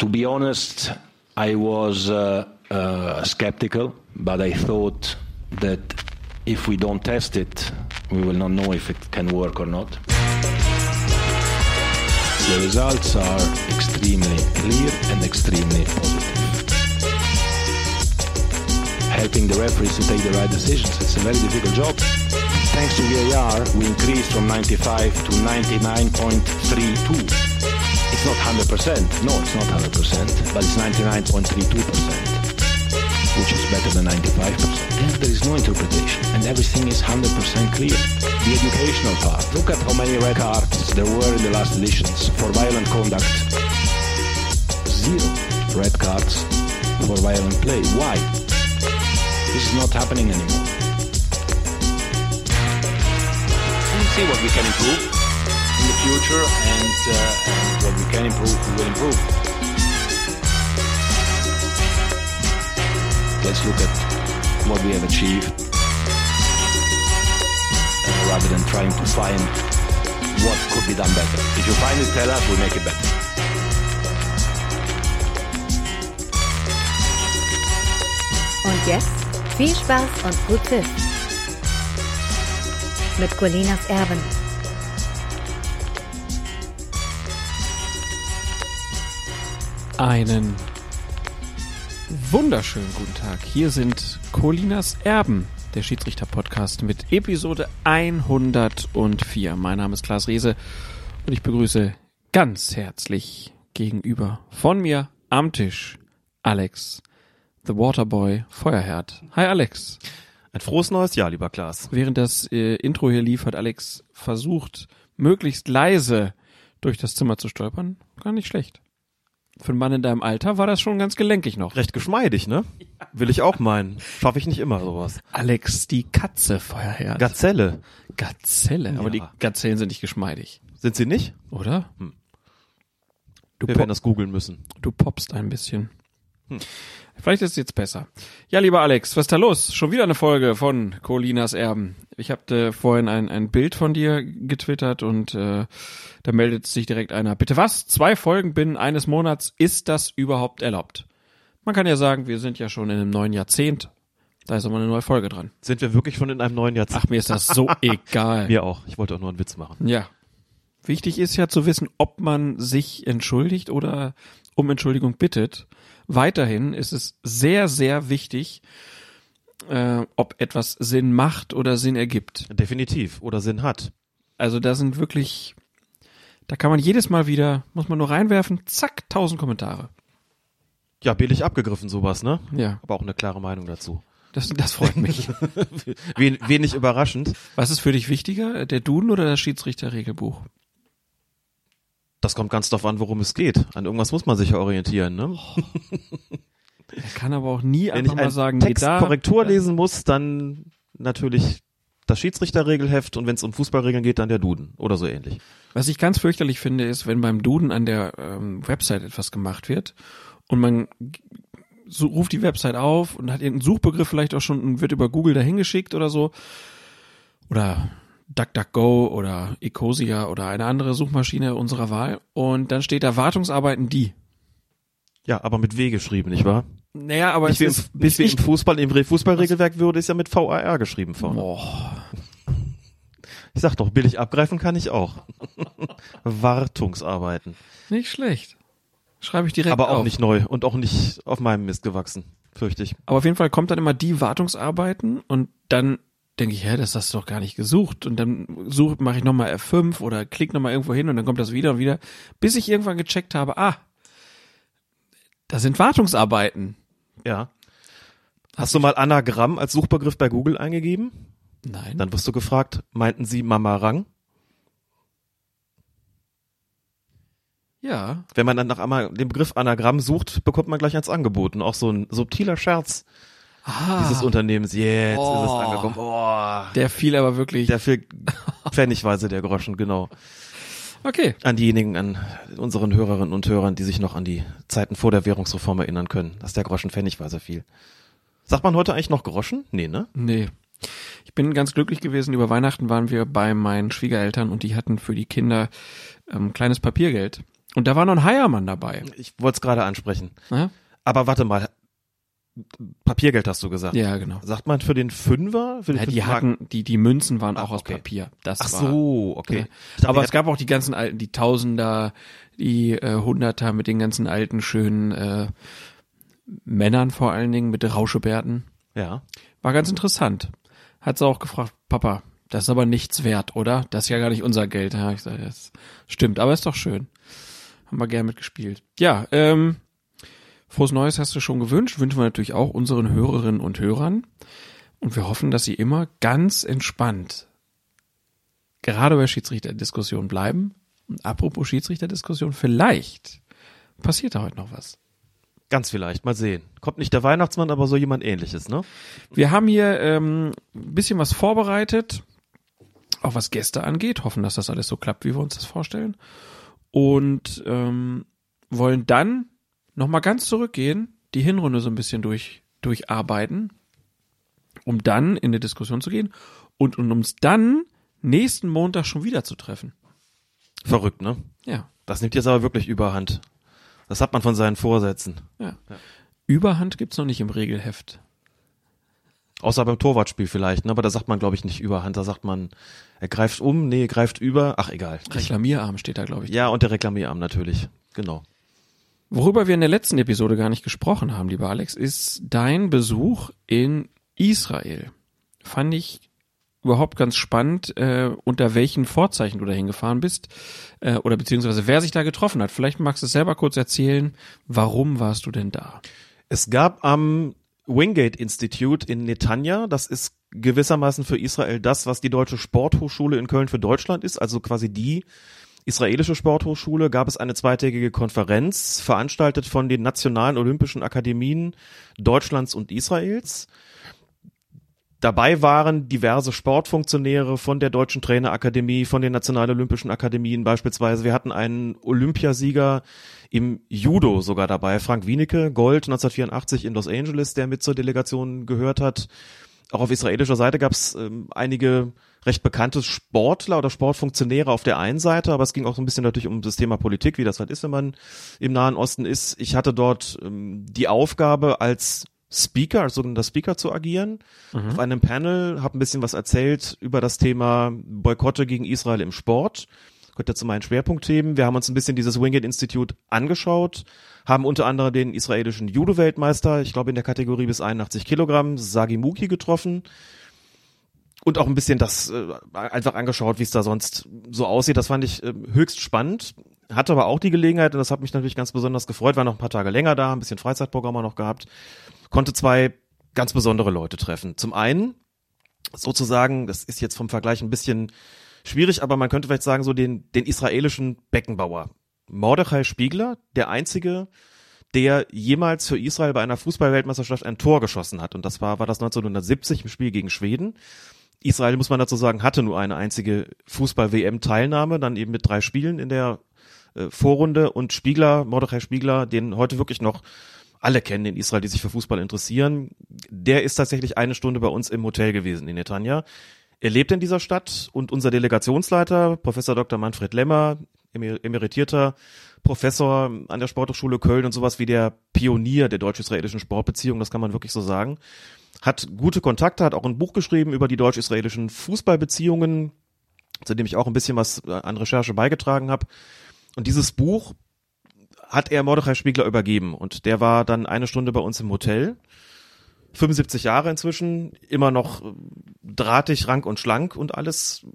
To be honest, I was uh, uh, skeptical, but I thought that if we don't test it, we will not know if it can work or not. The results are extremely clear and extremely positive. Helping the referees to take the right decisions, it's a very difficult job. Thanks to VAR, we increased from 95 to 99.32. It's not 100%, no, it's not 100%, but it's 99.32% which is better than 95%. And there is no interpretation, and everything is 100% clear. The educational part. Look at how many red cards there were in the last editions for violent conduct. Zero red cards for violent play. Why? This is not happening anymore. We'll see what we can improve in the future, and, uh, and what we can improve, we will improve. let's look at what we have achieved uh, rather than trying to find what could be done better. If you find it, tell us, we'll make it better. Und jetzt viel Spaß und gut Pfiff. Mit Colinas Erben. Einen wunderschönen guten Tag. Hier sind Colinas Erben, der Schiedsrichter-Podcast mit Episode 104. Mein Name ist Klaas Rehse und ich begrüße ganz herzlich gegenüber von mir am Tisch Alex, The Waterboy Feuerherd. Hi Alex. Ein frohes neues Jahr, lieber Klaas. Während das äh, Intro hier lief, hat Alex versucht, möglichst leise durch das Zimmer zu stolpern. Gar nicht schlecht. Für einen Mann in deinem Alter war das schon ganz gelenkig noch. Recht geschmeidig, ne? Will ich auch meinen. Schaffe ich nicht immer sowas. Alex, die Katze, Feuerherd. Gazelle. Gazelle, aber Ja. die Gazellen sind nicht geschmeidig, Sind sie nicht? oder? Hm. Du, Wir werden das googeln müssen. du poppst ein bisschen. Hm. Vielleicht ist es jetzt besser. Ja, lieber Alex, was ist da los? Schon wieder eine Folge von Colinas Erben. Ich habe äh, vorhin ein, ein Bild von dir getwittert und äh, da meldet sich direkt einer. Bitte was? Zwei Folgen binnen eines Monats? Ist das überhaupt erlaubt? Man kann ja sagen, wir sind ja schon in einem neuen Jahrzehnt. Da ist aber eine neue Folge dran. Sind wir wirklich schon in einem neuen Jahrzehnt? Ach, mir ist das so egal. Mir auch. Ich wollte auch nur einen Witz machen. Ja. Wichtig ist ja zu wissen, ob man sich entschuldigt oder um Entschuldigung bittet. Weiterhin ist es sehr, sehr wichtig, äh, ob etwas Sinn macht oder Sinn ergibt. Definitiv. Oder Sinn hat. Also da sind wirklich, da kann man jedes Mal wieder, muss man nur reinwerfen, zack, tausend Kommentare. Ja, billig abgegriffen sowas, ne? Ja, Aber auch eine klare Meinung dazu. das, das freut mich. Wen, wenig überraschend. Was ist für dich wichtiger, der Duden oder das Schiedsrichterregelbuch? Das kommt ganz drauf an, worum es geht. An irgendwas muss man sich ja orientieren, ne? Er kann aber auch nie Wenn einfach ich mal sagen, Text da, Korrektur lesen muss, dann natürlich das Schiedsrichterregelheft und wenn es um Fußballregeln geht, dann der Duden oder so ähnlich. Was ich ganz fürchterlich finde, ist, wenn beim Duden an der ähm, Website etwas gemacht wird und man so, ruft die Website auf und hat irgendeinen Suchbegriff vielleicht auch schon und wird über Google dahin geschickt oder so. Oder DuckDuckGo oder Ecosia oder eine andere Suchmaschine unserer Wahl. Und dann steht da Wartungsarbeiten die. Ja, aber mit W geschrieben, nicht wahr? Naja, aber Nicht es ist nicht wie im Fußball, im Re- Fußballregelwerk würde es ja mit VAR geschrieben vorne. Boah, Ich sag doch, billig abgreifen kann ich auch. Wartungsarbeiten. nicht schlecht. Schreibe ich direkt Aber auch auf. nicht neu und auch nicht auf meinem Mist gewachsen, fürchte ich. Aber auf jeden Fall kommt dann immer die Wartungsarbeiten und dann denke ich, hä, das hast du doch gar nicht gesucht. Und dann suche, mache ich nochmal F5 oder klick nochmal irgendwo hin und dann kommt das wieder und wieder, bis ich irgendwann gecheckt habe, ah, da sind Wartungsarbeiten. Ja. Hast du mal Anagramm als Suchbegriff bei Google eingegeben? Nein. Dann wirst du gefragt, meinten sie Mama Rang? ja. Wenn man dann nach einmal den Begriff Anagramm sucht, bekommt man gleich eins angeboten. Auch so ein subtiler Scherz Ah, dieses Unternehmens. Jetzt Oh. ist es angekommen. Oh, der fiel aber wirklich. der für pfennigweise der Groschen, genau. okay. An diejenigen, an unseren Hörerinnen und Hörern, die sich noch an die Zeiten vor der Währungsreform erinnern können, dass der Groschen pfennigweise fiel. Sagt man heute eigentlich noch Groschen? Nee, ne? Nee. Ich bin ganz glücklich gewesen. Über Weihnachten waren wir bei meinen Schwiegereltern und die hatten für die Kinder ähm, kleines Papiergeld. Und da war noch ein Heiermann dabei. Ich wollte es gerade ansprechen. Ne? Aber warte mal. Papiergeld hast du gesagt. Ja, genau. Sagt man für den Fünfer? Für den Ja, die hatten, die, die Münzen waren Ach, auch aus okay. Papier. Das Ach war, so, okay. Dachte, Aber es gab auch die ganzen alten, die Tausender, die äh, Hunderter mit den ganzen alten, schönen äh, Männern vor allen Dingen mit Rauschebärten. Ja. War ganz interessant. Hat sie auch gefragt, Papa, das ist aber nichts wert, oder? Das ist ja gar nicht unser Geld. Ja, ich sage, das stimmt, aber ist doch schön. Haben wir gern mitgespielt. Ja, ähm, frohes Neues hast du schon gewünscht. Wünschen wir natürlich auch unseren Hörerinnen und Hörern. Und wir hoffen, dass sie immer ganz entspannt gerade bei Schiedsrichterdiskussionen bleiben. Und apropos Schiedsrichterdiskussion, vielleicht passiert da heute noch was. Ganz vielleicht, mal sehen. Kommt nicht der Weihnachtsmann, aber so jemand ähnliches, ne? Wir haben hier ähm, ein bisschen was vorbereitet, auch was Gäste angeht. Hoffen, dass das alles so klappt, wie wir uns das vorstellen. Und ähm, wollen dann nochmal ganz zurückgehen, die Hinrunde so ein bisschen durch, durcharbeiten, um dann in eine Diskussion zu gehen und, und uns dann nächsten Montag schon wieder zu treffen. Verrückt, ne? Ja, Das nimmt jetzt aber wirklich überhand. Das hat man von seinen Vorsätzen. ja. Überhand gibt's noch nicht im Regelheft. Außer beim Torwartspiel vielleicht, ne? Aber da sagt man, glaube ich, nicht überhand. Da sagt man, er greift um, nee, greift über. Ach, egal. Reklamierarm steht da, glaube ich. Ja, und der Reklamierarm natürlich. Genau. Worüber wir in der letzten Episode gar nicht gesprochen haben, lieber Alex, ist dein Besuch in Israel. Fand ich überhaupt ganz spannend, äh, unter welchen Vorzeichen du da hingefahren bist äh, oder beziehungsweise wer sich da getroffen hat. Vielleicht magst du es selber kurz erzählen, warum warst du denn da? Es gab am Wingate Institute in Netanya, das ist gewissermaßen für Israel das, was die Deutsche Sporthochschule in Köln für Deutschland ist, also quasi die israelische Sporthochschule, gab es eine zweitägige Konferenz, veranstaltet von den nationalen olympischen Akademien Deutschlands und Israels. Dabei waren diverse Sportfunktionäre von der Deutschen Trainerakademie, von den Nationalen Olympischen Akademien beispielsweise. Wir hatten einen Olympiasieger im Judo sogar dabei, Frank Wienecke, Gold 1984 in Los Angeles, der mit zur Delegation gehört hat. Auch auf israelischer Seite gab es ähm, einige recht bekannte Sportler oder Sportfunktionäre auf der einen Seite, aber es ging auch so ein bisschen natürlich um das Thema Politik, wie das halt ist, wenn man im Nahen Osten ist. Ich hatte dort ähm, die Aufgabe als Speaker, als sogenannter Speaker zu agieren, auf einem Panel, habe ein bisschen was erzählt über das Thema Boykotte gegen Israel im Sport. Gehört ja zu meinen Schwerpunktthemen. Wir haben uns ein bisschen dieses Wingate Institute angeschaut, haben unter anderem den israelischen Judo-Weltmeister, ich glaube in der Kategorie bis 81 Kilogramm, Sagi Muki getroffen und auch ein bisschen das äh, einfach angeschaut, wie es da sonst so aussieht. Das fand ich äh, höchst spannend. Hatte aber auch die Gelegenheit, und das hat mich natürlich ganz besonders gefreut, war noch ein paar Tage länger da, ein bisschen Freizeitprogramm noch gehabt, konnte zwei ganz besondere Leute treffen. Zum einen sozusagen, das ist jetzt vom Vergleich ein bisschen schwierig, aber man könnte vielleicht sagen, so den, den israelischen Beckenbauer. Mordechai Spiegler, der einzige, der jemals für Israel bei einer Fußballweltmeisterschaft ein Tor geschossen hat. Und das war, war das 1970 im Spiel gegen Schweden. Israel, muss man dazu sagen, hatte nur eine einzige Fußball-WM-Teilnahme, dann eben mit drei Spielen in der äh, Vorrunde. Und Spiegler, Mordechai Spiegler, den heute wirklich noch alle kennen in Israel, die sich für Fußball interessieren, der ist tatsächlich eine Stunde bei uns im Hotel gewesen in Netanya. Er lebt in dieser Stadt und unser Delegationsleiter, Professor Dr. Manfred Lemmer, emer- emeritierter Professor an der Sporthochschule Köln und sowas wie der Pionier der deutsch-israelischen Sportbeziehung, das kann man wirklich so sagen, hat gute Kontakte, hat auch ein Buch geschrieben über die deutsch-israelischen Fußballbeziehungen, zu dem ich auch ein bisschen was äh, an Recherche beigetragen habe. Und dieses Buch hat er Mordechai Spiegler übergeben und der war dann eine Stunde bei uns im Hotel. 75 Jahre inzwischen, immer noch äh, drahtig, rank und schlank und alles.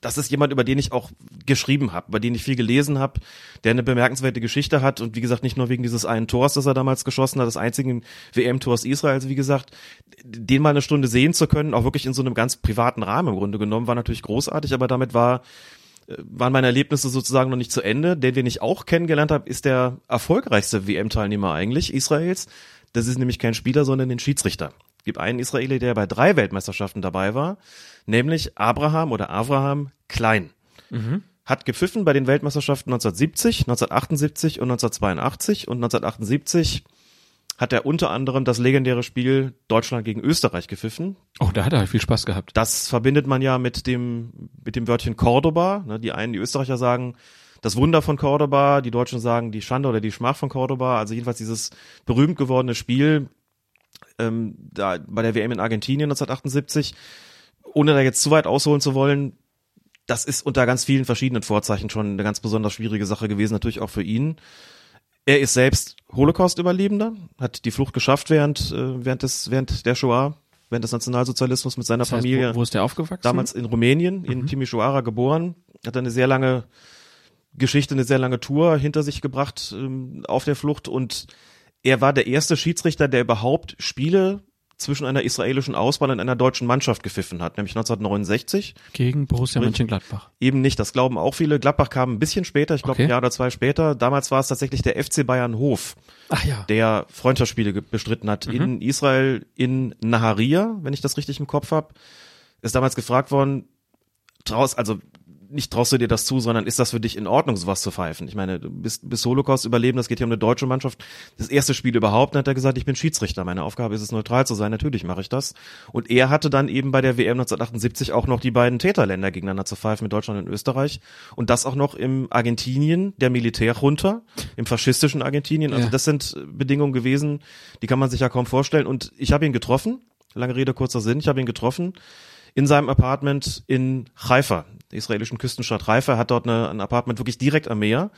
Das ist jemand, über den ich auch geschrieben habe, über den ich viel gelesen habe, der eine bemerkenswerte Geschichte hat und wie gesagt nicht nur wegen dieses einen Tors, das er damals geschossen hat, des einzigen WM-Tors Israels, wie gesagt, den mal eine Stunde sehen zu können, auch wirklich in so einem ganz privaten Rahmen im Grunde genommen, war natürlich großartig, aber damit war waren meine Erlebnisse sozusagen noch nicht zu Ende. Den, den ich auch kennengelernt habe, ist der erfolgreichste WM-Teilnehmer eigentlich Israels. Das ist nämlich kein Spieler, sondern den Schiedsrichter. Es gibt einen Israeli, der bei drei Weltmeisterschaften dabei war, nämlich Abraham oder Avraham Klein. Hat gepfiffen bei den Weltmeisterschaften 1970, 1978 und 1982 und 1978 hat er unter anderem das legendäre Spiel Deutschland gegen Österreich gepfiffen. Oh, da hat er viel Spaß gehabt. Das verbindet man ja mit dem, mit dem Wörtchen Cordoba. Ne, die einen, die Österreicher sagen, das Wunder von Cordoba, die Deutschen sagen die Schande oder die Schmach von Cordoba, also jedenfalls dieses berühmt gewordene Spiel ähm, da bei der WM in Argentinien 1978, ohne da jetzt zu weit ausholen zu wollen, das ist unter ganz vielen verschiedenen Vorzeichen schon eine ganz besonders schwierige Sache gewesen, natürlich auch für ihn. Er ist selbst Holocaust-Überlebender, hat die Flucht geschafft während, äh, während, des, während der Shoah, während des Nationalsozialismus mit seiner Das heißt, Familie. wo, wo ist der aufgewachsen? damals in Rumänien, in Timișoara geboren, hat eine sehr lange Geschichte, eine sehr lange Tour hinter sich gebracht ähm, auf der Flucht und er war der erste Schiedsrichter, der überhaupt Spiele zwischen einer israelischen Auswahl und einer deutschen Mannschaft gepfiffen hat, nämlich 1969. Gegen Borussia. Mönchengladbach. Eben nicht, das glauben auch viele. Gladbach kam ein bisschen später, ich glaube Okay. ein Jahr oder zwei später. Damals war es tatsächlich der FC Bayern Hof, Ach ja. der Freundschaftsspiele bestritten hat in Israel, in Naharia, wenn ich das richtig im Kopf habe. Ist damals gefragt worden, traust, also nicht traust du dir das zu, sondern ist das für dich in Ordnung, sowas zu pfeifen? Ich meine, du bist, bist Holocaust überleben, das geht hier um eine deutsche Mannschaft. Das erste Spiel überhaupt, dann hat er gesagt, ich bin Schiedsrichter. Meine Aufgabe ist es, neutral zu sein. Natürlich mache ich das. Und er hatte dann eben bei der WM 1978 auch noch die beiden Täterländer gegeneinander zu pfeifen mit Deutschland und Österreich. Und das auch noch im Argentinien, der Militärjunta, im faschistischen Argentinien. Also Ja. das sind Bedingungen gewesen, die kann man sich ja kaum vorstellen. Und ich habe ihn getroffen. Lange Rede, kurzer Sinn. Ich habe ihn getroffen in seinem Apartment in Haifa, der israelischen Küstenstadt Haifa, hat dort eine, ein Apartment wirklich direkt am Meer.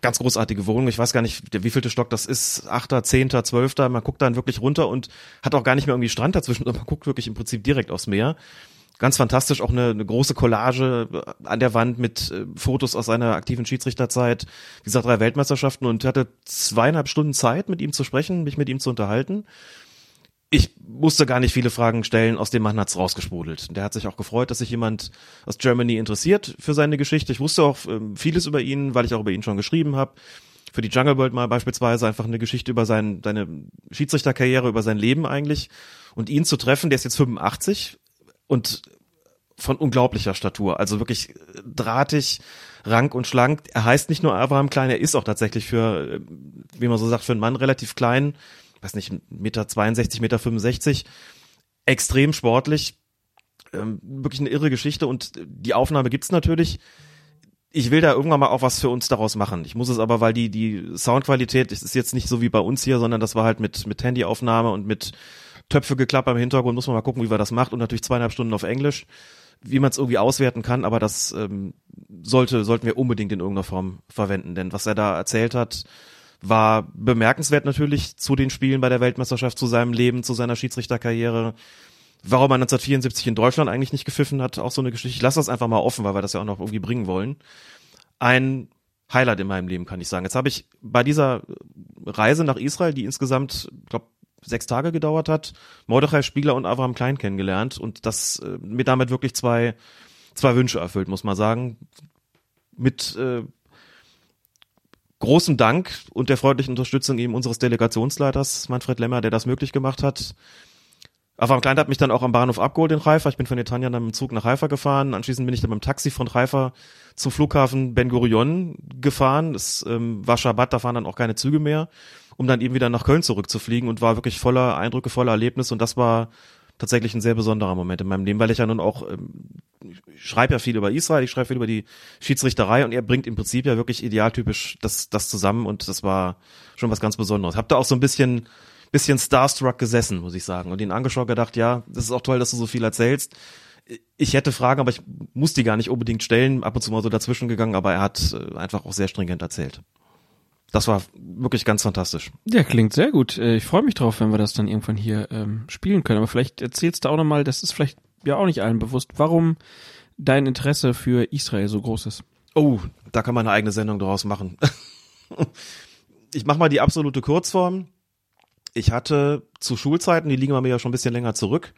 Ganz großartige Wohnung. Ich weiß gar nicht, der wievielte Stock das ist. Achter, zehnter, zwölfter. Man guckt dann wirklich runter und hat auch gar nicht mehr irgendwie Strand dazwischen, sondern man guckt wirklich im Prinzip direkt aufs Meer. Ganz fantastisch, auch eine, eine große Collage an der Wand mit äh, Fotos aus seiner aktiven Schiedsrichterzeit. Gesagt, drei Weltmeisterschaften und hatte zweieinhalb Stunden Zeit, mit ihm zu sprechen, mich mit ihm zu unterhalten ich musste gar nicht viele Fragen stellen, aus dem Mann hat's rausgesprudelt. Der hat sich auch gefreut, dass sich jemand aus Germany interessiert für seine Geschichte. Ich wusste auch ähm, vieles über ihn, weil ich auch über ihn schon geschrieben habe. Für die Jungle World mal beispielsweise einfach eine Geschichte über sein, seine Schiedsrichterkarriere, über sein Leben eigentlich. Und ihn zu treffen, der ist jetzt 85 und von unglaublicher Statur. Also wirklich äh, drahtig, rank und schlank. Er heißt nicht nur Abraham Klein, er ist auch tatsächlich für, äh, wie man so sagt, für einen Mann relativ klein. Weiß nicht, Meter 62, Meter 65. Extrem sportlich. Ähm, wirklich eine irre Geschichte und die Aufnahme gibt's natürlich. Ich will da irgendwann mal auch was für uns daraus machen. Ich muss es aber, weil die, die Soundqualität, ist jetzt nicht so wie bei uns hier, sondern das war halt mit, mit Handyaufnahme und mit Töpfegeklapper im Hintergrund, muss man mal gucken, wie wir das macht und natürlich zweieinhalb Stunden auf Englisch, wie man es irgendwie auswerten kann, aber das ähm, sollte, sollten wir unbedingt in irgendeiner Form verwenden, denn was er da erzählt hat, war bemerkenswert natürlich zu den Spielen bei der Weltmeisterschaft, zu seinem Leben, zu seiner Schiedsrichterkarriere. Warum er 1974 in Deutschland eigentlich nicht gepfiffen hat, auch so eine Geschichte. Ich lasse das einfach mal offen, weil wir das ja auch noch irgendwie bringen wollen. Ein Highlight in meinem Leben, kann ich sagen. Jetzt habe ich bei dieser Reise nach Israel, die insgesamt, glaube sechs Tage gedauert hat, Mordechai Spiegler und Abraham Klein kennengelernt und das äh, mir damit wirklich zwei, zwei Wünsche erfüllt, muss man sagen. Mit äh, großem Dank und der freundlichen Unterstützung eben unseres Delegationsleiters Manfred Lemmer, der das möglich gemacht hat. Avraham Klein hat mich dann auch am Bahnhof abgeholt in Haifa. Ich bin von Netanya dann mit dem Zug nach Haifa gefahren. Anschließend bin ich dann mit dem Taxi von Haifa zum Flughafen Ben Gurion gefahren. Es ähm, war Schabbat, da fahren dann auch keine Züge mehr, um dann eben wieder nach Köln zurückzufliegen und war wirklich voller Eindrücke, voller Erlebnisse. Und das war tatsächlich ein sehr besonderer Moment in meinem Leben, weil ich ja nun auch, ähm, ich schreibe ja viel über Israel, ich schreibe viel über die Schiedsrichterei und er bringt im Prinzip ja wirklich idealtypisch das, das zusammen und das war schon was ganz Besonderes. Hab da auch so ein bisschen, bisschen starstruck gesessen, muss ich sagen, und ihn angeschaut gedacht, ja, das ist auch toll, dass du so viel erzählst. Ich hätte Fragen, aber ich muss die gar nicht unbedingt stellen, ab und zu mal so dazwischen gegangen, aber er hat äh, einfach auch sehr stringent erzählt. Das war wirklich ganz fantastisch. Ja, klingt sehr gut. Äh, Ich freue mich drauf, wenn wir das dann irgendwann hier ähm, spielen können. Aber vielleicht erzählst du auch nochmal, das ist vielleicht ja auch nicht allen bewusst, warum dein Interesse für Israel so groß ist. Oh, da kann man eine eigene Sendung draus machen. ich mache mal die absolute Kurzform. Ich hatte zu Schulzeiten, die liegen bei mir ja schon ein bisschen länger zurück.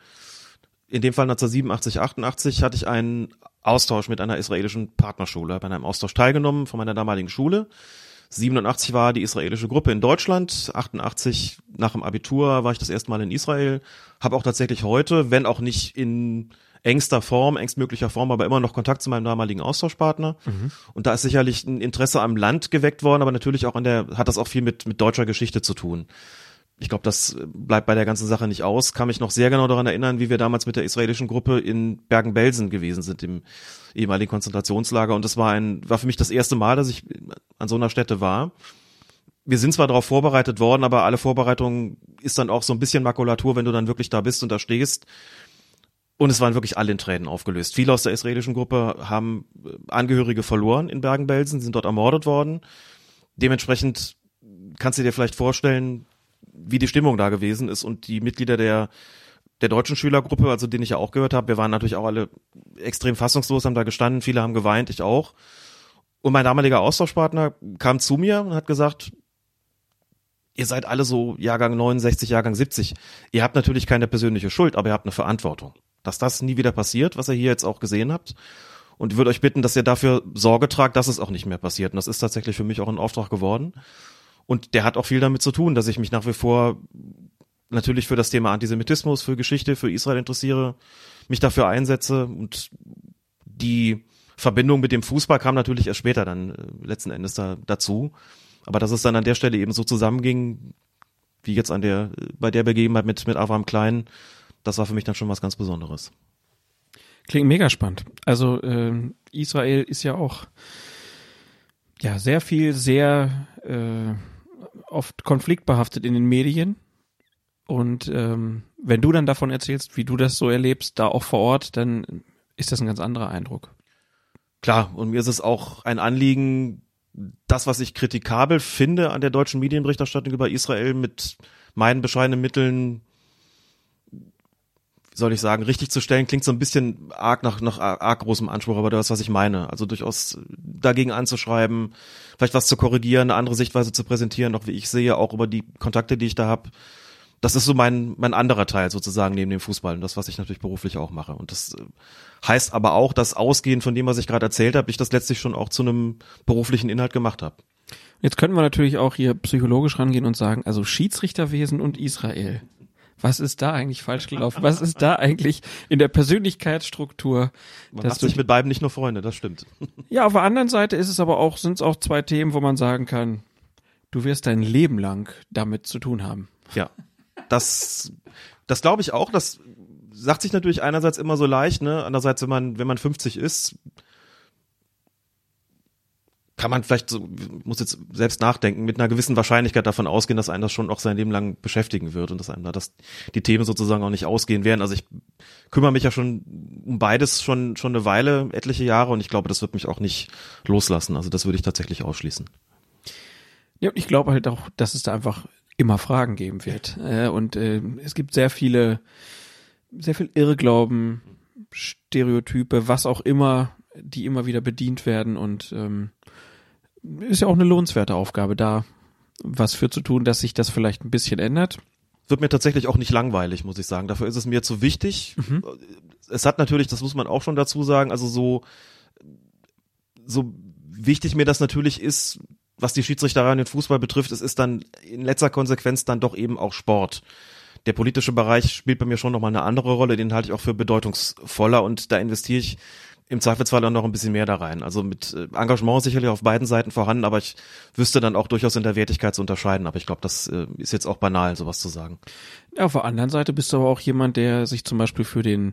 In dem Fall 1987, 88 hatte ich einen Austausch mit einer israelischen Partnerschule, bei einem Austausch teilgenommen von meiner damaligen Schule. 87 war die israelische Gruppe in Deutschland, 88 nach dem Abitur war ich das erste Mal in Israel, habe auch tatsächlich heute, wenn auch nicht in engster Form, engstmöglicher Form, aber immer noch Kontakt zu meinem damaligen Austauschpartner. Und da ist sicherlich ein Interesse am Land geweckt worden, aber natürlich auch an der, hat das auch viel mit, mit deutscher Geschichte zu tun. Ich glaube, das bleibt bei der ganzen Sache nicht aus. Kann mich noch sehr genau daran erinnern, wie wir damals mit der israelischen Gruppe in Bergen-Belsen gewesen sind, im ehemaligen Konzentrationslager. Und das war ein, war für mich das erste Mal, dass ich an so einer Stätte war. Wir sind zwar darauf vorbereitet worden, aber alle Vorbereitungen ist dann auch so ein bisschen Makulatur, wenn du dann wirklich da bist und da stehst. Und es waren wirklich alle in Tränen aufgelöst. Viele aus der israelischen Gruppe haben Angehörige verloren in Bergen-Belsen, sind dort ermordet worden. Dementsprechend kannst du dir vielleicht vorstellen, wie die Stimmung da gewesen ist und die Mitglieder der der deutschen Schülergruppe, also den ich ja auch gehört habe, wir waren natürlich auch alle extrem fassungslos, haben da gestanden, viele haben geweint, ich auch. Und mein damaliger Austauschpartner kam zu mir und hat gesagt, ihr seid alle so Jahrgang 69, Jahrgang 70. Ihr habt natürlich keine persönliche Schuld, aber ihr habt eine Verantwortung. Dass das nie wieder passiert, was ihr hier jetzt auch gesehen habt. Und ich würde euch bitten, dass ihr dafür Sorge tragt, dass es auch nicht mehr passiert. Und das ist tatsächlich für mich auch ein Auftrag geworden. Und der hat auch viel damit zu tun, dass ich mich nach wie vor natürlich für das Thema Antisemitismus, für Geschichte, für Israel interessiere, mich dafür einsetze und die Verbindung mit dem Fußball kam natürlich erst später dann äh, letzten Endes da, dazu. Aber dass es dann an der Stelle eben so zusammenging, wie jetzt an der, bei der Begebenheit mit, mit Abraham Klein, das war für mich dann schon was ganz Besonderes. Klingt mega spannend. Also äh, Israel ist ja auch ja sehr viel, sehr äh, oft konfliktbehaftet in den Medien. Und ähm, wenn du dann davon erzählst, wie du das so erlebst, da auch vor Ort, dann ist das ein ganz anderer Eindruck. Klar, und mir ist es auch ein Anliegen, das, was ich kritikabel finde an der deutschen Medienberichterstattung über Israel, mit meinen bescheidenen Mitteln soll ich sagen, richtig zu stellen, klingt so ein bisschen arg nach, nach arg großem Anspruch, aber das, was ich meine. Also durchaus dagegen anzuschreiben, vielleicht was zu korrigieren, eine andere Sichtweise zu präsentieren, auch wie ich sehe, auch über die Kontakte, die ich da habe. Das ist so mein, mein anderer Teil sozusagen neben dem Fußball und das, was ich natürlich beruflich auch mache. Und das äh, heißt aber auch, dass ausgehend von dem, was ich gerade erzählt habe, ich das letztlich schon auch zu einem beruflichen Inhalt gemacht habe. Jetzt könnten wir natürlich auch hier psychologisch rangehen und sagen, also Schiedsrichterwesen und Israel was ist da eigentlich falsch gelaufen? Was ist da eigentlich in der Persönlichkeitsstruktur? Man macht sich mit beiden nicht nur Freunde, das stimmt. Ja, auf der anderen Seite ist es aber auch, sind es auch zwei Themen, wo man sagen kann, du wirst dein Leben lang damit zu tun haben. Ja, das, das glaube ich auch. Das sagt sich natürlich einerseits immer so leicht, ne? Andererseits, wenn man, wenn man 50 ist, kann man vielleicht so, muss jetzt selbst nachdenken, mit einer gewissen Wahrscheinlichkeit davon ausgehen, dass einen das schon auch sein Leben lang beschäftigen wird und dass einem da das, die Themen sozusagen auch nicht ausgehen werden. Also ich kümmere mich ja schon um beides schon, schon eine Weile, etliche Jahre und ich glaube, das wird mich auch nicht loslassen. Also das würde ich tatsächlich ausschließen. Ja, und ich glaube halt auch, dass es da einfach immer Fragen geben wird. Äh, und äh, es gibt sehr viele, sehr viel Irrglauben, Stereotype, was auch immer, die immer wieder bedient werden und ähm, ist ja auch eine lohnenswerte Aufgabe, da was für zu tun, dass sich das vielleicht ein bisschen ändert. Wird mir tatsächlich auch nicht langweilig, muss ich sagen. Dafür ist es mir zu wichtig. Mhm. Es hat natürlich, das muss man auch schon dazu sagen, also so, so wichtig mir das natürlich ist, was die Schiedsrichterei und den Fußball betrifft, es ist dann in letzter Konsequenz dann doch eben auch Sport. Der politische Bereich spielt bei mir schon nochmal eine andere Rolle, den halte ich auch für bedeutungsvoller und da investiere ich im Zweifelsfall dann noch ein bisschen mehr da rein. Also mit äh, Engagement sicherlich auf beiden Seiten vorhanden, aber ich wüsste dann auch durchaus in der Wertigkeit zu unterscheiden. Aber ich glaube, das äh, ist jetzt auch banal, sowas zu sagen. Ja, auf der anderen Seite bist du aber auch jemand, der sich zum Beispiel für den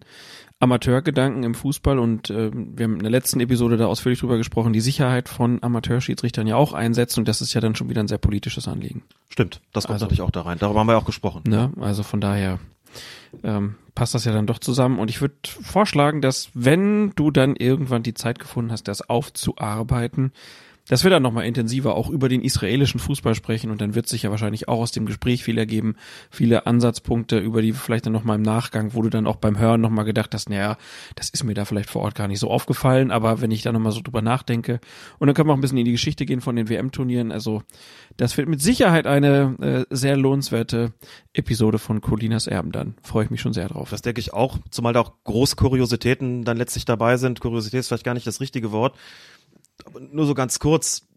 Amateurgedanken im Fußball und äh, wir haben in der letzten Episode da ausführlich drüber gesprochen, die Sicherheit von Amateurschiedsrichtern ja auch einsetzt und das ist ja dann schon wieder ein sehr politisches Anliegen. Stimmt, das kommt also, natürlich auch da rein. Darüber haben wir auch gesprochen. Ne, also von daher ähm, passt das ja dann doch zusammen. Und ich würde vorschlagen, dass wenn du dann irgendwann die Zeit gefunden hast, das aufzuarbeiten, dass wir dann nochmal intensiver auch über den israelischen Fußball sprechen und dann wird sich ja wahrscheinlich auch aus dem Gespräch viel ergeben, viele Ansatzpunkte, über die vielleicht dann nochmal im Nachgang, wo du dann auch beim Hören nochmal gedacht hast, naja, das ist mir da vielleicht vor Ort gar nicht so aufgefallen, aber wenn ich da nochmal so drüber nachdenke und dann können wir auch ein bisschen in die Geschichte gehen von den WM-Turnieren, also das wird mit Sicherheit eine äh, sehr lohnenswerte Episode von Colinas Erben dann. Freue ich mich schon sehr drauf. Das denke ich auch, zumal da auch große Kuriositäten dann letztlich dabei sind. Kuriosität ist vielleicht gar nicht das richtige Wort nur so ganz kurz.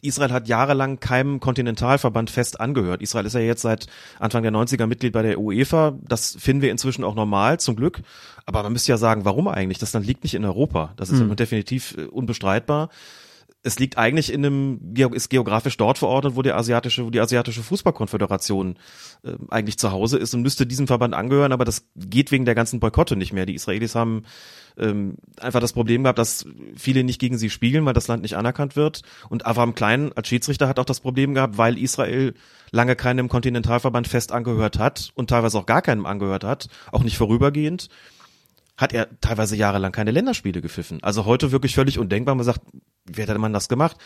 Israel hat jahrelang keinem Kontinentalverband fest angehört. Israel ist ja jetzt seit Anfang der 90er Mitglied bei der UEFA. Das finden wir inzwischen auch normal, zum Glück. Aber man müsste ja sagen, warum eigentlich? Das Land liegt nicht in Europa. Das ist mhm. definitiv äh, unbestreitbar. Es liegt eigentlich in einem, ist geografisch dort verordnet, wo die asiatische, wo die asiatische Fußballkonföderation äh, eigentlich zu Hause ist und müsste diesem Verband angehören, aber das geht wegen der ganzen Boykotte nicht mehr. Die Israelis haben ähm, einfach das Problem gehabt, dass viele nicht gegen sie spielen, weil das Land nicht anerkannt wird. Und Avram Klein als Schiedsrichter hat auch das Problem gehabt, weil Israel lange keinem Kontinentalverband fest angehört hat und teilweise auch gar keinem angehört hat, auch nicht vorübergehend hat er teilweise jahrelang keine Länderspiele gepfiffen. Also heute wirklich völlig undenkbar. Man sagt, wie hätte man das gemacht?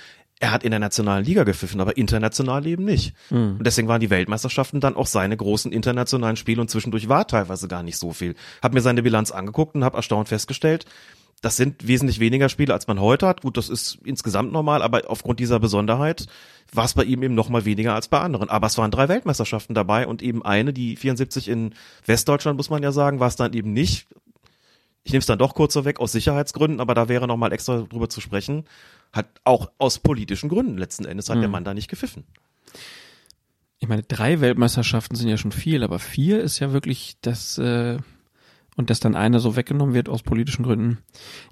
Er hat in der nationalen Liga gepfiffen, aber international eben nicht. Mhm. Und deswegen waren die Weltmeisterschaften dann auch seine großen internationalen Spiele und zwischendurch war teilweise gar nicht so viel. Hab mir seine Bilanz angeguckt und habe erstaunt festgestellt, das sind wesentlich weniger Spiele, als man heute hat. Gut, das ist insgesamt normal, aber aufgrund dieser Besonderheit war es bei ihm eben noch mal weniger als bei anderen. Aber es waren drei Weltmeisterschaften dabei und eben eine, die 74 in Westdeutschland, muss man ja sagen, war es dann eben nicht ich nehme es dann doch kurz so weg aus Sicherheitsgründen, aber da wäre noch mal extra drüber zu sprechen, hat auch aus politischen Gründen letzten Endes hat mhm. der Mann da nicht gepfiffen. Ich meine, drei Weltmeisterschaften sind ja schon viel, aber vier ist ja wirklich das äh, und dass dann eine so weggenommen wird aus politischen Gründen.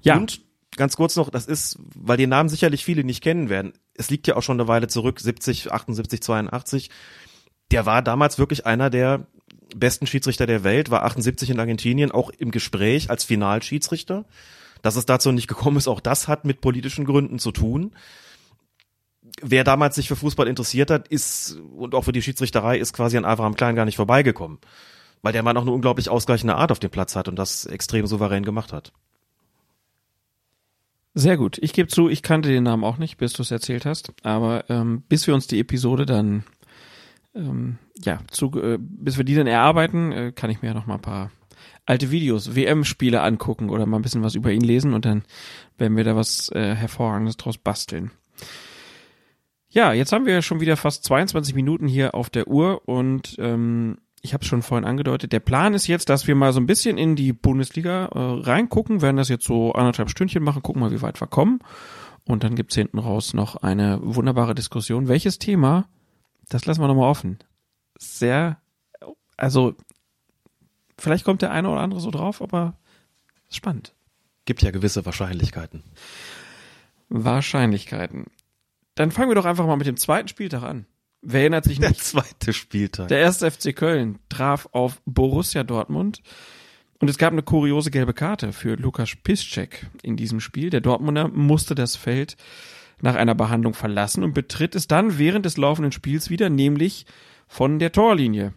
Ja. Und ganz kurz noch, das ist, weil die Namen sicherlich viele nicht kennen werden. Es liegt ja auch schon eine Weile zurück, 70, 78, 82. Der war damals wirklich einer der besten Schiedsrichter der Welt, war 78 in Argentinien, auch im Gespräch als Finalschiedsrichter. Dass es dazu nicht gekommen ist, auch das hat mit politischen Gründen zu tun. Wer damals sich für Fußball interessiert hat, ist, und auch für die Schiedsrichterei, ist quasi an Abraham Klein gar nicht vorbeigekommen. Weil der Mann auch eine unglaublich ausgleichende Art auf dem Platz hat und das extrem souverän gemacht hat. Sehr gut. Ich gebe zu, ich kannte den Namen auch nicht, bis du es erzählt hast. Aber ähm, bis wir uns die Episode dann ähm, ja, zu, äh, bis wir die dann erarbeiten, äh, kann ich mir ja noch mal ein paar alte Videos, WM-Spiele angucken oder mal ein bisschen was über ihn lesen und dann werden wir da was äh, Hervorragendes draus basteln. Ja, jetzt haben wir schon wieder fast 22 Minuten hier auf der Uhr und ähm, ich habe es schon vorhin angedeutet, der Plan ist jetzt, dass wir mal so ein bisschen in die Bundesliga äh, reingucken, werden das jetzt so anderthalb Stündchen machen, gucken mal, wie weit wir kommen. Und dann gibt's hinten raus noch eine wunderbare Diskussion. Welches Thema das lassen wir nochmal offen. Sehr, also, vielleicht kommt der eine oder andere so drauf, aber spannend. Gibt ja gewisse Wahrscheinlichkeiten. Wahrscheinlichkeiten. Dann fangen wir doch einfach mal mit dem zweiten Spieltag an. Wer erinnert sich nicht? Der zweite Spieltag. Der erste FC Köln traf auf Borussia Dortmund. Und es gab eine kuriose gelbe Karte für Lukas Piszczek in diesem Spiel. Der Dortmunder musste das Feld nach einer Behandlung verlassen und betritt es dann während des laufenden Spiels wieder, nämlich von der Torlinie.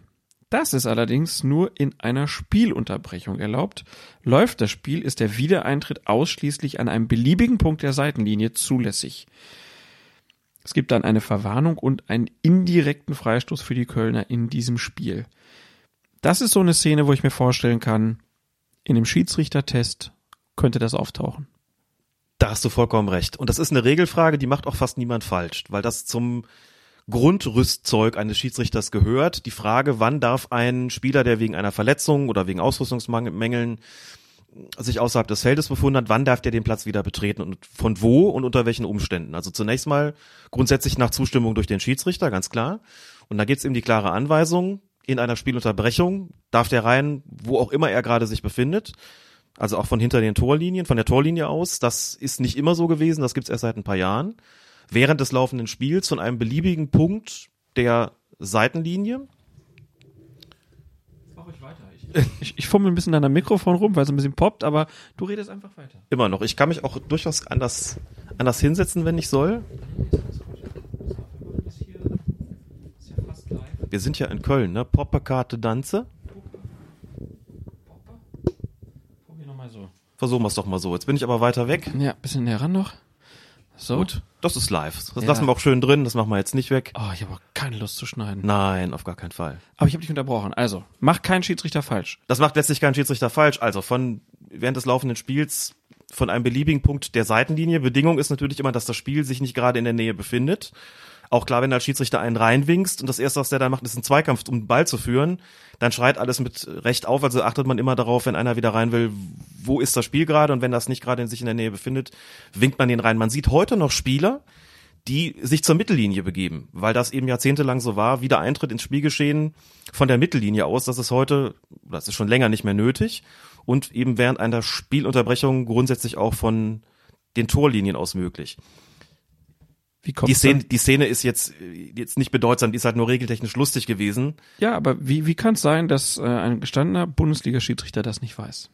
Das ist allerdings nur in einer Spielunterbrechung erlaubt. Läuft das Spiel, ist der Wiedereintritt ausschließlich an einem beliebigen Punkt der Seitenlinie zulässig. Es gibt dann eine Verwarnung und einen indirekten Freistoß für die Kölner in diesem Spiel. Das ist so eine Szene, wo ich mir vorstellen kann, in dem Schiedsrichtertest könnte das auftauchen. Da hast du vollkommen recht. Und das ist eine Regelfrage, die macht auch fast niemand falsch, weil das zum Grundrüstzeug eines Schiedsrichters gehört. Die Frage, wann darf ein Spieler, der wegen einer Verletzung oder wegen Ausrüstungsmängeln sich außerhalb des Feldes befunden hat, wann darf der den Platz wieder betreten und von wo und unter welchen Umständen? Also zunächst mal grundsätzlich nach Zustimmung durch den Schiedsrichter, ganz klar. Und da gibt es eben die klare Anweisung, in einer Spielunterbrechung darf der rein, wo auch immer er gerade sich befindet. Also auch von hinter den Torlinien, von der Torlinie aus. Das ist nicht immer so gewesen, das gibt's erst seit ein paar Jahren. Während des laufenden Spiels von einem beliebigen Punkt der Seitenlinie. Mach ich weiter. Ich, ich, ich fummel ein bisschen an deinem Mikrofon rum, weil es ein bisschen poppt, aber du redest einfach weiter. Immer noch. Ich kann mich auch durchaus anders, anders hinsetzen, wenn ich soll. Wir sind ja in Köln, ne? Popperkarte Danze. Versuchen wir es doch mal so. Jetzt bin ich aber weiter weg. Ja, bisschen näher ran noch. So. Gut, das ist live. Das ja. lassen wir auch schön drin, das machen wir jetzt nicht weg. Oh, ich habe auch keine Lust zu schneiden. Nein, auf gar keinen Fall. Aber ich habe dich unterbrochen. Also, mach keinen Schiedsrichter falsch. Das macht letztlich keinen Schiedsrichter falsch. Also von während des laufenden Spiels von einem beliebigen Punkt der Seitenlinie. Bedingung ist natürlich immer, dass das Spiel sich nicht gerade in der Nähe befindet. Auch klar, wenn du Schiedsrichter einen reinwinkst und das erste, was der dann macht, ist ein Zweikampf, um den Ball zu führen, dann schreit alles mit Recht auf. Also achtet man immer darauf, wenn einer wieder rein will, wo ist das Spiel gerade und wenn das nicht gerade in sich in der Nähe befindet, winkt man den rein. Man sieht heute noch Spieler, die sich zur Mittellinie begeben, weil das eben jahrzehntelang so war, wieder Eintritt ins Spielgeschehen von der Mittellinie aus. Das ist heute, das ist schon länger nicht mehr nötig und eben während einer Spielunterbrechung grundsätzlich auch von den Torlinien aus möglich. Wie kommt Die Szene, die Szene ist jetzt, jetzt nicht bedeutsam, die ist halt nur regeltechnisch lustig gewesen. Ja, aber wie, wie kann es sein, dass äh, ein gestandener Bundesliga-Schiedsrichter das nicht weiß?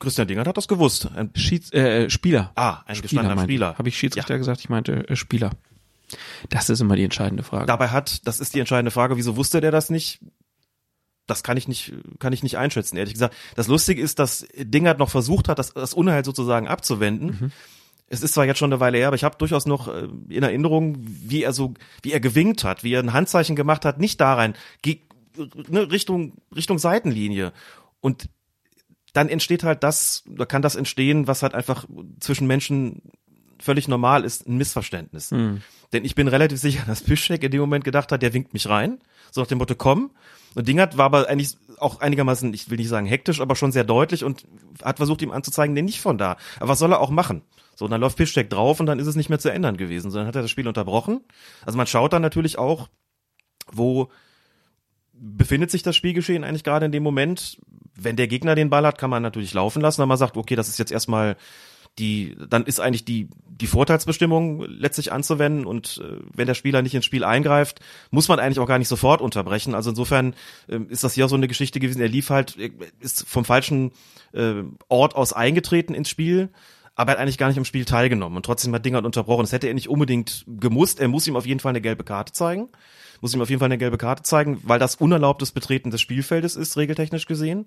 Christian Dingert hat das gewusst. Ein, Schieds äh, Spieler. ah, ein gestandener Spieler. Habe ich Schiedsrichter gesagt? Ich meinte äh, Spieler. Das ist immer die entscheidende Frage. Dabei hat, das ist die entscheidende Frage, wieso wusste der das nicht? Das kann ich nicht, kann ich nicht einschätzen, ehrlich gesagt. Das Lustige ist, dass Dingert noch versucht hat, das, das Unheil sozusagen abzuwenden. Mhm. Es ist zwar jetzt schon eine Weile her, aber ich habe durchaus noch äh, in Erinnerung, wie er so, wie er gewinkt hat, wie er ein Handzeichen gemacht hat, nicht da rein, ne, Richtung, Richtung Seitenlinie. Und dann entsteht halt das, da kann das entstehen, was halt einfach zwischen Menschen völlig normal ist, ein Missverständnis. Hm. Denn ich bin relativ sicher, dass Piszczek in dem Moment gedacht hat, der winkt mich rein, so nach dem Motto, komm. Und Dingert war aber eigentlich auch einigermaßen, ich will nicht sagen hektisch, aber schon sehr deutlich und hat versucht, ihm anzuzeigen, nee, nicht von da. Aber was soll er auch machen? So, und dann läuft Piszczek drauf und dann ist es nicht mehr zu ändern gewesen, sondern hat er das Spiel unterbrochen. Also man schaut dann natürlich auch, wo befindet sich das Spielgeschehen eigentlich gerade in dem Moment. Wenn der Gegner den Ball hat, kann man natürlich laufen lassen, wenn man sagt, okay, das ist jetzt erstmal die, dann ist eigentlich die, die Vorteilsbestimmung letztlich anzuwenden und äh, wenn der Spieler nicht ins Spiel eingreift, muss man eigentlich auch gar nicht sofort unterbrechen. Also insofern äh, ist das hier auch so eine Geschichte gewesen. Er lief halt, er ist vom falschen äh, Ort aus eingetreten ins Spiel, aber er hat eigentlich gar nicht im Spiel teilgenommen und trotzdem hat Dingert unterbrochen. Das hätte er nicht unbedingt gemusst. Er muss ihm auf jeden Fall eine gelbe Karte zeigen. Muss ihm auf jeden Fall eine gelbe Karte zeigen, weil das unerlaubtes Betreten des Spielfeldes ist, regeltechnisch gesehen.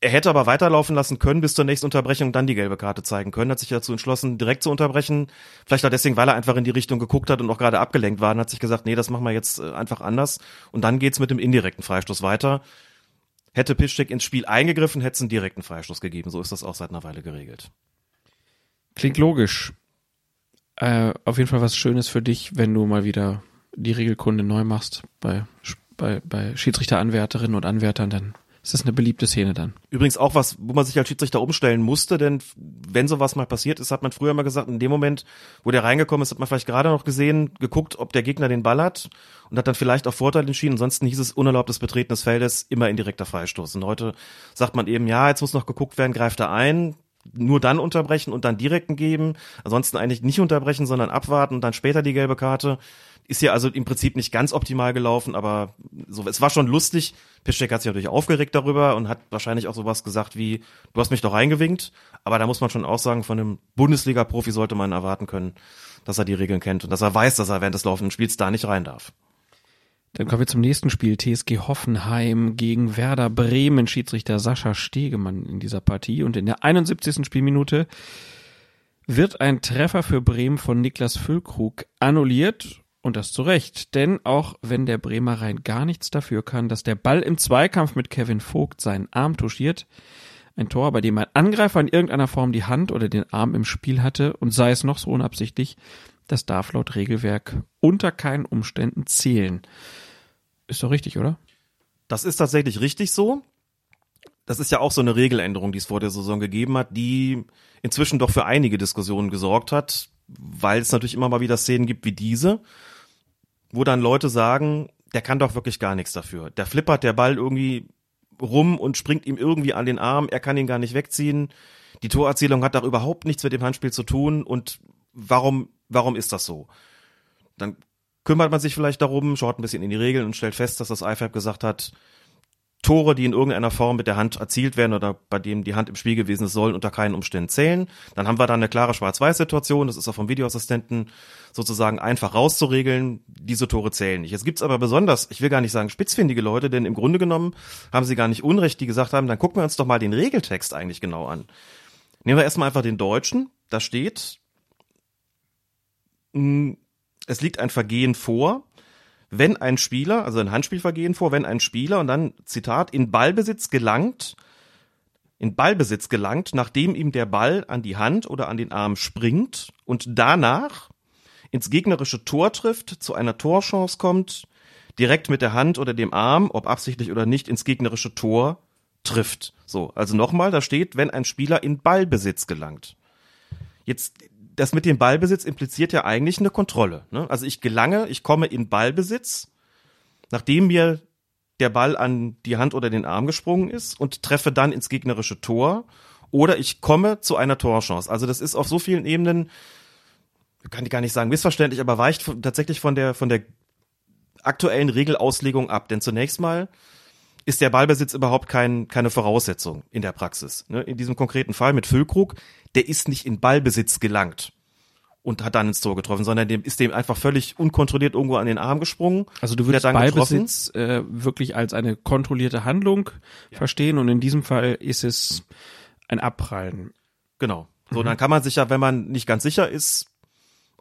Er hätte aber weiterlaufen lassen können bis zur nächsten Unterbrechung, dann die gelbe Karte zeigen können. Hat sich dazu entschlossen, direkt zu unterbrechen. Vielleicht auch deswegen, weil er einfach in die Richtung geguckt hat und auch gerade abgelenkt war und hat sich gesagt, nee, das machen wir jetzt äh, einfach anders. Und dann geht's mit dem indirekten Freistoß weiter. Hätte Piszczek ins Spiel eingegriffen, hätte es einen direkten Freistoß gegeben. So ist das auch seit einer Weile geregelt. Klingt logisch. Äh, auf jeden Fall was Schönes für dich, wenn du mal wieder die Regelkunde neu machst bei, bei, bei Schiedsrichteranwärterinnen und Anwärtern, dann ist das eine beliebte Szene dann. Übrigens auch was, wo man sich als Schiedsrichter umstellen musste, denn wenn sowas mal passiert ist, hat man früher mal gesagt, in dem Moment, wo der reingekommen ist, hat man vielleicht gerade noch gesehen, geguckt, ob der Gegner den Ball hat und hat dann vielleicht auf Vorteil entschieden. Ansonsten hieß es unerlaubtes Betreten des Feldes, immer indirekter Freistoß. Und heute sagt man eben, ja, jetzt muss noch geguckt werden, greift er ein, nur dann unterbrechen und dann direkten geben. Ansonsten eigentlich nicht unterbrechen, sondern abwarten und dann später die gelbe Karte. Ist ja also im Prinzip nicht ganz optimal gelaufen, aber so, es war schon lustig. Piszczek hat sich natürlich aufgeregt darüber und hat wahrscheinlich auch sowas gesagt wie, du hast mich doch reingewinkt. Aber da muss man schon auch sagen, von einem Bundesliga-Profi sollte man erwarten können, dass er die Regeln kennt und dass er weiß, dass er während des laufenden Spiels da nicht rein darf. Dann kommen wir zum nächsten Spiel. TSG Hoffenheim gegen Werder Bremen. Schiedsrichter Sascha Stegemann in dieser Partie. Und in der 71. Spielminute wird ein Treffer für Bremen von Niklas Füllkrug annulliert. Und das zu Recht. Denn auch wenn der Bremer rein gar nichts dafür kann, dass der Ball im Zweikampf mit Kevin Vogt seinen Arm touchiert, ein Tor, bei dem ein Angreifer in irgendeiner Form die Hand oder den Arm im Spiel hatte und sei es noch so unabsichtlich, das darf laut Regelwerk unter keinen Umständen zählen. Ist doch richtig, oder? Das ist tatsächlich richtig so. Das ist ja auch so eine Regeländerung, die es vor der Saison gegeben hat, die inzwischen doch für einige Diskussionen gesorgt hat, weil es natürlich immer mal wieder Szenen gibt wie diese, wo dann Leute sagen, der kann doch wirklich gar nichts dafür. Der flippert der Ball irgendwie rum und springt ihm irgendwie an den Arm, er kann ihn gar nicht wegziehen. Die Torerzählung hat doch überhaupt nichts mit dem Handspiel zu tun und warum, warum ist das so? Dann kümmert man sich vielleicht darum, schaut ein bisschen in die Regeln und stellt fest, dass das IFAB gesagt hat, Tore, die in irgendeiner Form mit der Hand erzielt werden oder bei dem die Hand im Spiel gewesen ist, sollen unter keinen Umständen zählen. Dann haben wir da eine klare Schwarz-Weiß-Situation. Das ist auch vom Videoassistenten sozusagen einfach rauszuregeln. Diese Tore zählen nicht. Jetzt gibt's aber besonders, ich will gar nicht sagen spitzfindige Leute, denn im Grunde genommen haben sie gar nicht Unrecht, die gesagt haben, dann gucken wir uns doch mal den Regeltext eigentlich genau an. Nehmen wir erstmal einfach den Deutschen. Da steht, es liegt ein Vergehen vor, wenn ein Spieler, also ein Handspielvergehen vor, wenn ein Spieler und dann Zitat in Ballbesitz gelangt, in Ballbesitz gelangt, nachdem ihm der Ball an die Hand oder an den Arm springt und danach ins gegnerische Tor trifft, zu einer Torchance kommt, direkt mit der Hand oder dem Arm, ob absichtlich oder nicht, ins gegnerische Tor trifft. So, also nochmal, da steht, wenn ein Spieler in Ballbesitz gelangt. Jetzt das mit dem Ballbesitz impliziert ja eigentlich eine Kontrolle. Ne? Also ich gelange, ich komme in Ballbesitz, nachdem mir der Ball an die Hand oder den Arm gesprungen ist und treffe dann ins gegnerische Tor oder ich komme zu einer Torchance. Also das ist auf so vielen Ebenen kann ich gar nicht sagen missverständlich, aber weicht tatsächlich von der, von der aktuellen Regelauslegung ab. Denn zunächst mal ist der Ballbesitz überhaupt kein, keine Voraussetzung in der Praxis. Ne? In diesem konkreten Fall mit Füllkrug, der ist nicht in Ballbesitz gelangt und hat dann ins Tor getroffen, sondern dem ist dem einfach völlig unkontrolliert irgendwo an den Arm gesprungen. Also du würdest Ballbesitz äh, wirklich als eine kontrollierte Handlung ja. verstehen und in diesem Fall ist es ein Abprallen. Genau. So, mhm. dann kann man sich ja, wenn man nicht ganz sicher ist,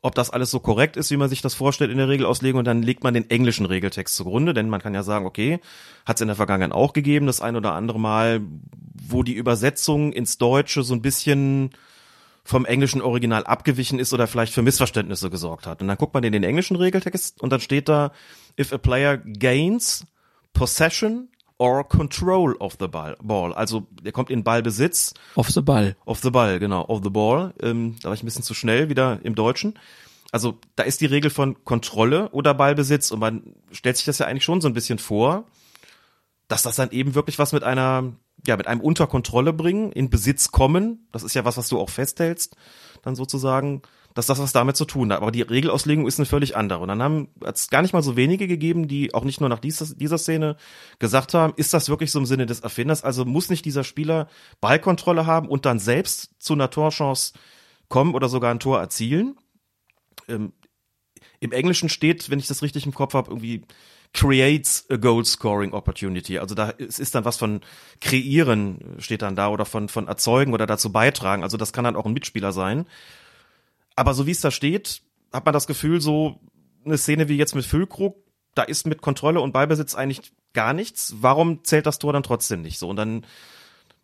ob das alles so korrekt ist, wie man sich das vorstellt in der Regelauslegung, und dann legt man den englischen Regeltext zugrunde, denn man kann ja sagen, okay, hat es in der Vergangenheit auch gegeben, das ein oder andere Mal, wo die Übersetzung ins Deutsche so ein bisschen vom englischen Original abgewichen ist oder vielleicht für Missverständnisse gesorgt hat. Und dann guckt man in den englischen Regeltext und dann steht da, if a player gains possession or control of the ball. Also der kommt in Ballbesitz. Of the ball. Of the ball, genau. Of the ball. Ähm, da war ich ein bisschen zu schnell wieder im Deutschen. Also da ist die Regel von Kontrolle oder Ballbesitz und man stellt sich das ja eigentlich schon so ein bisschen vor, dass das dann eben wirklich was mit einer ja, mit einem unter Kontrolle bringen, in Besitz kommen, das ist ja was, was du auch festhältst, dann sozusagen, dass das was damit zu tun hat. Aber die Regelauslegung ist eine völlig andere. Und dann haben es gar nicht mal so wenige gegeben, die auch nicht nur nach dieser, dieser Szene gesagt haben, ist das wirklich so im Sinne des Erfinders? Also muss nicht dieser Spieler Ballkontrolle haben und dann selbst zu einer Torchance kommen oder sogar ein Tor erzielen? Ähm, Im Englischen steht, wenn ich das richtig im Kopf habe, irgendwie creates a goal scoring opportunity. Also da es ist dann was von kreieren steht dann da oder von von erzeugen oder dazu beitragen. Also das kann dann auch ein Mitspieler sein. Aber so wie es da steht, hat man das Gefühl so eine Szene wie jetzt mit Füllkrug, da ist mit Kontrolle und Ballbesitz eigentlich gar nichts. Warum zählt das Tor dann trotzdem nicht so? Und dann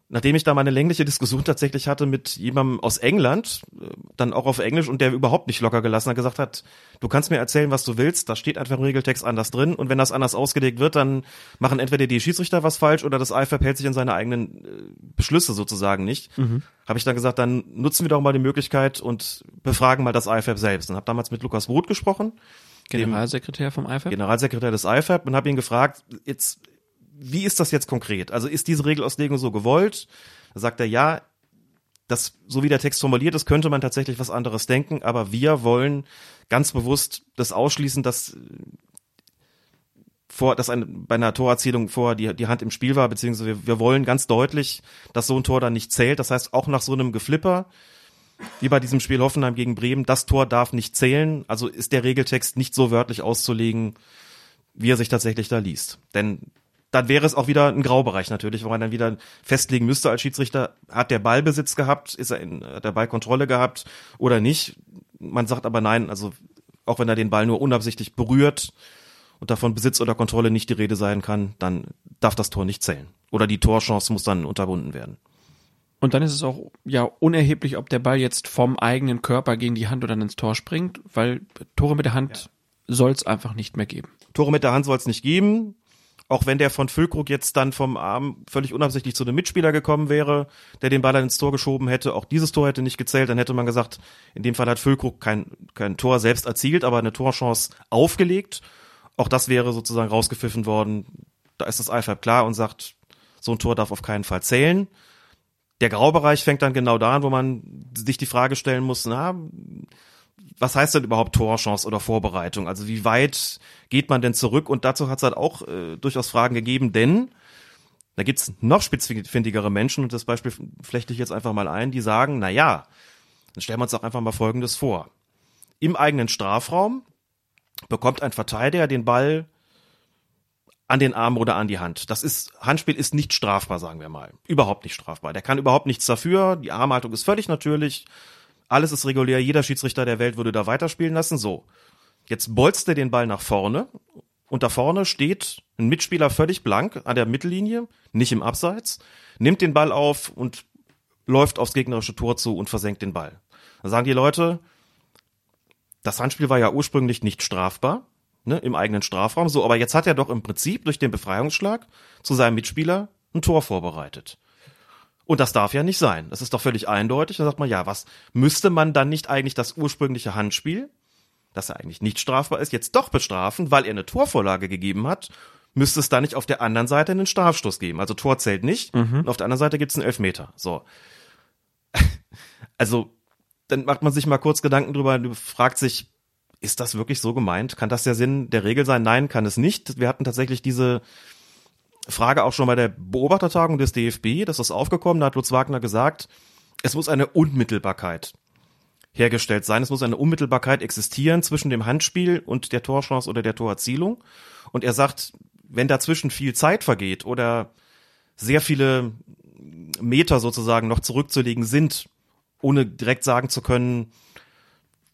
nachdem ich da mal eine längliche Diskussion tatsächlich hatte mit jemandem aus England, äh, dann auch auf Englisch und der überhaupt nicht locker gelassen hat, gesagt hat, du kannst mir erzählen, was du willst, da steht einfach im Regeltext anders drin und wenn das anders ausgelegt wird, dann machen entweder die Schiedsrichter was falsch oder das IFAB hält sich an seine eigenen äh, Beschlüsse sozusagen nicht. Mhm. Habe ich dann gesagt, dann nutzen wir doch mal die Möglichkeit und befragen mal das IFAB selbst. Und habe damals mit Lukas Roth gesprochen. Generalsekretär vom IFAB? Generalsekretär des IFAB und habe ihn gefragt, jetzt wie ist das jetzt konkret? Also ist diese Regelauslegung so gewollt? Da sagt er, ja, das, so wie der Text formuliert ist, könnte man tatsächlich was anderes denken, aber wir wollen ganz bewusst das ausschließen, dass vor, dass ein, bei einer Torerzielung vor die, die Hand im Spiel war, beziehungsweise wir, wir wollen ganz deutlich, dass so ein Tor dann nicht zählt. Das heißt, auch nach so einem Geflipper, wie bei diesem Spiel Hoffenheim gegen Bremen, das Tor darf nicht zählen. Also ist der Regeltext nicht so wörtlich auszulegen, wie er sich tatsächlich da liest. Denn dann wäre es auch wieder ein Graubereich natürlich, wo man dann wieder festlegen müsste als Schiedsrichter, hat der Ballbesitz gehabt, ist er in hat der Ballkontrolle gehabt oder nicht. Man sagt aber nein, also auch wenn er den Ball nur unabsichtlich berührt und davon Besitz oder Kontrolle nicht die Rede sein kann, dann darf das Tor nicht zählen. Oder die Torchance muss dann unterbunden werden. Und dann ist es auch ja unerheblich, ob der Ball jetzt vom eigenen Körper gegen die Hand oder ins Tor springt, weil Tore mit der Hand ja. soll es einfach nicht mehr geben. Tore mit der Hand soll es nicht geben auch wenn der von Füllkrug jetzt dann vom Arm völlig unabsichtlich zu einem Mitspieler gekommen wäre, der den Ball dann ins Tor geschoben hätte, auch dieses Tor hätte nicht gezählt, dann hätte man gesagt, in dem Fall hat Füllkrug kein, kein Tor selbst erzielt, aber eine Torchance aufgelegt. Auch das wäre sozusagen rausgepfiffen worden. Da ist das IFAB klar und sagt, so ein Tor darf auf keinen Fall zählen. Der Graubereich fängt dann genau da an, wo man sich die Frage stellen muss, na, was heißt denn überhaupt Torchance oder Vorbereitung? Also wie weit geht man denn zurück? Und dazu hat es halt auch äh, durchaus Fragen gegeben, denn da gibt's noch spitzfindigere Menschen, und das Beispiel flechte ich jetzt einfach mal ein, die sagen, na ja, dann stellen wir uns doch einfach mal Folgendes vor. Im eigenen Strafraum bekommt ein Verteidiger den Ball an den Arm oder an die Hand. Das ist, Handspiel ist nicht strafbar, sagen wir mal. Überhaupt nicht strafbar. Der kann überhaupt nichts dafür. Die Armhaltung ist völlig natürlich. Alles ist regulär, jeder Schiedsrichter der Welt würde da weiterspielen lassen. So. Jetzt bolzt er den Ball nach vorne und da vorne steht ein Mitspieler völlig blank an der Mittellinie, nicht im Abseits, nimmt den Ball auf und läuft aufs gegnerische Tor zu und versenkt den Ball. Da sagen die Leute, das Handspiel war ja ursprünglich nicht strafbar, ne, im eigenen Strafraum, so, aber jetzt hat er doch im Prinzip durch den Befreiungsschlag zu seinem Mitspieler ein Tor vorbereitet. Und das darf ja nicht sein. Das ist doch völlig eindeutig. Dann sagt man, ja, was müsste man dann nicht eigentlich das ursprüngliche Handspiel, das ja eigentlich nicht strafbar ist, jetzt doch bestrafen, weil er eine Torvorlage gegeben hat? Müsste es da nicht auf der anderen Seite einen Strafstoß geben? Also Tor zählt nicht. Mhm. Und auf der anderen Seite gibt es einen Elfmeter. So. also, dann macht man sich mal kurz Gedanken drüber, du fragt sich, ist das wirklich so gemeint? Kann das der Sinn der Regel sein? Nein, kann es nicht. Wir hatten tatsächlich diese Frage auch schon bei der Beobachtertagung des DFB, das ist aufgekommen, da hat Lutz Wagner gesagt, es muss eine Unmittelbarkeit hergestellt sein. Es muss eine Unmittelbarkeit existieren zwischen dem Handspiel und der Torchance oder der Torerzielung. Und er sagt, wenn dazwischen viel Zeit vergeht oder sehr viele Meter sozusagen noch zurückzulegen sind, ohne direkt sagen zu können,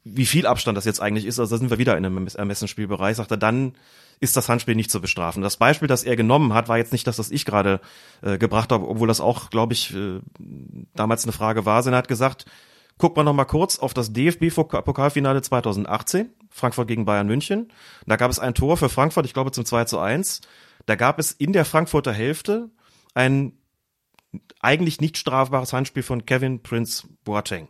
wie viel Abstand das jetzt eigentlich ist, also da sind wir wieder in einem Ermessensspielbereich, sagt er, dann ist das Handspiel nicht zu bestrafen. Das Beispiel, das er genommen hat, war jetzt nicht das, was ich gerade äh, gebracht habe, obwohl das auch, glaube ich, äh, damals eine Frage war. Er hat gesagt, guck mal noch mal kurz auf das DFB-Pokalfinale 2018, Frankfurt gegen Bayern München. Da gab es ein Tor für Frankfurt, ich glaube zum 2 zu 1. Da gab es in der Frankfurter Hälfte ein eigentlich nicht strafbares Handspiel von Kevin Prince Boateng.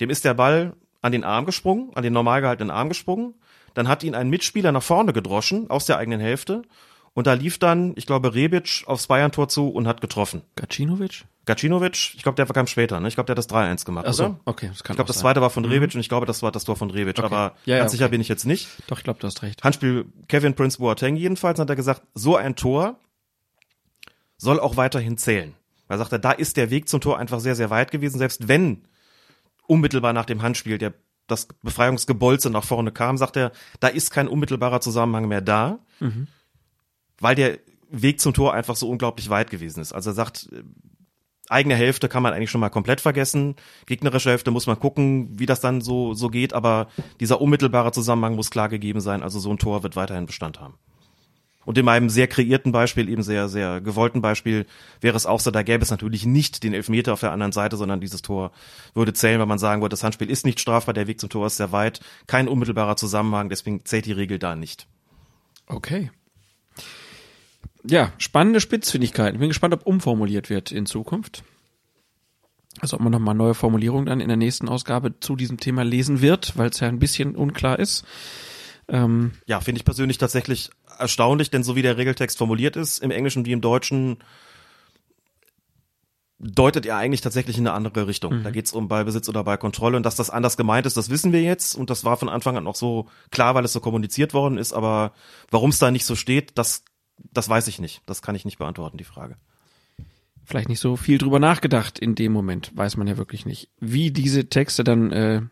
Dem ist der Ball an den Arm gesprungen, an den normal gehaltenen Arm gesprungen. Dann hat ihn ein Mitspieler nach vorne gedroschen aus der eigenen Hälfte. Und da lief dann, ich glaube, Rebic aufs Bayern-Tor zu und hat getroffen. Gacinovic? Gacinovic, ich glaube, der kam später, ne? Ich glaube, der hat das 3-1 gemacht, Ach so, oder? okay, das kann Ich glaube, das zweite war von Mhm. Rebic und ich glaube, das war das Tor von Rebic, Okay. aber Ja, ja, ganz sicher okay. bin ich jetzt nicht. Doch, ich glaube, du hast recht. Handspiel Kevin Prince Boateng jedenfalls hat er gesagt, so ein Tor soll auch weiterhin zählen. Er sagte, da ist der Weg zum Tor einfach sehr, sehr weit gewesen, selbst wenn unmittelbar nach dem Handspiel der das Befreiungsgebolze nach vorne kam, sagt er, da ist kein unmittelbarer Zusammenhang mehr da, weil der Weg zum Tor einfach so unglaublich weit gewesen ist. Also er sagt, eigene Hälfte kann man eigentlich schon mal komplett vergessen, gegnerische Hälfte muss man gucken, wie das dann so, so geht, aber dieser unmittelbare Zusammenhang muss klar gegeben sein, also so ein Tor wird weiterhin Bestand haben. Und in meinem sehr kreierten Beispiel, eben sehr, sehr gewollten Beispiel, wäre es auch so, da gäbe es natürlich nicht den Elfmeter auf der anderen Seite, sondern dieses Tor würde zählen, wenn man sagen würde, das Handspiel ist nicht strafbar, der Weg zum Tor ist sehr weit, kein unmittelbarer Zusammenhang, deswegen zählt die Regel da nicht. Okay. Ja, spannende Spitzfindigkeiten. Bin gespannt, ob umformuliert wird in Zukunft. Also ob man nochmal neue Formulierungen dann in der nächsten Ausgabe zu diesem Thema lesen wird, weil es ja ein bisschen unklar ist. Ähm, Ja, finde ich persönlich tatsächlich erstaunlich, denn so wie der Regeltext formuliert ist, im Englischen wie im Deutschen, deutet er eigentlich tatsächlich in eine andere Richtung. Da geht es um Ballbesitz oder Ballkontrolle und dass das anders gemeint ist, das wissen wir jetzt und das war von Anfang an auch so klar, weil es so kommuniziert worden ist, aber warum es da nicht so steht, das, das weiß ich nicht. Das kann ich nicht beantworten, die Frage. vielleicht nicht so viel drüber nachgedacht in dem Moment, weiß man ja wirklich nicht. Wie diese Texte dann äh,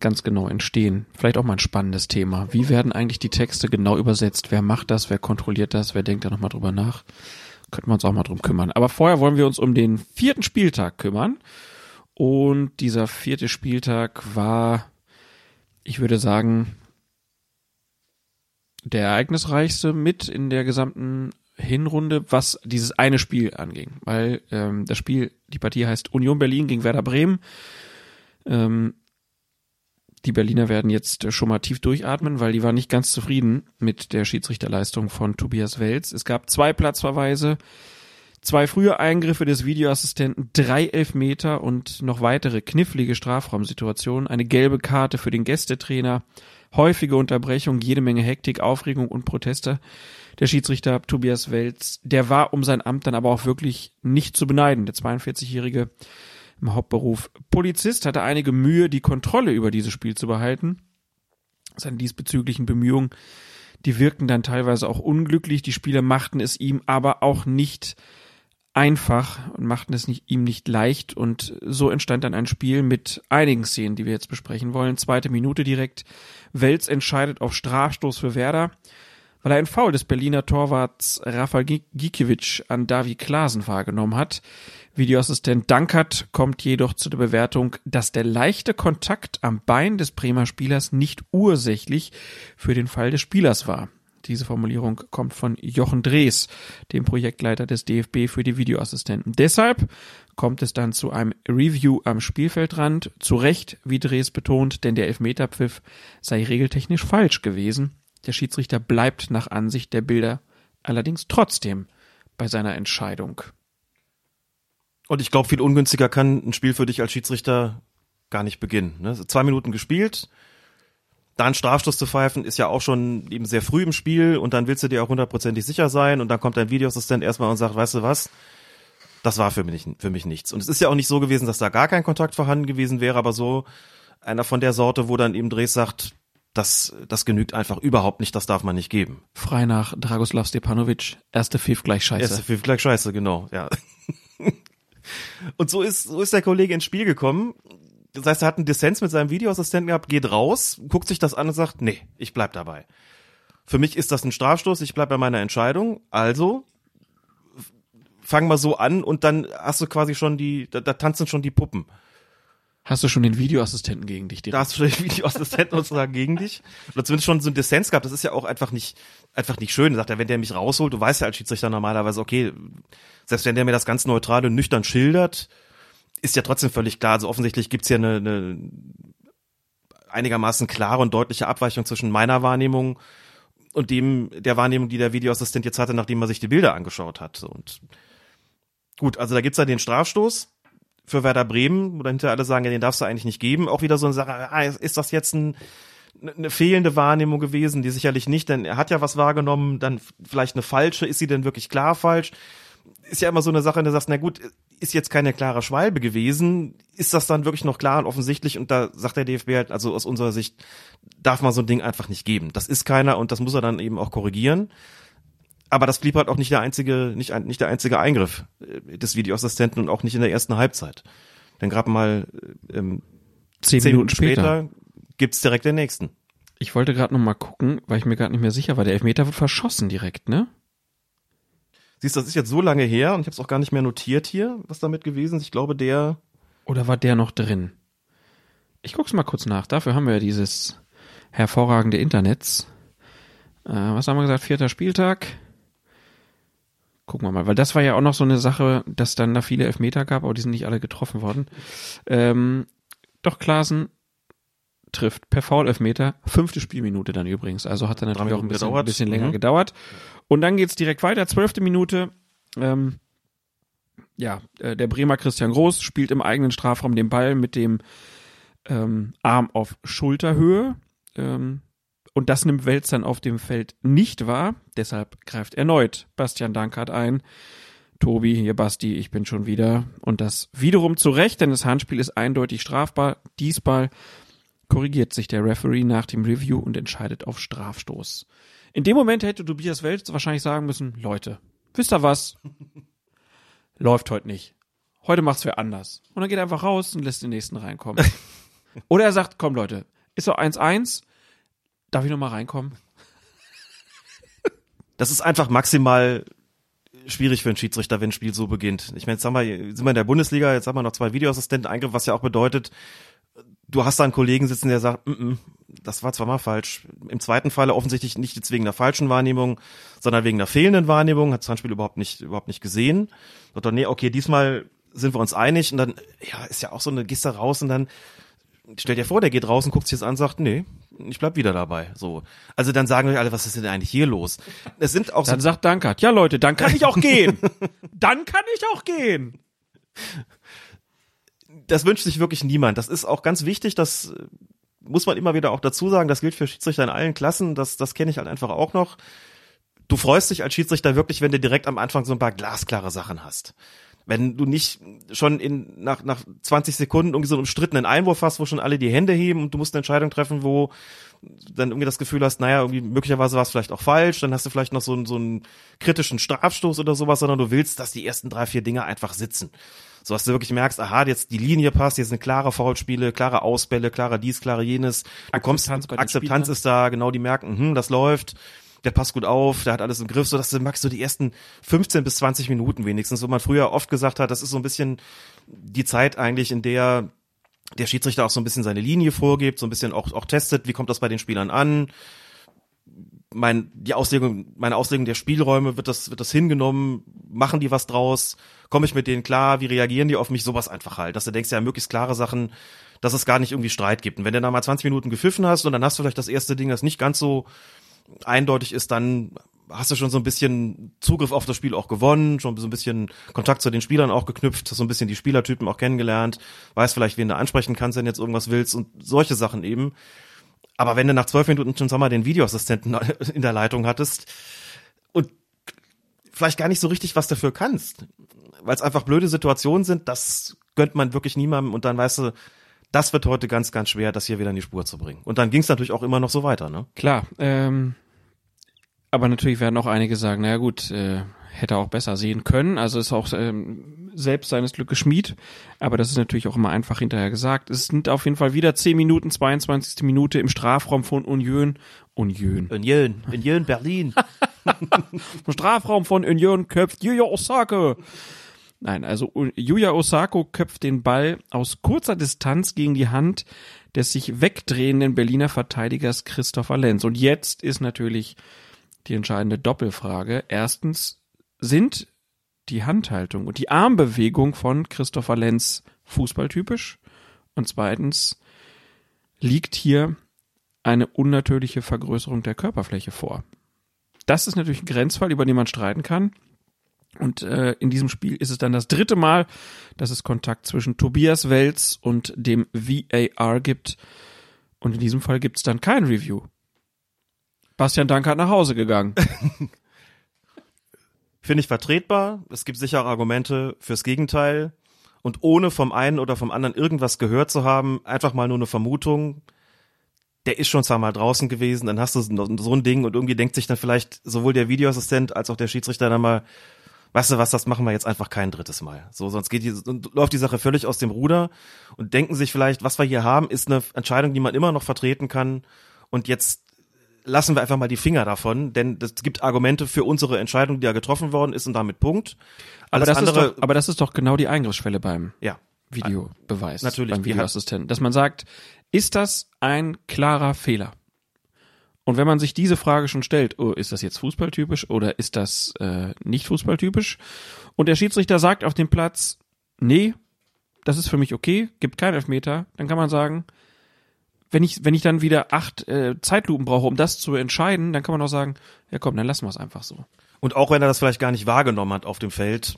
ganz genau entstehen. Vielleicht auch mal ein spannendes Thema. Wie werden eigentlich die Texte genau übersetzt? Wer macht das? Wer kontrolliert das? Wer denkt da nochmal drüber nach? Könnten wir uns auch mal drum kümmern. Aber vorher wollen wir uns um den vierten Spieltag kümmern. Und dieser vierte Spieltag war, ich würde sagen, der ereignisreichste mit in der gesamten Hinrunde, was dieses eine Spiel anging. Weil ähm, das Spiel, die Partie heißt Union Berlin gegen Werder Bremen. Ähm, die Berliner werden jetzt schon mal tief durchatmen, weil die waren nicht ganz zufrieden mit der Schiedsrichterleistung von Tobias Welz. Es gab zwei Platzverweise, zwei frühe Eingriffe des Videoassistenten, drei Elfmeter und noch weitere knifflige Strafraumsituationen, eine gelbe Karte für den Gästetrainer, häufige Unterbrechung, jede Menge Hektik, Aufregung und Proteste. Der Schiedsrichter Tobias Welz, der war um sein Amt dann aber auch wirklich nicht zu beneiden. Der 42-jährige im Hauptberuf Polizist hatte einige Mühe, die Kontrolle über dieses Spiel zu behalten. Seine diesbezüglichen Bemühungen, die wirkten dann teilweise auch unglücklich. Die Spieler machten es ihm aber auch nicht einfach und machten es nicht, ihm nicht leicht. Und so entstand dann ein Spiel mit einigen Szenen, die wir jetzt besprechen wollen. Zweite Minute direkt. Welz entscheidet auf Strafstoß für Werder weil er ein Foul des Berliner Torwarts Rafa Gikiewicz an Davi Klaasen wahrgenommen hat. Videoassistent Dankert kommt jedoch zu der Bewertung, dass der leichte Kontakt am Bein des Bremer Spielers nicht ursächlich für den Fall des Spielers war. Diese Formulierung kommt von Jochen Drees, dem Projektleiter des DFB für die Videoassistenten. Deshalb kommt es dann zu einem Review am Spielfeldrand. Zu Recht, wie Drees betont, denn der Elfmeterpfiff sei regeltechnisch falsch gewesen. Der Schiedsrichter bleibt nach Ansicht der Bilder allerdings trotzdem bei seiner Entscheidung. Und ich glaube, viel ungünstiger kann ein Spiel für dich als Schiedsrichter gar nicht beginnen. Ne? Zwei Minuten gespielt, da einen Strafstoß zu pfeifen, ist ja auch schon eben sehr früh im Spiel und dann willst du dir auch hundertprozentig sicher sein und dann kommt dein Videoassistent erstmal und sagt, weißt du was, das war für mich, für mich nichts. Und es ist ja auch nicht so gewesen, dass da gar kein Kontakt vorhanden gewesen wäre, aber so einer von der Sorte, wo dann eben Dres sagt, das, das genügt einfach überhaupt nicht, das darf man nicht geben. Frei nach Dragoslav Stepanovic. Erste Pfiff gleich scheiße. Erste Pfiff gleich scheiße, genau, ja. Und so ist, so ist der Kollege ins Spiel gekommen. Das heißt, er hat einen Dissens mit seinem Videoassistenten gehabt, geht raus, guckt sich das an und sagt, nee, ich bleib dabei. Für mich ist das ein Strafstoß, ich bleib bei meiner Entscheidung. Also fang mal so an und dann hast du quasi schon die, da, da tanzen schon die Puppen. Hast du schon den Videoassistenten gegen dich? Da hast du schon den Videoassistenten sozusagen gegen dich. Oder zumindest schon so ein Dissens gehabt. Das ist ja auch einfach nicht, einfach nicht schön. Sagt er, wenn der mich rausholt, du weißt ja als Schiedsrichter normalerweise, okay, selbst wenn der mir das ganz neutral und nüchtern schildert, ist ja trotzdem völlig klar. Also offensichtlich gibt's ja eine, eine einigermaßen klare und deutliche Abweichung zwischen meiner Wahrnehmung und dem der Wahrnehmung, die der Videoassistent jetzt hatte, nachdem er sich die Bilder angeschaut hat. Und gut, also da gibt's ja den Strafstoß für Werder Bremen, wo dann hinterher alle sagen, ja, den darfst du eigentlich nicht geben. Auch wieder so eine Sache, ah, ist das jetzt ein, eine fehlende Wahrnehmung gewesen? Die sicherlich nicht, denn er hat ja was wahrgenommen, dann vielleicht eine falsche. Ist sie denn wirklich klar falsch? Ist ja immer so eine Sache, du sagst, na gut, ist jetzt keine klare Schwalbe gewesen. Ist das dann wirklich noch klar und offensichtlich? Und da sagt der DFB halt, also aus unserer Sicht darf man so ein Ding einfach nicht geben. Das ist keiner und das muss er dann eben auch korrigieren aber das blieb halt auch nicht der einzige, nicht, ein, nicht der einzige Eingriff äh, des Videoassistenten und auch nicht in der ersten Halbzeit. Denn gerade mal ähm, zehn, zehn, Minuten später, später gibt's direkt den nächsten. Ich wollte gerade noch mal gucken, weil ich mir gerade nicht mehr sicher war. Der Elfmeter wird verschossen direkt, ne? Siehst, du, das ist jetzt so lange her und ich habe es auch gar nicht mehr notiert hier, was damit gewesen ist. Ich glaube, der oder war der noch drin? Ich guck's mal kurz nach. Dafür haben wir ja dieses hervorragende Internets. Äh, was haben wir gesagt? Vierter Spieltag. Gucken wir mal, weil das war ja auch noch so eine Sache, dass dann da viele Elfmeter gab, aber die sind nicht alle getroffen worden. Ähm, doch Klaasen trifft per Foul Elfmeter, fünfte Spielminute dann übrigens. Also hat dann natürlich auch ein bisschen, ein bisschen länger mhm. gedauert. Und dann geht's direkt weiter, zwölfte Minute. Ähm, ja, äh, der Bremer Christian Groß spielt im eigenen Strafraum den Ball mit dem ähm, Arm auf Schulterhöhe. Ähm, und das nimmt Welz dann auf dem Feld nicht wahr. Deshalb greift erneut Bastian Dankert ein. Tobi, hier Basti, ich bin schon wieder. Und das wiederum zu Recht, denn das Handspiel ist eindeutig strafbar. Diesmal korrigiert sich der Referee nach dem Review und entscheidet auf Strafstoß. In dem Moment hätte Tobias Welz wahrscheinlich sagen müssen, Leute, wisst ihr was? Läuft heute nicht. Heute macht's wer anders. Und dann geht er einfach raus und lässt den nächsten reinkommen. Oder er sagt, komm Leute, ist so 1-1, Darf ich noch mal reinkommen? Das ist einfach maximal schwierig für einen Schiedsrichter, wenn ein Spiel so beginnt. Ich meine, jetzt haben wir, sind wir in der Bundesliga, jetzt haben wir noch zwei Videoassistenten eingriff, was ja auch bedeutet, du hast da einen Kollegen sitzen, der sagt, mm -mm, das war zweimal falsch. Im zweiten Falle offensichtlich nicht jetzt wegen der falschen Wahrnehmung, sondern wegen der fehlenden Wahrnehmung, hat das Handspiel überhaupt nicht, überhaupt nicht gesehen. Sagt er, nee, okay, diesmal sind wir uns einig und dann, ja, ist ja auch so eine Giste raus und dann stell dir vor, der geht raus und guckt sich das an, sagt, nee, ich bleib wieder dabei. So. Also dann sagen wir alle, was ist denn eigentlich hier los? Es sind auch Dann so sagt Dankert, ja Leute, dann kann ich auch gehen. dann kann ich auch gehen. Das wünscht sich wirklich niemand. Das ist auch ganz wichtig, das muss man immer wieder auch dazu sagen, das gilt für Schiedsrichter in allen Klassen, das, das kenne ich halt einfach auch noch. Du freust dich als Schiedsrichter wirklich, wenn du direkt am Anfang so ein paar glasklare Sachen hast wenn du nicht schon in nach nach 20 Sekunden irgendwie so einen umstrittenen Einwurf hast, wo schon alle die Hände heben und du musst eine Entscheidung treffen, wo dann irgendwie das Gefühl hast, naja, irgendwie möglicherweise war es vielleicht auch falsch, dann hast du vielleicht noch so, einen so einen kritischen Strafstoß oder sowas, sondern du willst, dass die ersten drei, vier Dinge einfach sitzen. So dass du wirklich merkst, aha, jetzt die Linie passt, jetzt sind klare Foulspiele, klare Ausbälle, klare dies, klare jenes. Du Akzeptanz, kommst, Akzeptanz ist da, genau, die merken, hm, das läuft der passt gut auf, der hat alles im Griff, so dass du magst so die ersten 15 bis 20 Minuten wenigstens, wo man früher oft gesagt hat, das ist so ein bisschen die Zeit eigentlich, in der der Schiedsrichter auch so ein bisschen seine Linie vorgibt, so ein bisschen auch, auch testet, wie kommt das bei den Spielern an. Mein, die Auslegung, meine Auslegung der Spielräume, wird das, wird das hingenommen, machen die was draus, komme ich mit denen klar, wie reagieren die auf mich, sowas einfach halt, dass du denkst, ja, möglichst klare Sachen, dass es gar nicht irgendwie Streit gibt. Und wenn du da mal 20 Minuten gepfiffen hast und dann hast du vielleicht das erste Ding, das nicht ganz so eindeutig ist, dann hast du schon so ein bisschen Zugriff auf das Spiel auch gewonnen, schon so ein bisschen Kontakt zu den Spielern auch geknüpft, hast so ein bisschen die Spielertypen auch kennengelernt, weißt vielleicht, wen du ansprechen kannst, wenn jetzt irgendwas willst und solche Sachen eben. Aber wenn du nach zwölf Minuten schon, sag mal, den Videoassistenten in der Leitung hattest und vielleicht gar nicht so richtig was dafür kannst, weil es einfach blöde Situationen sind, das gönnt man wirklich niemandem und dann weißt du, das wird heute ganz, ganz schwer, das hier wieder in die Spur zu bringen. Und dann ging es natürlich auch immer noch so weiter, ne? Klar, ähm, aber natürlich werden auch einige sagen, naja gut, äh, hätte auch besser sehen können. Also ist auch ähm, selbst seines Glückes Schmied. Aber das ist natürlich auch immer einfach hinterher gesagt. Es sind auf jeden Fall wieder 10 Minuten, 22. Minute im Strafraum von Union. Union. Union, Union Berlin. Im Strafraum von Union köpft Yuya Osako. Nein, also Yuya Osako köpft den Ball aus kurzer Distanz gegen die Hand des sich wegdrehenden Berliner Verteidigers Christopher Lenz. Und jetzt ist natürlich die entscheidende Doppelfrage. Erstens, sind die Handhaltung und die Armbewegung von Christopher Lenz fußballtypisch? Und zweitens, liegt hier eine unnatürliche Vergrößerung der Körperfläche vor? Das ist natürlich ein Grenzfall, über den man streiten kann. Und äh, in diesem Spiel ist es dann das dritte Mal, dass es Kontakt zwischen Tobias Welz und dem VAR gibt. Und in diesem Fall gibt es dann kein Review. Bastian Dankert nach Hause gegangen. Finde ich vertretbar. Es gibt sicher Argumente fürs Gegenteil. Und ohne vom einen oder vom anderen irgendwas gehört zu haben, einfach mal nur eine Vermutung, der ist schon zweimal draußen gewesen, dann hast du so ein Ding und irgendwie denkt sich dann vielleicht sowohl der Videoassistent als auch der Schiedsrichter dann mal, weißt du was, das machen wir jetzt einfach kein drittes Mal. So, sonst geht die, läuft die Sache völlig aus dem Ruder und denken sich vielleicht, was wir hier haben, ist eine Entscheidung, die man immer noch vertreten kann und jetzt lassen wir einfach mal die Finger davon, denn es gibt Argumente für unsere Entscheidung, die ja getroffen worden ist und damit Punkt. Alles aber, das andere, ist doch, aber das ist doch genau die Eingriffsschwelle beim ja, Videobeweis, natürlich, beim Videoassistenten, dass man sagt, ist das ein klarer Fehler? Und wenn man sich diese Frage schon stellt, oh, ist das jetzt fußballtypisch oder ist das äh, nicht fußballtypisch? Und der Schiedsrichter sagt auf dem Platz, nee, das ist für mich okay, gibt keinen Elfmeter, dann kann man sagen, wenn ich, wenn ich dann wieder acht äh, Zeitlupen brauche, um das zu entscheiden, dann kann man auch sagen, ja komm, dann lassen wir es einfach so. Und auch wenn er das vielleicht gar nicht wahrgenommen hat auf dem Feld,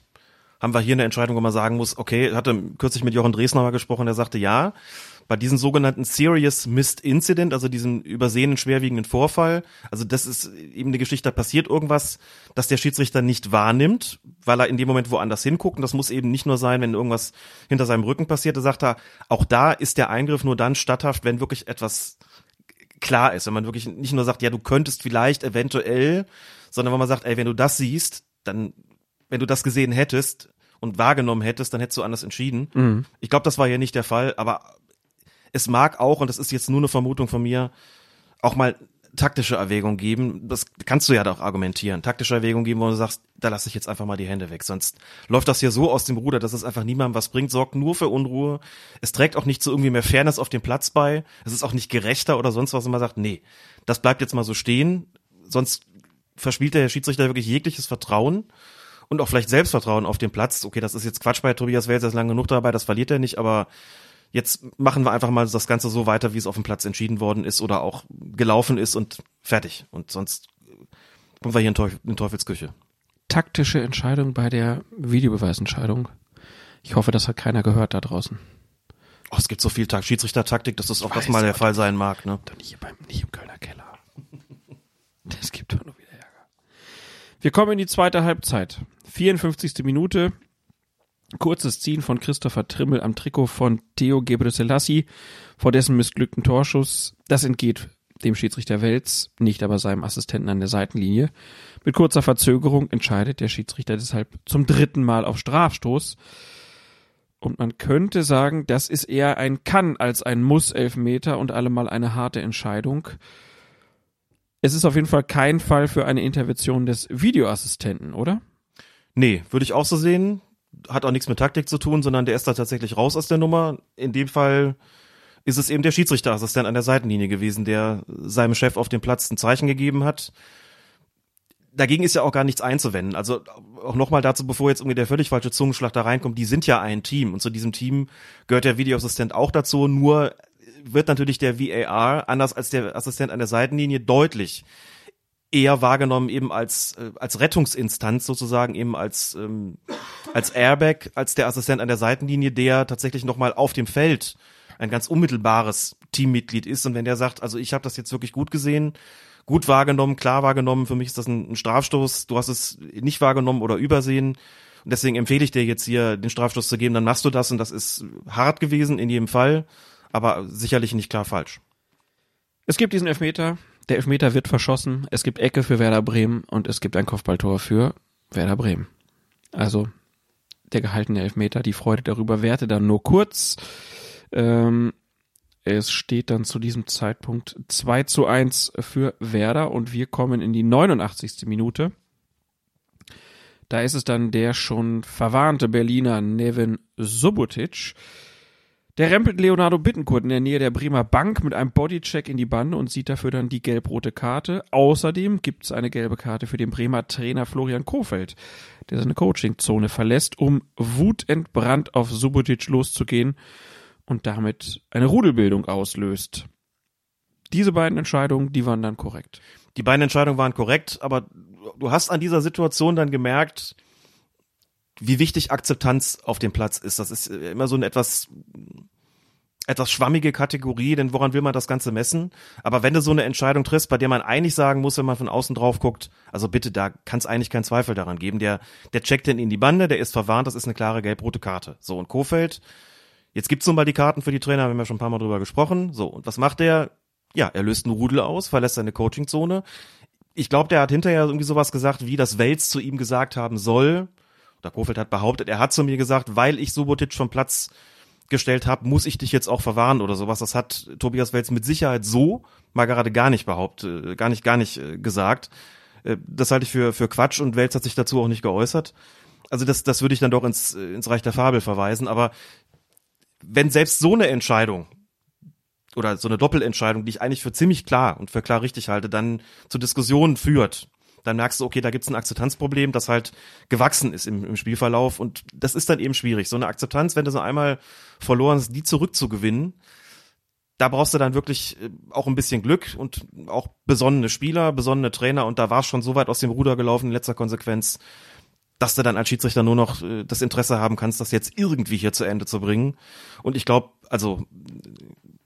haben wir hier eine Entscheidung, wo man sagen muss, okay, hatte kürzlich mit Jochen Dresner mal gesprochen, der sagte, ja, bei diesem sogenannten Serious Missed Incident, also diesem übersehenen schwerwiegenden Vorfall, also das ist eben eine Geschichte, da passiert irgendwas, dass der Schiedsrichter nicht wahrnimmt, weil er in dem Moment woanders hinguckt. Und das muss eben nicht nur sein, wenn irgendwas hinter seinem Rücken passiert. Da sagt er, auch da ist der Eingriff nur dann statthaft, wenn wirklich etwas klar ist, wenn man wirklich nicht nur sagt, ja, du könntest vielleicht eventuell, sondern wenn man sagt, ey, wenn du das siehst, dann, wenn du das gesehen hättest und wahrgenommen hättest, dann hättest du anders entschieden. Mhm. Ich glaube, das war ja nicht der Fall, aber es mag auch, und das ist jetzt nur eine Vermutung von mir, auch mal taktische Erwägung geben. Das kannst du ja doch argumentieren. Taktische Erwägung geben, wo du sagst, da lasse ich jetzt einfach mal die Hände weg. Sonst läuft das hier so aus dem Ruder, dass es einfach niemandem was bringt, sorgt nur für Unruhe. Es trägt auch nicht zu irgendwie mehr Fairness auf dem Platz bei. Es ist auch nicht gerechter oder sonst was, wenn man sagt, nee, das bleibt jetzt mal so stehen. Sonst verspielt der Schiedsrichter wirklich jegliches Vertrauen und auch vielleicht Selbstvertrauen auf dem Platz. Okay, das ist jetzt Quatsch bei Tobias Wels, er ist lange genug dabei, das verliert er nicht, aber jetzt machen wir einfach mal das Ganze so weiter, wie es auf dem Platz entschieden worden ist oder auch gelaufen ist und fertig. Und sonst kommen wir hier in, Teufel, in Teufelsküche. Taktische Entscheidung bei der Videobeweisentscheidung. Ich hoffe, das hat keiner gehört da draußen. Oh, es gibt so viel Tag Schiedsrichtertaktik, dass das auch das mal der Fall sein mag. Ne? Doch nicht, beim, nicht im Kölner Keller. Das gibt doch nur wieder Ärger. Wir kommen in die zweite Halbzeit. 54. Minute. Kurzes Ziehen von Christopher Trimmel am Trikot von Theo Gebreselassie vor dessen missglückten Torschuss. Das entgeht dem Schiedsrichter Welz, nicht aber seinem Assistenten an der Seitenlinie. Mit kurzer Verzögerung entscheidet der Schiedsrichter deshalb zum dritten Mal auf Strafstoß. Und man könnte sagen, das ist eher ein Kann als ein Muss-Elfmeter und allemal eine harte Entscheidung. Es ist auf jeden Fall kein Fall für eine Intervention des Videoassistenten, oder? Nee, würde ich auch so sehen hat auch nichts mit Taktik zu tun, sondern der ist da tatsächlich raus aus der Nummer. In dem Fall ist es eben der Schiedsrichterassistent an der Seitenlinie gewesen, der seinem Chef auf dem Platz ein Zeichen gegeben hat. Dagegen ist ja auch gar nichts einzuwenden. Also auch nochmal dazu, bevor jetzt irgendwie der völlig falsche Zungenschlag da reinkommt, die sind ja ein Team und zu diesem Team gehört der Videoassistent auch dazu, nur wird natürlich der VAR, anders als der Assistent an der Seitenlinie, deutlich eher wahrgenommen eben als äh, als Rettungsinstanz sozusagen eben als ähm, als Airbag als der Assistent an der Seitenlinie der tatsächlich noch mal auf dem Feld ein ganz unmittelbares Teammitglied ist und wenn der sagt also ich habe das jetzt wirklich gut gesehen gut wahrgenommen klar wahrgenommen für mich ist das ein, ein Strafstoß du hast es nicht wahrgenommen oder übersehen und deswegen empfehle ich dir jetzt hier den Strafstoß zu geben dann machst du das und das ist hart gewesen in jedem Fall aber sicherlich nicht klar falsch. Es gibt diesen Elfmeter, der Elfmeter wird verschossen, es gibt Ecke für Werder Bremen und es gibt ein Kopfballtor für Werder Bremen. Also der gehaltene Elfmeter, die Freude darüber währte dann nur kurz. Ähm, es steht dann zu diesem Zeitpunkt 2 zu 1 für Werder und wir kommen in die 89. Minute. Da ist es dann der schon verwarnte Berliner Nevin Subotic. Der rempelt Leonardo Bittencourt in der Nähe der Bremer Bank mit einem Bodycheck in die Bande und sieht dafür dann die gelb-rote Karte. Außerdem gibt es eine gelbe Karte für den Bremer Trainer Florian Kofeld, der seine Coachingzone verlässt, um wutentbrannt auf Subotic loszugehen und damit eine Rudelbildung auslöst. Diese beiden Entscheidungen, die waren dann korrekt. Die beiden Entscheidungen waren korrekt, aber du hast an dieser Situation dann gemerkt, wie wichtig Akzeptanz auf dem Platz ist. Das ist immer so eine etwas etwas schwammige Kategorie, denn woran will man das Ganze messen? Aber wenn du so eine Entscheidung triffst, bei der man eigentlich sagen muss, wenn man von außen drauf guckt, also bitte, da kann es eigentlich keinen Zweifel daran geben. Der, der checkt den in die Bande, der ist verwarnt, das ist eine klare gelb-rote Karte. So, und Kofeld, jetzt gibt's nun mal die Karten für die Trainer, haben wir schon ein paar Mal drüber gesprochen. So, und was macht der? Ja, er löst einen Rudel aus, verlässt seine Coachingzone. Ich glaube, der hat hinterher irgendwie sowas gesagt, wie das Wels zu ihm gesagt haben soll, der Kofeld hat behauptet, er hat zu mir gesagt, weil ich Subotic vom Platz gestellt habe, muss ich dich jetzt auch verwahren oder sowas. Das hat Tobias Welz mit Sicherheit so mal gerade gar nicht behauptet, gar nicht, gar nicht äh, gesagt. Äh, das halte ich für, für Quatsch und Welz hat sich dazu auch nicht geäußert. Also das, das würde ich dann doch ins, ins Reich der Fabel verweisen. Aber wenn selbst so eine Entscheidung oder so eine Doppelentscheidung, die ich eigentlich für ziemlich klar und für klar richtig halte, dann zu Diskussionen führt, dann merkst du, okay, da gibt's ein Akzeptanzproblem, das halt gewachsen ist im, im Spielverlauf und das ist dann eben schwierig. So eine Akzeptanz, wenn du so einmal verloren hast, die zurückzugewinnen, da brauchst du dann wirklich äh, auch ein bisschen Glück und auch besonnene Spieler, besonnene Trainer und da war es schon so weit aus dem Ruder gelaufen in letzter Konsequenz, dass du dann als Schiedsrichter nur noch äh, das Interesse haben kannst, das jetzt irgendwie hier zu Ende zu bringen. Und ich glaube, also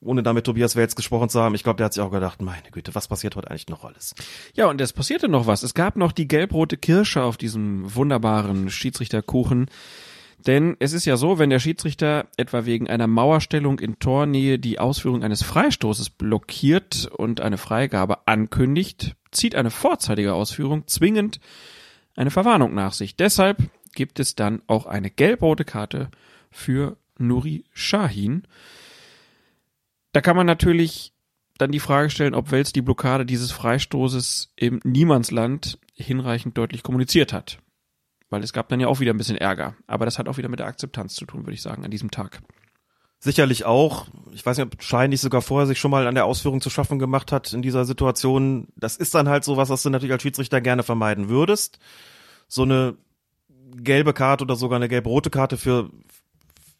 ohne damit Tobias Welz gesprochen zu haben, ich glaube, der hat sich auch gedacht, meine Güte, was passiert heute eigentlich noch alles? Ja, und es passierte noch was. Es gab noch die gelb-rote Kirsche auf diesem wunderbaren Schiedsrichterkuchen. Denn es ist ja so, wenn der Schiedsrichter etwa wegen einer Mauerstellung in Tornähe die Ausführung eines Freistoßes blockiert und eine Freigabe ankündigt, zieht eine vorzeitige Ausführung zwingend eine Verwarnung nach sich. Deshalb gibt es dann auch eine gelb-rote Karte für Nuri Shahin. Da kann man natürlich dann die Frage stellen, ob Wels die Blockade dieses Freistoßes im Niemandsland hinreichend deutlich kommuniziert hat. Weil es gab dann ja auch wieder ein bisschen Ärger. Aber das hat auch wieder mit der Akzeptanz zu tun, würde ich sagen, an diesem Tag. Sicherlich auch. Ich weiß nicht, ob Schein nicht sogar vorher sich schon mal an der Ausführung zu schaffen gemacht hat in dieser Situation. Das ist dann halt so was, was du natürlich als Schiedsrichter gerne vermeiden würdest. So eine gelbe Karte oder sogar eine gelb-rote Karte für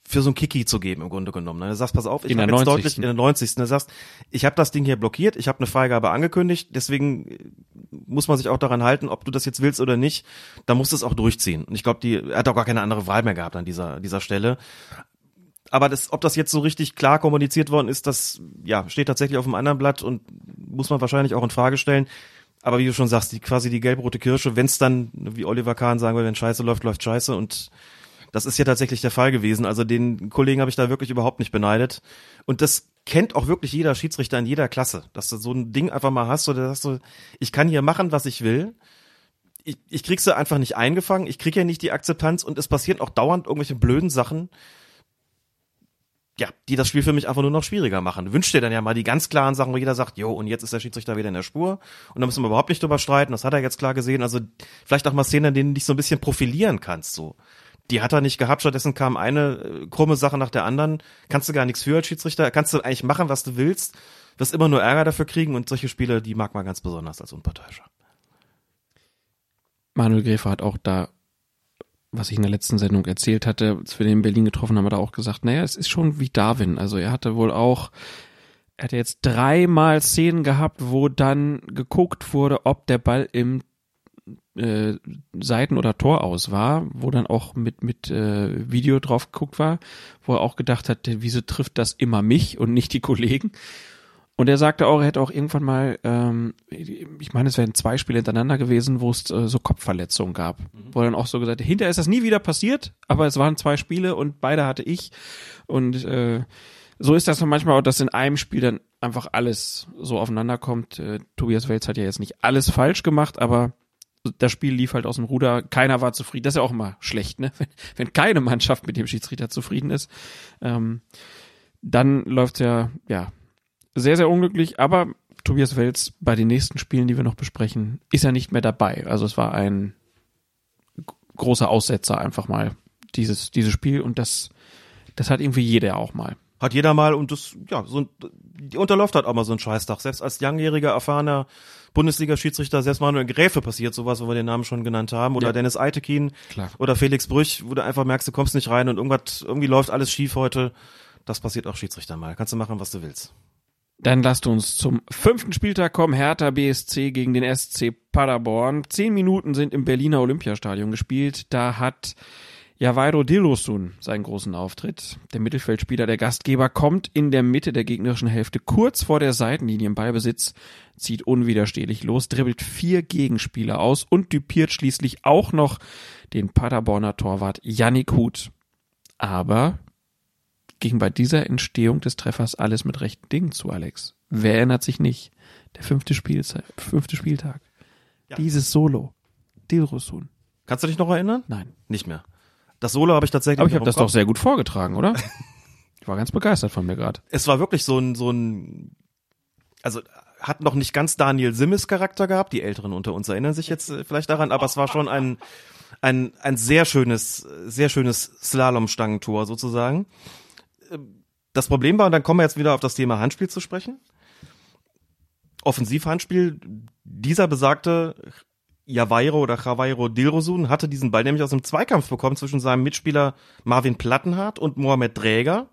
für so ein Kiki zu geben im Grunde genommen. Ne? Du sagst, pass auf, ich habe jetzt 90. deutlich in der 90. Du sagst, ich habe das Ding hier blockiert, ich habe eine Freigabe angekündigt, deswegen äh, muss man sich auch daran halten, ob du das jetzt willst oder nicht. Da musst du es auch durchziehen. Und ich glaube, die er hat auch gar keine andere Wahl mehr gehabt an dieser dieser Stelle. Aber das, ob das jetzt so richtig klar kommuniziert worden ist, das ja steht tatsächlich auf dem anderen Blatt und muss man wahrscheinlich auch in Frage stellen. Aber wie du schon sagst, die quasi die gelb-rote Kirsche, wenn es dann, wie Oliver Kahn sagen würde, wenn Scheiße läuft, läuft Scheiße und das ist ja tatsächlich der Fall gewesen. Also den Kollegen habe ich da wirklich überhaupt nicht beneidet. Und das kennt auch wirklich jeder Schiedsrichter in jeder Klasse, dass du so ein Ding einfach mal hast, oder dass du, ich kann hier machen, was ich will. Ich, ich krieg sie einfach nicht eingefangen, ich krieg ja nicht die Akzeptanz und es passieren auch dauernd irgendwelche blöden Sachen, ja, die das Spiel für mich einfach nur noch schwieriger machen. Wünscht dir dann ja mal die ganz klaren Sachen, wo jeder sagt, jo, und jetzt ist der Schiedsrichter wieder in der Spur. Und da müssen wir überhaupt nicht drüber streiten, das hat er jetzt klar gesehen. Also vielleicht auch mal Szenen, in denen du dich so ein bisschen profilieren kannst, so die hat er nicht gehabt, stattdessen kam eine äh, krumme Sache nach der anderen. Kannst du gar nichts für als Schiedsrichter, kannst du eigentlich machen, was du willst, wirst immer nur Ärger dafür kriegen und solche Spiele, die mag man ganz besonders als Unparteiischer. Manuel Gräfer hat auch da, was ich in der letzten Sendung erzählt hatte, als wir den in Berlin getroffen haben, hat er auch gesagt, naja, es ist schon wie Darwin. Also er hatte wohl auch, er hatte jetzt dreimal Szenen gehabt, wo dann geguckt wurde, ob der Ball im äh, Seiten- oder Tor aus war, wo dann auch mit, mit äh, Video drauf geguckt war, wo er auch gedacht hat, wieso trifft das immer mich und nicht die Kollegen? Und er sagte auch, er hätte auch irgendwann mal, ähm, ich meine, es wären zwei Spiele hintereinander gewesen, wo es äh, so Kopfverletzungen gab. Mhm. Wo er dann auch so gesagt hat, hinterher ist das nie wieder passiert, aber es waren zwei Spiele und beide hatte ich. Und äh, so ist das manchmal auch, dass in einem Spiel dann einfach alles so aufeinander kommt. Äh, Tobias Welz hat ja jetzt nicht alles falsch gemacht, aber das Spiel lief halt aus dem Ruder. Keiner war zufrieden. Das ist ja auch immer schlecht, ne? Wenn, wenn keine Mannschaft mit dem Schiedsrichter zufrieden ist, ähm, dann läuft's ja, ja, sehr, sehr unglücklich. Aber Tobias Welz bei den nächsten Spielen, die wir noch besprechen, ist ja nicht mehr dabei. Also es war ein großer Aussetzer einfach mal dieses, dieses Spiel und das, das hat irgendwie jeder auch mal. Hat jeder mal und das, ja, so die unterläuft halt auch mal so ein Scheißtag. Selbst als langjähriger, erfahrener Bundesliga-Schiedsrichter, selbst Manuel Gräfe passiert sowas, wo wir den Namen schon genannt haben, oder ja. Dennis Eitekin Klar. oder Felix Brüch, wo du einfach merkst, du kommst nicht rein und irgendwas, irgendwie läuft alles schief heute. Das passiert auch Schiedsrichter mal. Kannst du machen, was du willst. Dann lasst uns zum fünften Spieltag kommen. Hertha BSC gegen den SC Paderborn. Zehn Minuten sind im Berliner Olympiastadion gespielt. Da hat Javairo Dilosun seinen großen Auftritt. Der Mittelfeldspieler der Gastgeber kommt in der Mitte der gegnerischen Hälfte kurz vor der Seitenlinie im Ballbesitz, zieht unwiderstehlich los, dribbelt vier Gegenspieler aus und düpiert schließlich auch noch den Paderborner Torwart Yannick Huth. Aber ging bei dieser Entstehung des Treffers alles mit rechten Dingen zu, Alex. Wer erinnert sich nicht? Der fünfte, Spielzeit, fünfte Spieltag. Ja. Dieses Solo. Dilrosun. Kannst du dich noch erinnern? Nein. Nicht mehr. Das Solo habe ich tatsächlich. Aber ich habe das doch sehr gut vorgetragen, oder? ich war ganz begeistert von mir gerade. Es war wirklich so ein, so ein, also hat noch nicht ganz Daniel Simmes Charakter gehabt. Die Älteren unter uns erinnern sich jetzt äh, vielleicht daran, aber es war schon ein, ein, ein sehr schönes, sehr schönes Slalomstangentor sozusagen das Problem war, und dann kommen wir jetzt wieder auf das Thema Handspiel zu sprechen. Offensivhandspiel, dieser besagte Javairo oder Javairo Dilrosun hatte diesen Ball nämlich aus einem Zweikampf bekommen zwischen seinem Mitspieler Marvin Plattenhardt und Mohamed Dräger.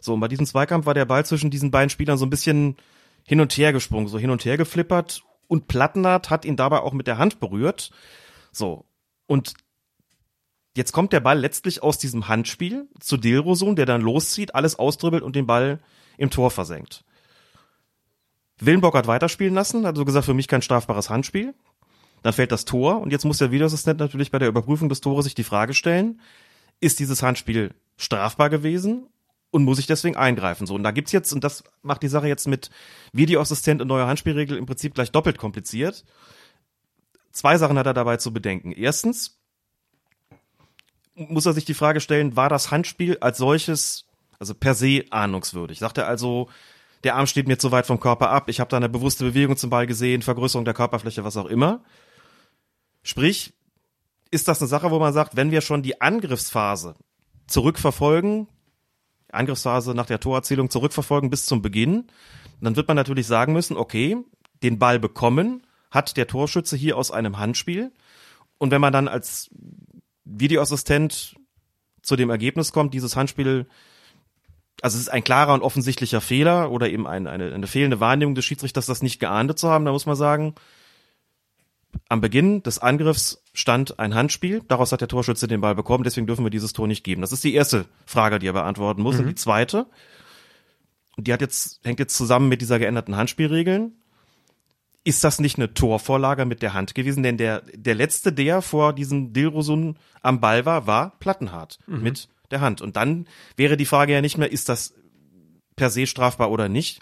So, und bei diesem Zweikampf war der Ball zwischen diesen beiden Spielern so ein bisschen hin und her gesprungen, so hin und her geflippert und Plattenhardt hat ihn dabei auch mit der Hand berührt. So. Und Jetzt kommt der Ball letztlich aus diesem Handspiel zu Dilrosun, der dann loszieht, alles ausdribbelt und den Ball im Tor versenkt. Willenbock hat weiterspielen lassen, hat so gesagt, für mich kein strafbares Handspiel. Dann fällt das Tor und jetzt muss der Videoassistent natürlich bei der Überprüfung des Tores sich die Frage stellen, ist dieses Handspiel strafbar gewesen und muss ich deswegen eingreifen? So, und da gibt's jetzt, und das macht die Sache jetzt mit Videoassistent und neuer Handspielregel im Prinzip gleich doppelt kompliziert. Zwei Sachen hat er dabei zu bedenken. Erstens, muss er sich die Frage stellen, war das Handspiel als solches, also per se ahnungswürdig? Sagt er also, der Arm steht mir zu weit vom Körper ab, ich habe da eine bewusste Bewegung zum Ball gesehen, Vergrößerung der Körperfläche, was auch immer. Sprich, ist das eine Sache, wo man sagt, wenn wir schon die Angriffsphase zurückverfolgen, Angriffsphase nach der Torerzielung zurückverfolgen bis zum Beginn, dann wird man natürlich sagen müssen, okay, den Ball bekommen hat der Torschütze hier aus einem Handspiel. Und wenn man dann als Videoassistent zu dem Ergebnis kommt, dieses Handspiel, also es ist ein klarer und offensichtlicher Fehler oder eben ein, eine, eine fehlende Wahrnehmung des Schiedsrichters, das nicht geahndet zu haben, da muss man sagen, am Beginn des Angriffs stand ein Handspiel, daraus hat der Torschütze den Ball bekommen, deswegen dürfen wir dieses Tor nicht geben. Das ist die erste Frage, die er beantworten muss. Mhm. Und die zweite, die hat jetzt, hängt jetzt zusammen mit dieser geänderten Handspielregeln ist das nicht eine Torvorlage mit der Hand gewesen? Denn der, der letzte, der vor diesem Dilrosun am Ball war, war Plattenhardt mhm. mit der Hand. Und dann wäre die Frage ja nicht mehr, ist das per se strafbar oder nicht,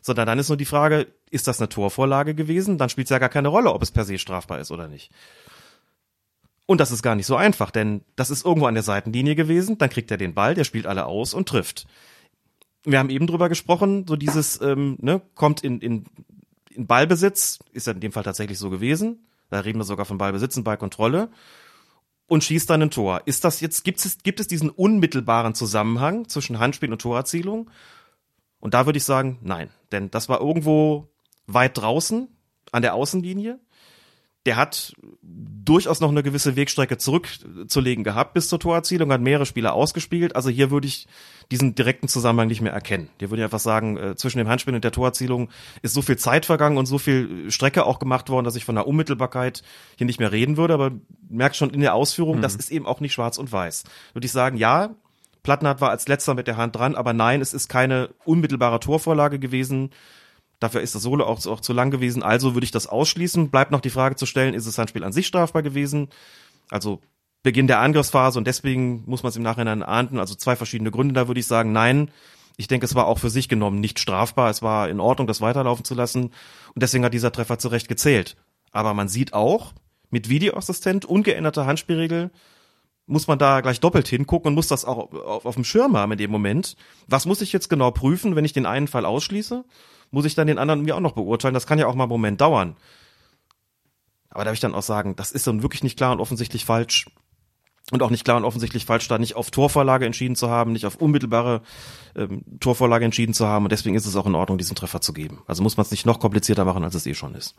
sondern dann ist nur die Frage, ist das eine Torvorlage gewesen? Dann spielt es ja gar keine Rolle, ob es per se strafbar ist oder nicht. Und das ist gar nicht so einfach, denn das ist irgendwo an der Seitenlinie gewesen, dann kriegt er den Ball, der spielt alle aus und trifft. Wir haben eben drüber gesprochen, so dieses, ähm, ne, kommt in, in in Ballbesitz, ist ja in dem Fall tatsächlich so gewesen, da reden wir sogar von Ballbesitz und Ballkontrolle, und schießt dann ein Tor. Ist das jetzt, gibt es, gibt es diesen unmittelbaren Zusammenhang zwischen Handspiel und Torerzielung? Und da würde ich sagen, nein. Denn das war irgendwo weit draußen an der Außenlinie der hat durchaus noch eine gewisse Wegstrecke zurückzulegen gehabt bis zur Torerzielung, hat mehrere Spieler ausgespielt. Also hier würde ich diesen direkten Zusammenhang nicht mehr erkennen. Hier würde ich einfach sagen, äh, zwischen dem Handspiel und der Torerzielung ist so viel Zeit vergangen und so viel Strecke auch gemacht worden, dass ich von der Unmittelbarkeit hier nicht mehr reden würde. Aber merkt schon in der Ausführung, mhm. das ist eben auch nicht schwarz und weiß. Würde ich sagen, ja, Plattenhardt war als letzter mit der Hand dran, aber nein, es ist keine unmittelbare Torvorlage gewesen. Dafür ist das Solo auch, auch zu lang gewesen. Also würde ich das ausschließen. Bleibt noch die Frage zu stellen, ist es ein Spiel an sich strafbar gewesen? Also Beginn der Angriffsphase und deswegen muss man es im Nachhinein ahnden. Also zwei verschiedene Gründe. Da würde ich sagen, nein, Ich denke, es war auch für sich genommen nicht strafbar. Es war in Ordnung, das weiterlaufen zu lassen. Und deswegen hat dieser Treffer zu Recht gezählt. Aber man sieht auch, mit Videoassistent, ungeänderter Handspielregel, muss man da gleich doppelt hingucken und muss das auch auf, auf dem Schirm haben in dem Moment. Was muss ich jetzt genau prüfen, wenn ich den einen Fall ausschließe? Muss ich dann den anderen mir auch noch beurteilen? Das kann ja auch mal einen Moment dauern. Aber darf ich dann auch sagen, das ist dann wirklich nicht klar und offensichtlich falsch. Und auch nicht klar und offensichtlich falsch, da nicht auf Torvorlage entschieden zu haben, nicht auf unmittelbare ähm, Torvorlage entschieden zu haben. Und deswegen ist es auch in Ordnung, diesen Treffer zu geben. Also muss man es nicht noch komplizierter machen, als es eh schon ist.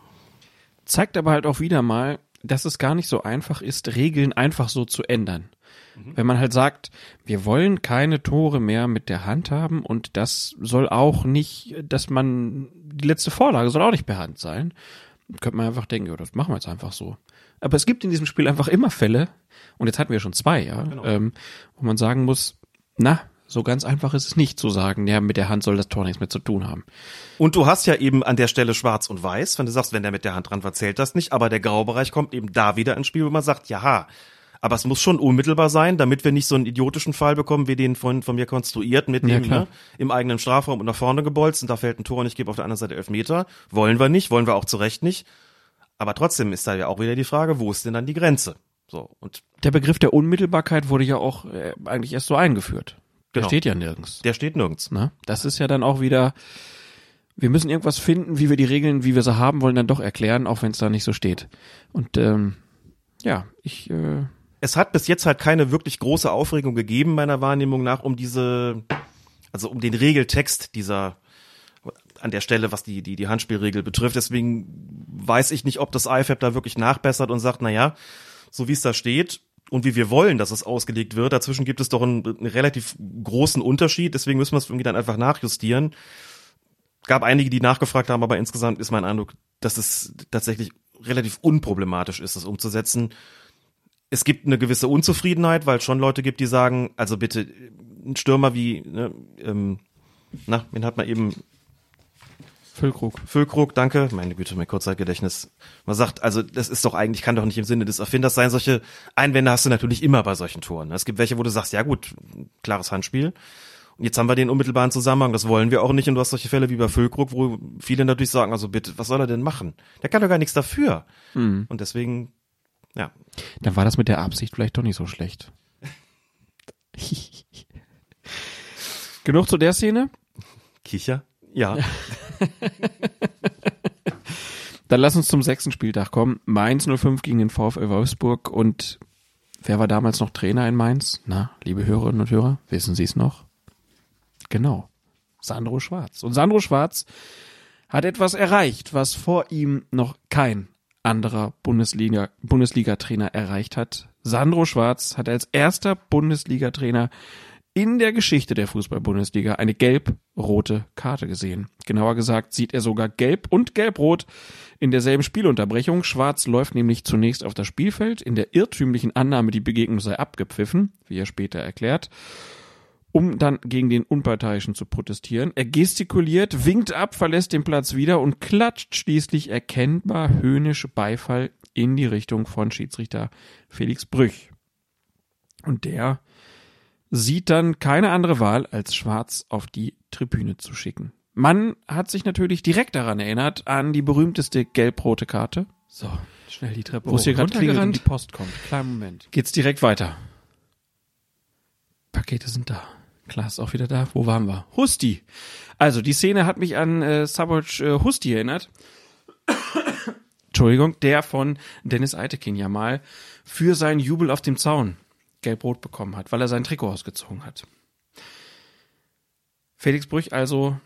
Zeigt aber halt auch wieder mal, dass es gar nicht so einfach ist, Regeln einfach so zu ändern. Mhm. Wenn man halt sagt, wir wollen keine Tore mehr mit der Hand haben und das soll auch nicht, dass man, die letzte Vorlage soll auch nicht per Hand sein, könnte man einfach denken, ja, das machen wir jetzt einfach so. Aber es gibt in diesem Spiel einfach immer Fälle, und jetzt hatten wir schon zwei, ja, genau. ähm, wo man sagen muss, na, so ganz einfach ist es nicht zu sagen, ja, mit der Hand soll das Tor nichts mehr zu tun haben. Und du hast ja eben an der Stelle schwarz und weiß, wenn du sagst, wenn der mit der Hand dran verzählt das nicht, aber der Graubereich kommt eben da wieder ins Spiel, wo man sagt, ja, aber es muss schon unmittelbar sein, damit wir nicht so einen idiotischen Fall bekommen, wie den von, von mir konstruiert, mit dem ja, ne, im eigenen Strafraum und nach vorne gebolzt und da fällt ein Tor und ich gebe auf der anderen Seite elf Meter. Wollen wir nicht, wollen wir auch zu Recht nicht. Aber trotzdem ist da ja auch wieder die Frage, wo ist denn dann die Grenze? So, und der Begriff der Unmittelbarkeit wurde ja auch äh, eigentlich erst so eingeführt. Der genau. steht ja nirgends. Der steht nirgends. Na? Das ist ja dann auch wieder, wir müssen irgendwas finden, wie wir die Regeln, wie wir sie haben wollen, dann doch erklären, auch wenn es da nicht so steht. Und ähm, ja, ich. Äh, es hat bis jetzt halt keine wirklich große Aufregung gegeben, meiner Wahrnehmung nach, um diese, also um den Regeltext dieser an der Stelle, was die, die, die Handspielregel betrifft. Deswegen weiß ich nicht, ob das IFAB da wirklich nachbessert und sagt, na ja, so wie es da steht, und wie wir wollen, dass es ausgelegt wird. Dazwischen gibt es doch einen, einen relativ großen Unterschied, deswegen müssen wir es irgendwie dann einfach nachjustieren. Gab einige, die nachgefragt haben, aber insgesamt ist mein Eindruck, dass es tatsächlich relativ unproblematisch ist, das umzusetzen. Es gibt eine gewisse Unzufriedenheit, weil es schon Leute gibt, die sagen, also bitte, ein Stürmer wie, ne, ähm, na, wen hat man eben Füllkrug. Füllkrug, danke. Meine Güte, mein Kurzzeitgedächtnis. Man sagt, also das ist doch eigentlich, kann doch nicht im Sinne des Erfinders sein. Solche Einwände hast du natürlich immer bei solchen Toren. Es gibt welche, wo du sagst, ja gut, klares Handspiel. Und jetzt haben wir den unmittelbaren Zusammenhang, das wollen wir auch nicht. Und du hast solche Fälle wie bei Füllkrug, wo viele natürlich sagen, also bitte, was soll er denn machen? Der kann doch gar nichts dafür. Mhm. Und deswegen, ja. Dann war das mit der Absicht vielleicht doch nicht so schlecht. Genug zu der Szene? Kicher? Ja. Dann lass uns zum sechsten Spieltag kommen. Mainz 05 gegen den VfL Wolfsburg und wer war damals noch Trainer in Mainz? Na, liebe Hörerinnen und Hörer, wissen Sie es noch? Genau. Sandro Schwarz. Und Sandro Schwarz hat etwas erreicht, was vor ihm noch kein anderer Bundesliga, Bundesliga-Trainer erreicht hat. Sandro Schwarz hat als erster Bundesliga-Trainer in der Geschichte der Fußball-Bundesliga eine gelb-rote Karte gesehen. Genauer gesagt sieht er sogar gelb und gelb-rot in derselben Spielunterbrechung. Schwarz läuft nämlich zunächst auf das Spielfeld in der irrtümlichen Annahme, die Begegnung sei abgepfiffen, wie er später erklärt, um dann gegen den Unparteiischen zu protestieren. Er gestikuliert, winkt ab, verlässt den Platz wieder und klatscht schließlich erkennbar höhnisch Beifall in die Richtung von Schiedsrichter Felix Brüch. Und der sieht dann keine andere Wahl, als Schwarz auf die Tribüne zu schicken. Man hat sich natürlich direkt daran erinnert, an die berühmteste gelb-rote Karte. So, schnell die Treppe Wo es hier gerade klingelt und die Post kommt. Kleinen Moment. Geht's direkt weiter. Pakete sind da. Klar ist auch wieder da. Wo waren wir? Husti. Also, die Szene hat mich an äh, Saboc äh, Husti erinnert. Entschuldigung, der von Dennis Eitekin ja mal für seinen Jubel auf dem Zaun gelb-rot bekommen hat, weil er sein Trikot ausgezogen hat. Felix Brüch also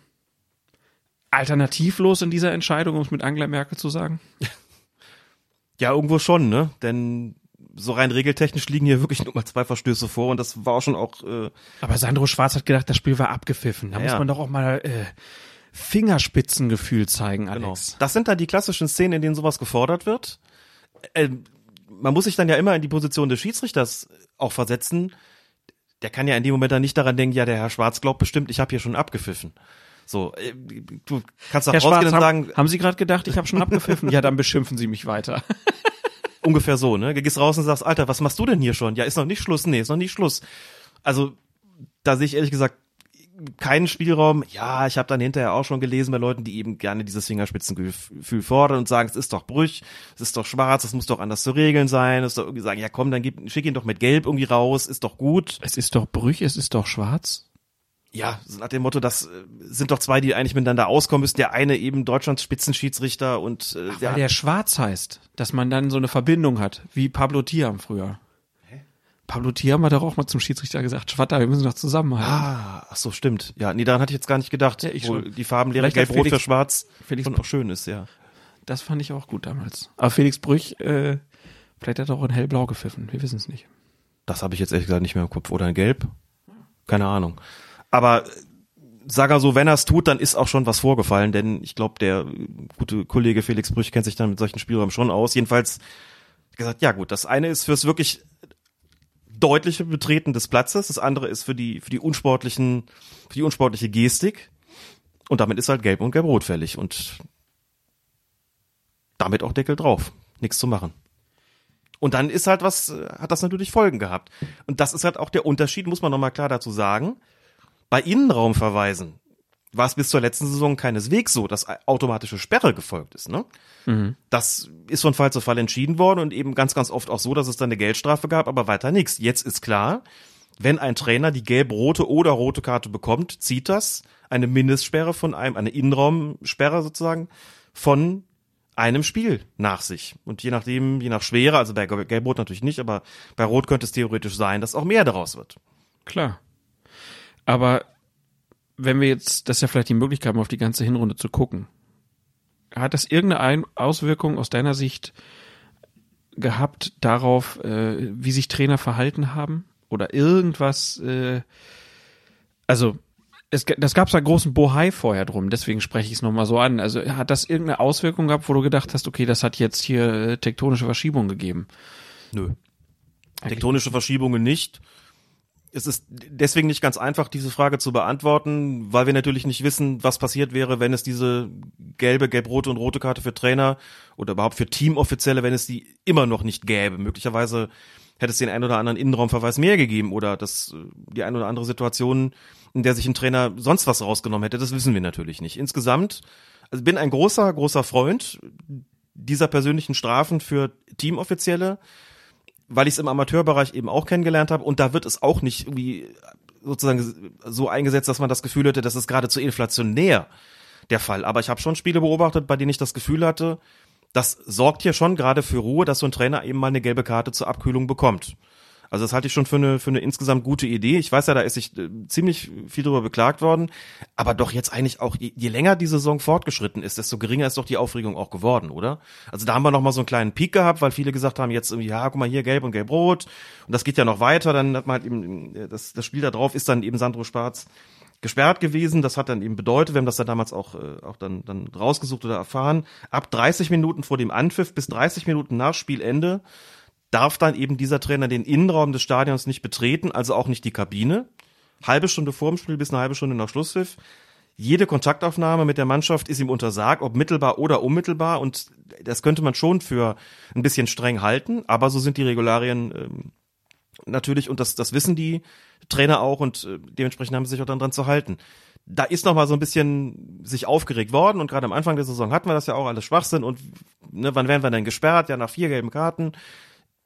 alternativlos in dieser Entscheidung, um es mit Angela Merkel zu sagen? Ja, irgendwo schon, ne? Denn so rein regeltechnisch liegen hier wirklich nur mal zwei Verstöße vor und das war auch schon auch. Äh Aber Sandro Schwarz hat gedacht, das Spiel war abgepfiffen. Da ja, muss man doch auch mal äh, Fingerspitzengefühl zeigen, genau. Alex. Genau. Das sind dann die klassischen Szenen, in denen sowas gefordert wird. Äh, man muss sich dann ja immer in die Position des Schiedsrichters auch versetzen. Der kann ja in dem Moment dann nicht daran denken, ja, der Herr Schwarz glaubt bestimmt, ich habe hier schon abgepfiffen. So, äh, du kannst doch rausgehen Schwarz, und sagen, haben, haben Sie gerade gedacht, ich habe schon abgepfiffen? ja, dann beschimpfen Sie mich weiter. Ungefähr so, ne? Du gehst raus und sagst, Alter, was machst du denn hier schon? Ja, ist noch nicht Schluss. Nee, ist noch nicht Schluss. Also, da sehe ich ehrlich gesagt keinen Spielraum. Ja, ich habe dann hinterher auch schon gelesen bei Leuten, die eben gerne dieses Fingerspitzengefühl fordern und sagen, es ist doch Brüch, es ist doch schwarz, es muss doch anders zu regeln sein. Es ist doch irgendwie sagen, ja komm, dann gib, schick ihn doch mit Gelb irgendwie raus, ist doch gut. Es ist doch Brüch, es ist doch schwarz. Ja, nach dem Motto, das äh, sind doch zwei, die eigentlich miteinander auskommen müssen. Der eine eben Deutschlands Spitzenschiedsrichter und äh, Weil der schwarz heißt, dass man dann so eine Verbindung hat, wie Pablo Tiam früher. Pablo Tiam hat doch auch mal zum Schiedsrichter gesagt, Schwatter, wir müssen doch zusammenhalten. Ah, ach so, stimmt. Ja, nee, daran hatte ich jetzt gar nicht gedacht. Ja, ich wo schon. die Farbenlehre gelb-rot für schwarz Felix schon auch schön ist, ja. Das fand ich auch gut damals. Aber Felix Brüch, äh, vielleicht hat er auch in hellblau gepfiffen, wir wissen es nicht. Das habe ich jetzt ehrlich gesagt nicht mehr im Kopf. Oder in gelb? Keine Ahnung. Aber äh, sag er so, wenn er es tut, dann ist auch schon was vorgefallen, denn ich glaube, der äh, gute Kollege Felix Brüch kennt sich dann mit solchen Spielräumen schon aus. Jedenfalls gesagt, ja gut, das eine ist fürs wirklich deutliche Betreten des Platzes, das andere ist für die für die unsportlichen für die unsportliche Gestik und damit ist halt gelb und gelb-rot fällig und damit auch Deckel drauf. Nichts zu machen. Und dann ist halt was, äh, hat das natürlich Folgen gehabt. Und das ist halt auch der Unterschied, muss man nochmal klar dazu sagen. Bei Innenraumverweisen war es bis zur letzten Saison keineswegs so, dass automatische Sperre gefolgt ist. Ne? Das ist von Fall zu Fall entschieden worden und eben ganz, ganz oft auch so, dass es dann eine Geldstrafe gab, aber weiter nichts. Jetzt ist klar, wenn ein Trainer die gelb-rote oder rote Karte bekommt, zieht das eine Mindestsperre von einem, eine Innenraumsperre sozusagen von einem Spiel nach sich. Und je nachdem, je nach Schwere, also bei Gelb-Rot natürlich nicht, aber bei Rot könnte es theoretisch sein, dass auch mehr daraus wird. Klar. Aber wenn wir jetzt, das ist ja vielleicht die Möglichkeit, mal auf die ganze Hinrunde zu gucken. Hat das irgendeine Ein Auswirkung aus deiner Sicht gehabt darauf, äh, wie sich Trainer verhalten haben? Oder irgendwas, äh, also es, das gab es ja großen Bohai vorher drum, deswegen spreche ich es nochmal so an. Also hat das irgendeine Auswirkung gehabt, wo du gedacht hast, okay, das hat jetzt hier äh, tektonische Verschiebungen gegeben? Nö. Tektonische Verschiebungen nicht. Es ist deswegen nicht ganz einfach, diese Frage zu beantworten, weil wir natürlich nicht wissen, was passiert wäre, wenn es diese gelbe, gelb-rote und rote Karte für Trainer oder überhaupt für Teamoffizielle, wenn es die immer noch nicht gäbe. Möglicherweise hätte es den ein oder anderen Innenraumverweis mehr gegeben oder das, die ein oder andere Situation, in der sich ein Trainer sonst was rausgenommen hätte. Das wissen wir natürlich nicht. Insgesamt, also bin ein großer, großer Freund dieser persönlichen Strafen für Teamoffizielle weil ich es im Amateurbereich eben auch kennengelernt habe und da wird es auch nicht irgendwie sozusagen so eingesetzt, dass man das Gefühl hätte, das ist geradezu inflationär der Fall. Aber ich habe schon Spiele beobachtet, bei denen ich das Gefühl hatte, das sorgt hier schon gerade für Ruhe, dass so ein Trainer eben mal eine gelbe Karte zur Abkühlung bekommt. Also das halte ich schon für eine, für eine insgesamt gute Idee. Ich weiß ja, da ist sich äh, ziemlich viel drüber beklagt worden, aber doch jetzt eigentlich auch, je, je länger die Saison fortgeschritten ist, desto geringer ist doch die Aufregung auch geworden, oder? Also da haben wir noch mal so einen kleinen Peak gehabt, weil viele gesagt haben, jetzt irgendwie, ja, guck mal hier, gelb und gelb-rot und das geht ja noch weiter, dann hat man halt eben, äh, das, das Spiel da drauf ist dann eben Sandro Schwarz gesperrt gewesen. Das hat dann eben bedeutet, wir haben das dann damals auch, äh, auch dann, dann rausgesucht oder erfahren, ab 30 Minuten vor dem Anpfiff bis 30 Minuten nach Spielende darf dann eben dieser Trainer den Innenraum des Stadions nicht betreten, also auch nicht die Kabine. Halbe Stunde vor dem Spiel bis eine halbe Stunde nach Schlusspfiff. Jede Kontaktaufnahme mit der Mannschaft ist ihm untersagt, ob mittelbar oder unmittelbar. Und das könnte man schon für ein bisschen streng halten, aber so sind die Regularien ähm, natürlich, und das, das wissen die Trainer auch, und äh, dementsprechend haben sie sich auch dann dran zu halten. Da ist noch mal so ein bisschen sich aufgeregt worden und gerade am Anfang der Saison hatten wir das ja auch alles Schwachsinn und ne, wann werden wir denn gesperrt? Ja, nach vier gelben Karten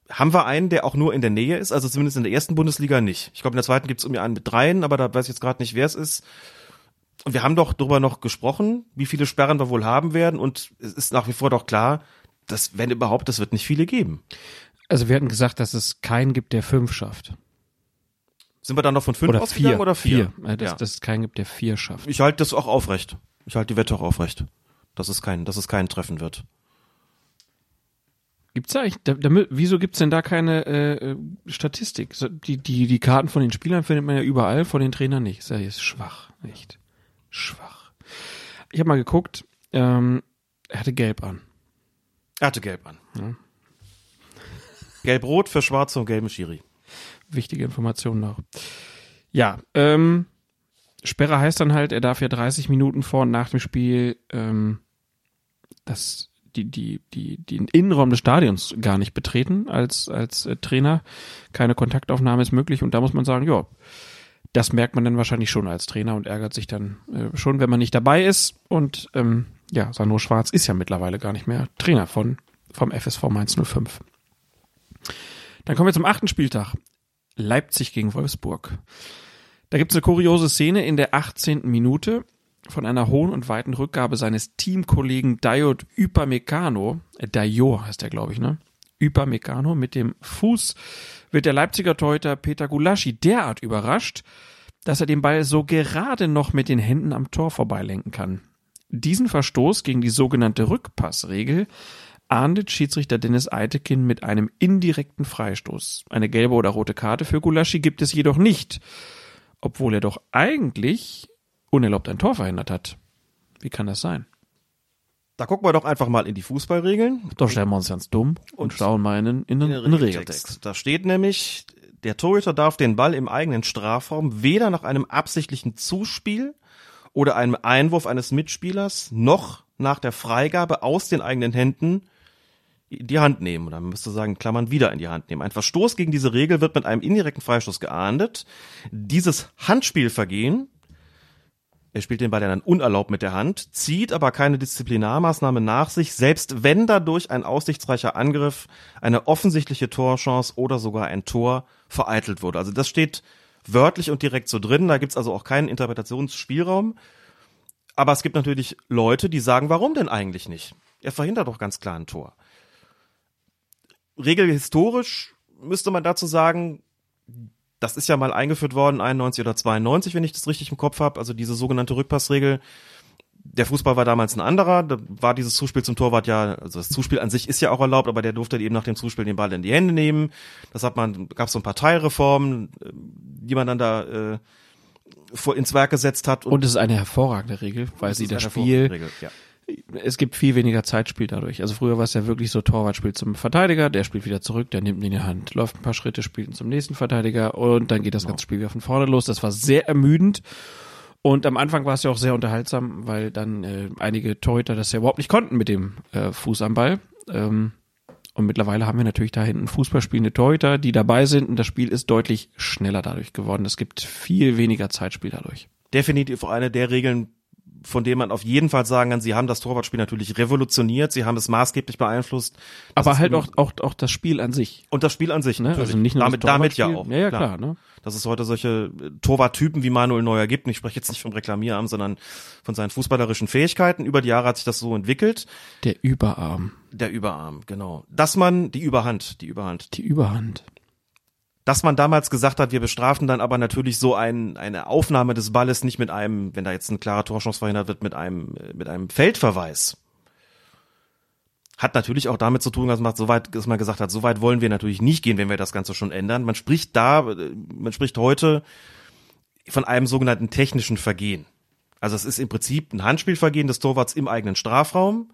haben wir einen, der auch nur in der Nähe ist, also zumindest in der ersten Bundesliga nicht. Ich glaube, in der zweiten gibt es irgendwie einen mit dreien, aber da weiß ich jetzt gerade nicht, wer es ist. Und wir haben doch darüber noch gesprochen, wie viele Sperren wir wohl haben werden. Und es ist nach wie vor doch klar, dass, wenn überhaupt, es wird nicht viele geben. Also wir hatten gesagt, dass es keinen gibt, der fünf schafft. Sind wir dann noch von fünf Oder ausgegangen vier. oder vier? Äh, Dass, ja. dass es keinen gibt, der vier schafft. Ich halte das auch aufrecht. Ich halte die Wette auch aufrecht. Dass es keinen, dass es keinen treffen wird. Gibt's da eigentlich, da, damit, wieso gibt's denn da keine äh, äh, Statistik? Die, die, die Karten von den Spielern findet man ja überall, von den Trainern nicht. Ist ja jetzt schwach, echt. Schwach. Ich habe mal geguckt, ähm, er hatte gelb an. Er hatte gelb an. Gelb-rot für schwarze und gelben Schiri. Wichtige Informationen noch. Ja, ähm, Sperre heißt dann halt, er darf ja 30 Minuten vor und nach dem Spiel ähm, das, die, die, die, den Innenraum des Stadions gar nicht betreten als, als äh, Trainer. Keine Kontaktaufnahme ist möglich und da muss man sagen, ja, das merkt man dann wahrscheinlich schon als Trainer und ärgert sich dann äh, schon, wenn man nicht dabei ist. Und ähm, ja, Sandro Schwarz ist ja mittlerweile gar nicht mehr Trainer von vom FSV Mainz 05. Dann kommen wir zum achten Spieltag. Leipzig gegen Wolfsburg. Da gibt es eine kuriose Szene in der 18. Minute von einer hohen und weiten Rückgabe seines Teamkollegen Diod Upamecano, äh, Dior heißt er, glaube ich, ne? Upamecano mit dem Fuß wird der Leipziger Torhüter Peter Gulaschi derart überrascht, dass er den Ball so gerade noch mit den Händen am Tor vorbeilenken kann. Diesen Verstoß gegen die sogenannte Rückpassregel ahndet Schiedsrichter Dennis Eitekin mit einem indirekten Freistoß. Eine gelbe oder rote Karte für Gulaschi gibt es jedoch nicht, obwohl er doch eigentlich unerlaubt ein Tor verhindert hat. Wie kann das sein? Da gucken wir doch einfach mal in die Fußballregeln. Da stellen wir uns ganz dumm und, Und schauen mal in, den- in, den- in den Regeltext. Da steht nämlich, der Torhüter darf den Ball im eigenen Strafraum weder nach einem absichtlichen Zuspiel oder einem Einwurf eines Mitspielers noch nach der Freigabe aus den eigenen Händen in die Hand nehmen. Oder man müsste sagen, Klammern wieder in die Hand nehmen. Ein Verstoß gegen diese Regel wird mit einem indirekten Freistoß geahndet. Dieses Handspielvergehen er spielt den Ball dann unerlaubt mit der Hand, zieht aber keine Disziplinarmaßnahme nach sich, selbst wenn dadurch ein aussichtsreicher Angriff, eine offensichtliche Torchance oder sogar ein Tor vereitelt wurde. Also das steht wörtlich und direkt so drin, da gibt's also auch keinen Interpretationsspielraum. Aber es gibt natürlich Leute, die sagen, warum denn eigentlich nicht? Er verhindert doch ganz klar ein Tor. Regelhistorisch müsste man dazu sagen, das ist ja mal eingeführt worden, 91 oder 92, wenn ich das richtig im Kopf habe, also diese sogenannte Rückpassregel. Der Fußball war damals ein anderer, da war dieses Zuspiel zum Torwart ja, also das Zuspiel an sich ist ja auch erlaubt, aber der durfte eben nach dem Zuspiel den Ball in die Hände nehmen. Das hat man, gab so ein paar Teilreformen, die man dann da äh, vor ins Werk gesetzt hat. Und es ist eine hervorragende Regel, weil sie das Spiel, Regel, ja. Es gibt viel weniger Zeitspiel dadurch. Also früher war es ja wirklich so, Torwart spielt zum Verteidiger, der spielt wieder zurück, der nimmt ihn in die Hand, läuft ein paar Schritte, spielt ihn zum nächsten Verteidiger und dann geht das ganze Spiel wieder von vorne los. Das war sehr ermüdend. Und am Anfang war es ja auch sehr unterhaltsam, weil dann äh, einige Torhüter das ja überhaupt nicht konnten mit dem äh, Fuß am Ball. Ähm, und mittlerweile haben wir natürlich da hinten Fußballspielende Torhüter, die dabei sind und das Spiel ist deutlich schneller dadurch geworden. Es gibt viel weniger Zeitspiel dadurch. definitiv eine der Regeln, von denen man auf jeden Fall sagen kann, sie haben das Torwartspiel natürlich revolutioniert, sie haben es maßgeblich beeinflusst. Aber halt auch, auch, auch das Spiel an sich. und das Spiel an sich, Ne? natürlich. Also nicht nur damit, damit ja auch. Ja, ja, klar. Ne? Dass es heute solche äh, Torwarttypen wie Manuel Neuer gibt. Und ich spreche jetzt nicht vom Reklamieramt, sondern von seinen fußballerischen Fähigkeiten. Über die Jahre hat sich das so entwickelt. Der Überarm, Der Überarm, genau. Dass man, die Überhand, die Überhand. die Überhand. Dass man damals gesagt hat, wir bestrafen dann aber natürlich so ein, eine Aufnahme des Balles nicht mit einem, wenn da jetzt eine klare Torchance verhindert wird, mit einem, mit einem Feldverweis. Hat natürlich auch damit zu tun, dass man, so weit, dass man gesagt hat, so weit wollen wir natürlich nicht gehen, wenn wir das Ganze schon ändern. Man spricht da, man spricht heute von einem sogenannten technischen Vergehen. Also es ist im Prinzip ein Handspielvergehen des Torwarts im eigenen Strafraum.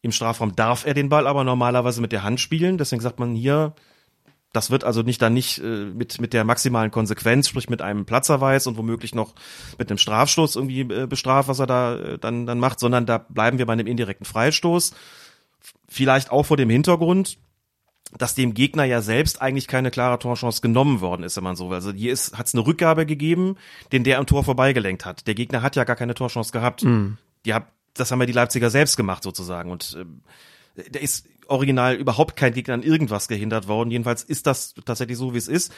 Im Strafraum darf er den Ball aber normalerweise mit der Hand spielen. Deswegen sagt man hier, das wird also nicht dann nicht äh, mit mit der maximalen Konsequenz, sprich mit einem Platzerweis und womöglich noch mit einem Strafstoß irgendwie äh, bestraft, was er da äh, dann dann macht, sondern da bleiben wir bei einem indirekten Freistoß. Vielleicht auch vor dem Hintergrund, dass dem Gegner ja selbst eigentlich keine klare Torchance genommen worden ist, wenn man so will. Also hier ist hat's eine Rückgabe gegeben, den der am Tor vorbeigelenkt hat. Der Gegner hat ja gar keine Torchance gehabt. Die hat, das haben ja die Leipziger selbst gemacht sozusagen und ähm, da ist original überhaupt kein Gegner an irgendwas gehindert worden. Jedenfalls ist das tatsächlich so, wie es ist.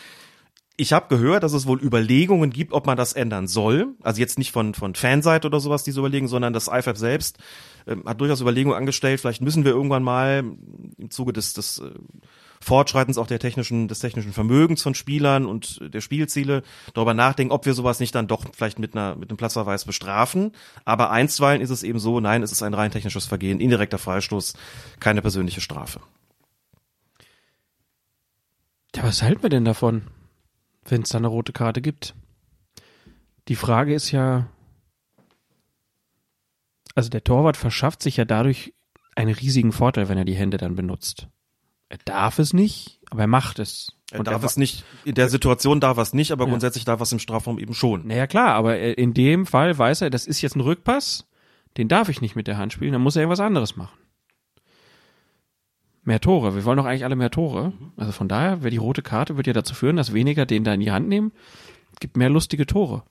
Ich habe gehört, dass es wohl Überlegungen gibt, ob man das ändern soll. Also jetzt nicht von, von Fanseite oder sowas, diese überlegen, sondern das IFAB selbst ähm, hat durchaus Überlegungen angestellt. Vielleicht müssen wir irgendwann mal im Zuge des, des äh, Fortschreitens auch der technischen, des technischen Vermögens von Spielern und der Spielziele darüber nachdenken, ob wir sowas nicht dann doch vielleicht mit einer, mit einem Platzverweis bestrafen. Aber einstweilen ist es eben so, nein, es ist ein rein technisches Vergehen, indirekter Freistoß, keine persönliche Strafe. Ja, was halten wir denn davon, wenn es da eine rote Karte gibt? Die Frage ist ja, also der Torwart verschafft sich ja dadurch einen riesigen Vorteil, wenn er die Hände dann benutzt. Er darf es nicht, aber er macht es. Er Und darf er, es nicht, in der Situation darf er es nicht, aber Ja. grundsätzlich darf er es im Strafraum eben schon. Naja, klar, aber er- in dem Fall weiß er, das ist jetzt ein Rückpass, den darf ich nicht mit der Hand spielen, dann muss er irgendwas anderes machen. Mehr Tore. Wir wollen doch eigentlich alle mehr Tore. Also von daher, wäre die rote Karte wird ja dazu führen, dass weniger den da in die Hand nehmen. gibt mehr lustige Tore.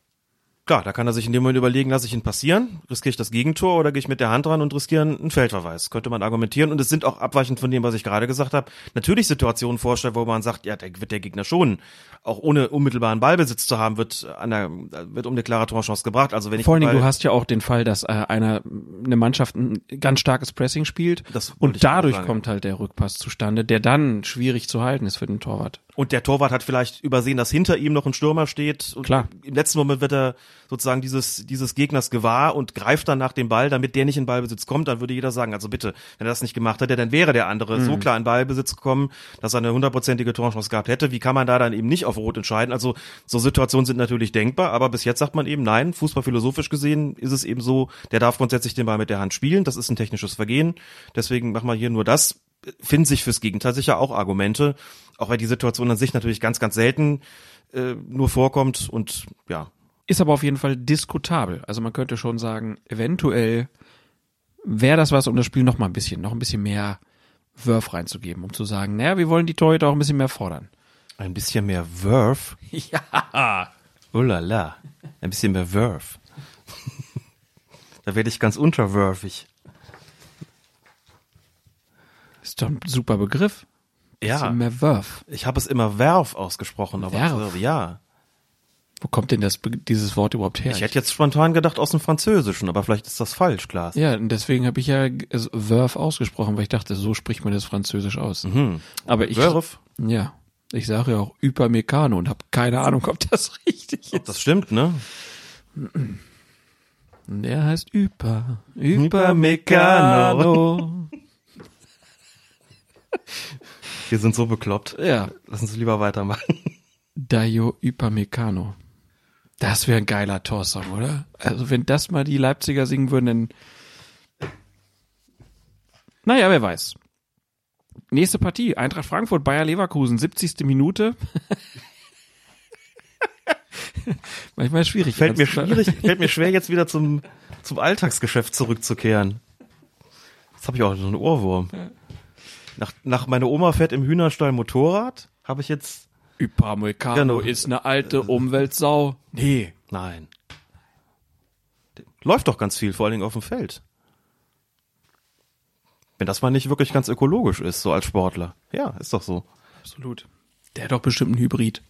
Klar, da kann er sich in dem Moment überlegen, lasse ich ihn passieren, riskiere ich das Gegentor oder gehe ich mit der Hand ran und riskiere einen Feldverweis. Könnte man argumentieren. Und es sind auch abweichend von dem, was ich gerade gesagt habe, natürlich Situationen vorstellen, wo man sagt, ja, der wird der Gegner schon, auch ohne unmittelbaren Ballbesitz zu haben, wird an der, wird um eine klare Torchance gebracht. Also wenn ich Vor allen Dingen, du hast ja auch den Fall, dass äh, einer, eine Mannschaft ein ganz starkes Pressing spielt und dadurch kommt halt der Rückpass zustande, der dann schwierig zu halten ist für den Torwart. Und der Torwart hat vielleicht übersehen, dass hinter ihm noch ein Stürmer steht. Und Klar. Im letzten Moment wird er sozusagen dieses, dieses Gegners gewahr und greift dann nach dem Ball, damit der nicht in Ballbesitz kommt. Dann würde jeder sagen, also bitte, wenn er das nicht gemacht hätte, dann wäre der andere Mhm. so klar in Ballbesitz gekommen, dass er eine hundertprozentige Torchance gehabt hätte. Wie kann man da dann eben nicht auf Rot entscheiden? Also so Situationen sind natürlich denkbar, aber bis jetzt sagt man eben, nein, fußballphilosophisch gesehen ist es eben so, der darf grundsätzlich den Ball mit der Hand spielen. Das ist ein technisches Vergehen. Deswegen machen wir hier nur das finden sich fürs Gegenteil sicher auch Argumente, auch weil die Situation an sich natürlich ganz, ganz selten äh, nur vorkommt und ja, Ist aber auf jeden Fall diskutabel. Also man könnte schon sagen, eventuell wäre das was, um das Spiel noch mal ein bisschen, noch ein bisschen mehr Wurf reinzugeben, um zu sagen, naja, wir wollen die Torhüter auch ein bisschen mehr fordern. ein bisschen mehr Wurf. Ja. Oh la la. Ein bisschen mehr Wurf. da werde ich ganz unterwürfig. Ist doch ein super Begriff. Ja. Wurf. Ich habe es immer Werf ausgesprochen, aber Werf? ja. Wo kommt denn das, dieses Wort überhaupt her? Ich hätte jetzt spontan gedacht aus dem Französischen, aber vielleicht ist das falsch, Klaas. ja, und deswegen habe ich ja es Wurf ausgesprochen, weil ich dachte, so spricht man das Französisch aus. Aber ich, Wurf? ja, ich sage ja auch Hypermecano und habe keine Ahnung, ob das richtig ist. Das stimmt, ne? Der heißt Hyper. Hypermecano. Wir sind so bekloppt. Ja, Lass uns lieber weitermachen. Dayo Hypermecano. Das wäre ein geiler Torsong, oder? Also wenn das mal die Leipziger singen würden, dann... Naja, wer weiß. Nächste Partie, Eintracht Frankfurt, Bayer Leverkusen, 70. Minute. Manchmal ist schwierig. Fällt mir schwierig, fällt mir schwer, jetzt wieder zum, zum Alltagsgeschäft zurückzukehren. Jetzt habe ich auch so einen Ohrwurm. Nach, nach meine Oma fährt im Hühnerstall Motorrad, habe ich jetzt. Hypermecano Genau. ist eine alte Umweltsau. Nee. Nein. Läuft doch ganz viel, vor allen Dingen auf dem Feld. Wenn das mal nicht wirklich ganz ökologisch ist, so als Sportler. Ja, ist doch so. Absolut. Der hat doch bestimmt einen Hybrid.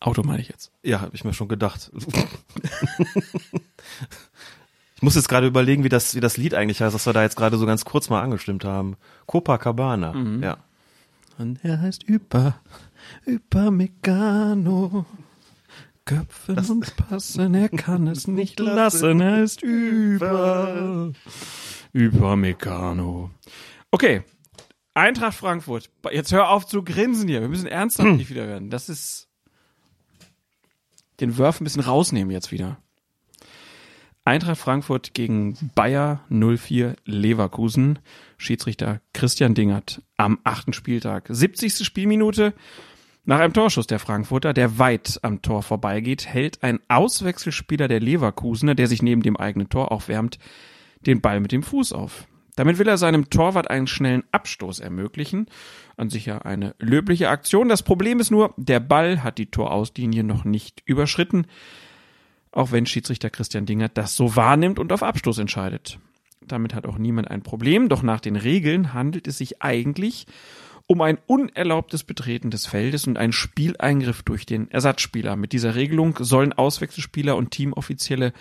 Auto meine ich jetzt. Ja, habe ich mir schon gedacht. ich muss jetzt gerade überlegen, wie das, wie das Lied eigentlich heißt, das wir da jetzt gerade so ganz kurz mal angestimmt haben. Copacabana. Ja. Und er heißt Hyper, Hypermecano. Köpfen und passen, er kann es nicht lassen, er ist über. Hypermecano. Okay. Eintracht Frankfurt. Jetzt hör auf zu grinsen hier. Wir müssen ernsthaft nicht wieder werden. Das ist den Wurf ein bisschen rausnehmen jetzt wieder. Eintracht Frankfurt gegen Bayer 04 Leverkusen. Schiedsrichter Christian Dingert am achten Spieltag. 70. Spielminute. Nach einem Torschuss der Frankfurter, der weit am Tor vorbeigeht, hält ein Auswechselspieler der Leverkusener, der sich neben dem eigenen Tor aufwärmt, den Ball mit dem Fuß auf. Damit will er seinem Torwart einen schnellen Abstoß ermöglichen. An sich ja eine löbliche Aktion. Das Problem ist nur, der Ball hat die Torauslinie noch nicht überschritten auch wenn Schiedsrichter Christian Dingert das so wahrnimmt und auf Abstoß entscheidet. Damit hat auch niemand ein Problem, doch nach den Regeln handelt es sich eigentlich um ein unerlaubtes Betreten des Feldes und einen Spieleingriff durch den Ersatzspieler. Mit dieser Regelung sollen Auswechselspieler und Teamoffizielle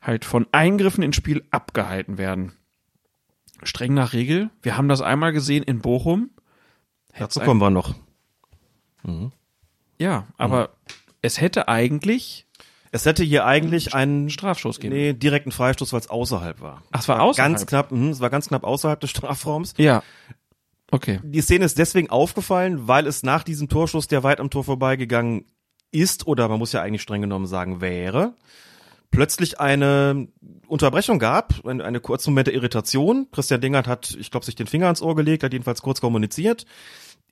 halt von Eingriffen ins Spiel abgehalten werden. Streng nach Regel. Wir haben das einmal gesehen in Bochum. Dazu kommen wir noch. Ja, aber es hätte eigentlich Es hätte hier eigentlich einen Strafschuss geben. nee, direkten Freistoß, weil es außerhalb war. Ach, es war außerhalb? Ganz knapp, mh, es war ganz knapp außerhalb des Strafraums. Ja. Okay. Die Szene ist deswegen aufgefallen, weil es nach diesem Torschuss, der weit am Tor vorbeigegangen ist, oder man muss ja eigentlich streng genommen sagen wäre, plötzlich eine Unterbrechung gab, eine, eine kurze Moment der Irritation. Christian Dingert hat, ich glaube, sich den Finger ans Ohr gelegt, hat jedenfalls kurz kommuniziert,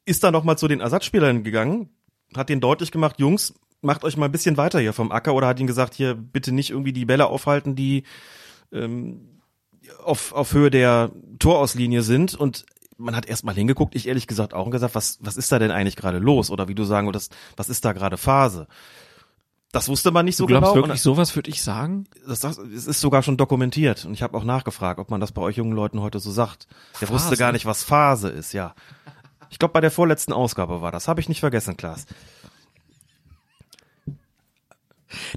ist dann nochmal zu den Ersatzspielern gegangen, hat denen deutlich gemacht, Jungs, macht euch mal ein bisschen weiter hier vom Acker oder hat ihnen gesagt, hier bitte nicht irgendwie die Bälle aufhalten, die ähm, auf, auf Höhe der Torauslinie sind und man hat erst mal hingeguckt, ich ehrlich gesagt auch und gesagt, was, was ist da denn eigentlich gerade los? Oder wie du sagen würdest, was ist da gerade Phase? Das wusste man nicht so du glaubst genau. wirklich, sowas würde ich sagen? das, das, es ist sogar schon dokumentiert. Und ich habe auch nachgefragt, ob man das bei euch jungen Leuten heute so sagt. Der wusste gar nicht, was Phase ist, ja. Ich glaube, bei der vorletzten Ausgabe war das. Habe ich nicht vergessen, Klaas.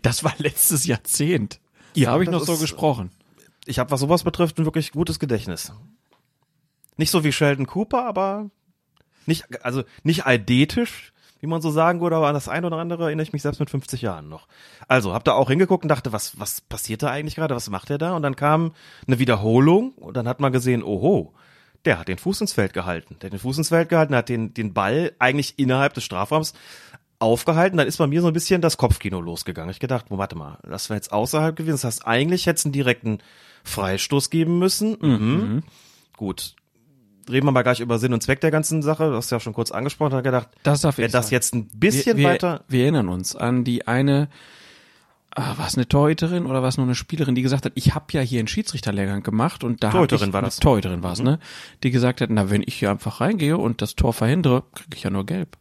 Das war letztes Jahrzehnt. Ja, da habe ich noch so ist- gesprochen. Ich habe, was sowas betrifft, ein wirklich gutes Gedächtnis. Nicht so wie Sheldon Cooper, aber nicht, also nicht eidetisch, wie man so sagen würde, aber an das eine oder andere erinnere ich mich selbst mit 50 Jahren noch. Also, hab da auch hingeguckt und dachte, was, was passiert da eigentlich gerade? Was macht er da? Und dann kam eine Wiederholung und dann hat man gesehen, oho, der hat den Fuß ins Feld gehalten. Der hat den Fuß ins Feld gehalten, hat den, den Ball eigentlich innerhalb des Strafraums aufgehalten. Dann ist bei mir so ein bisschen das Kopfkino losgegangen. Ich gedacht, warte mal, das wäre jetzt außerhalb gewesen. Das heißt, eigentlich hätte es einen direkten Freistoß geben müssen. Mhm. Gut. Reden wir mal gleich über Sinn und Zweck der ganzen Sache. Du hast ja schon kurz angesprochen, hat gedacht, Das darf wäre ich das jetzt ein bisschen wir, wir, weiter. Wir erinnern uns an die eine, ah, war es eine Torhüterin oder war es nur eine Spielerin, die gesagt hat, ich habe ja hier einen Schiedsrichterlehrgang gemacht und da Torhüterin ich, war das. Mhm. Torhüterin war es, ne? Die gesagt hat, na wenn ich hier einfach reingehe und das Tor verhindere, kriege ich ja nur gelb.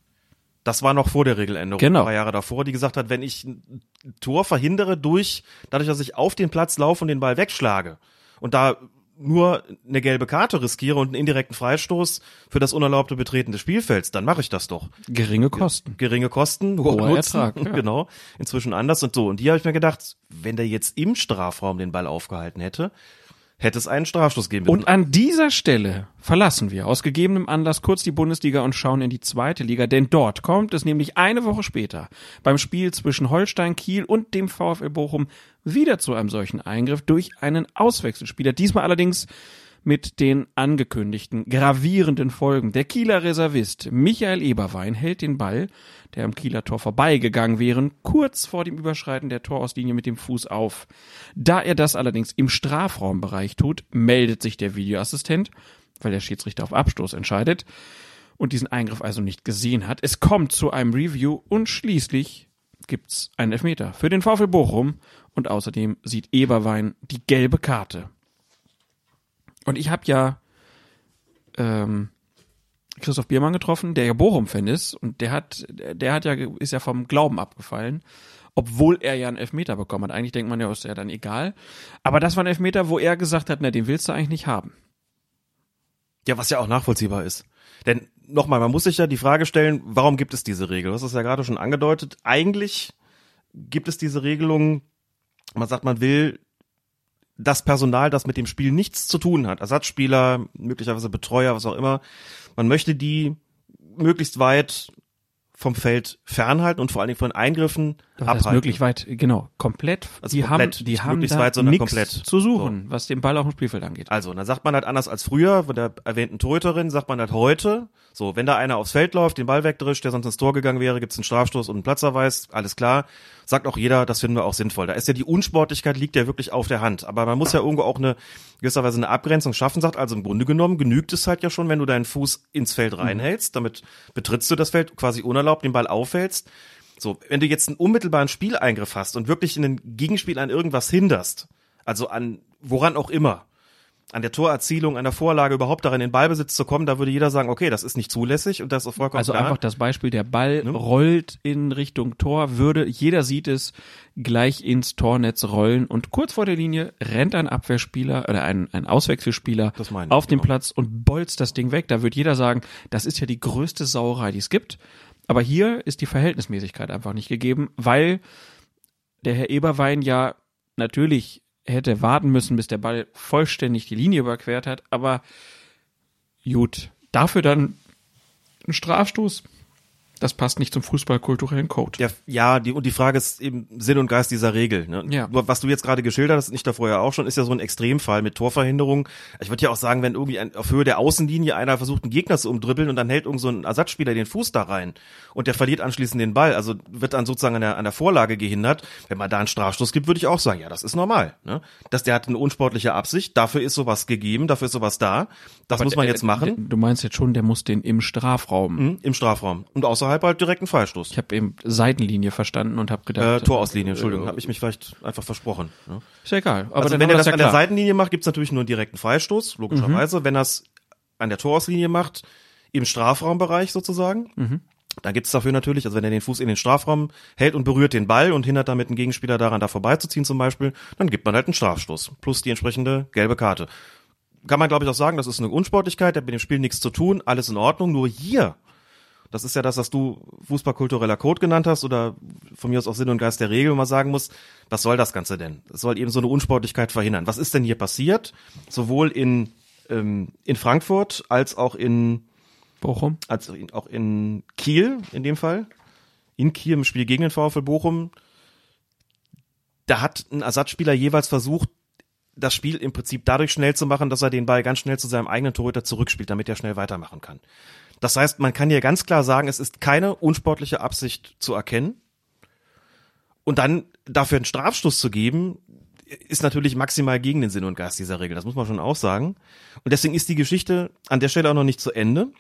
Das war noch vor der Regeländerung, Genau. ein paar Jahre davor, die gesagt hat, wenn ich ein Tor verhindere durch, dadurch, dass ich auf den Platz laufe und den Ball wegschlage und da nur eine gelbe Karte riskiere und einen indirekten Freistoß für das unerlaubte Betreten des Spielfelds, dann mache ich das doch. Geringe Kosten. Geringe Kosten, Hoher Nutzen, Ertrag, ja. genau. Inzwischen anders und so. Und die habe ich mir gedacht, wenn der jetzt im Strafraum den Ball aufgehalten hätte, hätte es einen Strafstoß geben müssen. Und an dieser Stelle verlassen wir aus gegebenem Anlass kurz die Bundesliga und schauen in die zweite Liga, denn dort kommt es nämlich eine Woche später beim Spiel zwischen Holstein Kiel und dem VfL Bochum wieder zu einem solchen Eingriff durch einen Auswechselspieler. Diesmal allerdings mit den angekündigten gravierenden Folgen. Der Kieler Reservist Michael Eberwein hält den Ball, der am Kieler Tor vorbeigegangen wäre, kurz vor dem Überschreiten der Torauslinie mit dem Fuß auf. Da er das allerdings im Strafraumbereich tut, meldet sich der Videoassistent, weil der Schiedsrichter auf Abstoß entscheidet und diesen Eingriff also nicht gesehen hat. Es kommt zu einem Review und schließlich gibt's einen Elfmeter für den VfL Bochum und außerdem sieht Eberwein die gelbe Karte. Und ich habe ja ähm, Christoph Biermann getroffen, der ja Bochum-Fan ist und der hat, der hat ja ist ja vom Glauben abgefallen, obwohl er ja einen Elfmeter bekommen hat. Eigentlich denkt man ja, ist ja dann egal. Aber das war ein Elfmeter, wo er gesagt hat, na, den willst du eigentlich nicht haben. Ja, was ja auch nachvollziehbar ist. Denn nochmal, man muss sich ja die Frage stellen, warum gibt es diese Regel? Du hast es ja gerade schon angedeutet. Eigentlich gibt es diese Regelung, man sagt, man will das Personal, das mit dem Spiel nichts zu tun hat, Ersatzspieler, möglicherweise Betreuer, was auch immer, man möchte die möglichst weit vom Feld fernhalten und vor allen Dingen von Eingriffen Das ist möglich weit, genau, komplett. Also die komplett, haben, die haben möglichst da weit, sondern komplett. zu suchen, was den Ball auf dem Spielfeld angeht. Also, dann sagt man halt anders als früher, von der erwähnten Torhüterin, sagt man halt heute, so, wenn da einer aufs Feld läuft, den Ball wegdrischt, der sonst ins Tor gegangen wäre, gibt's einen Strafstoß und einen Platzverweis, alles klar. Sagt auch jeder, das finden wir auch sinnvoll. Da ist ja die Unsportlichkeit liegt ja wirklich auf der Hand. Aber man muss ja irgendwo auch eine, gewisserweise eine Abgrenzung schaffen, sagt also im Grunde genommen genügt es halt ja schon, wenn du deinen Fuß ins Feld reinhältst, damit betrittst du das Feld quasi unerlaubt, den Ball aufhältst. So, wenn du jetzt einen unmittelbaren Spieleingriff hast und wirklich in ein Gegenspiel an irgendwas hinderst, also an woran auch immer, an der Torerzielung, an der Vorlage überhaupt darin in Ballbesitz zu kommen, da würde jeder sagen, okay, das ist nicht zulässig und das ist auch vollkommen Also klar. einfach das Beispiel, der Ball Ne? rollt in Richtung Tor, würde, jeder sieht es, gleich ins Tornetz rollen und kurz vor der Linie rennt ein Abwehrspieler oder ein, ein Auswechselspieler ich, auf den genau. Platz und bolzt das Ding weg. Da wird jeder sagen, das ist ja die größte Sauerei, die es gibt. Aber hier ist die Verhältnismäßigkeit einfach nicht gegeben, weil der Herr Eberwein ja natürlich hätte warten müssen, bis der Ball vollständig die Linie überquert hat, aber gut, dafür dann ein Strafstoß, das passt nicht zum fußballkulturellen Code. Ja, ja, die, und die Frage ist eben Sinn und Geist dieser Regel. Ne? Ja. Was du jetzt gerade geschildert hast, nicht davor ja auch schon, ist ja so ein Extremfall mit Torverhinderung. Ich würde ja auch sagen, wenn irgendwie ein, auf Höhe der Außenlinie einer versucht, einen Gegner zu umdribbeln und dann hält irgend so ein Ersatzspieler den Fuß da rein und der verliert anschließend den Ball, also wird dann sozusagen an der, an der Vorlage gehindert. Wenn man da einen Strafstoß gibt, würde ich auch sagen, ja, das ist normal. Ne? Dass der hat eine unsportliche Absicht, dafür ist sowas gegeben, dafür ist sowas da. Das muss man jetzt machen. Du meinst jetzt schon, der muss den im Strafraum. Mhm, Im Strafraum. Und außerhalb halt direkt einen Freistoß. Ich habe eben Seitenlinie verstanden und habe Äh, gedacht, Torauslinie, Entschuldigung, habe ich mich vielleicht einfach versprochen. Ne? ist ja egal. Aber also dann wenn er das ja an der klar. Seitenlinie macht, gibt's natürlich nur einen direkten Freistoß, logischerweise. Wenn er es an der Torauslinie macht, im Strafraumbereich sozusagen. Mhm. Da gibt's dafür natürlich, also wenn er den Fuß in den Strafraum hält und berührt den Ball und hindert damit einen Gegenspieler daran, da vorbeizuziehen zum Beispiel, dann gibt man halt einen Strafstoß plus die entsprechende gelbe Karte. Kann man, glaube ich, auch sagen, das ist eine Unsportlichkeit, hat mit dem Spiel nichts zu tun, alles in Ordnung. Nur hier, das ist ja das, was du fußballkultureller Code genannt hast oder von mir aus auch Sinn und Geist der Regel, man sagen muss, was soll das Ganze denn? Es soll eben so eine Unsportlichkeit verhindern. Was ist denn hier passiert? Sowohl in, ähm, in Frankfurt als auch in Bochum. als in, auch in Kiel in dem Fall, in Kiel im Spiel gegen den VfL Bochum, da hat ein Ersatzspieler jeweils versucht, das Spiel im Prinzip dadurch schnell zu machen, dass er den Ball ganz schnell zu seinem eigenen Torhüter zurückspielt, damit er schnell weitermachen kann. Das heißt, man kann hier ganz klar sagen, es ist keine unsportliche Absicht zu erkennen. Und dann dafür einen Strafstoß zu geben, ist natürlich maximal gegen den Sinn und Geist dieser Regel. Das muss man schon auch sagen. Und deswegen ist die Geschichte an der Stelle auch noch nicht zu Ende.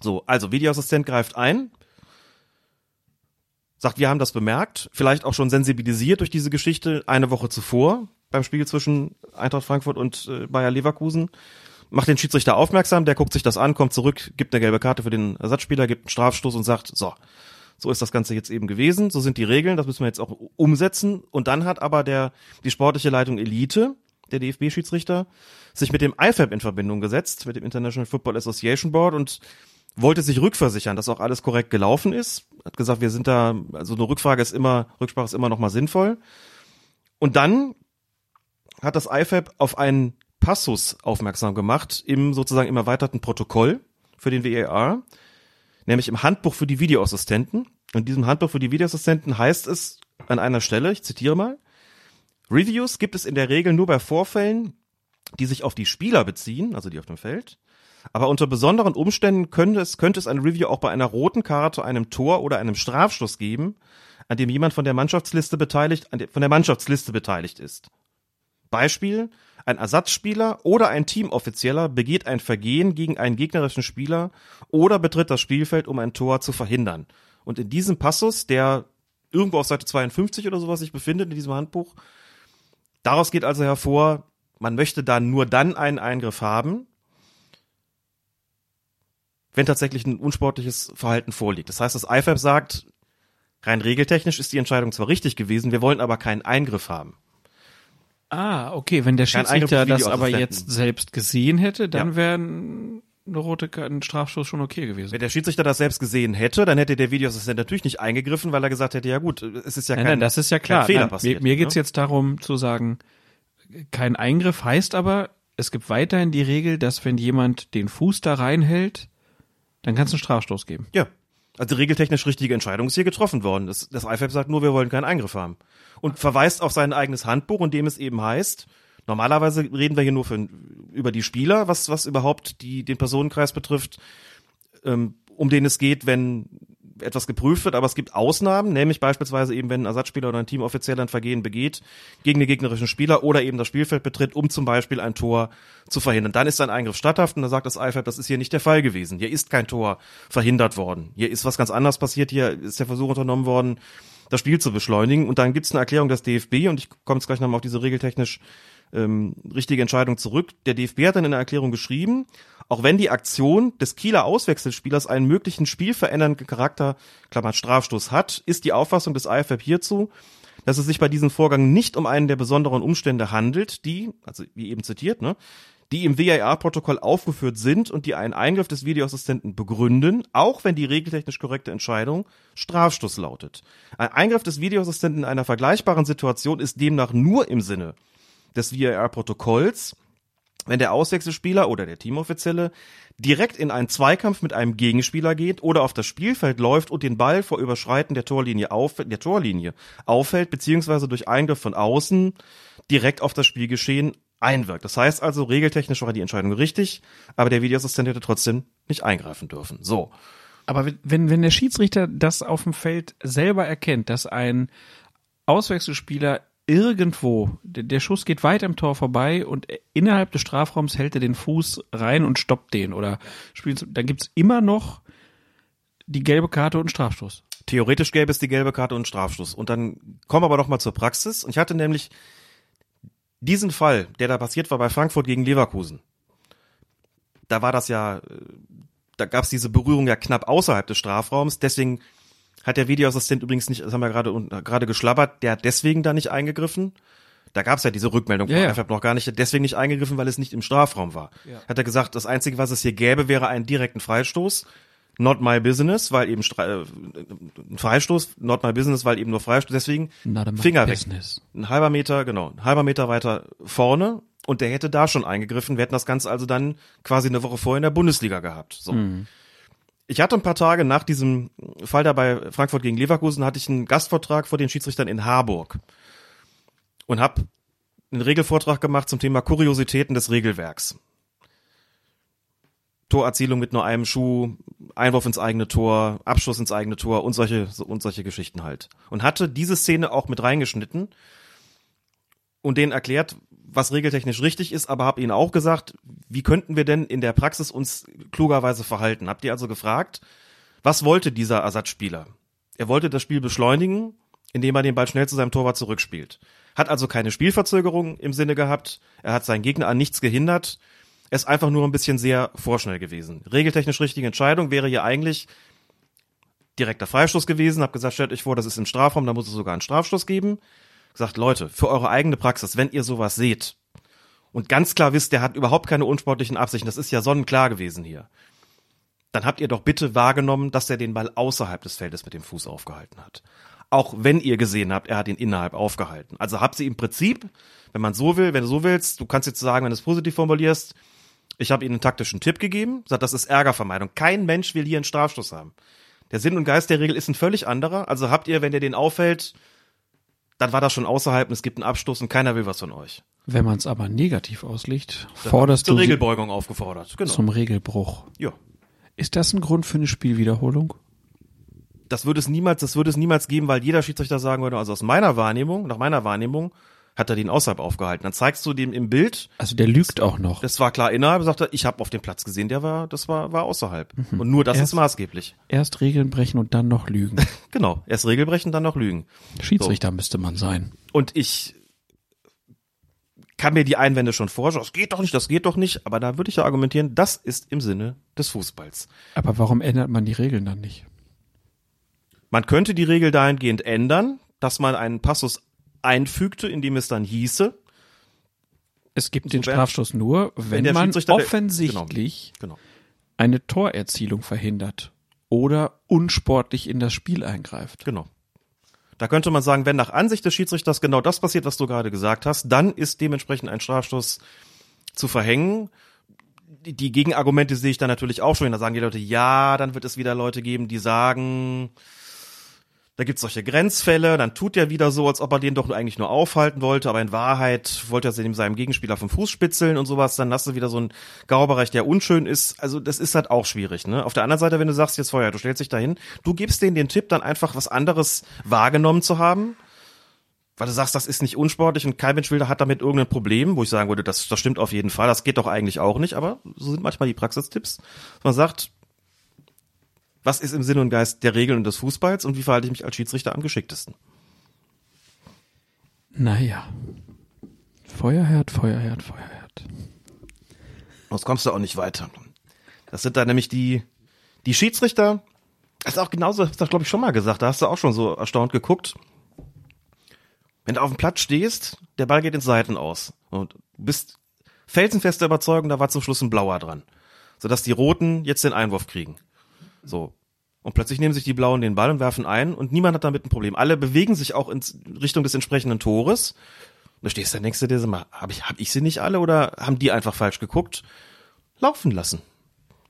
So, also Videoassistent greift ein, sagt, wir haben das bemerkt, vielleicht auch schon sensibilisiert durch diese Geschichte eine Woche zuvor beim Spiel zwischen Eintracht Frankfurt und äh, Bayer Leverkusen, macht den Schiedsrichter aufmerksam, der guckt sich das an, kommt zurück, gibt eine gelbe Karte für den Ersatzspieler, gibt einen Strafstoß und sagt, so, so ist das Ganze jetzt eben gewesen, so sind die Regeln, das müssen wir jetzt auch umsetzen. Und dann hat aber der die sportliche Leitung Elite, der DFB-Schiedsrichter, sich mit dem IFAB in Verbindung gesetzt, mit dem International Football Association Board und wollte sich rückversichern, dass auch alles korrekt gelaufen ist. Hat gesagt, wir sind da, also eine Rückfrage ist immer, Rücksprache ist immer noch mal sinnvoll. Und dann hat das IFAB auf einen Passus aufmerksam gemacht im sozusagen im erweiterten Protokoll für den WER, nämlich im Handbuch für die Videoassistenten. Und in diesem Handbuch für die Videoassistenten heißt es an einer Stelle, ich zitiere mal, Reviews gibt es in der Regel nur bei Vorfällen, die sich auf die Spieler beziehen, also die auf dem Feld, aber unter besonderen Umständen könnte es, könnte es ein Review auch bei einer roten Karte, einem Tor oder einem Strafstoß geben, an dem jemand von der Mannschaftsliste beteiligt, von der Mannschaftsliste beteiligt ist. Beispiel, ein Ersatzspieler oder ein Teamoffizieller begeht ein Vergehen gegen einen gegnerischen Spieler oder betritt das Spielfeld, um ein Tor zu verhindern. Und in diesem Passus, der irgendwo auf Seite 52 oder sowas sich befindet in diesem Handbuch, daraus geht also hervor, man möchte dann nur dann einen Eingriff haben, wenn tatsächlich ein unsportliches Verhalten vorliegt. Das heißt, das IFAB sagt, rein regeltechnisch ist die Entscheidung zwar richtig gewesen, wir wollen aber keinen Eingriff haben. Ah, okay, wenn der Schiedsrichter das aber jetzt selbst gesehen hätte, dann Ja. wäre ein- eine rote ein Strafstoß schon okay gewesen. Wenn der Schiedsrichter das selbst gesehen hätte, dann hätte der Videoassistent natürlich nicht eingegriffen, weil er gesagt hätte, ja gut, es ist ja Nein, kein, nein, das ist ja klar. Fehler Nein, passiert. mir mir geht's ne? jetzt darum zu sagen, kein Eingriff heißt aber, es gibt weiterhin die Regel, dass wenn jemand den Fuß da reinhält, dann kann es einen Strafstoß geben. Ja. Also regeltechnisch richtige Entscheidung ist hier getroffen worden. Das, das IFAB sagt nur, wir wollen keinen Eingriff haben. Und verweist auf sein eigenes Handbuch, in dem es eben heißt, normalerweise reden wir hier nur für, über die Spieler, was, was überhaupt die, den Personenkreis betrifft, ähm, um den es geht, wenn etwas geprüft wird, aber es gibt Ausnahmen, nämlich beispielsweise eben, wenn ein Ersatzspieler oder ein Teamoffizieller ein Vergehen begeht gegen den gegnerischen Spieler oder eben das Spielfeld betritt, um zum Beispiel ein Tor zu verhindern. Dann ist ein Eingriff statthaft und da sagt das IFAB, das ist hier nicht der Fall gewesen. Hier ist kein Tor verhindert worden. Hier ist was ganz anderes passiert. Hier ist der Versuch unternommen worden, das Spiel zu beschleunigen. Und dann gibt es eine Erklärung des DFB und ich komme jetzt gleich nochmal auf diese regeltechnisch ähm, richtige Entscheidung zurück. Der DFB hat dann in der Erklärung geschrieben, auch wenn die Aktion des Kieler Auswechselspielers einen möglichen spielverändernden Charakter, Klammer Strafstoß hat, ist die Auffassung des IFAB hierzu, dass es sich bei diesem Vorgang nicht um einen der besonderen Umstände handelt, die, also wie eben zitiert, ne, die im WAR-Protokoll aufgeführt sind und die einen Eingriff des Videoassistenten begründen, auch wenn die regeltechnisch korrekte Entscheidung Strafstoß lautet. Ein Eingriff des Videoassistenten in einer vergleichbaren Situation ist demnach nur im Sinne des VAR-Protokolls, wenn der Auswechselspieler oder der Teamoffizielle direkt in einen Zweikampf mit einem Gegenspieler geht oder auf das Spielfeld läuft und den Ball vor Überschreiten der Torlinie, auf, der Torlinie aufhält, beziehungsweise durch Eingriff von außen direkt auf das Spielgeschehen einwirkt. Das heißt also, regeltechnisch war die Entscheidung richtig, aber der Videoassistent hätte trotzdem nicht eingreifen dürfen. So. Aber wenn, wenn der Schiedsrichter das auf dem Feld selber erkennt, dass ein Auswechselspieler irgendwo, der, der Schuss geht weit am Tor vorbei und innerhalb des Strafraums hält er den Fuß rein und stoppt den oder spielt, dann gibt's immer noch die gelbe Karte und Strafstoß. Theoretisch gäbe es die gelbe Karte und Strafstoß. Und dann kommen wir aber noch mal zur Praxis. Und ich hatte nämlich diesen Fall, der da passiert war bei Frankfurt gegen Leverkusen. da war das ja, äh, da gab es diese Berührung ja knapp außerhalb des Strafraums. Deswegen hat der Videoassistent übrigens nicht, das haben wir gerade gerade geschlabbert, der hat deswegen da nicht eingegriffen. Da gab es ja diese Rückmeldung Ja, ja. einfach noch gar nicht, deswegen nicht eingegriffen, weil es nicht im Strafraum war. Ja. Hat er gesagt, das Einzige, was es hier gäbe, wäre einen direkten Freistoß. Not my business, weil eben Stra äh, ein Freistoß, not my business, weil eben nur Freistoß, deswegen Finger weg. business. Ein halber Meter, genau, ein halber Meter weiter vorne und der hätte da schon eingegriffen. Wir hätten das Ganze also dann quasi eine Woche vorher in der Bundesliga gehabt. So. Ich hatte ein paar Tage nach diesem Fall da bei Frankfurt gegen Leverkusen, hatte ich einen Gastvortrag vor den Schiedsrichtern in Harburg und habe einen Regelvortrag gemacht zum Thema Kuriositäten des Regelwerks. Torerzielung mit nur einem Schuh, Einwurf ins eigene Tor, Abschluss ins eigene Tor und solche und solche Geschichten halt. Und hatte diese Szene auch mit reingeschnitten und denen erklärt, was regeltechnisch richtig ist, aber habe ihnen auch gesagt, wie könnten wir denn in der Praxis uns klugerweise verhalten? Habt ihr also gefragt, was wollte dieser Ersatzspieler? Er wollte das Spiel beschleunigen, indem er den Ball schnell zu seinem Torwart zurückspielt. Hat also keine Spielverzögerung im Sinne gehabt, er hat seinen Gegner an nichts gehindert, er ist einfach nur ein bisschen sehr vorschnell gewesen. Regeltechnisch richtige Entscheidung wäre hier eigentlich direkter Freistoß gewesen, hab gesagt, stellt euch vor, das ist im Strafraum, da muss es sogar einen Strafstoß geben. Gesagt, Leute, für eure eigene Praxis, wenn ihr sowas seht und ganz klar wisst, der hat überhaupt keine unsportlichen Absichten, das ist ja sonnenklar gewesen hier, dann habt ihr doch bitte wahrgenommen, dass er den Ball außerhalb des Feldes mit dem Fuß aufgehalten hat. Auch wenn ihr gesehen habt, er hat ihn innerhalb aufgehalten. Also habt ihr im Prinzip, wenn man so will, wenn du so willst, du kannst jetzt sagen, wenn du es positiv formulierst, ich habe ihnen einen taktischen Tipp gegeben, sagt, das ist Ärgervermeidung. Kein Mensch will hier einen Strafstoß haben. Der Sinn und Geist der Regel ist ein völlig anderer. Also habt ihr, wenn ihr den auffällt, dann war das schon außerhalb und es gibt einen Abstoß und keiner will was von euch. Wenn man es aber negativ auslegt, Dann forderst zur du Regelbeugung aufgefordert. Genau. zum Regelbruch. ja. Ist das ein Grund für eine Spielwiederholung? Das würde es niemals, das würde es niemals geben, weil jeder Schiedsrichter sagen würde, also aus meiner Wahrnehmung, nach meiner Wahrnehmung, hat er den außerhalb aufgehalten. Dann zeigst du dem im Bild, Also der lügt auch noch. das war klar innerhalb, sagt er, ich habe auf dem Platz gesehen, der war, das war, war außerhalb. Und nur das Erst- ist maßgeblich. Erst Regeln brechen und dann noch lügen. Genau. Erst Regelbrechen, dann noch Lügen. Schiedsrichter müsste man sein. Und ich kann mir die Einwände schon vorstellen, das geht doch nicht, das geht doch nicht, aber da würde ich ja argumentieren, das ist im Sinne des Fußballs. Aber warum ändert man die Regeln dann nicht? Man könnte die Regel dahingehend ändern, dass man einen Passus einfügte, in dem es dann hieße, Es gibt So den wär- Strafstoß nur, wenn, der man offensichtlich genau, eine Torerzielung verhindert oder unsportlich in das Spiel eingreift. genau. Da könnte man sagen, wenn nach Ansicht des Schiedsrichters genau das passiert, was du gerade gesagt hast, dann ist dementsprechend ein Strafstoß zu verhängen. Die, die Gegenargumente sehe ich dann natürlich auch schon. Da sagen die Leute, ja, dann wird es wieder Leute geben, die sagen, da gibt's solche Grenzfälle, dann tut er wieder so, als ob er den doch eigentlich nur aufhalten wollte, aber in Wahrheit wollte er seinem Gegenspieler vom Fuß spitzeln und sowas, dann hast du wieder so einen Graubereich, der unschön ist. Also das ist halt auch schwierig. Ne? Auf der anderen Seite, wenn du sagst jetzt vorher, du stellst dich dahin, du gibst denen den Tipp, dann einfach was anderes wahrgenommen zu haben, weil du sagst, das ist nicht unsportlich und kein Mensch will, hat damit irgendein Problem, wo ich sagen würde, das, das stimmt auf jeden Fall, das geht doch eigentlich auch nicht, aber so sind manchmal die Praxistipps. Man sagt, was ist im Sinn und Geist der Regeln und des Fußballs und wie verhalte ich mich als Schiedsrichter am geschicktesten? Naja. Feuerherd, Feuerherd, Feuerherd. Sonst kommst du auch nicht weiter. Das sind da nämlich die, die Schiedsrichter, das ist auch genauso, hast du glaube ich schon mal gesagt, da hast du auch schon so erstaunt geguckt. Wenn du auf dem Platz stehst, der Ball geht ins Seiten aus und du bist felsenfeste Überzeugung, da war zum Schluss ein Blauer dran. Sodass die Roten jetzt den Einwurf kriegen. So. Und plötzlich nehmen sich die Blauen den Ball und werfen ein und niemand hat damit ein Problem. Alle bewegen sich auch in Richtung des entsprechenden Tores. Da stehst du, denkst du dir, sag mal, hab ich, hab ich sie nicht alle oder haben die einfach falsch geguckt? Laufen lassen.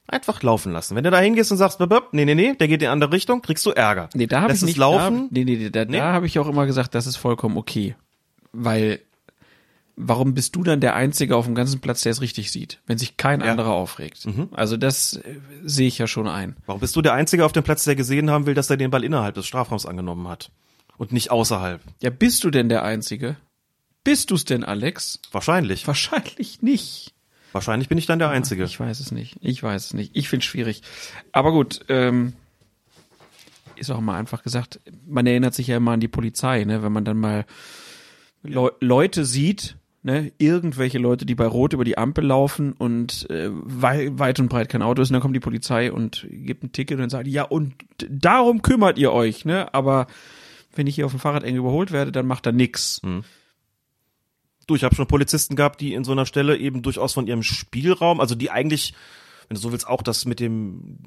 Einfach laufen lassen. Wenn du da hingehst und sagst, nee, nee, nee, der geht in die andere Richtung, kriegst du Ärger. Nee, da habe Lass ich es nicht laufen. Da, nee, nee, nee, da, Nee. da habe ich auch immer gesagt, das ist vollkommen okay. Weil warum bist du dann der Einzige auf dem ganzen Platz, der es richtig sieht, wenn sich kein Ja. Mhm. anderer aufregt? Also das äh, sehe ich ja schon ein. Warum bist du der Einzige auf dem Platz, der gesehen haben will, dass er den Ball innerhalb des Strafraums angenommen hat? Und nicht außerhalb? Ja, bist du denn der Einzige? Bist du's denn, Alex? Wahrscheinlich. Wahrscheinlich nicht. Wahrscheinlich bin ich dann der Einzige. Ich weiß es nicht. Ich weiß es nicht. Ich finde es schwierig. Aber gut, ähm, ist auch mal einfach gesagt, man erinnert sich ja immer an die Polizei, ne? wenn man dann mal Leu Leute sieht, ne, irgendwelche Leute, die bei Rot über die Ampel laufen und äh, wei weit und breit kein Auto ist, und dann kommt die Polizei und gibt ein Ticket und sagt, ja, und darum kümmert ihr euch, ne? Aber wenn ich hier auf dem Fahrrad eng überholt werde, dann macht er nix. Du, ich habe schon Polizisten gehabt, die in so einer Stelle eben durchaus von ihrem Spielraum, also die eigentlich, wenn du so willst, auch das mit dem,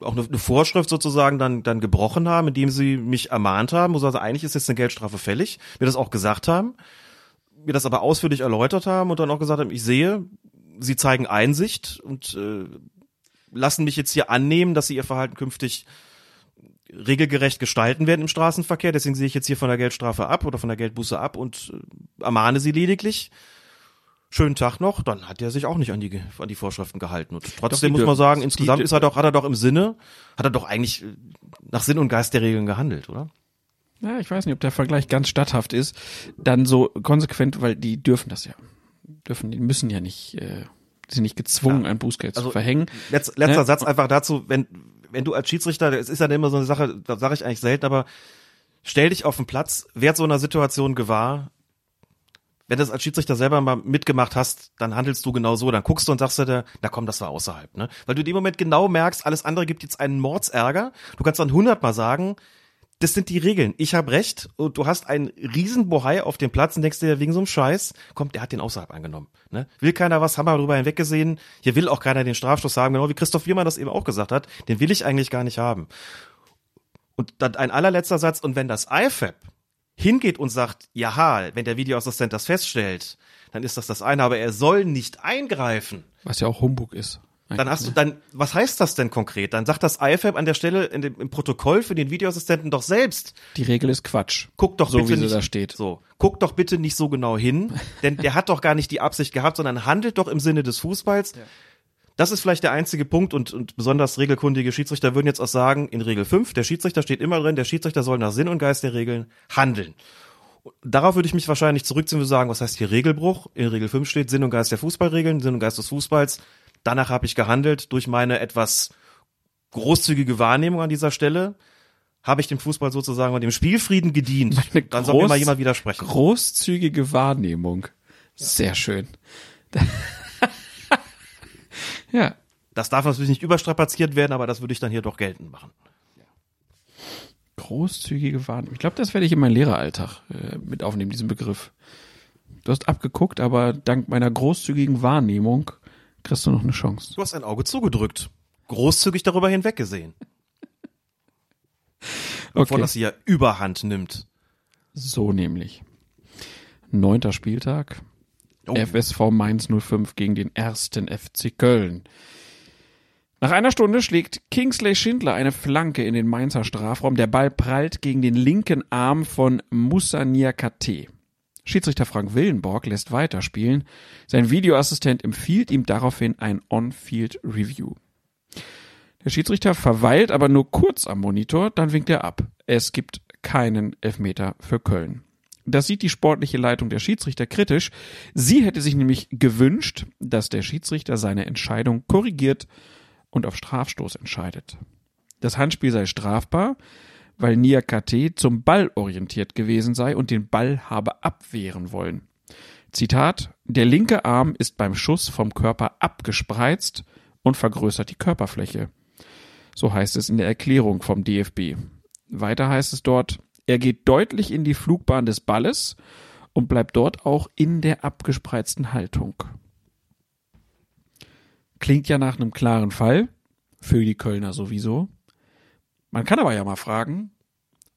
auch eine, eine Vorschrift sozusagen dann, dann gebrochen haben, indem sie mich ermahnt haben, also eigentlich ist jetzt eine Geldstrafe fällig, mir das auch gesagt haben, mir das aber ausführlich erläutert haben und dann auch gesagt haben, ich sehe, sie zeigen Einsicht und äh, lassen mich jetzt hier annehmen, dass sie ihr Verhalten künftig regelgerecht gestalten werden im Straßenverkehr. Deswegen sehe ich jetzt hier von der Geldstrafe ab oder von der Geldbuße ab und äh, ermahne sie lediglich. Schönen Tag noch, dann hat er sich auch nicht an die, an die Vorschriften gehalten. Und trotzdem muss man sagen, die- insgesamt ist er doch, hat er doch im Sinne, hat er doch eigentlich äh, nach Sinn und Geist der Regeln gehandelt, oder? Ja, ich weiß nicht, ob der Vergleich ganz statthaft ist. Dann so konsequent, weil die dürfen das ja. Dürfen, die müssen ja nicht, äh, die sind nicht gezwungen, ein Bußgeld Also, zu verhängen. Letz, letzter Ne? Satz einfach dazu, wenn, wenn du als Schiedsrichter, es ist ja immer so eine Sache, da sage ich eigentlich selten, aber stell dich auf den Platz, werd so einer Situation gewahr, wenn du das als Schiedsrichter selber mal mitgemacht hast, dann handelst du genau so, dann guckst du und sagst dir, na komm, das war außerhalb, ne? Weil du in dem Moment genau merkst, alles andere gibt jetzt einen Mordsärger. Du kannst dann hundertmal sagen, das sind die Regeln. Ich habe recht und du hast einen riesen Bohai auf dem Platz und denkst dir, wegen so einem Scheiß, kommt, der hat den außerhalb angenommen. Ne? Will keiner was, haben wir drüber hinweggesehen. Hier will auch keiner den Strafstoß haben, genau wie Christoph Wiermann das eben auch gesagt hat. Den will ich eigentlich gar nicht haben. Und dann ein allerletzter Satz, und wenn das IFAB hingeht und sagt, jaha, wenn der Videoassistent das feststellt, dann ist das das eine, aber er soll nicht eingreifen. Was ja auch Humbug ist. Dann hast du dann, was heißt das denn konkret? Dann sagt das IFAB an der Stelle in dem, im Protokoll für den Videoassistenten doch selbst, Die Regel ist Quatsch. guck doch So bitte wie sie nicht, da steht. So, guck doch bitte nicht so genau hin, denn der hat doch gar nicht die Absicht gehabt, sondern handelt doch im Sinne des Fußballs. Das ist vielleicht der einzige Punkt und, und besonders regelkundige Schiedsrichter würden jetzt auch sagen, in Regel 5, der Schiedsrichter steht immer drin, der Schiedsrichter soll nach Sinn und Geist der Regeln handeln. Darauf würde ich mich wahrscheinlich zurückziehen und sagen, was heißt hier Regelbruch? In Regel 5 steht Sinn und Geist der Fußballregeln, Sinn und Geist des Fußballs. Danach habe ich gehandelt durch meine etwas großzügige Wahrnehmung an dieser Stelle. Habe ich dem Fußball sozusagen und dem Spielfrieden gedient. Eine Dann soll mir mal jemand widersprechen. Großzügige Wahrnehmung. Sehr schön. ja. Das darf natürlich nicht überstrapaziert werden, aber das würde ich dann hier doch geltend machen. Großzügige Wahrnehmung. Ich glaube, das werde ich in meinen Lehreralltag äh, mit aufnehmen, diesen Begriff. Du hast abgeguckt, aber dank meiner großzügigen Wahrnehmung kriegst du noch eine Chance. Du hast ein Auge zugedrückt. Großzügig darüber hinweggesehen. Bevor Okay, das hier Überhand nimmt. so nämlich. Neunter Spieltag. Oh. FSV Mainz 05 gegen den ersten FC Köln. Nach einer Stunde schlägt Kingsley Schindler eine Flanke in den Mainzer Strafraum. Der Ball prallt gegen den linken Arm von Moussa Niakate. Schiedsrichter Frank Willenborg lässt weiterspielen. Sein Videoassistent empfiehlt ihm daraufhin ein On-Field Review. Der Schiedsrichter verweilt aber nur kurz am Monitor, dann winkt er ab. Es gibt keinen Elfmeter für Köln. Das sieht die sportliche Leitung der Schiedsrichter kritisch. Sie hätte sich nämlich gewünscht, dass der Schiedsrichter seine Entscheidung korrigiert und auf Strafstoß entscheidet. Das Handspiel sei strafbar, weil Niakate zum Ball orientiert gewesen sei und den Ball habe abwehren wollen. Zitat, der linke Arm ist beim Schuss vom Körper abgespreizt und vergrößert die Körperfläche. So heißt es in der Erklärung vom DFB. Weiter heißt es dort, er geht deutlich in die Flugbahn des Balles und bleibt dort auch in der abgespreizten Haltung. Klingt ja nach einem klaren Fall, für die Kölner sowieso. Man kann aber ja mal fragen,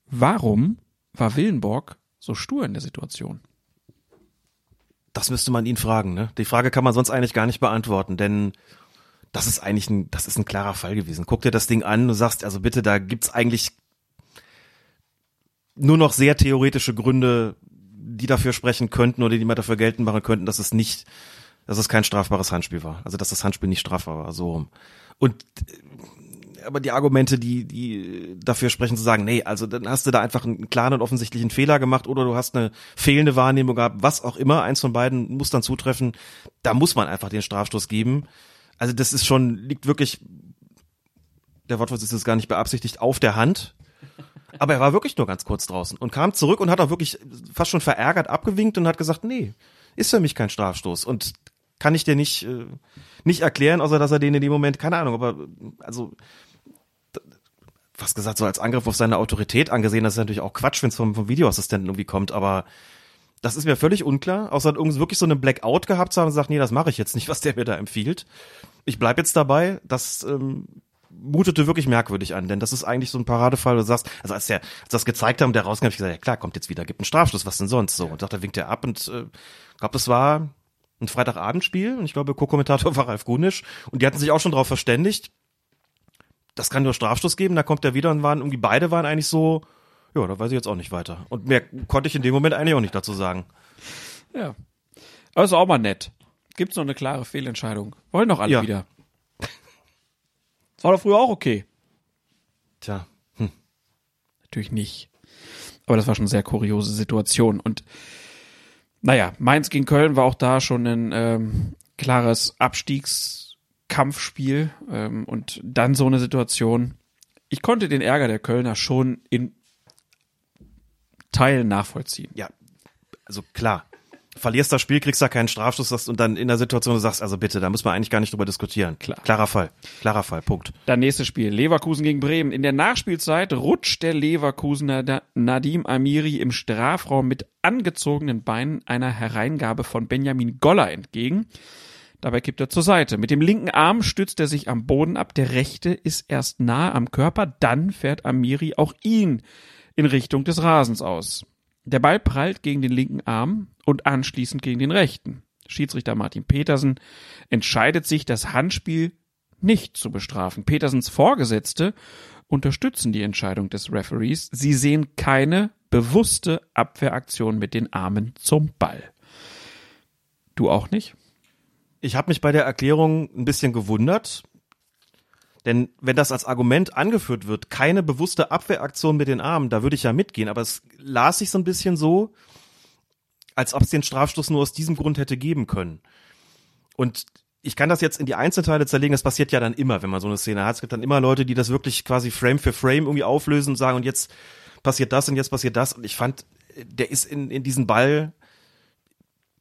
warum war Willenborg so stur in der Situation? Das müsste man ihn fragen, ne? Die Frage kann man sonst eigentlich gar nicht beantworten, denn das ist eigentlich ein, das ist ein klarer Fall gewesen. Guck dir das Ding an, du sagst, also bitte, da gibt's eigentlich nur noch sehr theoretische Gründe, die dafür sprechen könnten oder die man dafür geltend machen könnten, dass es nicht, dass es kein strafbares Handspiel war. Also, dass das Handspiel nicht strafbar war, so rum. Und, aber die Argumente, die, die dafür sprechen, zu sagen, nee, also dann hast du da einfach einen klaren und offensichtlichen Fehler gemacht oder du hast eine fehlende Wahrnehmung gehabt, was auch immer, eins von beiden muss dann zutreffen, da muss man einfach den Strafstoß geben. Also das ist schon, liegt wirklich, der Wortwitz ist jetzt gar nicht beabsichtigt, auf der Hand. Aber er war wirklich nur ganz kurz draußen und kam zurück und hat auch wirklich fast schon verärgert abgewinkt und hat gesagt, nee, ist für mich kein Strafstoß und kann ich dir nicht, äh, nicht erklären, außer dass er den in dem Moment, keine Ahnung, aber also was gesagt, so als Angriff auf seine Autorität angesehen, das ist natürlich auch Quatsch, wenn es vom, vom Videoassistenten irgendwie kommt, aber das ist mir völlig unklar, außer irgendwie wirklich so eine Blackout gehabt zu haben und sagt, nee, das mache ich jetzt nicht, was der mir da empfiehlt. Ich bleib jetzt dabei, das ähm, mutete wirklich merkwürdig an, denn das ist eigentlich so ein Paradefall, du sagst, also als der, als das gezeigt haben, der rauskam, hab ich gesagt, ja klar, kommt jetzt wieder, gibt einen Strafschluss, was denn sonst so? Und dachte, winkt er ab und äh, glaube, das war ein Freitagabendspiel und ich glaube, Co-Kommentator war Ralf Gunisch und die hatten sich auch schon darauf verständigt, das kann nur Strafstoß geben, da kommt er wieder und waren irgendwie beide waren eigentlich so, ja, da weiß ich jetzt auch nicht weiter. Und mehr konnte ich in dem Moment eigentlich auch nicht dazu sagen. Ja. Aber ist auch mal nett. Gibt's noch eine klare Fehlentscheidung? Wollen doch alle Ja. wieder. Das war doch früher auch okay. Tja, Natürlich nicht. Aber das war schon eine sehr kuriose Situation. Und naja, Mainz gegen Köln war auch da schon ein ähm, klares Abstiegskampfspiel. Ähm, und dann so eine Situation. Ich konnte den Ärger der Kölner schon in Teilen nachvollziehen. ja, also klar. Verlierst das Spiel, kriegst da keinen Strafstoß das- und dann in der Situation du sagst, also bitte, da muss man eigentlich gar nicht drüber diskutieren. Klar. Klarer Fall. Klarer Fall. Punkt. Dann nächstes Spiel. Leverkusen gegen Bremen. In der Nachspielzeit rutscht der Leverkusener Nadim Amiri im Strafraum mit angezogenen Beinen einer Hereingabe von Benjamin Goller entgegen. Dabei kippt er zur Seite. Mit dem linken Arm stützt er sich am Boden ab. Der rechte ist erst nahe am Körper. Dann fährt Amiri auch ihn in Richtung des Rasens aus. Der Ball prallt gegen den linken Arm und anschließend gegen den rechten. Schiedsrichter Martin Petersen entscheidet sich, das Handspiel nicht zu bestrafen. Petersens Vorgesetzte unterstützen die Entscheidung des Referees. Sie sehen keine bewusste Abwehraktion mit den Armen zum Ball. Du auch nicht? Ich habe mich bei der Erklärung ein bisschen gewundert, denn wenn das als Argument angeführt wird, keine bewusste Abwehraktion mit den Armen, da würde ich ja mitgehen, aber es las sich so ein bisschen so, als ob es den Strafstoß nur aus diesem Grund hätte geben können. Und ich kann das jetzt in die Einzelteile zerlegen, das passiert ja dann immer, wenn man so eine Szene hat. Es gibt dann immer Leute, die das wirklich quasi Frame für Frame irgendwie auflösen und sagen, und jetzt passiert das und jetzt passiert das. Und ich fand, der ist in, in diesen Ball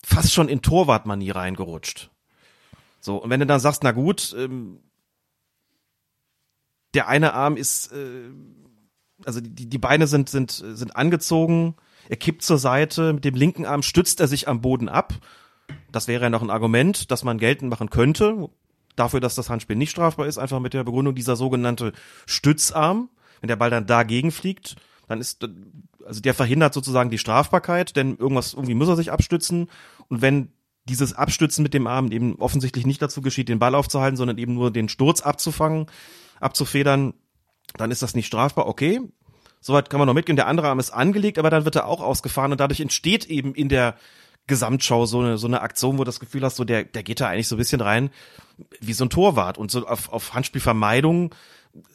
fast schon in Torwartmanier reingerutscht. So, und wenn du dann sagst, na gut, ähm, der eine Arm ist, äh, also die, die Beine sind, sind, sind angezogen, er kippt zur Seite, mit dem linken Arm stützt er sich am Boden ab. Das wäre ja noch ein Argument, das man geltend machen könnte, dafür, dass das Handspiel nicht strafbar ist, einfach mit der Begründung dieser sogenannte Stützarm. Wenn der Ball dann dagegen fliegt, dann ist, also der verhindert sozusagen die Strafbarkeit, denn irgendwas, irgendwie muss er sich abstützen. Und wenn dieses Abstützen mit dem Arm eben offensichtlich nicht dazu geschieht, den Ball aufzuhalten, sondern eben nur den Sturz abzufangen, abzufedern, dann ist das nicht strafbar. Okay, soweit kann man noch mitgehen. Der andere Arm ist angelegt, aber dann wird er auch ausgefahren und dadurch entsteht eben in der Gesamtschau so eine, so eine Aktion, wo du das Gefühl hast, so der, der geht da eigentlich so ein bisschen rein wie so ein Torwart und so auf, auf Handspielvermeidung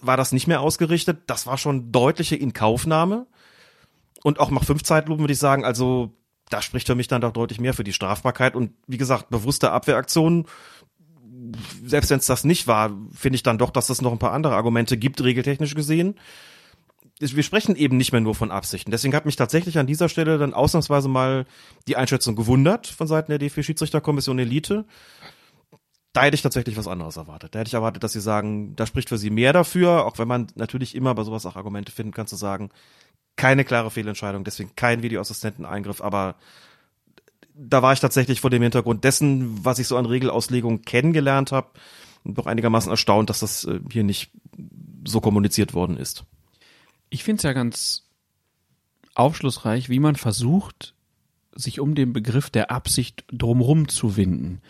war das nicht mehr ausgerichtet. Das war schon deutliche Inkaufnahme. Und auch nach fünf Zeitlupen würde ich sagen, also da spricht für mich dann doch deutlich mehr für die Strafbarkeit. Und wie gesagt, bewusste Abwehraktionen, selbst wenn es das nicht war, finde ich dann doch, dass es noch ein paar andere Argumente gibt, regeltechnisch gesehen. Wir sprechen eben nicht mehr nur von Absichten. Deswegen hat mich tatsächlich an dieser Stelle dann ausnahmsweise mal die Einschätzung gewundert von Seiten der DFB-Schiedsrichterkommission Elite. Da hätte ich tatsächlich was anderes erwartet. Da hätte ich erwartet, dass sie sagen, da spricht für sie mehr dafür, auch wenn man natürlich immer bei sowas auch Argumente finden kann, zu sagen, keine klare Fehlentscheidung, deswegen kein Videoassistenteneingriff, aber da war ich tatsächlich vor dem Hintergrund dessen, was ich so an Regelauslegung kennengelernt habe, doch einigermaßen erstaunt, dass das äh, hier nicht so kommuniziert worden ist. Ich finde es ja ganz aufschlussreich, wie man versucht, sich um den Begriff der Absicht drumrum zu winden.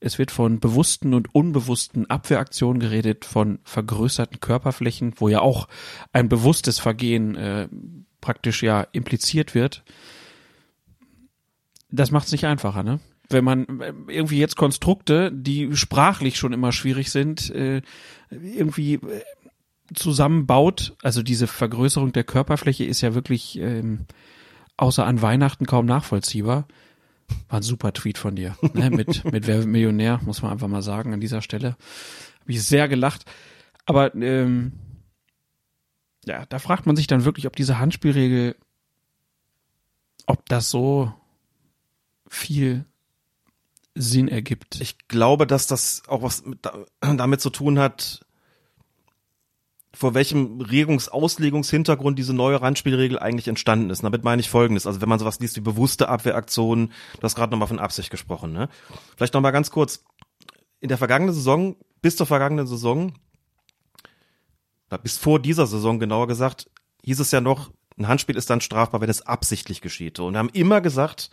Es wird von bewussten und unbewussten Abwehraktionen geredet, von vergrößerten Körperflächen, wo ja auch ein bewusstes Vergehen äh, praktisch ja impliziert wird. Das macht es nicht einfacher, ne? Wenn man äh, irgendwie jetzt Konstrukte, die sprachlich schon immer schwierig sind, äh, irgendwie äh, zusammenbaut, also diese Vergrößerung der Körperfläche ist ja wirklich ähm, außer an Weihnachten kaum nachvollziehbar. War ein super Tweet von dir, ne? mit, mit Wer Millionär, muss man einfach mal sagen, an dieser Stelle. Habe ich sehr gelacht. Aber ähm, ja, da fragt man sich dann wirklich, ob diese Handspielregel, ob das so viel Sinn ergibt. Ich glaube, dass das auch was mit, damit zu tun hat, vor welchem Regungsauslegungshintergrund diese neue Randspielregel eigentlich entstanden ist. Damit meine ich Folgendes. Also wenn man sowas liest wie bewusste Abwehraktionen, du hast gerade nochmal von Absicht gesprochen. Ne? Vielleicht nochmal ganz kurz. In der vergangenen Saison, bis zur vergangenen Saison, bis vor dieser Saison genauer gesagt, hieß es ja noch, ein Handspiel ist dann strafbar, wenn es absichtlich geschieht. Und wir haben immer gesagt,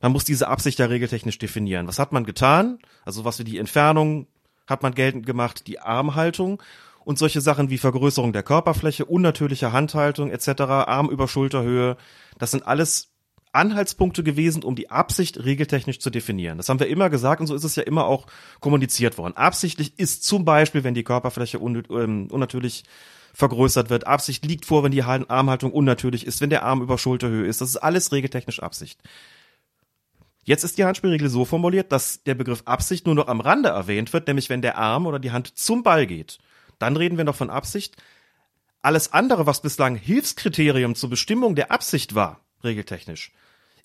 man muss diese Absicht ja regeltechnisch definieren. Was hat man getan? Also was für die Entfernung hat man geltend gemacht, die Armhaltung und solche Sachen wie Vergrößerung der Körperfläche, unnatürliche Handhaltung etc., Arm über Schulterhöhe, das sind alles Anhaltspunkte gewesen, um die Absicht regeltechnisch zu definieren. Das haben wir immer gesagt und so ist es ja immer auch kommuniziert worden. Absichtlich ist zum Beispiel, wenn die Körperfläche un ähm, unnatürlich vergrößert wird. Absicht liegt vor, wenn die Armhaltung unnatürlich ist, wenn der Arm über Schulterhöhe ist. Das ist alles regeltechnisch Absicht. Jetzt ist die Handspielregel so formuliert, dass der Begriff Absicht nur noch am Rande erwähnt wird, nämlich wenn der Arm oder die Hand zum Ball geht. Dann reden wir noch von Absicht. Alles andere, was bislang Hilfskriterium zur Bestimmung der Absicht war, regeltechnisch,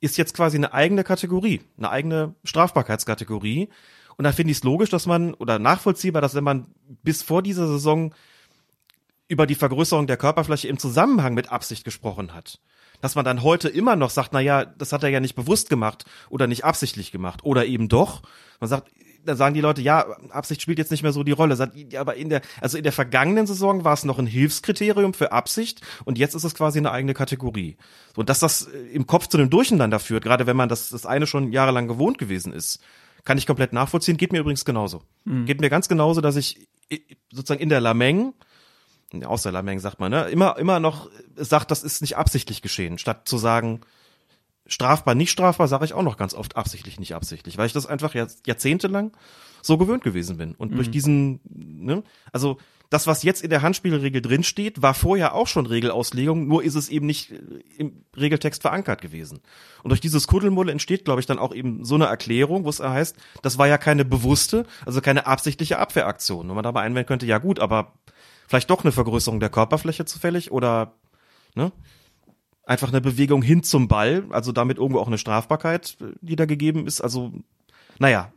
ist jetzt quasi eine eigene Kategorie, eine eigene Strafbarkeitskategorie. Und da finde ich es logisch, dass man, oder nachvollziehbar, dass wenn man bis vor dieser Saison über die Vergrößerung der Körperfläche im Zusammenhang mit Absicht gesprochen hat, dass man dann heute immer noch sagt, na ja, das hat er ja nicht bewusst gemacht oder nicht absichtlich gemacht oder eben doch. Man sagt, dann sagen die Leute, ja, Absicht spielt jetzt nicht mehr so die Rolle. Aber in der, also in der vergangenen Saison war es noch ein Hilfskriterium für Absicht und jetzt ist es quasi eine eigene Kategorie. Und dass das äh, im Kopf zu einem Durcheinander führt, gerade wenn man das, das eine schon jahrelang gewohnt gewesen ist, kann ich komplett nachvollziehen. Geht mir übrigens genauso. Mhm. Geht mir ganz genauso, dass ich äh, sozusagen in der Lameng, außer Lameng sagt man, ne, immer, immer noch sagt, das ist nicht absichtlich geschehen, statt zu sagen, strafbar, nicht strafbar, sage ich auch noch ganz oft absichtlich, nicht absichtlich, weil ich das einfach jahrzehntelang so gewöhnt gewesen bin. Und mhm. durch diesen, ne, also das, was jetzt in der Handspielregel drinsteht, war vorher auch schon Regelauslegung, nur ist es eben nicht äh, im Regeltext verankert gewesen. Und durch dieses Kuddelmulle entsteht, glaube ich, dann auch eben so eine Erklärung, wo es heißt, das war ja keine bewusste, also keine absichtliche Abwehraktion. Und man dabei einwenden könnte, ja gut, aber vielleicht doch eine Vergrößerung der Körperfläche zufällig oder, ne? Einfach eine Bewegung hin zum Ball, also damit irgendwo auch eine Strafbarkeit, die da gegeben ist. Also, naja,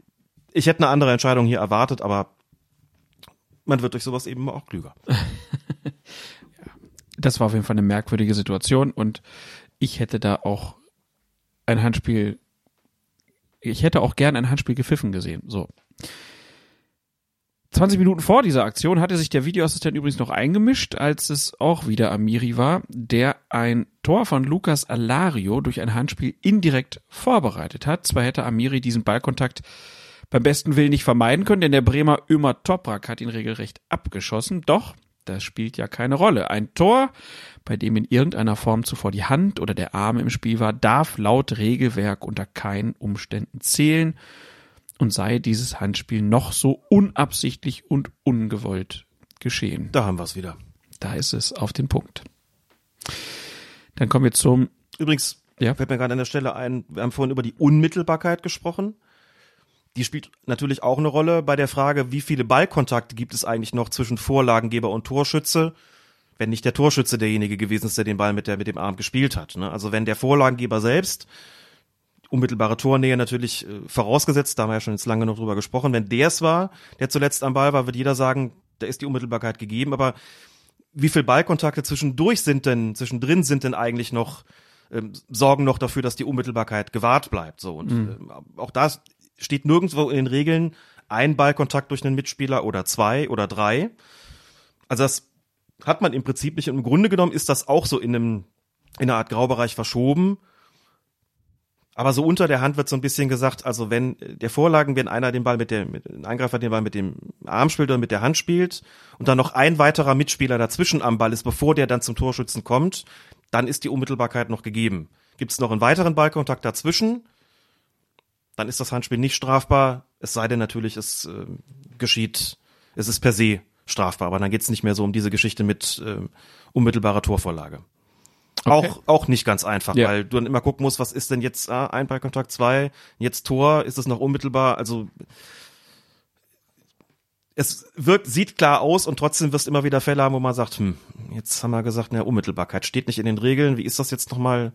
ich hätte eine andere Entscheidung hier erwartet, aber man wird durch sowas eben auch klüger. das war auf jeden Fall eine merkwürdige Situation und ich hätte da auch ein Handspiel, ich hätte auch gern ein Handspiel gepfiffen gesehen, so. 20 Minuten vor dieser Aktion hatte sich der Videoassistent übrigens noch eingemischt, als es auch wieder Amiri war, der ein Tor von Lukas Alario durch ein Handspiel indirekt vorbereitet hat. Zwar hätte Amiri diesen Ballkontakt beim besten Willen nicht vermeiden können, denn der Bremer Ömer Toprak hat ihn regelrecht abgeschossen. Doch, das spielt ja keine Rolle. Ein Tor, bei dem in irgendeiner Form zuvor die Hand oder der Arm im Spiel war, darf laut Regelwerk unter keinen Umständen zählen und sei dieses Handspiel noch so unabsichtlich und ungewollt geschehen. Da haben wir es wieder. Da ist es auf den Punkt. Dann kommen wir zum. Übrigens, ja? fällt mir gerade an der Stelle ein, wir haben vorhin über die Unmittelbarkeit gesprochen. Die spielt natürlich auch eine Rolle bei der Frage, wie viele Ballkontakte gibt es eigentlich noch zwischen Vorlagengeber und Torschütze, wenn nicht der Torschütze derjenige gewesen ist, der den Ball mit, der, mit dem Arm gespielt hat. Ne? Also wenn der Vorlagengeber selbst unmittelbare Tornähe natürlich äh, vorausgesetzt, da haben wir ja schon jetzt lange noch drüber gesprochen. Wenn der es war, der zuletzt am Ball war, wird jeder sagen, da ist die Unmittelbarkeit gegeben, aber wie viel Ballkontakte zwischendurch sind denn, zwischendrin sind denn eigentlich noch, ähm, sorgen noch dafür, dass die Unmittelbarkeit gewahrt bleibt. So und mhm. äh, auch da steht nirgendwo in den Regeln ein Ballkontakt durch einen Mitspieler oder zwei oder drei. Also das hat man im Prinzip nicht. Und im Grunde genommen ist das auch so in einem in einer Art Graubereich verschoben. Aber so unter der Hand wird so ein bisschen gesagt, also wenn der Vorlagen, wenn einer den Ball mit dem, mit, ein Angreifer den Ball mit dem Arm spielt oder mit der Hand spielt und dann noch ein weiterer Mitspieler dazwischen am Ball ist, bevor der dann zum Torschützen kommt, dann ist die Unmittelbarkeit noch gegeben. Gibt es noch einen weiteren Ballkontakt dazwischen, dann ist das Handspiel nicht strafbar, es sei denn natürlich, es äh, geschieht, es ist per se strafbar, aber dann geht es nicht mehr so um diese Geschichte mit äh, unmittelbarer Torvorlage. Okay. Auch, auch nicht ganz einfach, ja. weil du dann immer gucken musst, was ist denn jetzt ah, ein Ballkontakt, zwei, jetzt Tor, ist es noch unmittelbar, also es wirkt, sieht klar aus und trotzdem wirst du immer wieder Fälle haben, wo man sagt, hm, jetzt haben wir gesagt, ne, Unmittelbarkeit steht nicht in den Regeln, wie ist das jetzt nochmal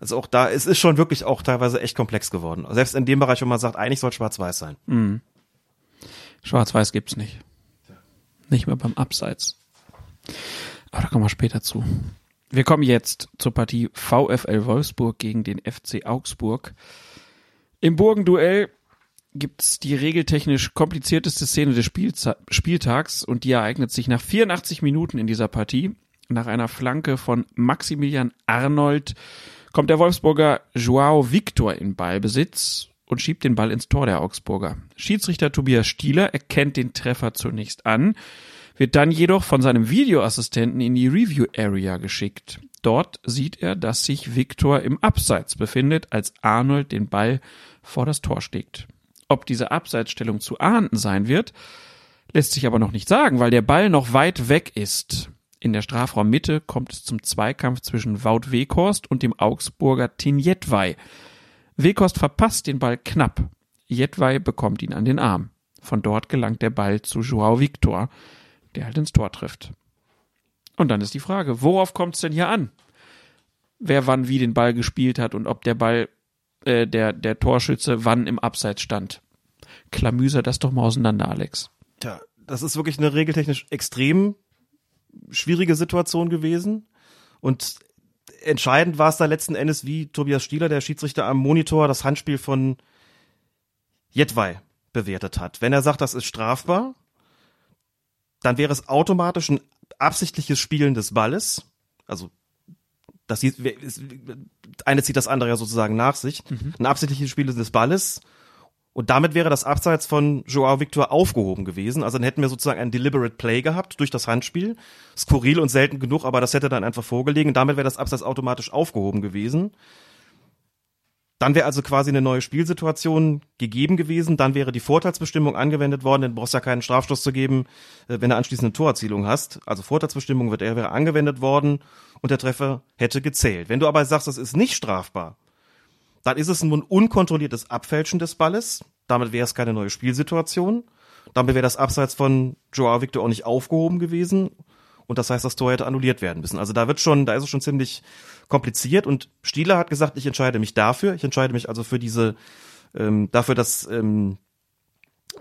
Also auch da, es ist schon wirklich auch teilweise echt komplex geworden. Selbst in dem Bereich, wo man sagt, eigentlich soll schwarz-weiß sein. Mhm. Schwarz-Weiß gibt's nicht. Nicht mehr beim Abseits. Aber da kommen wir später zu. Wir kommen jetzt zur Partie VfL Wolfsburg gegen den FC Augsburg. Im Burgenduell gibt's die regeltechnisch komplizierteste Szene des Spielza Spieltags und die ereignet sich nach 84 Minuten in dieser Partie. Nach einer Flanke von Maximilian Arnold kommt der Wolfsburger Joao Victor in Ballbesitz und schiebt den Ball ins Tor der Augsburger. Schiedsrichter Tobias Stieler erkennt den Treffer zunächst an, wird dann jedoch von seinem Videoassistenten in die Review Area geschickt. Dort sieht er, dass sich Victor im Abseits befindet, als Arnold den Ball vor das Tor steckt. Ob diese Abseitsstellung zu ahnden sein wird, lässt sich aber noch nicht sagen, weil der Ball noch weit weg ist. In der Strafraummitte kommt es zum Zweikampf zwischen Wout Weghorst und dem Augsburger Tinjetwei. Weghorst verpasst den Ball knapp. Jedwai bekommt ihn an den Arm. Von dort gelangt der Ball zu Joao Victor, der halt ins Tor trifft. Und dann ist die Frage, worauf kommt es denn hier an? Wer wann wie den Ball gespielt hat und ob der Ball, äh, der, der Torschütze wann im Abseits stand. Klamüser das doch mal auseinander, Alex. Tja, das ist wirklich eine regeltechnisch extrem schwierige Situation gewesen. Und entscheidend war es da letzten Endes, wie Tobias Stieler, der Schiedsrichter am Monitor, das Handspiel von Jedwai bewertet hat. Wenn er sagt, das ist strafbar, dann wäre es automatisch ein absichtliches Spielen des Balles. Also das eine zieht das andere ja sozusagen nach sich. Mhm. Ein absichtliches Spiel des Balles und damit wäre das Abseits von Joao Victor aufgehoben gewesen. Also dann hätten wir sozusagen ein deliberate Play gehabt durch das Handspiel. Skurril und selten genug, aber das hätte dann einfach vorgelegen. Und damit wäre das Abseits automatisch aufgehoben gewesen. Dann wäre also quasi eine neue Spielsituation gegeben gewesen. Dann wäre die Vorteilsbestimmung angewendet worden. Brauchst du ja keinen Strafstoß zu geben, äh, wenn du anschließend eine Torerzielung hast. Also Vorteilsbestimmung wird, wäre angewendet worden und der Treffer hätte gezählt. Wenn du aber sagst, das ist nicht strafbar, dann ist es ein unkontrolliertes Abfälschen des Balles. Damit wäre es keine neue Spielsituation. Damit wäre das Abseits von Joao Victor auch nicht aufgehoben gewesen. Und das heißt, das Tor hätte annulliert werden müssen. Also da wird schon, da ist es schon ziemlich kompliziert. Und Stieler hat gesagt, ich entscheide mich dafür. Ich entscheide mich also für diese, ähm, dafür, dass ähm,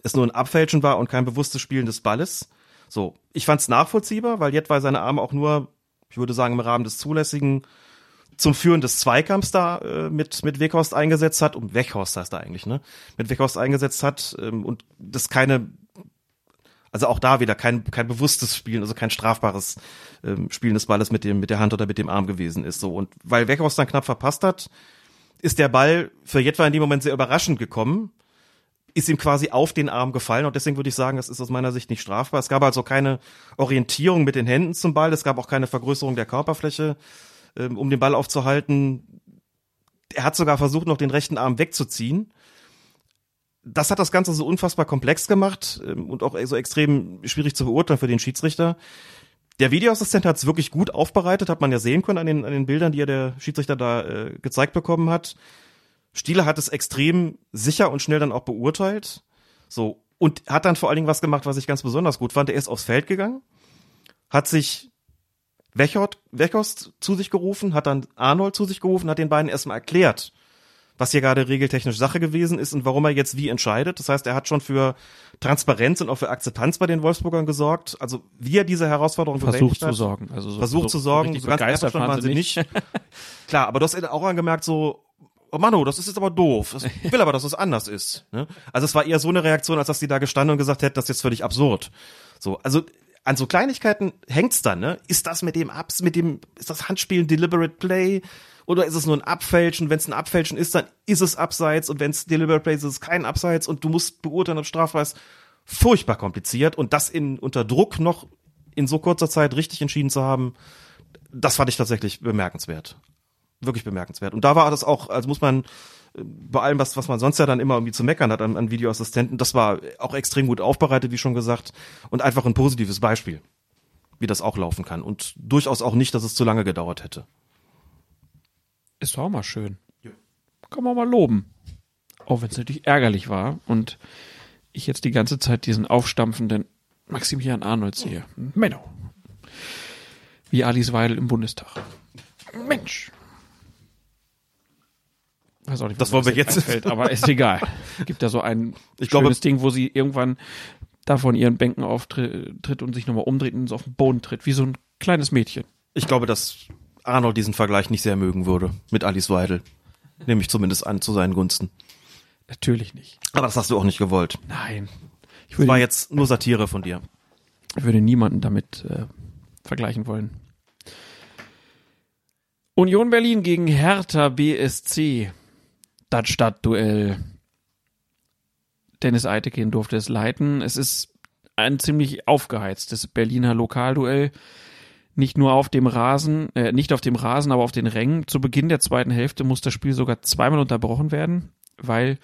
es nur ein Abfälschen war und kein bewusstes Spielen des Balles. So, ich fand es nachvollziehbar, weil Jet war seine Arme auch nur, ich würde sagen, im Rahmen des Zulässigen zum Führen des Zweikampfs da äh, mit mit Weghorst eingesetzt hat, um Weghorst heißt er eigentlich, ne? Mit Weghorst eingesetzt hat ähm, und das keine also auch da wieder kein kein bewusstes Spielen, also kein strafbares ähm, Spielen des Balles mit dem mit der Hand oder mit dem Arm gewesen ist so und weil Weghorst dann knapp verpasst hat, ist der Ball für Jetwa in dem Moment sehr überraschend gekommen ist ihm quasi auf den Arm gefallen und deswegen würde ich sagen, das ist aus meiner Sicht nicht strafbar. Es gab also keine Orientierung mit den Händen zum Ball, es gab auch keine Vergrößerung der Körperfläche ähm, um den Ball aufzuhalten. Er hat sogar versucht, noch den rechten Arm wegzuziehen. Das hat das Ganze so unfassbar komplex gemacht ähm, und auch so extrem schwierig zu beurteilen für den Schiedsrichter. Der Videoassistent hat es wirklich gut aufbereitet, hat man ja sehen können an den, an den Bildern, die er der Schiedsrichter da äh, gezeigt bekommen hat. Stieler hat es extrem sicher und schnell dann auch beurteilt. So. Und hat dann vor allen Dingen was gemacht, was ich ganz besonders gut fand. Er ist aufs Feld gegangen, hat sich Wechert, Wechost zu sich gerufen, hat dann Arnold zu sich gerufen, hat den beiden erstmal erklärt, was hier gerade regeltechnisch Sache gewesen ist und warum er jetzt wie entscheidet. Das heißt, er hat schon für Transparenz und auch für Akzeptanz bei den Wolfsburgern gesorgt. Also wie er diese Herausforderung versucht zu sorgen. Also so, versucht so zu sorgen. So ganz einverstanden waren sie nicht. Klar, aber du hast auch angemerkt, so oh Manu, das ist jetzt aber doof. Ich will aber, dass es anders ist. Ne? Also es war eher so eine Reaktion, als dass die da gestanden und gesagt hätten, das ist jetzt völlig absurd. So, also an so Kleinigkeiten hängt's dann, ne? Ist das mit dem Abs, mit dem, ist das Handspielen Deliberate Play? Oder ist es nur ein Abfälschen? Wenn es ein Abfälschen ist, dann ist es Abseits und wenn es Deliberate Play ist, ist es kein Abseits und du musst beurteilen, ob strafbar ist. Furchtbar kompliziert und das in, unter Druck noch in so kurzer Zeit richtig entschieden zu haben, das fand ich tatsächlich bemerkenswert. Wirklich bemerkenswert. Und da war das auch, also muss man bei allem, was, was man sonst ja dann immer irgendwie zu meckern hat an, an Videoassistenten, das war auch extrem gut aufbereitet, wie schon gesagt, und einfach ein positives Beispiel, wie das auch laufen kann. Und durchaus auch nicht, dass es zu lange gedauert hätte. Ist doch auch mal schön. Ja. Kann man mal loben. Auch wenn es natürlich ärgerlich war und ich jetzt die ganze Zeit diesen aufstampfenden Maximilian Arnold sehe. Menno. Wie Alice Weidel im Bundestag. Mensch. weiß auch nicht, Das wollen wir jetzt- einfällt, aber ist egal. Gibt da so ein Ich glaube- schönes Ding, wo sie irgendwann da von ihren Bänken auftritt und sich nochmal umdreht und auf den Boden tritt, wie so ein kleines Mädchen. Ich glaube, dass Arnold diesen Vergleich nicht sehr mögen würde mit Alice Weidel. Nehme ich zumindest an, zu seinen Gunsten. Natürlich nicht. Aber das hast du auch nicht gewollt. Nein. Ich Das war würde, jetzt nur Satire von dir. ich würde niemanden damit äh, vergleichen wollen. Union Berlin gegen Hertha BSC. Das Stadtduell. Dennis Eitekin durfte es leiten. Es ist ein ziemlich aufgeheiztes Berliner Lokalduell. Nicht nur auf dem Rasen, äh, nicht auf dem Rasen, aber auf den Rängen. Zu Beginn der zweiten Hälfte muss das Spiel sogar zweimal unterbrochen werden, weil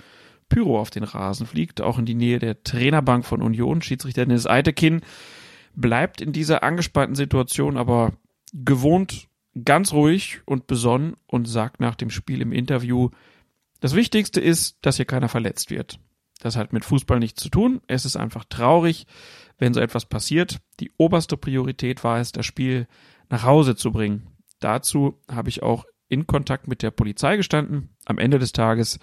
Pyro auf den Rasen fliegt, auch in die Nähe der Trainerbank von Union. Schiedsrichter Dennis Eitekin bleibt in dieser angespannten Situation aber gewohnt ganz ruhig und besonnen und sagt nach dem Spiel im Interview, das Wichtigste ist, dass hier keiner verletzt wird. Das hat mit Fußball nichts zu tun. Es ist einfach traurig, wenn so etwas passiert. Die oberste Priorität war es, das Spiel nach Hause zu bringen. Dazu habe ich auch in Kontakt mit der Polizei gestanden. Am Ende des Tages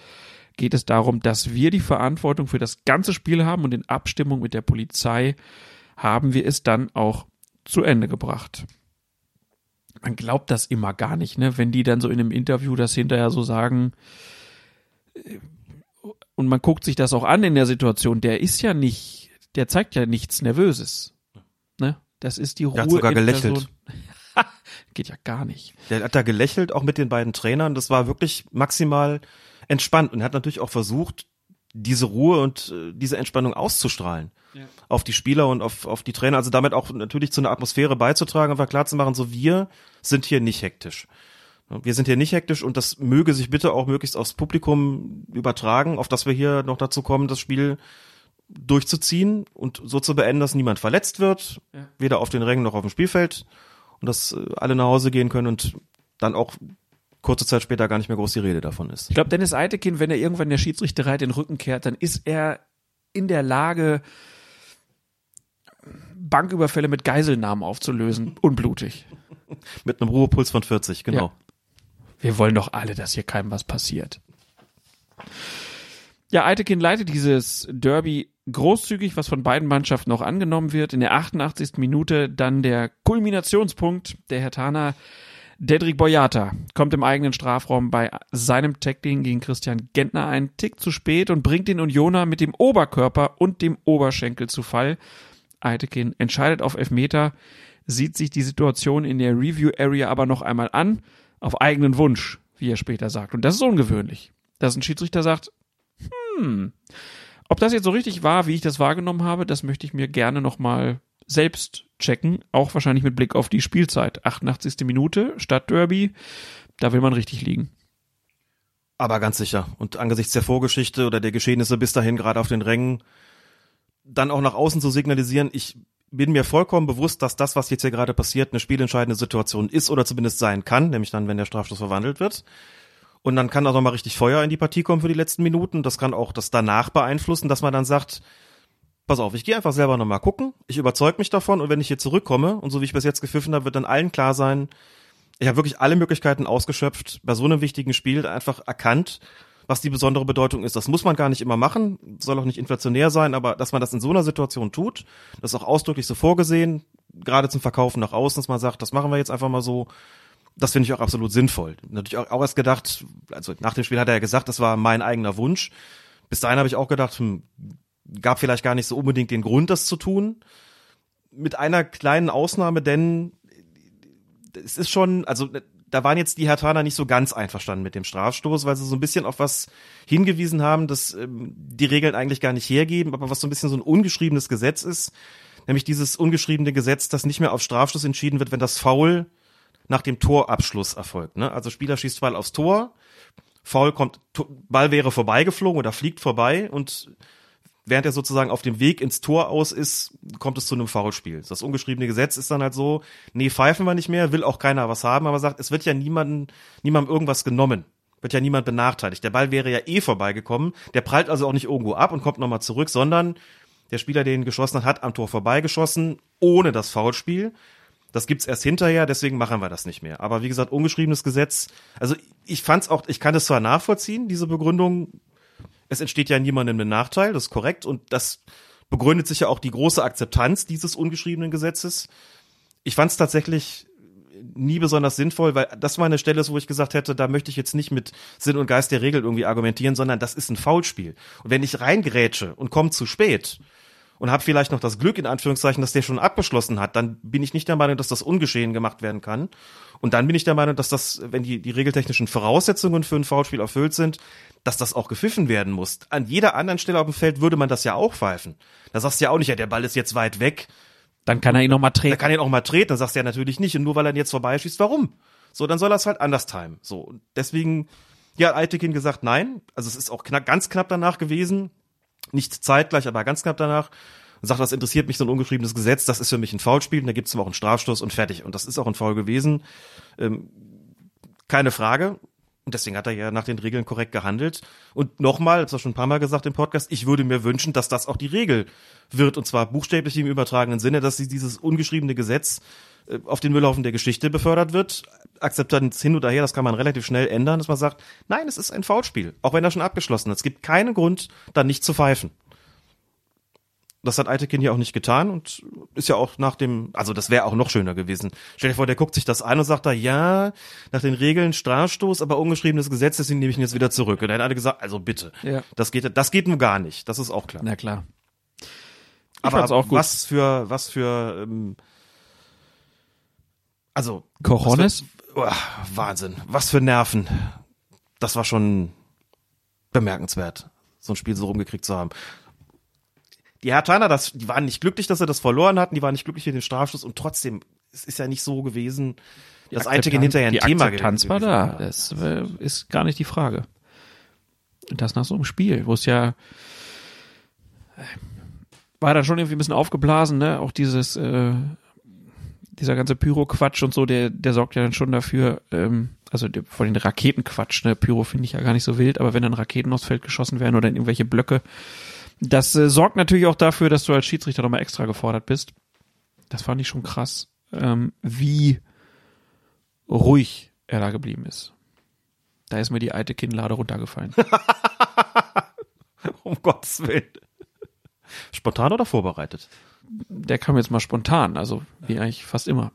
geht es darum, dass wir die Verantwortung für das ganze Spiel haben und in Abstimmung mit der Polizei haben wir es dann auch zu Ende gebracht. Man glaubt das immer gar nicht, ne? Wenn die dann so in einem Interview das hinterher so sagen, äh, und man guckt sich das auch an in der Situation, der ist ja nicht, der zeigt ja nichts Nervöses. Ne? Das ist die Ruhe. Der hat sogar in gelächelt. Geht ja gar nicht. Der hat da gelächelt, auch mit den beiden Trainern. Das war wirklich maximal entspannt und er hat natürlich auch versucht, diese Ruhe und äh, diese Entspannung auszustrahlen auf die Spieler und auf, auf die Trainer. Also damit auch natürlich zu einer Atmosphäre beizutragen, einfach klar zu machen, so wir sind hier nicht hektisch. Wir sind hier nicht hektisch und das möge sich bitte auch möglichst aufs Publikum übertragen, auf dass wir hier noch dazu kommen, das Spiel durchzuziehen und so zu beenden, dass niemand verletzt wird, Ja. weder auf den Rängen noch auf dem Spielfeld und dass äh, alle nach Hause gehen können und dann auch kurze Zeit später gar nicht mehr groß die Rede davon ist. Ich glaube, Dennis Eitekin, wenn er irgendwann der Schiedsrichterei den Rücken kehrt, dann ist er in der Lage, Banküberfälle mit Geiselnahmen aufzulösen. Unblutig. Mit einem Ruhepuls von 40, genau. Ja. Wir wollen doch alle, dass hier keinem was passiert. Ja, Eitekin leitet dieses Derby großzügig, was von beiden Mannschaften auch angenommen wird. In der 88. Minute dann der Kulminationspunkt. Der Herr Tana, Dedrick Boyata, kommt im eigenen Strafraum bei seinem Tackling gegen Christian Gentner einen Tick zu spät und bringt den Unioner mit dem Oberkörper und dem Oberschenkel zu Fall. Eitekin entscheidet auf Elfmeter, sieht sich die Situation in der Review Area aber noch einmal an, auf eigenen Wunsch, wie er später sagt. Und das ist ungewöhnlich, dass ein Schiedsrichter sagt, hm, ob das jetzt so richtig war, wie ich das wahrgenommen habe, das möchte ich mir gerne nochmal selbst checken, auch wahrscheinlich mit Blick auf die Spielzeit. 88. Minute, Stadtderby, da will man richtig liegen. Aber ganz sicher. Und angesichts der Vorgeschichte oder der Geschehnisse bis dahin gerade auf den Rängen, dann auch nach außen zu signalisieren, ich bin mir vollkommen bewusst, dass das, was jetzt hier gerade passiert, eine spielentscheidende Situation ist oder zumindest sein kann, nämlich dann, wenn der Strafstoß verwandelt wird. Und dann kann auch nochmal richtig Feuer in die Partie kommen für die letzten Minuten. Das kann auch das danach beeinflussen, dass man dann sagt, pass auf, ich gehe einfach selber nochmal gucken, ich überzeug mich davon und wenn ich hier zurückkomme und so wie ich bis jetzt gepfiffen habe, wird dann allen klar sein, ich habe wirklich alle Möglichkeiten ausgeschöpft, bei so einem wichtigen Spiel einfach erkannt, was die besondere Bedeutung ist. Das muss man gar nicht immer machen, soll auch nicht inflationär sein, aber dass man das in so einer Situation tut, das ist auch ausdrücklich so vorgesehen, gerade zum Verkaufen nach außen, dass man sagt, das machen wir jetzt einfach mal so, das finde ich auch absolut sinnvoll. Natürlich auch, auch erst gedacht, also nach dem Spiel hat er ja gesagt, das war mein eigener Wunsch. Bis dahin habe ich auch gedacht, hm, gab vielleicht gar nicht so unbedingt den Grund, das zu tun. Mit einer kleinen Ausnahme, denn es ist schon, also da waren jetzt die Hertaner nicht so ganz einverstanden mit dem Strafstoß, weil sie so ein bisschen auf was hingewiesen haben, das ähm, die Regeln eigentlich gar nicht hergeben, aber was so ein bisschen so ein ungeschriebenes Gesetz ist, nämlich dieses ungeschriebene Gesetz, das nicht mehr auf Strafstoß entschieden wird, wenn das Foul nach dem Torabschluss erfolgt. Ne? Also Spieler schießt Ball aufs Tor, Foul kommt, Ball wäre vorbeigeflogen oder fliegt vorbei und während er sozusagen auf dem Weg ins Tor aus ist, kommt es zu einem Foulspiel. Das ungeschriebene Gesetz ist dann halt so, nee, pfeifen wir nicht mehr, will auch keiner was haben, aber sagt, es wird ja niemanden, niemandem irgendwas genommen. Wird ja niemand benachteiligt. Der Ball wäre ja eh vorbeigekommen. Der prallt also auch nicht irgendwo ab und kommt nochmal zurück, sondern der Spieler, der ihn geschossen hat, hat am Tor vorbeigeschossen, ohne das Foulspiel. Das gibt's erst hinterher, deswegen machen wir das nicht mehr. Aber wie gesagt, ungeschriebenes Gesetz. Also ich fand's auch, ich kann es zwar nachvollziehen, diese Begründung. Es entsteht ja niemandem ein Nachteil, das ist korrekt. Und das begründet sich ja auch die große Akzeptanz dieses ungeschriebenen Gesetzes. Ich fand's tatsächlich nie besonders sinnvoll, weil das war eine Stelle wo ich gesagt hätte, da möchte ich jetzt nicht mit Sinn und Geist der Regel irgendwie argumentieren, sondern das ist ein Foulspiel. Und wenn ich reingrätsche und komme zu spät, und habe vielleicht noch das Glück in Anführungszeichen, dass der schon abgeschlossen hat, dann bin ich nicht der Meinung, dass das ungeschehen gemacht werden kann. Und dann bin ich der Meinung, dass das, wenn die, die regeltechnischen Voraussetzungen für ein Foulspiel erfüllt sind, dass das auch gepfiffen werden muss. An jeder anderen Stelle auf dem Feld würde man das ja auch pfeifen. Da sagst du ja auch nicht, ja, der Ball ist jetzt weit weg. Dann kann er ihn noch mal Da treten. kann er ihn auch mal treten, dann sagst du ja natürlich nicht. Und nur weil er ihn jetzt vorbeischießt, warum? So, dann soll er es halt anders timen. So, und deswegen, ja, Altekin gesagt, nein. Also es ist auch knapp, ganz knapp danach gewesen. Nicht zeitgleich, aber ganz knapp danach. Und sagt, das interessiert mich so ein ungeschriebenes Gesetz, das ist für mich ein Foulspiel, und da gibt es auch einen Strafstoß und fertig. Und das ist auch ein Foul gewesen. Ähm, keine Frage. Und deswegen hat er ja nach den Regeln korrekt gehandelt. Und nochmal, das habe ich schon ein paar Mal gesagt im Podcast, ich würde mir wünschen, dass das auch die Regel wird. Und zwar buchstäblich im übertragenen Sinne, dass sie dieses ungeschriebene Gesetz auf den Müllhaufen der Geschichte befördert wird. Akzeptanz hin oder her, das kann man relativ schnell ändern, dass man sagt, nein, es ist ein Foulspiel. Auch wenn er schon abgeschlossen ist. Es gibt keinen Grund, dann nicht zu pfeifen. Das hat Eitekin ja auch nicht getan und ist ja auch nach dem, also das wäre auch noch schöner gewesen. Stell dir vor, der guckt sich das an und sagt da, ja, nach den Regeln Strafstoß, aber ungeschriebenes Gesetz, deswegen nehme ich ihn jetzt wieder zurück. Und dann hat alle gesagt, also bitte, Ja. das geht, das geht nur gar nicht. Das ist auch klar. Na klar. aber fand's auch gut. was für, was für, ähm, also für- Uah, Wahnsinn, was für Nerven. Das war schon bemerkenswert, so ein Spiel so rumgekriegt zu haben. Die Hertaner, das, die waren nicht glücklich, dass sie das verloren hatten, die waren nicht glücklich mit dem Strafschuss und trotzdem, es ist ja nicht so gewesen, dass Eitekin hinterher ein die Thema Akzeptanz war gewesen da. Das äh, ist gar nicht die Frage. Und das nach so einem Spiel, wo es ja äh, war dann schon irgendwie ein bisschen aufgeblasen, ne? Auch dieses äh, dieser ganze Pyro-Quatsch und so, der der sorgt ja dann schon dafür, ähm, also der, vor den Raketenquatsch, ne? Pyro finde ich ja gar nicht so wild, aber wenn dann Raketen aufs Feld geschossen werden oder in irgendwelche Blöcke, das äh, sorgt natürlich auch dafür, dass du als Schiedsrichter nochmal extra gefordert bist. Das fand ich schon krass, ähm, wie ruhig er da geblieben ist. Da ist mir die alte Kinnlade runtergefallen. Um Gottes Willen. Spontan oder vorbereitet? Der kam jetzt mal spontan, also wie eigentlich fast immer.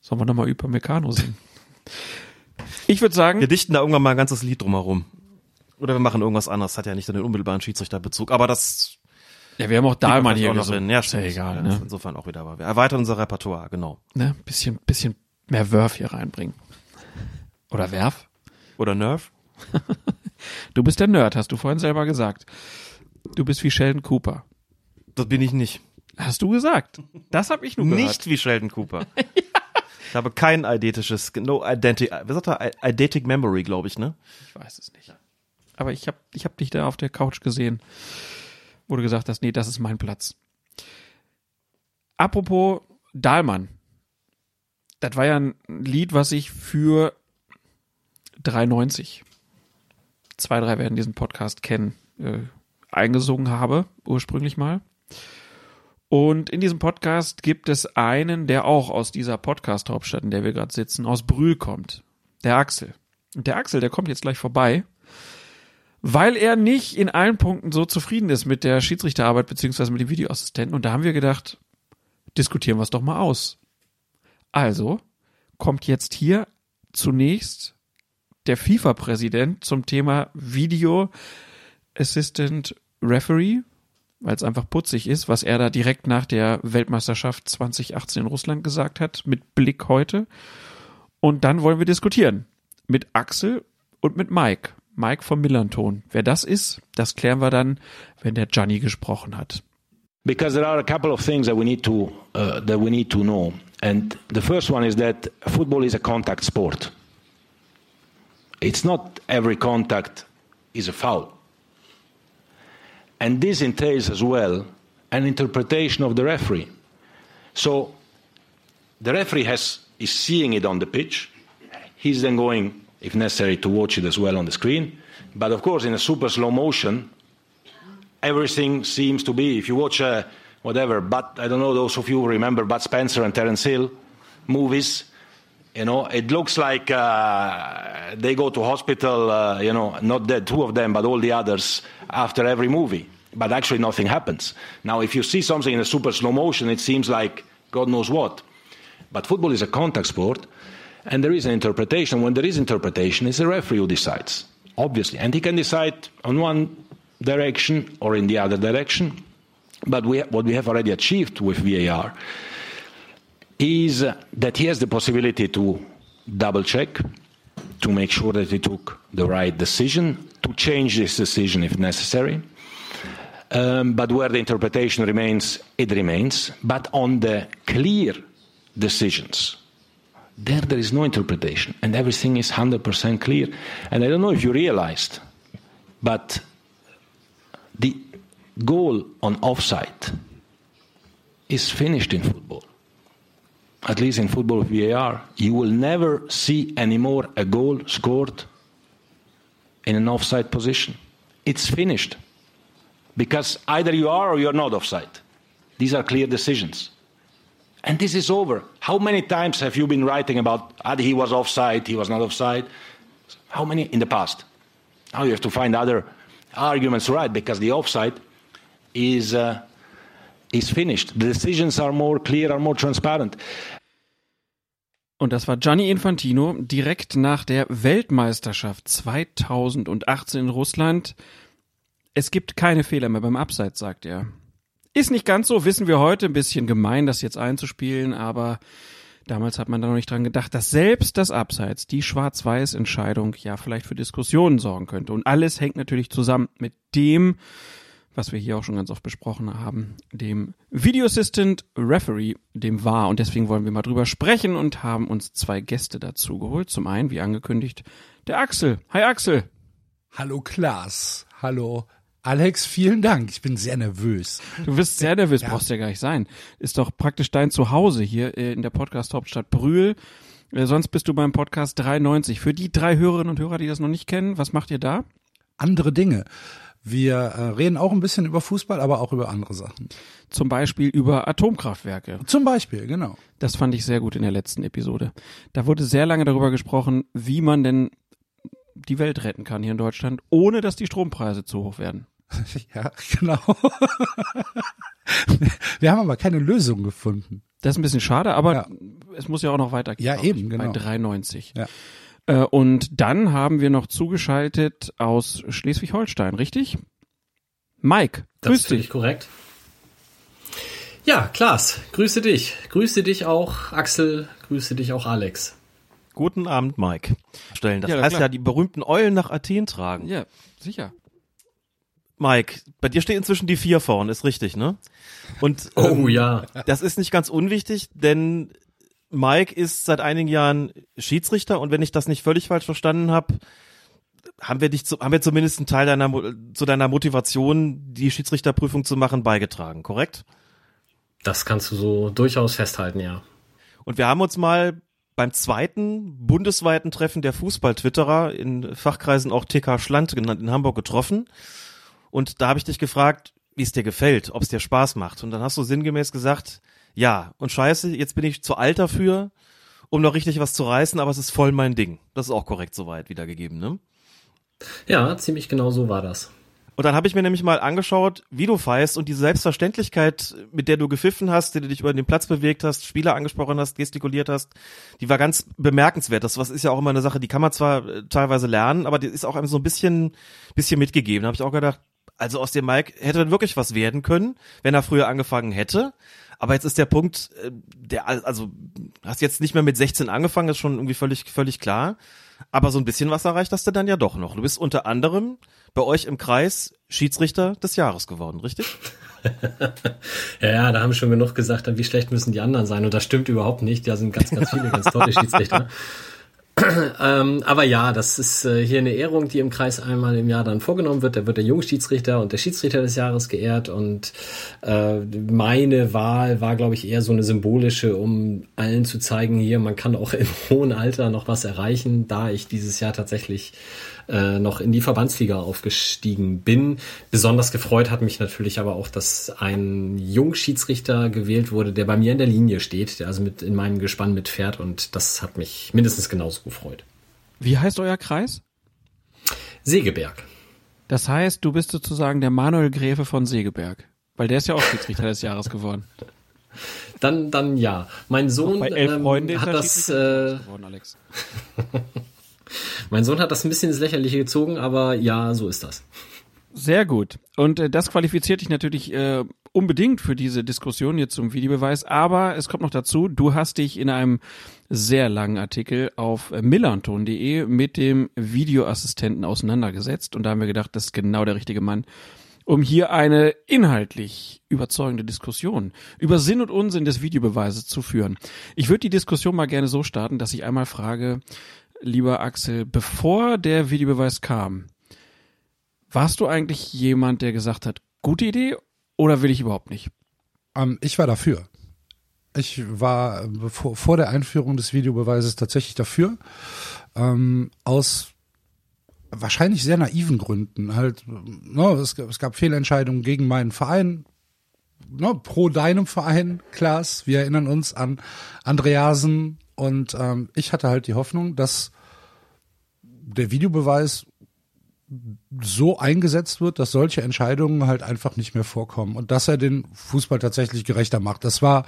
Sollen wir nochmal über Meccano singen? Ich würde sagen, Wir dichten da irgendwann mal ein ganzes Lied drumherum. Oder wir machen irgendwas anderes, hat ja nicht so den unmittelbaren Schiedsrichterbezug, aber das ja, wir haben auch Dahlmann hier auch noch gesungen. drin. Ja, ist ja stimmt. egal, ne? Insofern auch wieder, aber wir erweitern unser Repertoire, genau. ne? Bisschen, bisschen mehr Werf hier reinbringen. Oder Werf? Oder Nerv? Du bist der Nerd, hast du vorhin selber gesagt. Du bist wie Sheldon Cooper. Das bin ich nicht. Hast du gesagt? Das habe ich nur gehört. Nicht wie Sheldon Cooper. Ich habe kein eidetisches, no identity, wie sagt er, eidetic memory, glaube ich, ne? Ich weiß es nicht. Aber ich habe ich hab dich da auf der Couch gesehen, wo du gesagt hast, nee, das ist mein Platz. Apropos Dahlmann. Das war ja ein Lied, was ich für 3,90, zwei, drei werden diesen Podcast kennen, äh, eingesungen habe, ursprünglich mal. Und in diesem Podcast gibt es einen, der auch aus dieser Podcast-Hauptstadt, in der wir gerade sitzen, aus Brühl kommt. Der Axel. Und der Axel, der kommt jetzt gleich vorbei, weil er nicht in allen Punkten so zufrieden ist mit der Schiedsrichterarbeit beziehungsweise mit dem Videoassistenten. Und da haben wir gedacht, diskutieren wir es doch mal aus. Also kommt jetzt hier zunächst der FIFA-Präsident zum Thema Video Assistant Referee, weil es einfach putzig ist, was er da direkt nach der Weltmeisterschaft 2018 in Russland gesagt hat, mit Blick heute. Und dann wollen wir diskutieren mit Axel und mit Mike. Mike vom Millanton. Wer das ist, das klären wir dann, wenn der Gianni gesprochen hat. because there are a couple of things that we need to uh, that we need to know and the first one is that football is a contact sport it's not every contact is a foul and this entails as well an interpretation of the referee so the referee has is seeing it on the pitch he's then going if necessary to watch it as well on the screen but of course in a super slow motion everything seems to be if you watch a whatever. But I don't know those of you remember Bud Spencer and Terence Hill movies. You know, it looks like uh, they go to hospital. Uh, you know, not two of them, but all the others after every movie. But actually, nothing happens. Now, if you see something in a super slow motion, it seems like God knows what. But football is a contact sport, and there is an interpretation. When there is interpretation, it's the referee who decides, obviously, and he can decide on one direction or in the other direction. But we, what we have already achieved with VAR is that he has the possibility to double check, to make sure that he took the right decision, to change this decision if necessary. Um, but where the interpretation remains, it remains. But on the clear decisions, there there is no interpretation, and everything is 100% clear. And I don't know if you realized, but the goal on offside is finished in football. At least in football VAR, you will never see anymore a goal scored in an offside position. It's finished. Because either you are or you're not offside. These are clear decisions. And this is over. How many times have you been writing about ah, he was offside, he was not offside? How many in the past? Now you have to find other arguments right because the offside is uh, is finished. The decisions are more clear, are more transparent. Und das war Gianni Infantino direkt nach der Weltmeisterschaft 2018 in Russland. Es gibt keine Fehler mehr beim Abseits, sagt er. Ist nicht ganz so, wissen wir heute, ein bisschen gemein, das jetzt einzuspielen, aber damals hat man da noch nicht dran gedacht, dass selbst das Abseits, die Schwarz-Weiß-Entscheidung ja vielleicht für Diskussionen sorgen könnte. Und alles hängt natürlich zusammen mit dem, was wir hier auch schon ganz oft besprochen haben, dem Video Assistant Referee, dem war. Und deswegen wollen wir mal drüber sprechen und haben uns zwei Gäste dazu geholt. Zum einen, wie angekündigt, der Axel. Hi Axel. Hallo Klaas. Hallo Alex, vielen Dank. Ich bin sehr nervös. Du bist sehr nervös, ja. brauchst ja gar nicht sein. Ist doch praktisch dein Zuhause hier äh, in der Podcast-Hauptstadt Brühl. Äh, sonst bist du beim Podcast 93. Für die drei Hörerinnen und Hörer, die das noch nicht kennen, was macht ihr da? Andere Dinge. Wir äh, reden auch ein bisschen über Fußball, aber auch über andere Sachen. Zum Beispiel über Atomkraftwerke. Zum Beispiel, genau. Das fand ich sehr gut in der letzten Episode. Da wurde sehr lange darüber gesprochen, wie man denn die Welt retten kann hier in Deutschland, ohne dass die Strompreise zu hoch werden. Ja, genau. Wir haben aber keine Lösung gefunden. Das ist ein bisschen schade, aber ja. es muss ja auch noch weitergehen. Ja, eben, genau. Bei 93. Ja. Äh, und dann haben wir noch zugeschaltet aus Schleswig-Holstein, richtig? Mike, das grüß dich. korrekt. Ja, Klaas, grüße dich. Grüße dich auch, Axel, grüße dich auch, Alex. Guten Abend, Mike. Stellen. Das ja, heißt klar. ja, die berühmten Eulen nach Athen tragen. Ja, sicher. Mike, bei dir steht inzwischen die vier vorne, ist richtig, ne? Und oh ähm, ja, das ist nicht ganz unwichtig, denn Mike ist seit einigen Jahren Schiedsrichter und wenn ich das nicht völlig falsch verstanden habe, haben wir dich zu, haben wir zumindest einen Teil deiner zu deiner Motivation, die Schiedsrichterprüfung zu machen, beigetragen, korrekt? Das kannst du so durchaus festhalten, ja. Und wir haben uns mal beim zweiten bundesweiten Treffen der Fußball-Twitterer in Fachkreisen auch TK Schland genannt in Hamburg getroffen. Und da habe ich dich gefragt, wie es dir gefällt, ob es dir Spaß macht. Und dann hast du sinngemäß gesagt, ja, und scheiße, jetzt bin ich zu alt dafür, um noch richtig was zu reißen, aber es ist voll mein Ding. Das ist auch korrekt soweit wiedergegeben, ne? Ja, ziemlich genau so war das. Und dann habe ich mir nämlich mal angeschaut, wie du feist und diese Selbstverständlichkeit, mit der du gepfiffen hast, die du dich über den Platz bewegt hast, Spieler angesprochen hast, gestikuliert hast, die war ganz bemerkenswert. Das was ist ja auch immer eine Sache, die kann man zwar äh, teilweise lernen, aber die ist auch einem so ein bisschen, bisschen mitgegeben. Da habe ich auch gedacht, also aus dem Mike hätte dann wirklich was werden können, wenn er früher angefangen hätte. Aber jetzt ist der Punkt, äh, der, also, hast jetzt nicht mehr mit 16 angefangen, ist schon irgendwie völlig, völlig klar. Aber so ein bisschen was erreicht hast du dann ja doch noch. Du bist unter anderem bei euch im Kreis Schiedsrichter des Jahres geworden, richtig? ja, ja, da haben schon genug gesagt, wie schlecht müssen die anderen sein. Und das stimmt überhaupt nicht. Da sind ganz, ganz viele ganz tolle Schiedsrichter. ähm, aber ja, das ist äh, hier eine Ehrung, die im Kreis einmal im Jahr dann vorgenommen wird. Da wird der Jungschiedsrichter und der Schiedsrichter des Jahres geehrt. Und äh, meine Wahl war, glaube ich, eher so eine symbolische, um allen zu zeigen, hier, man kann auch im hohen Alter noch was erreichen, da ich dieses Jahr tatsächlich äh, noch in die Verbandsliga aufgestiegen bin. Besonders gefreut hat mich natürlich aber auch, dass ein Jungschiedsrichter gewählt wurde, der bei mir in der Linie steht, der also mit in meinem Gespann mitfährt und das hat mich mindestens genauso gefreut. Wie heißt euer Kreis? Segeberg. Das heißt, du bist sozusagen der Manuel Gräfe von Segeberg. Weil der ist ja auch Schiedsrichter des Jahres geworden. Dann, dann ja. Mein Sohn Bei elf ähm, hat das. Äh, geworden, Alex. mein Sohn hat das ein bisschen ins Lächerliche gezogen, aber ja, so ist das. Sehr gut. Und äh, das qualifiziert dich natürlich äh, unbedingt für diese Diskussion jetzt zum Videobeweis. Aber es kommt noch dazu, du hast dich in einem sehr langen Artikel auf äh, millanton.de mit dem Videoassistenten auseinandergesetzt. Und da haben wir gedacht, das ist genau der richtige Mann, um hier eine inhaltlich überzeugende Diskussion über Sinn und Unsinn des Videobeweises zu führen. Ich würde die Diskussion mal gerne so starten, dass ich einmal frage, lieber Axel, bevor der Videobeweis kam, warst du eigentlich jemand, der gesagt hat, gute Idee oder will ich überhaupt nicht? Ähm, ich war dafür. Ich war äh, bevor, vor der Einführung des Videobeweises tatsächlich dafür. Ähm, aus wahrscheinlich sehr naiven Gründen. Halt, ne, es, gab- es gab Fehlentscheidungen gegen meinen Verein, ne, pro deinem Verein, Klaas. Wir erinnern uns an Andreasen und ähm, ich hatte halt die Hoffnung, dass der Videobeweis so eingesetzt wird, dass solche Entscheidungen halt einfach nicht mehr vorkommen und dass er den Fußball tatsächlich gerechter macht. Das war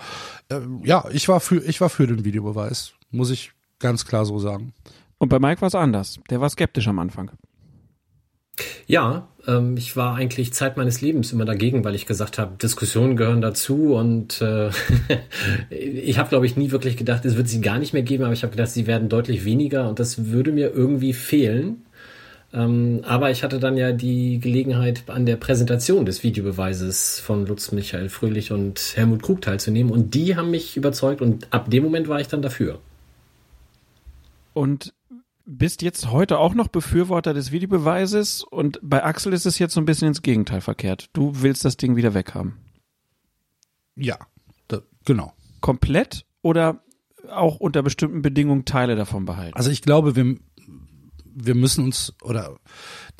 äh, ja, ich war für ich war für den Videobeweis, muss ich ganz klar so sagen. Und bei Mike war es anders. Der war skeptisch am Anfang. Ja, ähm, ich war eigentlich Zeit meines Lebens immer dagegen, weil ich gesagt habe, Diskussionen gehören dazu und äh, ich habe, glaube ich, nie wirklich gedacht, es wird sie gar nicht mehr geben, aber ich habe gedacht, sie werden deutlich weniger und das würde mir irgendwie fehlen. Ähm, aber ich hatte dann ja die Gelegenheit, an der Präsentation des Videobeweises von Lutz Michael Fröhlich und Helmut Krug teilzunehmen und die haben mich überzeugt und ab dem Moment war ich dann dafür. Und bist jetzt heute auch noch Befürworter des Videobeweises und bei Axel ist es jetzt so ein bisschen ins Gegenteil verkehrt. Du willst das Ding wieder weghaben. Ja, da, genau. Komplett oder auch unter bestimmten Bedingungen Teile davon behalten? Also ich glaube, wir wir müssen uns oder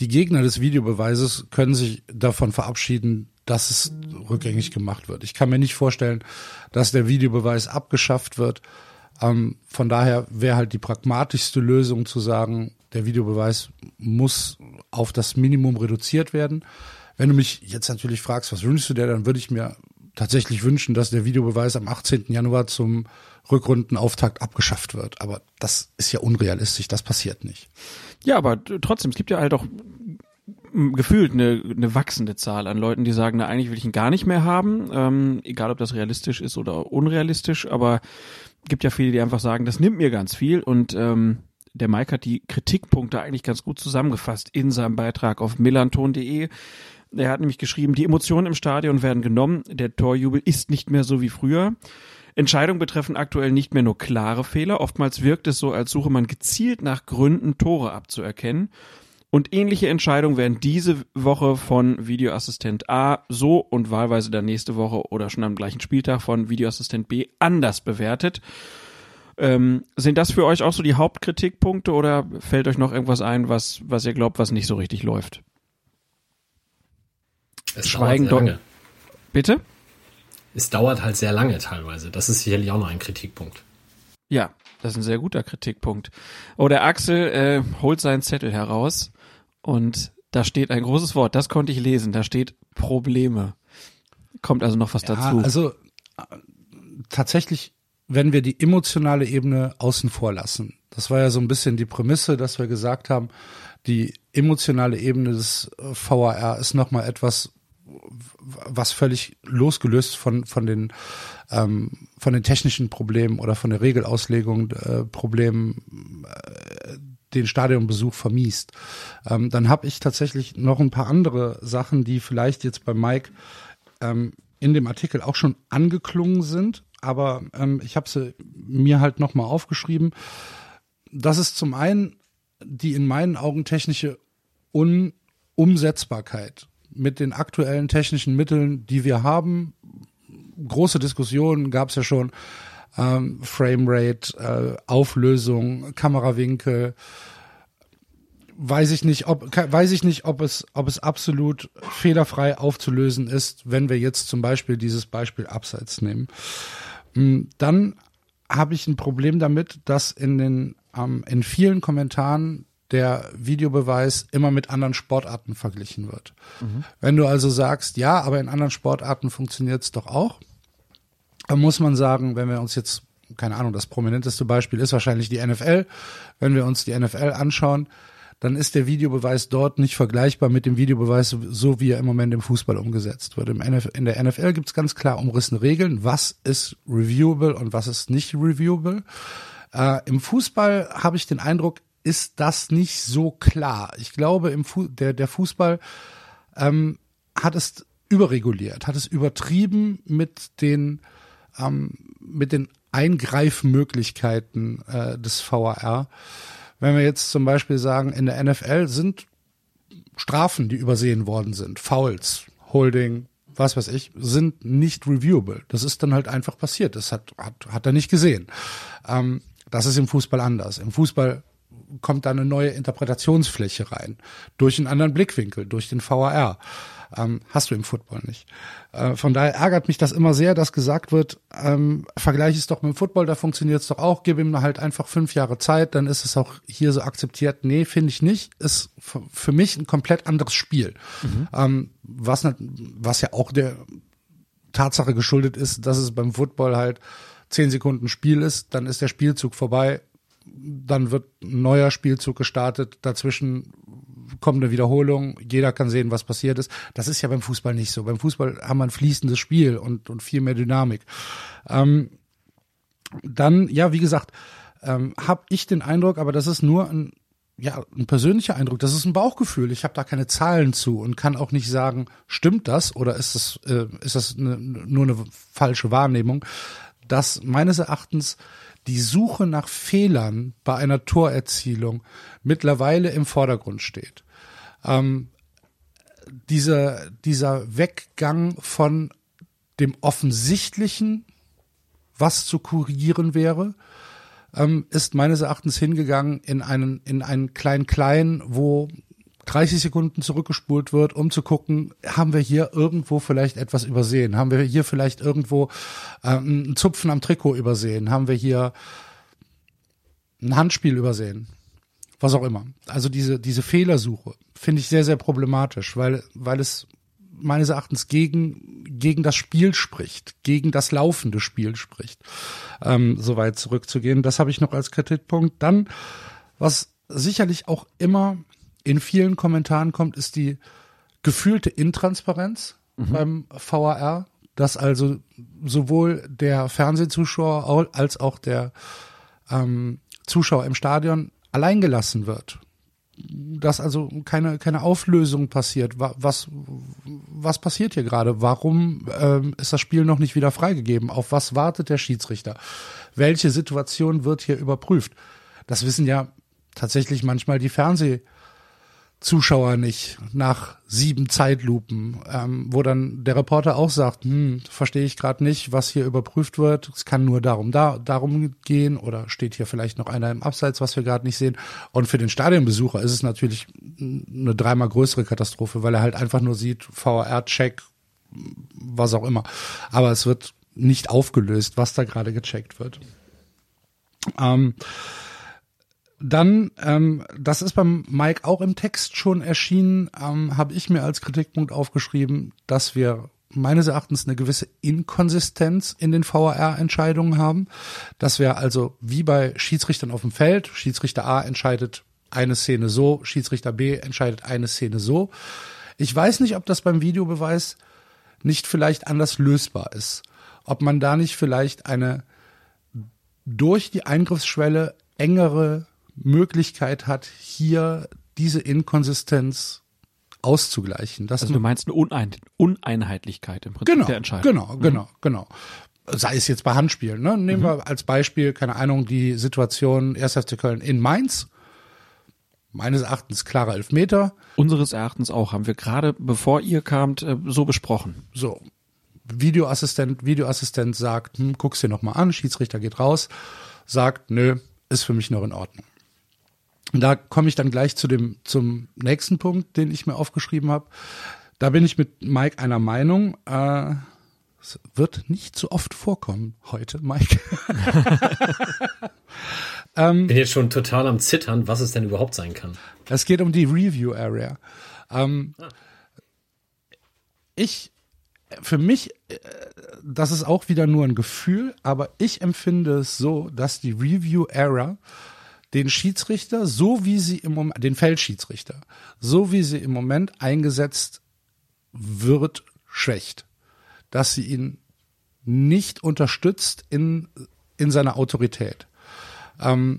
die Gegner des Videobeweises können sich davon verabschieden, dass es rückgängig gemacht wird. Ich kann mir nicht vorstellen, dass der Videobeweis abgeschafft wird. Ähm, von daher wäre halt die pragmatischste Lösung zu sagen, der Videobeweis muss auf das Minimum reduziert werden. Wenn du mich jetzt natürlich fragst, was wünschst du dir, dann würde ich mir tatsächlich wünschen, dass der Videobeweis am 18. Januar zum Rückrundenauftakt abgeschafft wird. Aber das ist ja unrealistisch, das passiert nicht. Ja, aber trotzdem, es gibt ja halt auch gefühlt eine, eine wachsende Zahl an Leuten, die sagen, na eigentlich will ich ihn gar nicht mehr haben, ähm, egal ob das realistisch ist oder unrealistisch, aber gibt ja viele, die einfach sagen, das nimmt mir ganz viel und ähm, der Mike hat die Kritikpunkte eigentlich ganz gut zusammengefasst in seinem Beitrag auf millanton.de. Er hat nämlich geschrieben, die Emotionen im Stadion werden genommen, der Torjubel ist nicht mehr so wie früher. Entscheidungen betreffen aktuell nicht mehr nur klare Fehler, oftmals wirkt es so, als suche man gezielt nach Gründen, Tore abzuerkennen. Und ähnliche Entscheidungen werden diese Woche von Videoassistent A so und wahlweise dann nächste Woche oder schon am gleichen Spieltag von Videoassistent B anders bewertet. Ähm, sind das für euch auch so die Hauptkritikpunkte oder fällt euch noch irgendwas ein, was, was ihr glaubt, was nicht so richtig läuft? Es Schweigen dauert sehr doch. lange. Bitte? Es dauert halt sehr lange teilweise. Das ist sicherlich auch noch ein Kritikpunkt. Ja, das ist ein sehr guter Kritikpunkt. Oh, der Axel äh, holt seinen Zettel heraus und da steht ein großes Wort, das konnte ich lesen, da steht Probleme. Kommt also noch was Ja, dazu. also äh, tatsächlich, wenn wir die emotionale Ebene außen vor lassen, das war ja so ein bisschen die Prämisse, dass wir gesagt haben, die emotionale Ebene des äh, VAR ist nochmal etwas, was völlig losgelöst von, von den, ähm, von den technischen Problemen oder von der Regelauslegung äh, Problemen äh, den Stadionbesuch vermiest. Ähm, dann habe ich tatsächlich noch ein paar andere Sachen, die vielleicht jetzt bei Mike ähm, in dem Artikel auch schon angeklungen sind, aber ähm, ich habe sie mir halt nochmal aufgeschrieben. das ist zum einen die in meinen Augen technische Unumsetzbarkeit mit den aktuellen technischen Mitteln, die wir haben. Große Diskussionen gab es ja schon. Ähm, Framerate, äh, Auflösung, Kamerawinkel, weiß ich nicht, ob weiß ich nicht, ob es ob es absolut fehlerfrei aufzulösen ist, wenn wir jetzt zum Beispiel dieses Beispiel Abseits nehmen. Hm, dann habe ich ein Problem damit, dass in den ähm, in vielen Kommentaren der Videobeweis immer mit anderen Sportarten verglichen wird. Mhm. Wenn du also sagst, ja, aber in anderen Sportarten funktioniert es doch auch, muss man sagen, wenn wir uns jetzt, keine Ahnung, das prominenteste Beispiel ist wahrscheinlich die NFL, wenn wir uns die NFL anschauen, dann ist der Videobeweis dort nicht vergleichbar mit dem Videobeweis, so wie er im Moment im Fußball umgesetzt wird. In der NFL gibt es ganz klar umrissene Regeln, was ist reviewable und was ist nicht reviewable. Äh, Im Fußball habe ich den Eindruck, ist das nicht so klar. Ich glaube, im Fu der, der Fußball ähm, hat es überreguliert, hat es übertrieben mit den, ähm, mit den Eingreifmöglichkeiten äh, des VAR. Wenn wir jetzt zum Beispiel sagen, in der NFL sind Strafen, die übersehen worden sind, Fouls, Holding, was weiß ich, sind nicht reviewable. Das ist dann halt einfach passiert. Das hat, hat, hat er nicht gesehen. Ähm, das ist im Fußball anders. Im Fußball kommt da eine neue Interpretationsfläche rein. Durch einen anderen Blickwinkel, durch den VAR. Ähm, hast du im Football nicht. Äh, von daher ärgert mich das immer sehr, dass gesagt wird, ähm, vergleich es doch mit dem Football, da funktioniert es doch auch, gib ihm halt einfach fünf Jahre Zeit, dann ist es auch hier so akzeptiert. Nee, finde ich nicht. Ist für mich ein komplett anderes Spiel. Mhm. Ähm, was, was ja auch der Tatsache geschuldet ist, dass es beim Football halt zehn Sekunden Spiel ist, dann ist der Spielzug vorbei, dann wird ein neuer Spielzug gestartet, dazwischen kommt eine Wiederholung, jeder kann sehen, was passiert ist. Das ist ja beim Fußball nicht so. Beim Fußball haben wir ein fließendes Spiel und, und viel mehr Dynamik. Ähm, dann, ja, wie gesagt, ähm, habe ich den Eindruck, aber das ist nur ein, ja, ein persönlicher Eindruck, das ist ein Bauchgefühl. Ich habe da keine Zahlen zu und kann auch nicht sagen, stimmt das oder ist das, äh, ist das eine, nur eine falsche Wahrnehmung, dass meines Erachtens die Suche nach Fehlern bei einer Torerzielung mittlerweile im Vordergrund steht. Ähm, dieser, dieser Weggang von dem Offensichtlichen, was zu kurieren wäre, ähm, ist meines Erachtens hingegangen in einen, in einen Klein-Klein, wo 30 Sekunden zurückgespult wird, um zu gucken, haben wir hier irgendwo vielleicht etwas übersehen? Haben wir hier vielleicht irgendwo ähm, einen Zupfen am Trikot übersehen? Haben wir hier ein Handspiel übersehen? Was auch immer. Also diese, diese Fehlersuche finde ich sehr, sehr problematisch, weil, weil es meines Erachtens gegen, gegen das Spiel spricht, gegen das laufende Spiel spricht, ähm, so weit zurückzugehen. Das habe ich noch als Kritikpunkt. Dann, was sicherlich auch immer in vielen Kommentaren kommt, ist die gefühlte Intransparenz mhm. beim VAR, dass also sowohl der Fernsehzuschauer als auch der ähm, Zuschauer im Stadion alleingelassen wird. Dass also keine, keine Auflösung passiert. Was, was passiert hier gerade? Warum ähm, ist das Spiel noch nicht wieder freigegeben? Auf was wartet der Schiedsrichter? Welche Situation wird hier überprüft? Das wissen ja tatsächlich manchmal die Fernseh- Zuschauer nicht nach sieben Zeitlupen, ähm, wo dann der Reporter auch sagt, hm, verstehe ich gerade nicht, was hier überprüft wird. Es kann nur darum da darum gehen oder steht hier vielleicht noch einer im Abseits, was wir gerade nicht sehen. Und für den Stadionbesucher ist es natürlich eine dreimal größere Katastrophe, weil er halt einfach nur sieht VR-Check, was auch immer. Aber es wird nicht aufgelöst, was da gerade gecheckt wird. Ähm, dann, ähm, das ist beim Mike auch im Text schon erschienen, ähm, habe ich mir als Kritikpunkt aufgeschrieben, dass wir meines Erachtens eine gewisse Inkonsistenz in den VAR-Entscheidungen haben, dass wir also wie bei Schiedsrichtern auf dem Feld, Schiedsrichter A entscheidet eine Szene so, Schiedsrichter B entscheidet eine Szene so. Ich weiß nicht, ob das beim Videobeweis nicht vielleicht anders lösbar ist. Ob man da nicht vielleicht eine durch die Eingriffsschwelle engere Möglichkeit hat, hier diese Inkonsistenz auszugleichen. also du meinst eine Unein Uneinheitlichkeit im Prinzip genau, der Entscheidung. Genau, genau, mhm. genau. sei es jetzt bei Handspielen, ne? Nehmen wir als Beispiel, keine Ahnung, die Situation 1. FC Köln in Mainz. Meines Erachtens klarer Elfmeter. Unseres Erachtens auch, haben wir gerade, bevor ihr kamt, äh, so besprochen. So. Videoassistent, Videoassistent sagt, hm, guck's dir noch mal an, Schiedsrichter geht raus, sagt, nö, ist für mich noch in Ordnung. Und da komme ich dann gleich zu dem zum nächsten Punkt, den ich mir aufgeschrieben habe. Da bin ich mit Mike einer Meinung. Äh, es wird nicht so oft vorkommen heute, Mike. Bin jetzt schon total am Zittern, was es denn überhaupt sein kann. Es geht um die Review Area. Ähm, ich, für mich, äh, das ist auch wieder nur ein Gefühl, aber ich empfinde es so, dass die Review Area den Schiedsrichter, so wie sie im Moment, den Feldschiedsrichter, so wie sie im Moment eingesetzt wird, schwächt. Dass sie ihn nicht unterstützt in, in seiner Autorität. Ähm,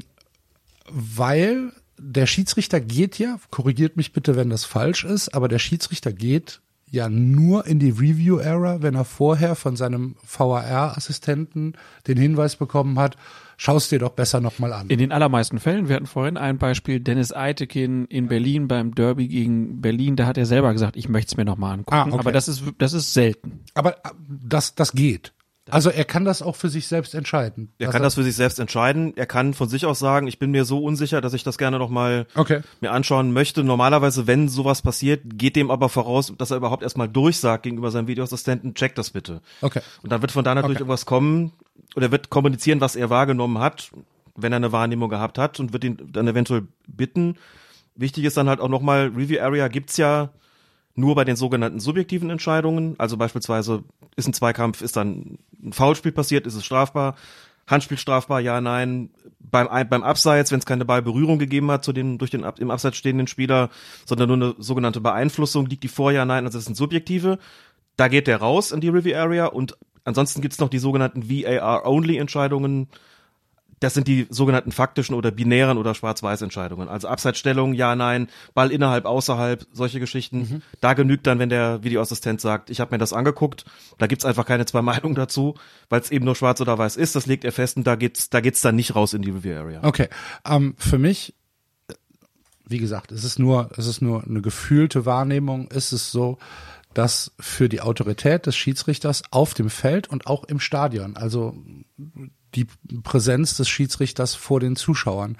weil der Schiedsrichter geht ja, korrigiert mich bitte, wenn das falsch ist, aber der Schiedsrichter geht ja nur in die Review-Era, wenn er vorher von seinem VAR-Assistenten den Hinweis bekommen hat, schaust dir doch besser nochmal an. In den allermeisten Fällen, wir hatten vorhin ein Beispiel, Dennis Eitekin in Berlin beim Derby gegen Berlin, da hat er selber gesagt, ich möchte es mir nochmal angucken. Ah, okay. Aber das ist, das ist selten. Aber äh, das, das geht. Also er kann das auch für sich selbst entscheiden. Er kann das für sich selbst entscheiden. Er kann von sich aus sagen, ich bin mir so unsicher, dass ich das gerne noch mal Okay. mir anschauen möchte. Normalerweise, wenn sowas passiert, geht dem aber voraus, dass er überhaupt erstmal durchsagt gegenüber seinem Videoassistenten, check das bitte. Okay. Und dann wird von da natürlich Okay. irgendwas kommen oder wird kommunizieren, was er wahrgenommen hat, wenn er eine Wahrnehmung gehabt hat und wird ihn dann eventuell bitten. Wichtig ist dann halt auch nochmal, Review Area gibt's ja nur bei den sogenannten subjektiven Entscheidungen. Also beispielsweise ist ein Zweikampf, ist dann ein Foulspiel passiert, ist es strafbar. Handspiel strafbar, ja, nein. Beim, beim Abseits, wenn es keine Ballberührung gegeben hat zu den durch den im Abseits stehenden Spieler, sondern nur eine sogenannte Beeinflussung, liegt die vor, ja, nein, also das sind subjektive. Da geht der raus in die Review Area und ansonsten gibt's noch die sogenannten VAR-Only-Entscheidungen. Das sind die sogenannten faktischen oder binären oder Schwarz-Weiß-Entscheidungen. Also Abseitsstellung, ja, nein, Ball innerhalb, außerhalb, solche Geschichten. Da genügt dann, wenn der Videoassistent sagt, ich habe mir das angeguckt, da gibt's einfach keine zwei Meinungen dazu, weil es eben nur schwarz oder weiß ist, das legt er fest und da geht's, da geht's dann nicht raus in die Review Area. Okay. Ähm, für mich, wie gesagt, es ist nur, es ist nur eine gefühlte Wahrnehmung. Ist es so, dass für die Autorität des Schiedsrichters auf dem Feld und auch im Stadion, also die Präsenz des Schiedsrichters vor den Zuschauern,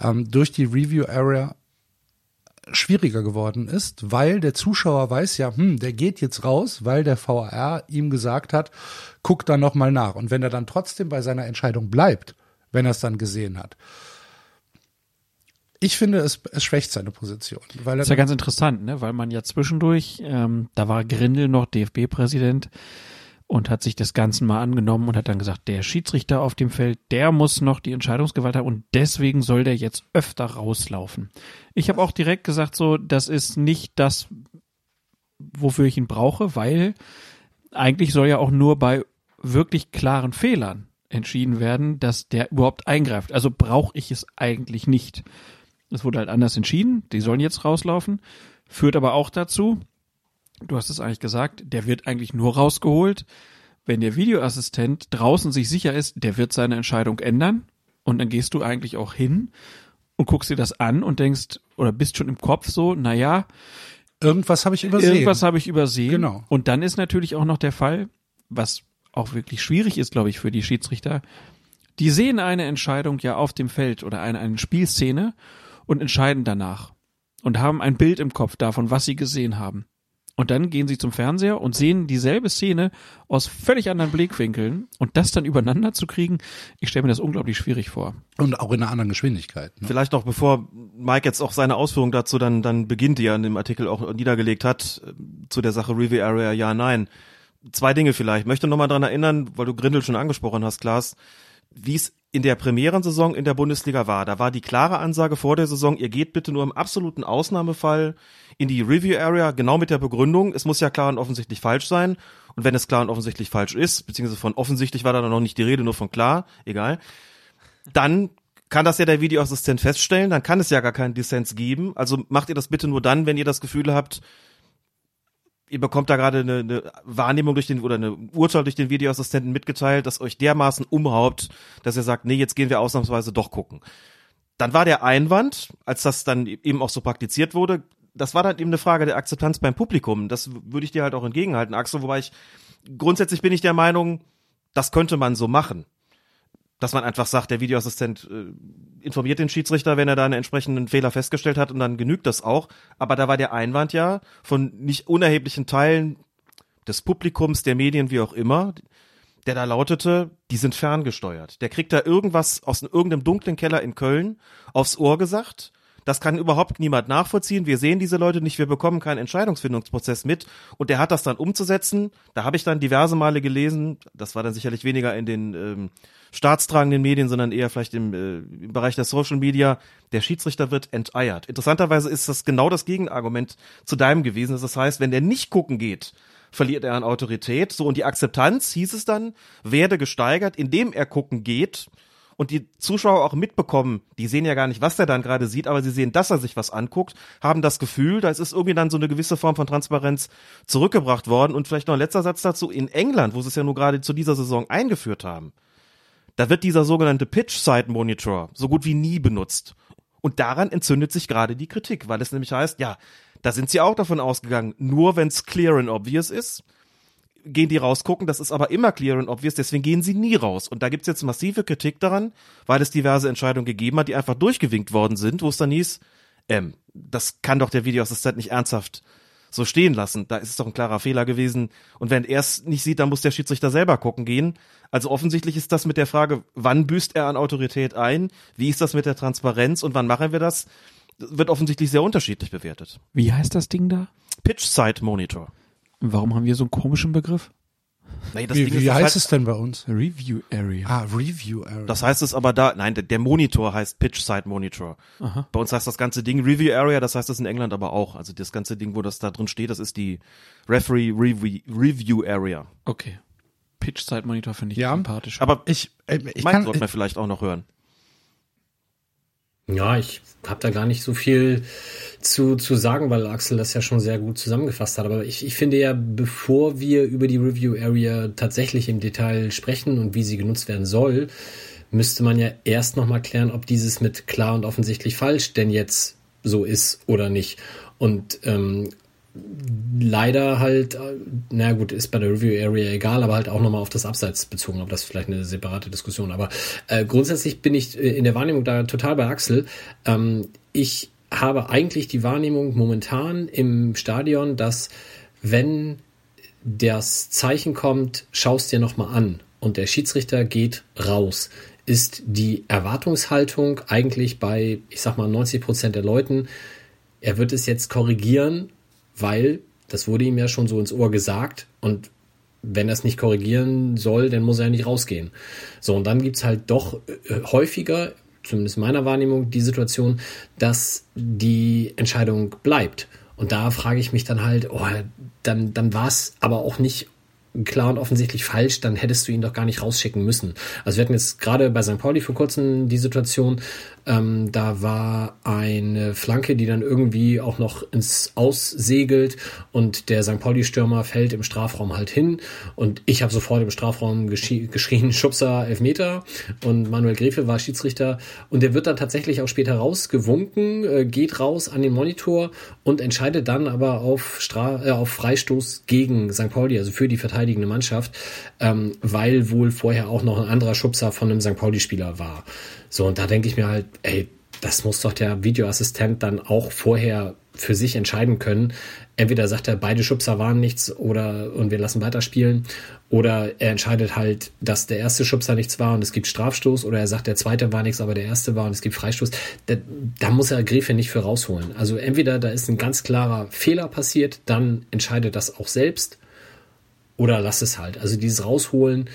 ähm, durch die Review Area schwieriger geworden ist, weil der Zuschauer weiß ja, hm, der geht jetzt raus, weil der VAR ihm gesagt hat, guck da noch mal nach. Und wenn er dann trotzdem bei seiner Entscheidung bleibt, wenn er es dann gesehen hat, ich finde, es, es schwächt seine Position, weil Das ist ja ganz interessant, ne? weil man ja zwischendurch, ähm, da war Grindel noch DFB-Präsident und hat sich des Ganzen mal angenommen und hat dann gesagt, der Schiedsrichter auf dem Feld, der muss noch die Entscheidungsgewalt haben und deswegen soll der jetzt öfter rauslaufen. Ich habe auch direkt gesagt, so, das ist nicht das, wofür ich ihn brauche, weil eigentlich soll ja auch nur bei wirklich klaren Fehlern entschieden werden, dass der überhaupt eingreift. Also brauche ich es eigentlich nicht. Es wurde halt anders entschieden. Die sollen jetzt rauslaufen. Führt aber auch dazu, du hast es eigentlich gesagt, der wird eigentlich nur rausgeholt, wenn der Videoassistent draußen sich sicher ist, der wird seine Entscheidung ändern. Und dann gehst du eigentlich auch hin und guckst dir das an und denkst, oder bist schon im Kopf so, naja, irgendwas habe ich übersehen. Irgendwas habe ich übersehen. Genau. Und dann ist natürlich auch noch der Fall, was auch wirklich schwierig ist, glaube ich, für die Schiedsrichter. Die sehen eine Entscheidung ja auf dem Feld oder eine, eine Spielszene und entscheiden danach und haben ein Bild im Kopf davon, was sie gesehen haben. Und dann gehen sie zum Fernseher und sehen dieselbe Szene aus völlig anderen Blickwinkeln und das dann übereinander zu kriegen, ich stelle mir das unglaublich schwierig vor. Und auch in einer anderen Geschwindigkeit. Ne? Vielleicht noch, bevor Mike jetzt auch seine Ausführung dazu dann, dann beginnt, die er in dem Artikel auch niedergelegt hat, äh, zu der Sache Review Area, ja, nein. Zwei Dinge vielleicht. Ich möchte nochmal dran erinnern, weil du Grindel schon angesprochen hast, Klaas, wie es in der Premierensaison in der Bundesliga war. Da war die klare Ansage vor der Saison, ihr geht bitte nur im absoluten Ausnahmefall in die Review Area, genau mit der Begründung, es muss ja klar und offensichtlich falsch sein. Und wenn es klar und offensichtlich falsch ist, beziehungsweise von offensichtlich war da noch nicht die Rede, nur von klar, egal, dann kann das ja der Videoassistent feststellen, dann kann es ja gar keinen Dissens geben. Also macht ihr das bitte nur dann, wenn ihr das Gefühl habt, ihr bekommt da gerade eine, eine Wahrnehmung durch den oder eine Urteil durch den Videoassistenten mitgeteilt, das euch dermaßen umhaupt, dass ihr sagt, nee, jetzt gehen wir ausnahmsweise doch gucken. Dann war der Einwand, als das dann eben auch so praktiziert wurde, das war dann eben eine Frage der Akzeptanz beim Publikum. Das würde ich dir halt auch entgegenhalten, Axel, wobei ich grundsätzlich bin ich der Meinung, das könnte man so machen. Dass man einfach sagt, der Videoassistent äh, informiert den Schiedsrichter, wenn er da einen entsprechenden Fehler festgestellt hat und dann genügt das auch. Aber da war der Einwand ja von nicht unerheblichen Teilen des Publikums, der Medien, wie auch immer, der da lautete, die sind ferngesteuert. Der kriegt da irgendwas aus irgendeinem dunklen Keller in Köln aufs Ohr gesagt das kann überhaupt niemand nachvollziehen. Wir sehen diese Leute nicht, wir bekommen keinen Entscheidungsfindungsprozess mit. Und der hat das dann umzusetzen. Da habe ich dann diverse Male gelesen, das war dann sicherlich weniger in den ähm, staatstragenden Medien, sondern eher vielleicht im, äh, im Bereich der Social Media, der Schiedsrichter wird enteiert. Interessanterweise ist das genau das Gegenargument zu deinem gewesen. Das heißt, wenn der nicht gucken geht, verliert er an Autorität. So, und die Akzeptanz, hieß es dann, werde gesteigert, indem er gucken geht und die Zuschauer auch mitbekommen, die sehen ja gar nicht, was der dann gerade sieht, aber sie sehen, dass er sich was anguckt, haben das Gefühl, da ist irgendwie dann so eine gewisse Form von Transparenz zurückgebracht worden. Und vielleicht noch ein letzter Satz dazu, in England, wo sie es ja nur gerade zu dieser Saison eingeführt haben, da wird dieser sogenannte Pitch-Side-Monitor so gut wie nie benutzt. Und daran entzündet sich gerade die Kritik, weil es nämlich heißt, ja, da sind sie auch davon ausgegangen, nur wenn es clear and obvious ist, gehen die rausgucken, das ist aber immer clear and obvious, deswegen gehen sie nie raus. Und da gibt's jetzt massive Kritik daran, weil es diverse Entscheidungen gegeben hat, die einfach durchgewinkt worden sind, wo es dann hieß, ähm, das kann doch der Videoassistent nicht ernsthaft so stehen lassen. Da ist es doch ein klarer Fehler gewesen. Und wenn er es nicht sieht, dann muss der Schiedsrichter selber gucken gehen. Also offensichtlich ist das mit der Frage, wann büßt er an Autorität ein? Wie ist das mit der Transparenz und wann machen wir das? Wird offensichtlich sehr unterschiedlich bewertet. Wie heißt das Ding da? Pitch Side Monitor. Warum haben wir so einen komischen Begriff? Nee, wie Ding wie ist, das heißt heißt, es denn bei uns? Review Area. Ah, Review Area. Das heißt es aber da, nein, der, der Monitor heißt Pitch Side Monitor. Aha. Bei uns heißt das ganze Ding Review Area, das heißt das in England aber auch. Also das ganze Ding, wo das da drin steht, das ist die Referee Review, Review Area. Okay. Pitch Side Monitor finde ich Ja. sympathisch. Aber ich, äh, ich Mike kann, sollten wir vielleicht auch noch hören. Ja, ich habe da gar nicht so viel zu, zu sagen, weil Axel das ja schon sehr gut zusammengefasst hat. Aber ich, ich finde ja, bevor wir über die Review Area tatsächlich im Detail sprechen und wie sie genutzt werden soll, müsste man ja erst nochmal klären, ob dieses mit klar und offensichtlich falsch denn jetzt so ist oder nicht. Und ähm, leider halt, na gut, ist bei der Review Area egal, aber halt auch nochmal auf das Abseits bezogen, aber das ist vielleicht eine separate Diskussion. Aber äh, grundsätzlich bin ich äh, in der Wahrnehmung da total bei Axel. Ähm, ich habe eigentlich die Wahrnehmung momentan im Stadion, dass wenn das Zeichen kommt, schaust dir nochmal an und der Schiedsrichter geht raus, ist die Erwartungshaltung eigentlich bei, ich sag mal, 90 Prozent der Leuten, er wird es jetzt korrigieren, weil das wurde ihm ja schon so ins Ohr gesagt und wenn er es nicht korrigieren soll, dann muss er ja nicht rausgehen. So, und dann gibt's halt doch äh, häufiger, zumindest in meiner Wahrnehmung, die Situation, dass die Entscheidung bleibt. Und da frage ich mich dann halt, oh, dann, dann war es aber auch nicht klar und offensichtlich falsch, dann hättest du ihn doch gar nicht rausschicken müssen. Also wir hatten jetzt gerade bei St. Pauli vor kurzem die Situation, ähm, da war eine Flanke, die dann irgendwie auch noch ins Aus segelt und der St. Pauli-Stürmer fällt im Strafraum halt hin und ich habe sofort im Strafraum geschrien, geschrien Schubser Elfmeter und Manuel Grefe war Schiedsrichter und der wird dann tatsächlich auch später rausgewunken, äh, geht raus an den Monitor und entscheidet dann aber auf, Stra äh, auf Freistoß gegen St. Pauli, also für die verteidigende Mannschaft, ähm, weil wohl vorher auch noch ein anderer Schubser von einem St. Pauli-Spieler war. So, und da denke ich mir halt, ey, das muss doch der Videoassistent dann auch vorher für sich entscheiden können. Entweder sagt er, beide Schubser waren nichts oder und wir lassen weiterspielen. Oder er entscheidet halt, dass der erste Schubser nichts war und es gibt Strafstoß. Oder er sagt, der zweite war nichts, aber der erste war und es gibt Freistoß. Da, da muss er Gräfe nicht für rausholen. Also entweder da ist ein ganz klarer Fehler passiert, dann entscheidet das auch selbst. Oder lass es halt. Also dieses Rausholen,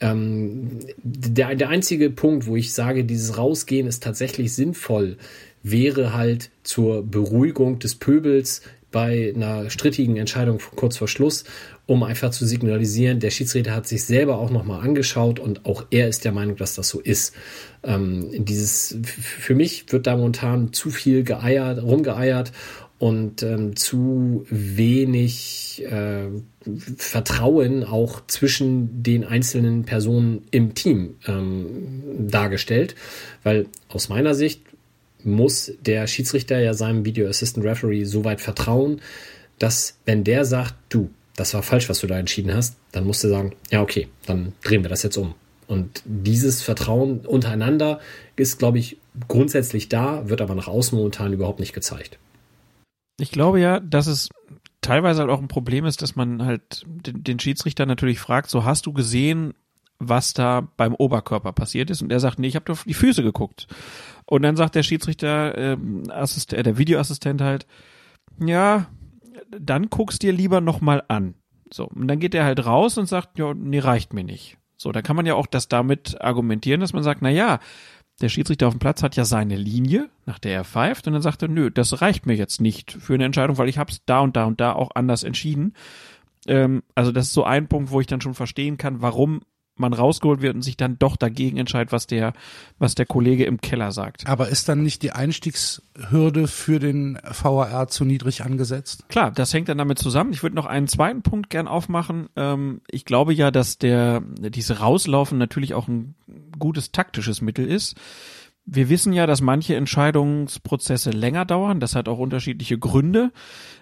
ähm, der, der einzige Punkt, wo ich sage, dieses Rausgehen ist tatsächlich sinnvoll, wäre halt zur Beruhigung des Pöbels bei einer strittigen Entscheidung kurz vor Schluss, um einfach zu signalisieren, der Schiedsrichter hat sich selber auch nochmal angeschaut und auch er ist der Meinung, dass das so ist. Ähm, dieses, für mich wird da momentan zu viel geeiert, rumgeeiert und ähm, zu wenig äh, Vertrauen auch zwischen den einzelnen Personen im Team ähm, dargestellt, weil aus meiner Sicht muss der Schiedsrichter ja seinem Video Assistant Referee so weit vertrauen, dass wenn der sagt, du, das war falsch, was du da entschieden hast, dann musst du sagen, ja, okay, dann drehen wir das jetzt um. Und dieses Vertrauen untereinander ist, glaube ich, grundsätzlich da, wird aber nach außen momentan überhaupt nicht gezeigt. Ich glaube ja, dass es teilweise halt auch ein Problem ist, dass man halt den, den Schiedsrichter natürlich fragt, so hast du gesehen, was da beim Oberkörper passiert ist? Und er sagt, nee, ich habe auf die Füße geguckt. Und dann sagt der Schiedsrichter, ähm, Assistent, äh, der Videoassistent halt, ja, dann guckst dir lieber nochmal an. So, und dann geht er halt raus und sagt, ja, nee, reicht mir nicht. So, da kann man ja auch das damit argumentieren, dass man sagt, na ja, der Schiedsrichter auf dem Platz hat ja seine Linie, nach der er pfeift, und dann sagt er, nö, das reicht mir jetzt nicht für eine Entscheidung, weil ich hab's da und da und da auch anders entschieden. Ähm, also das ist so ein Punkt, wo ich dann schon verstehen kann, warum man rausgeholt wird und sich dann doch dagegen entscheidet, was der, was der Kollege im Keller sagt. Aber ist dann nicht die Einstiegshürde für den VAR zu niedrig angesetzt? Klar, das hängt dann damit zusammen. Ich würde noch einen zweiten Punkt gern aufmachen. Ähm, ich glaube ja, dass der, diese Rauslaufen natürlich auch ein gutes taktisches Mittel ist. Wir wissen ja, dass manche Entscheidungsprozesse länger dauern. Das hat auch unterschiedliche Gründe,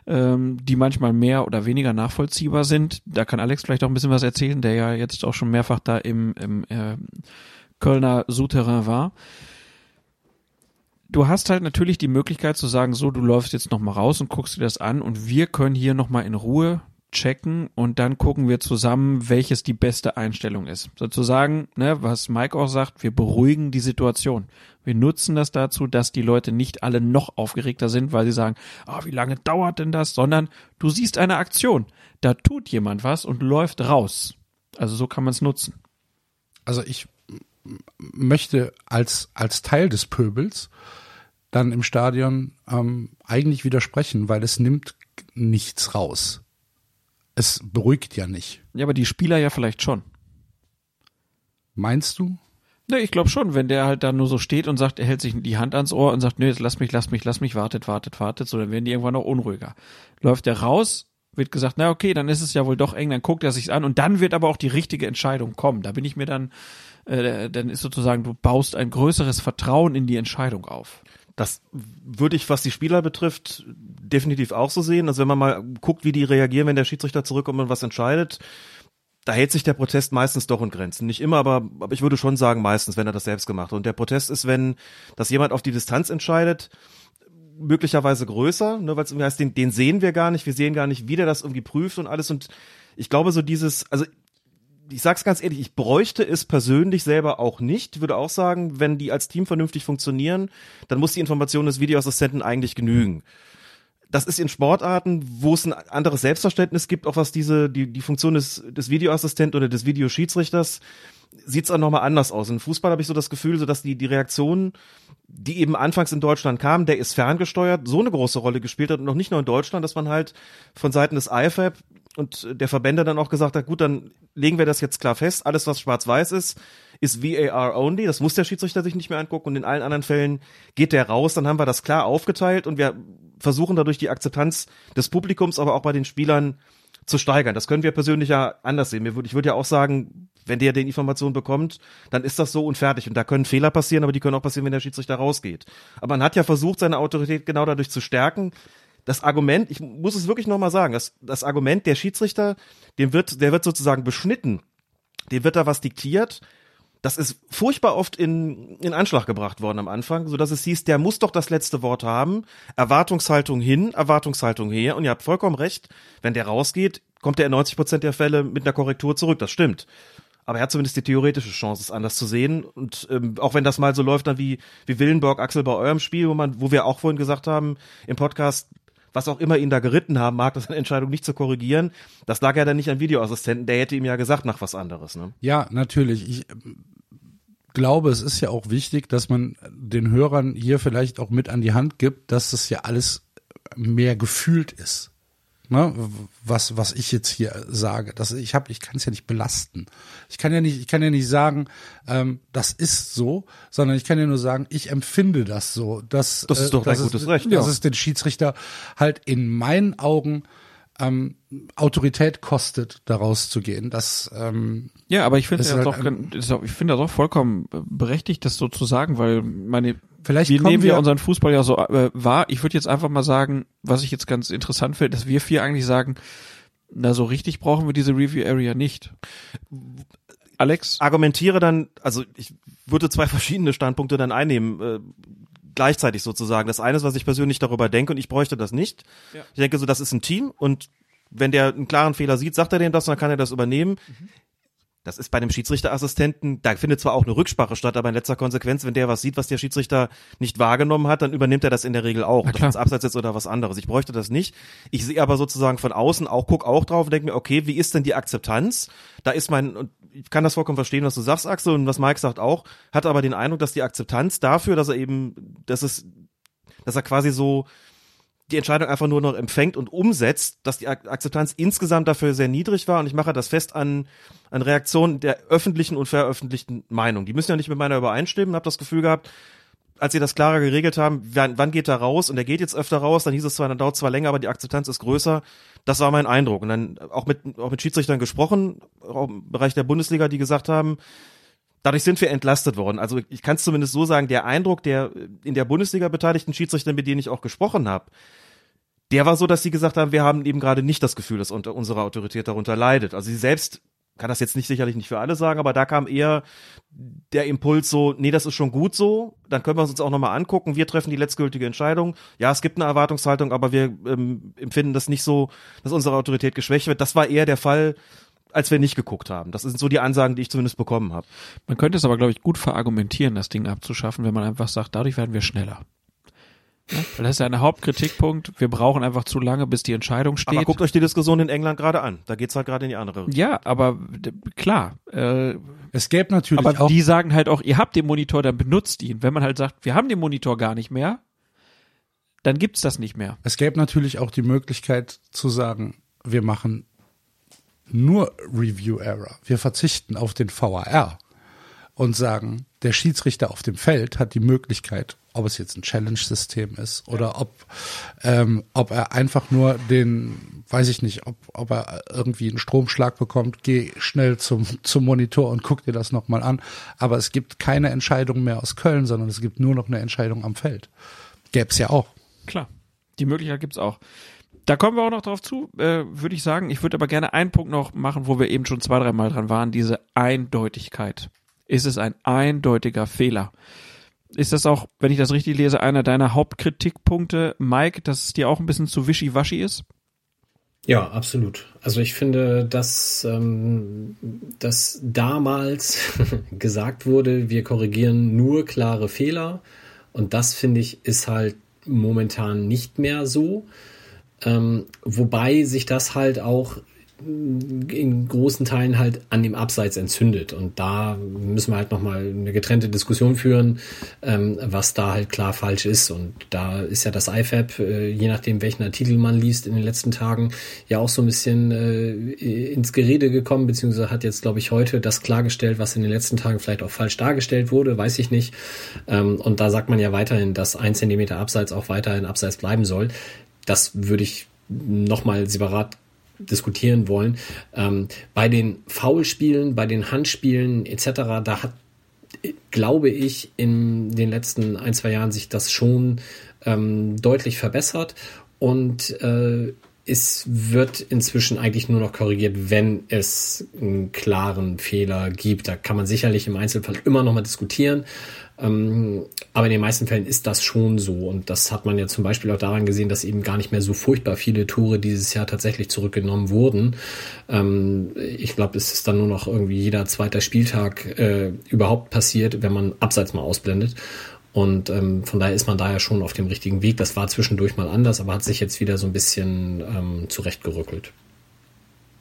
ähm, die manchmal mehr oder weniger nachvollziehbar sind. Da kann Alex vielleicht auch ein bisschen was erzählen, der ja jetzt auch schon mehrfach da im, im äh, Kölner Souterrain war. Du hast halt natürlich die Möglichkeit zu sagen, so, du läufst jetzt nochmal raus und guckst dir das an und wir können hier nochmal in Ruhe checken und dann gucken wir zusammen, welches die beste Einstellung ist. Sozusagen, ne, was Mike auch sagt, wir beruhigen die Situation. Wir nutzen das dazu, dass die Leute nicht alle noch aufgeregter sind, weil sie sagen, ah, wie lange dauert denn das? Sondern du siehst eine Aktion. Da tut jemand was und läuft raus. Also so kann man es nutzen. Also ich möchte als, als Teil des Pöbels dann im Stadion ähm, eigentlich widersprechen, weil es nimmt nichts raus es beruhigt ja nicht. Ja, aber die Spieler ja vielleicht schon. Meinst du? Ne, ich glaube schon, wenn der halt da nur so steht und sagt, er hält sich die Hand ans Ohr und sagt, nö, jetzt lass mich, lass mich, lass mich, wartet, wartet, wartet, so, dann werden die irgendwann noch unruhiger. Läuft der raus, wird gesagt, na okay, dann ist es ja wohl doch eng, dann guckt er sich's an und dann wird aber auch die richtige Entscheidung kommen. Da bin ich mir dann, äh, dann ist sozusagen, du baust ein größeres Vertrauen in die Entscheidung auf. Das würde ich, was die Spieler betrifft, definitiv auch so sehen. Also wenn man mal guckt, wie die reagieren, wenn der Schiedsrichter zurückkommt und was entscheidet, da hält sich der Protest meistens doch in Grenzen. Nicht immer, aber, aber ich würde schon sagen meistens, wenn er das selbst gemacht hat. Und der Protest ist, wenn das jemand auf die Distanz entscheidet, möglicherweise größer, ne, weil es irgendwie heißt, den, den sehen wir gar nicht, wir sehen gar nicht, wie der das irgendwie prüft und alles. Und ich glaube, so dieses, also ich sag's ganz ehrlich, ich bräuchte es persönlich selber auch nicht. Ich würde auch sagen, wenn die als Team vernünftig funktionieren, dann muss die Information des Videoassistenten eigentlich genügen. Das ist in Sportarten, wo es ein anderes Selbstverständnis gibt, auch was diese, die, die Funktion des, des Videoassistenten oder des Videoschiedsrichters, sieht's auch nochmal anders aus. In Fußball habe ich so das Gefühl, so dass die, die Reaktion, die eben anfangs in Deutschland kam, der ist ferngesteuert, so eine große Rolle gespielt hat und noch nicht nur in Deutschland, dass man halt von Seiten des IFAB und der Verbände dann auch gesagt hat, gut, dann legen wir das jetzt klar fest, alles was schwarz-weiß ist, ist VAR only, das muss der Schiedsrichter sich nicht mehr angucken und in allen anderen Fällen geht der raus, dann haben wir das klar aufgeteilt und wir versuchen dadurch die Akzeptanz des Publikums, aber auch bei den Spielern zu steigern. Das können wir persönlich ja anders sehen. Ich würde ja auch sagen, wenn der den Informationen bekommt, dann ist das so und fertig. Und da können Fehler passieren, aber die können auch passieren, wenn der Schiedsrichter rausgeht. Aber man hat ja versucht, seine Autorität genau dadurch zu stärken, das Argument, ich muss es wirklich nochmal sagen, das, das Argument der Schiedsrichter, dem wird, der wird sozusagen beschnitten, dem wird da was diktiert. Das ist furchtbar oft in, in Anschlag gebracht worden am Anfang, so dass es hieß, der muss doch das letzte Wort haben. Erwartungshaltung hin, Erwartungshaltung her. Und ihr habt vollkommen recht, wenn der rausgeht, kommt er in 90 Prozent der Fälle mit einer Korrektur zurück. Das stimmt. Aber er hat zumindest die theoretische Chance, es anders zu sehen. Und ähm, auch wenn das mal so läuft, dann wie, wie Willenborg, Axel bei eurem Spiel, wo man, wo wir auch vorhin gesagt haben im Podcast, was auch immer ihn da geritten haben mag, das eine Entscheidung nicht zu korrigieren, das lag ja dann nicht an Videoassistenten, der hätte ihm ja gesagt nach was anderes. Ne? Ja, natürlich. Ich glaube, es ist ja auch wichtig, dass man den Hörern hier vielleicht auch mit an die Hand gibt, dass das ja alles mehr gefühlt ist. ne, was was ich jetzt hier sage. Das ich habe, ich kann es ja nicht belasten. Ich kann ja nicht, ich kann ja nicht sagen, ähm, das ist so, sondern ich kann ja nur sagen, ich empfinde das so. Dass, Das ist doch dein dass gutes es, Recht, Dass ja. es den Schiedsrichter halt in meinen Augen ähm, Autorität kostet, daraus zu gehen. Das ähm, Ja, aber ich finde Das das doch, halt auch- ich finde das auch vollkommen äh, berechtigt, das so zu sagen, weil meine, Vielleicht wir nehmen ja wir- unseren Fußball ja so äh, wahr. Ich würde jetzt einfach mal sagen, was ich jetzt ganz interessant finde, dass wir vier eigentlich sagen, na so richtig brauchen wir diese Review Area nicht. Alex, argumentiere dann, also ich würde zwei verschiedene Standpunkte dann einnehmen, äh, gleichzeitig sozusagen. Das eine ist, was ich persönlich darüber denke und ich bräuchte das nicht. Ja. Ich denke so, das ist ein Team und wenn der einen klaren Fehler sieht, sagt er dem das und dann kann er das übernehmen. Das ist bei dem Schiedsrichterassistenten, da findet zwar auch eine Rücksprache statt, aber in letzter Konsequenz, wenn der was sieht, was der Schiedsrichter nicht wahrgenommen hat, dann übernimmt er das in der Regel auch. Ob das abseits ist oder was anderes. Ich bräuchte das nicht. Ich sehe aber sozusagen von außen auch, guck auch drauf und denke mir, okay, wie ist denn die Akzeptanz? Da ist mein, und ich kann das vollkommen verstehen, was du sagst, Axel, und was Mike sagt auch, hat aber den Eindruck, dass die Akzeptanz dafür, dass er eben, dass es, dass er quasi so die Entscheidung einfach nur noch empfängt und umsetzt, dass die Ak- Akzeptanz insgesamt dafür sehr niedrig war und ich mache das fest an, an Reaktionen der öffentlichen und veröffentlichten Meinung. Die müssen ja nicht mit meiner übereinstimmen, habe das Gefühl gehabt, als sie das klarer geregelt haben, wann, wann geht er raus und er geht jetzt öfter raus, dann hieß es zwar, dann dauert zwar länger, aber die Akzeptanz ist größer. Das war mein Eindruck. Und dann auch mit, auch mit Schiedsrichtern gesprochen, auch im Bereich der Bundesliga, die gesagt haben, dadurch sind wir entlastet worden. Also ich kann es zumindest so sagen, der Eindruck der in der Bundesliga beteiligten Schiedsrichter, mit denen ich auch gesprochen habe, der war so, dass sie gesagt haben, wir haben eben gerade nicht das Gefühl, dass unsere Autorität darunter leidet. Also sie selbst kann das jetzt nicht sicherlich nicht für alle sagen, aber da kam eher der Impuls so, nee, das ist schon gut so, dann können wir es uns auch nochmal angucken, wir treffen die letztgültige Entscheidung. Ja, es gibt eine Erwartungshaltung, aber wir ähm, empfinden das nicht so, dass unsere Autorität geschwächt wird. Das war eher der Fall, als wir nicht geguckt haben. Das sind so die Ansagen, die ich zumindest bekommen habe. man könnte es aber, glaube ich, gut verargumentieren, das Ding abzuschaffen, wenn man einfach sagt, dadurch werden wir schneller. Ja, weil das ist ja ein Hauptkritikpunkt. Wir brauchen einfach zu lange, bis die Entscheidung steht. Aber guckt euch die Diskussion in England gerade an. Da geht's halt gerade in die andere Richtung. ja, aber klar. Äh, es gäbe natürlich aber auch die sagen halt auch, ihr habt den Monitor, dann benutzt ihn. Wenn man halt sagt, wir haben den Monitor gar nicht mehr, dann gibt's das nicht mehr. Es gäbe natürlich auch die Möglichkeit zu sagen, wir machen nur Review Error. Wir verzichten auf den VAR und sagen, der Schiedsrichter auf dem Feld hat die Möglichkeit, ob es jetzt ein Challenge-System ist oder ob, ähm, ob er einfach nur den, weiß ich nicht, ob, ob er irgendwie einen Stromschlag bekommt, geh schnell zum, zum Monitor und guck dir das nochmal an. Aber es gibt keine Entscheidung mehr aus Köln, sondern es gibt nur noch eine Entscheidung am Feld. Gäb's ja auch. Klar, die Möglichkeit gibt's auch. Da kommen wir auch noch drauf zu, äh, würde ich sagen. Ich würde aber gerne einen Punkt noch machen, wo wir eben schon zwei, dreimal dran waren, diese Eindeutigkeit. Ist es ein eindeutiger Fehler? Ist das auch, wenn ich das richtig lese, einer deiner Hauptkritikpunkte, Mike, dass es dir auch ein bisschen zu wischiwaschi ist? Ja, absolut. Also ich finde, dass, ähm, dass damals gesagt wurde, wir korrigieren nur klare Fehler. Und das finde ich ist halt momentan nicht mehr so. Ähm, wobei sich das halt auch in großen Teilen halt an dem Abseits entzündet. Und da müssen wir halt nochmal eine getrennte Diskussion führen, ähm, was da halt klar falsch ist. Und da ist ja das IFAB, äh, je nachdem welchen Artikel man liest in den letzten Tagen, ja auch so ein bisschen äh, ins Gerede gekommen, beziehungsweise hat jetzt, glaube ich, heute das klargestellt, was in den letzten Tagen vielleicht auch falsch dargestellt wurde, weiß ich nicht. Ähm, und da sagt man ja weiterhin, dass ein Zentimeter Abseits auch weiterhin Abseits bleiben soll. Das würde ich nochmal separat diskutieren wollen. Ähm, bei den Foulspielen, bei den Handspielen etc., da hat, glaube ich, in den letzten ein, zwei Jahren sich das schon ähm, deutlich verbessert und äh, es wird inzwischen eigentlich nur noch korrigiert, wenn es einen klaren Fehler gibt. Da kann man sicherlich im Einzelfall immer noch mal diskutieren. Ähm, aber in den meisten Fällen ist das schon so. Und das hat man ja zum Beispiel auch daran gesehen, dass eben gar nicht mehr so furchtbar viele Tore dieses Jahr tatsächlich zurückgenommen wurden. Ähm, ich glaube, es ist dann nur noch irgendwie jeder zweite Spieltag äh, überhaupt passiert, wenn man abseits mal ausblendet. Und ähm, von daher ist man da ja schon auf dem richtigen Weg. Das war zwischendurch mal anders, aber hat sich jetzt wieder so ein bisschen ähm, zurechtgerückelt.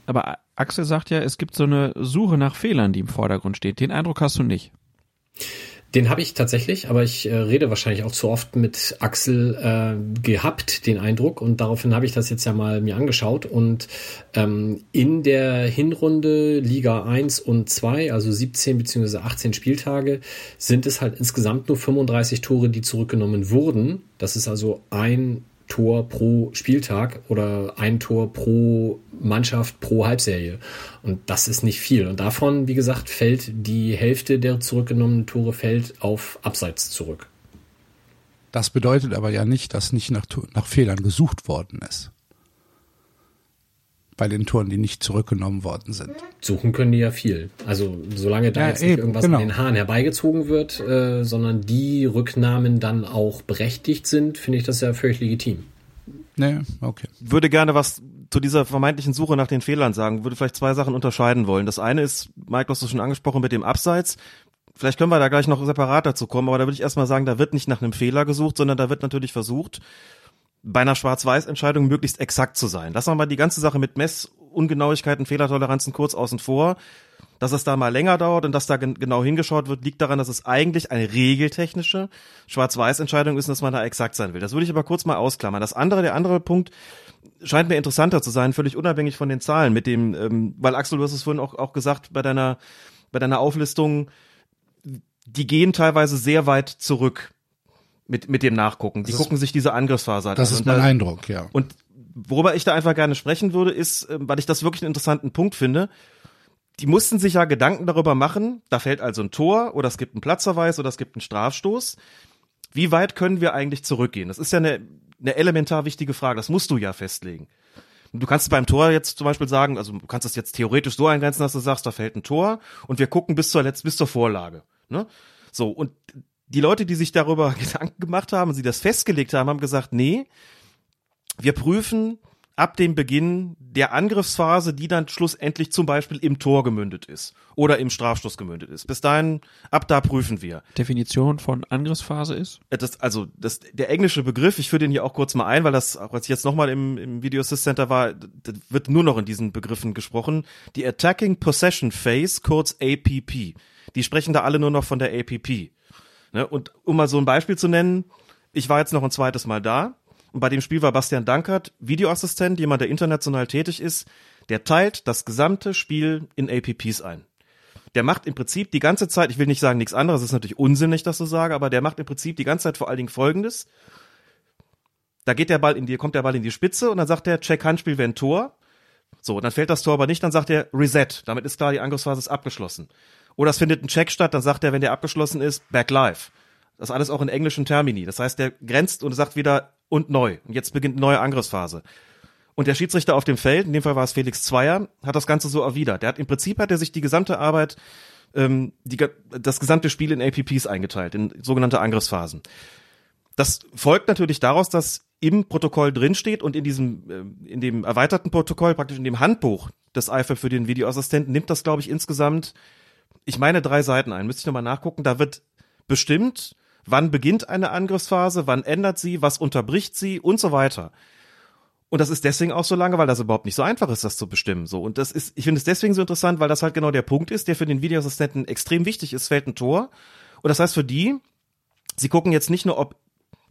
Aber Axel sagt ja, es gibt so eine Suche nach Fehlern, die im Vordergrund steht. Den Eindruck hast du nicht. Den habe ich tatsächlich, aber ich äh, rede wahrscheinlich auch zu oft mit Axel äh, gehabt, den Eindruck. Und daraufhin habe ich das jetzt ja mal mir angeschaut. Und ähm, in der Hinrunde Liga 1 und 2, also 17 bzw. 18 Spieltage, sind es halt insgesamt nur 35 Tore, die zurückgenommen wurden. Das ist also ein Tor pro Spieltag oder ein Tor pro Mannschaft pro Halbserie. Und das ist nicht viel. Und davon, wie gesagt, fällt die Hälfte der zurückgenommenen Tore fällt auf Abseits zurück. Das bedeutet aber ja nicht, dass nicht nach, nach Fehlern gesucht worden ist. Bei den Toren, die nicht zurückgenommen worden sind. Suchen können die ja viel. Also solange da Ja, jetzt nicht eben, irgendwas genau. in den Haaren herbeigezogen wird, äh, sondern die Rücknahmen dann auch berechtigt sind, finde ich das ja völlig legitim. Nee, okay. würde gerne was zu dieser vermeintlichen Suche nach den Fehlern sagen, würde vielleicht zwei Sachen unterscheiden wollen. Das eine ist, Mike, du hast es schon angesprochen mit dem Abseits. Vielleicht können wir da gleich noch separat dazu kommen, aber da würde ich erstmal sagen, da wird nicht nach einem Fehler gesucht, sondern da wird natürlich versucht, bei einer Schwarz-Weiß-Entscheidung möglichst exakt zu sein. Lassen wir mal die ganze Sache mit Messungenauigkeiten, Fehlertoleranzen kurz außen vor. Dass es da mal länger dauert und dass da gen genau hingeschaut wird, liegt daran, dass es eigentlich eine regeltechnische Schwarz-Weiß-Entscheidung ist und dass man da exakt sein will. Das würde ich aber kurz mal ausklammern. Das andere, der andere Punkt scheint mir interessanter zu sein, völlig unabhängig von den Zahlen, mit dem, ähm, weil Axel, du hast es vorhin auch, auch gesagt bei deiner, bei deiner Auflistung, die gehen teilweise sehr weit zurück mit, mit dem Nachgucken. Die Das ist- gucken sich diese Angriffsphase an. Das Und ist mein da- Eindruck, ja. und worüber ich da einfach gerne sprechen würde, ist, äh, weil ich das wirklich einen interessanten Punkt finde, die mussten sich ja Gedanken darüber machen, da fällt also ein Tor oder es gibt einen Platzverweis oder es gibt einen Strafstoß. Wie weit können wir eigentlich zurückgehen? Das ist ja eine, eine elementar wichtige Frage, das musst du ja festlegen. Du kannst beim Tor jetzt zum Beispiel sagen, also du kannst es jetzt theoretisch so eingrenzen, dass du sagst, da fällt ein Tor und wir gucken bis zur letzten, bis zur Vorlage. Ne? So, und die Leute, die sich darüber Gedanken gemacht haben sie das festgelegt haben, haben gesagt, nee, wir prüfen ab dem Beginn der Angriffsphase, die dann schlussendlich zum Beispiel im Tor gemündet ist oder im Strafstoß gemündet ist. Bis dahin, ab da prüfen wir. Definition von Angriffsphase ist? Äh, Das, also das, der englische Begriff, ich führe den hier auch kurz mal ein, weil das, auch als ich jetzt nochmal im, im Video Assist Center war, wird nur noch in diesen Begriffen gesprochen. Die Attacking Possession Phase, kurz APP. Die sprechen da alle nur noch von der APP. Ne? Und um mal so ein Beispiel zu nennen, ich war jetzt noch ein zweites Mal da und bei dem Spiel war Bastian Dankert, Videoassistent, jemand, der international tätig ist, der teilt das gesamte Spiel in APPs ein. Der macht im Prinzip die ganze Zeit, ich will nicht sagen nichts anderes, ist natürlich unsinnig, das zu sagen, aber der macht im Prinzip die ganze Zeit vor allen Dingen Folgendes. Da geht der Ball in die, kommt der Ball in die Spitze und dann sagt er, check Handspiel, wenn Tor. So, dann fällt das Tor aber nicht, dann sagt er Reset. Damit ist klar, die Angriffsphase ist abgeschlossen. Oder es findet ein Check statt, dann sagt er, wenn der abgeschlossen ist, back live. Das alles auch in englischen Termini. Das heißt, der grenzt und sagt wieder und neu. Und jetzt beginnt eine neue Angriffsphase. Und der Schiedsrichter auf dem Feld, in dem Fall war es Felix Zweier, hat das Ganze so erwidert. Der hat im Prinzip hat er sich die gesamte Arbeit, ähm, die, das gesamte Spiel in APPs eingeteilt, in sogenannte Angriffsphasen. Das folgt natürlich daraus, dass im Protokoll drinsteht und in diesem, ähm, in dem erweiterten Protokoll, praktisch in dem Handbuch des IFAB für den Videoassistenten, nimmt das, glaube ich, insgesamt, ich meine, drei Seiten ein. Müsste ich nochmal nachgucken. Da wird bestimmt, wann beginnt eine Angriffsphase, wann ändert sie, was unterbricht sie und so weiter. Und das ist deswegen auch so lange, weil das überhaupt nicht so einfach ist, das zu bestimmen. So und das ist, ich finde es deswegen so interessant, weil das halt genau der Punkt ist, der für den Videoassistenten extrem wichtig ist. Fällt ein Tor und das heißt für die, sie gucken jetzt nicht nur, ob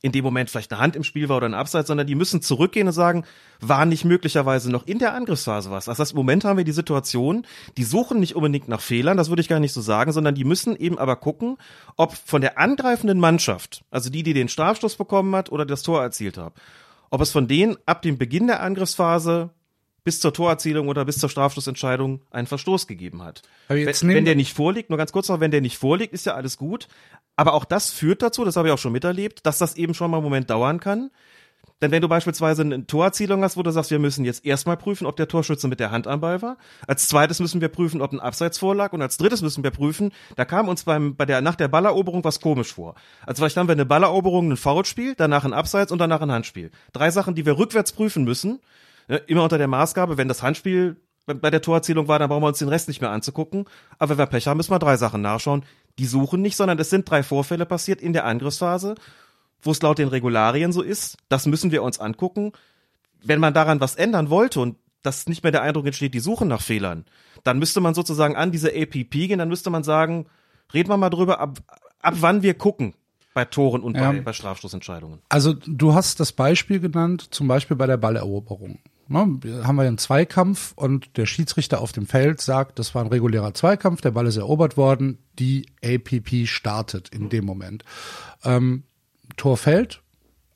in dem Moment vielleicht eine Hand im Spiel war oder ein Abseits, sondern die müssen zurückgehen und sagen, war nicht möglicherweise noch in der Angriffsphase was. Das heißt, im Moment haben wir die Situation, die suchen nicht unbedingt nach Fehlern, das würde ich gar nicht so sagen, sondern die müssen eben aber gucken, ob von der angreifenden Mannschaft, also die, die den Strafstoß bekommen hat oder das Tor erzielt hat, ob es von denen ab dem Beginn der Angriffsphase bis zur Torerzielung oder bis zur Strafstoßentscheidung einen Verstoß gegeben hat. Wenn, wenn der nicht vorliegt, nur ganz kurz noch, wenn der nicht vorliegt, ist ja alles gut. Aber auch das führt dazu, das habe ich auch schon miterlebt, dass das eben schon mal einen Moment dauern kann. Denn wenn du beispielsweise eine Torerzielung hast, wo du sagst, wir müssen jetzt erstmal prüfen, ob der Torschütze mit der Hand am Ball war. Als zweites müssen wir prüfen, ob ein Abseits vorlag. Und als drittes müssen wir prüfen, da kam uns beim, bei der, nach der Balleroberung was komisch vor. Also vielleicht haben wir eine Balleroberung, ein Foulspiel, danach ein Abseits und danach ein Handspiel. Drei Sachen, die wir rückwärts prüfen müssen. Ne, immer unter der Maßgabe, wenn das Handspiel bei- der Torerzielung war, dann brauchen wir uns den Rest nicht mehr anzugucken. Aber wenn wir Pech haben, müssen wir drei Sachen nachschauen. Die suchen nicht, sondern es sind drei Vorfälle passiert in der Angriffsphase, wo es laut den Regularien so ist. Das müssen wir uns angucken. Wenn man daran was ändern wollte und dass nicht mehr der Eindruck entsteht, die suchen nach Fehlern, dann müsste man sozusagen an diese APP gehen, dann müsste man sagen, reden wir mal drüber, ab, ab wann wir gucken bei Toren und Ja. bei, bei Strafstoßentscheidungen. Also du hast das Beispiel genannt, zum Beispiel bei der Balleroberung. Ne, haben wir einen Zweikampf und der Schiedsrichter auf dem Feld sagt, das war ein regulärer Zweikampf, der Ball ist erobert worden, die APP startet in dem Moment. Ähm, Tor fällt,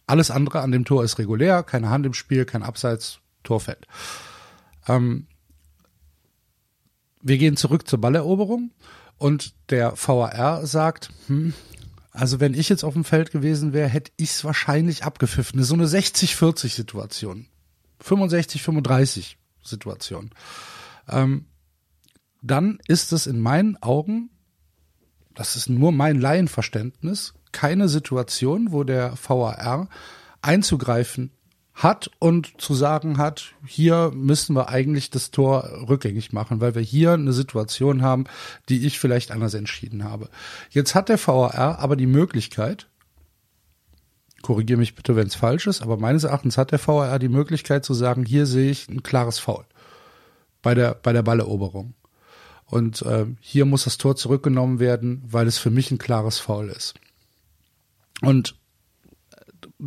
alles andere an dem Tor ist regulär, keine Hand im Spiel, kein Abseits, Tor fällt. Ähm, wir gehen zurück zur Balleroberung und der VAR sagt, hm, also wenn ich jetzt auf dem Feld gewesen wäre, hätte ich es wahrscheinlich abgepfiffen. So eine 60-40-Situation. 65-35 Situation. Ähm, dann ist es in meinen Augen, das ist nur mein Laienverständnis, keine Situation, wo der VAR einzugreifen hat und zu sagen hat, hier müssen wir eigentlich das Tor rückgängig machen, weil wir hier eine Situation haben, die ich vielleicht anders entschieden habe. Jetzt hat der VAR aber die Möglichkeit, korrigiere mich bitte, wenn es falsch ist, aber meines Erachtens hat der VAR die Möglichkeit zu sagen, hier sehe ich ein klares Foul bei der, bei der Balleroberung. Und äh, hier muss das Tor zurückgenommen werden, weil es für mich ein klares Foul ist. Und äh,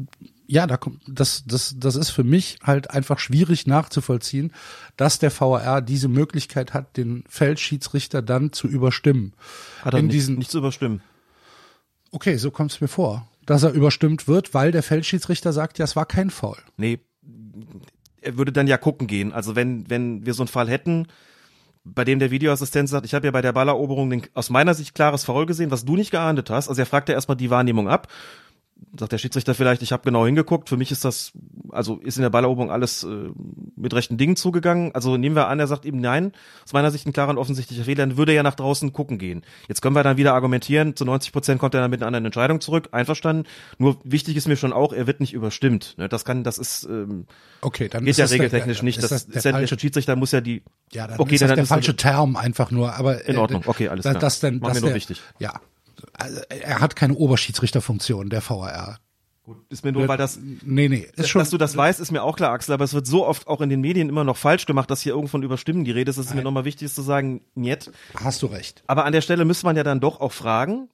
ja, da kommt, das, das, das ist für mich halt einfach schwierig nachzuvollziehen, dass der VAR diese Möglichkeit hat, den Feldschiedsrichter dann zu überstimmen. Hat er in nicht, diesen, nicht zu überstimmen. okay, so kommt es mir vor, dass er überstimmt wird, weil der Feldschiedsrichter sagt, ja, es war kein Foul. Nee, er würde dann ja gucken gehen. Also wenn, wenn wir so einen Fall hätten, bei dem der Videoassistent sagt, ich habe ja bei der Balleroberung den, aus meiner Sicht klares Foul gesehen, was du nicht geahndet hast. Also er fragt ja erstmal die Wahrnehmung ab. Sagt der Schiedsrichter vielleicht, ich habe genau hingeguckt. Für mich ist das, also ist in der Balleroberung alles äh, mit rechten Dingen zugegangen. Also nehmen wir an, er sagt eben nein, aus meiner Sicht ein klarer und offensichtlicher Fehler, dann würde er ja nach draußen gucken gehen. Jetzt können wir dann wieder argumentieren, zu 90 Prozent kommt er dann mit einer anderen Entscheidung zurück, einverstanden. Nur wichtig ist mir schon auch, er wird nicht überstimmt. Ne, Das kann, das ist ähm, Okay, dann Geht ist ja das der- regeltechnisch der- nicht. Ist Das, das ist der ja, der falsche Schiedsrichter muss ja die. Ja, dann okay, ist das dann der ist falsche Term einfach nur, aber In äh, Ordnung, okay, alles klar. Das denn, War dass mir nur der, wichtig. Ja, also, er hat keine Oberschiedsrichterfunktion, der VAR. Gut, ist mir nur, weil das, Nee, nee, ist schon. dass du das weißt, ist mir auch klar, Axel, aber es wird so oft auch in den Medien immer noch falsch gemacht, dass hier irgendwo von Überstimmen die Rede ist. Es ist mir nochmal wichtig ist zu sagen, niet. hast du recht. Aber an der Stelle müsste man ja dann doch auch fragen,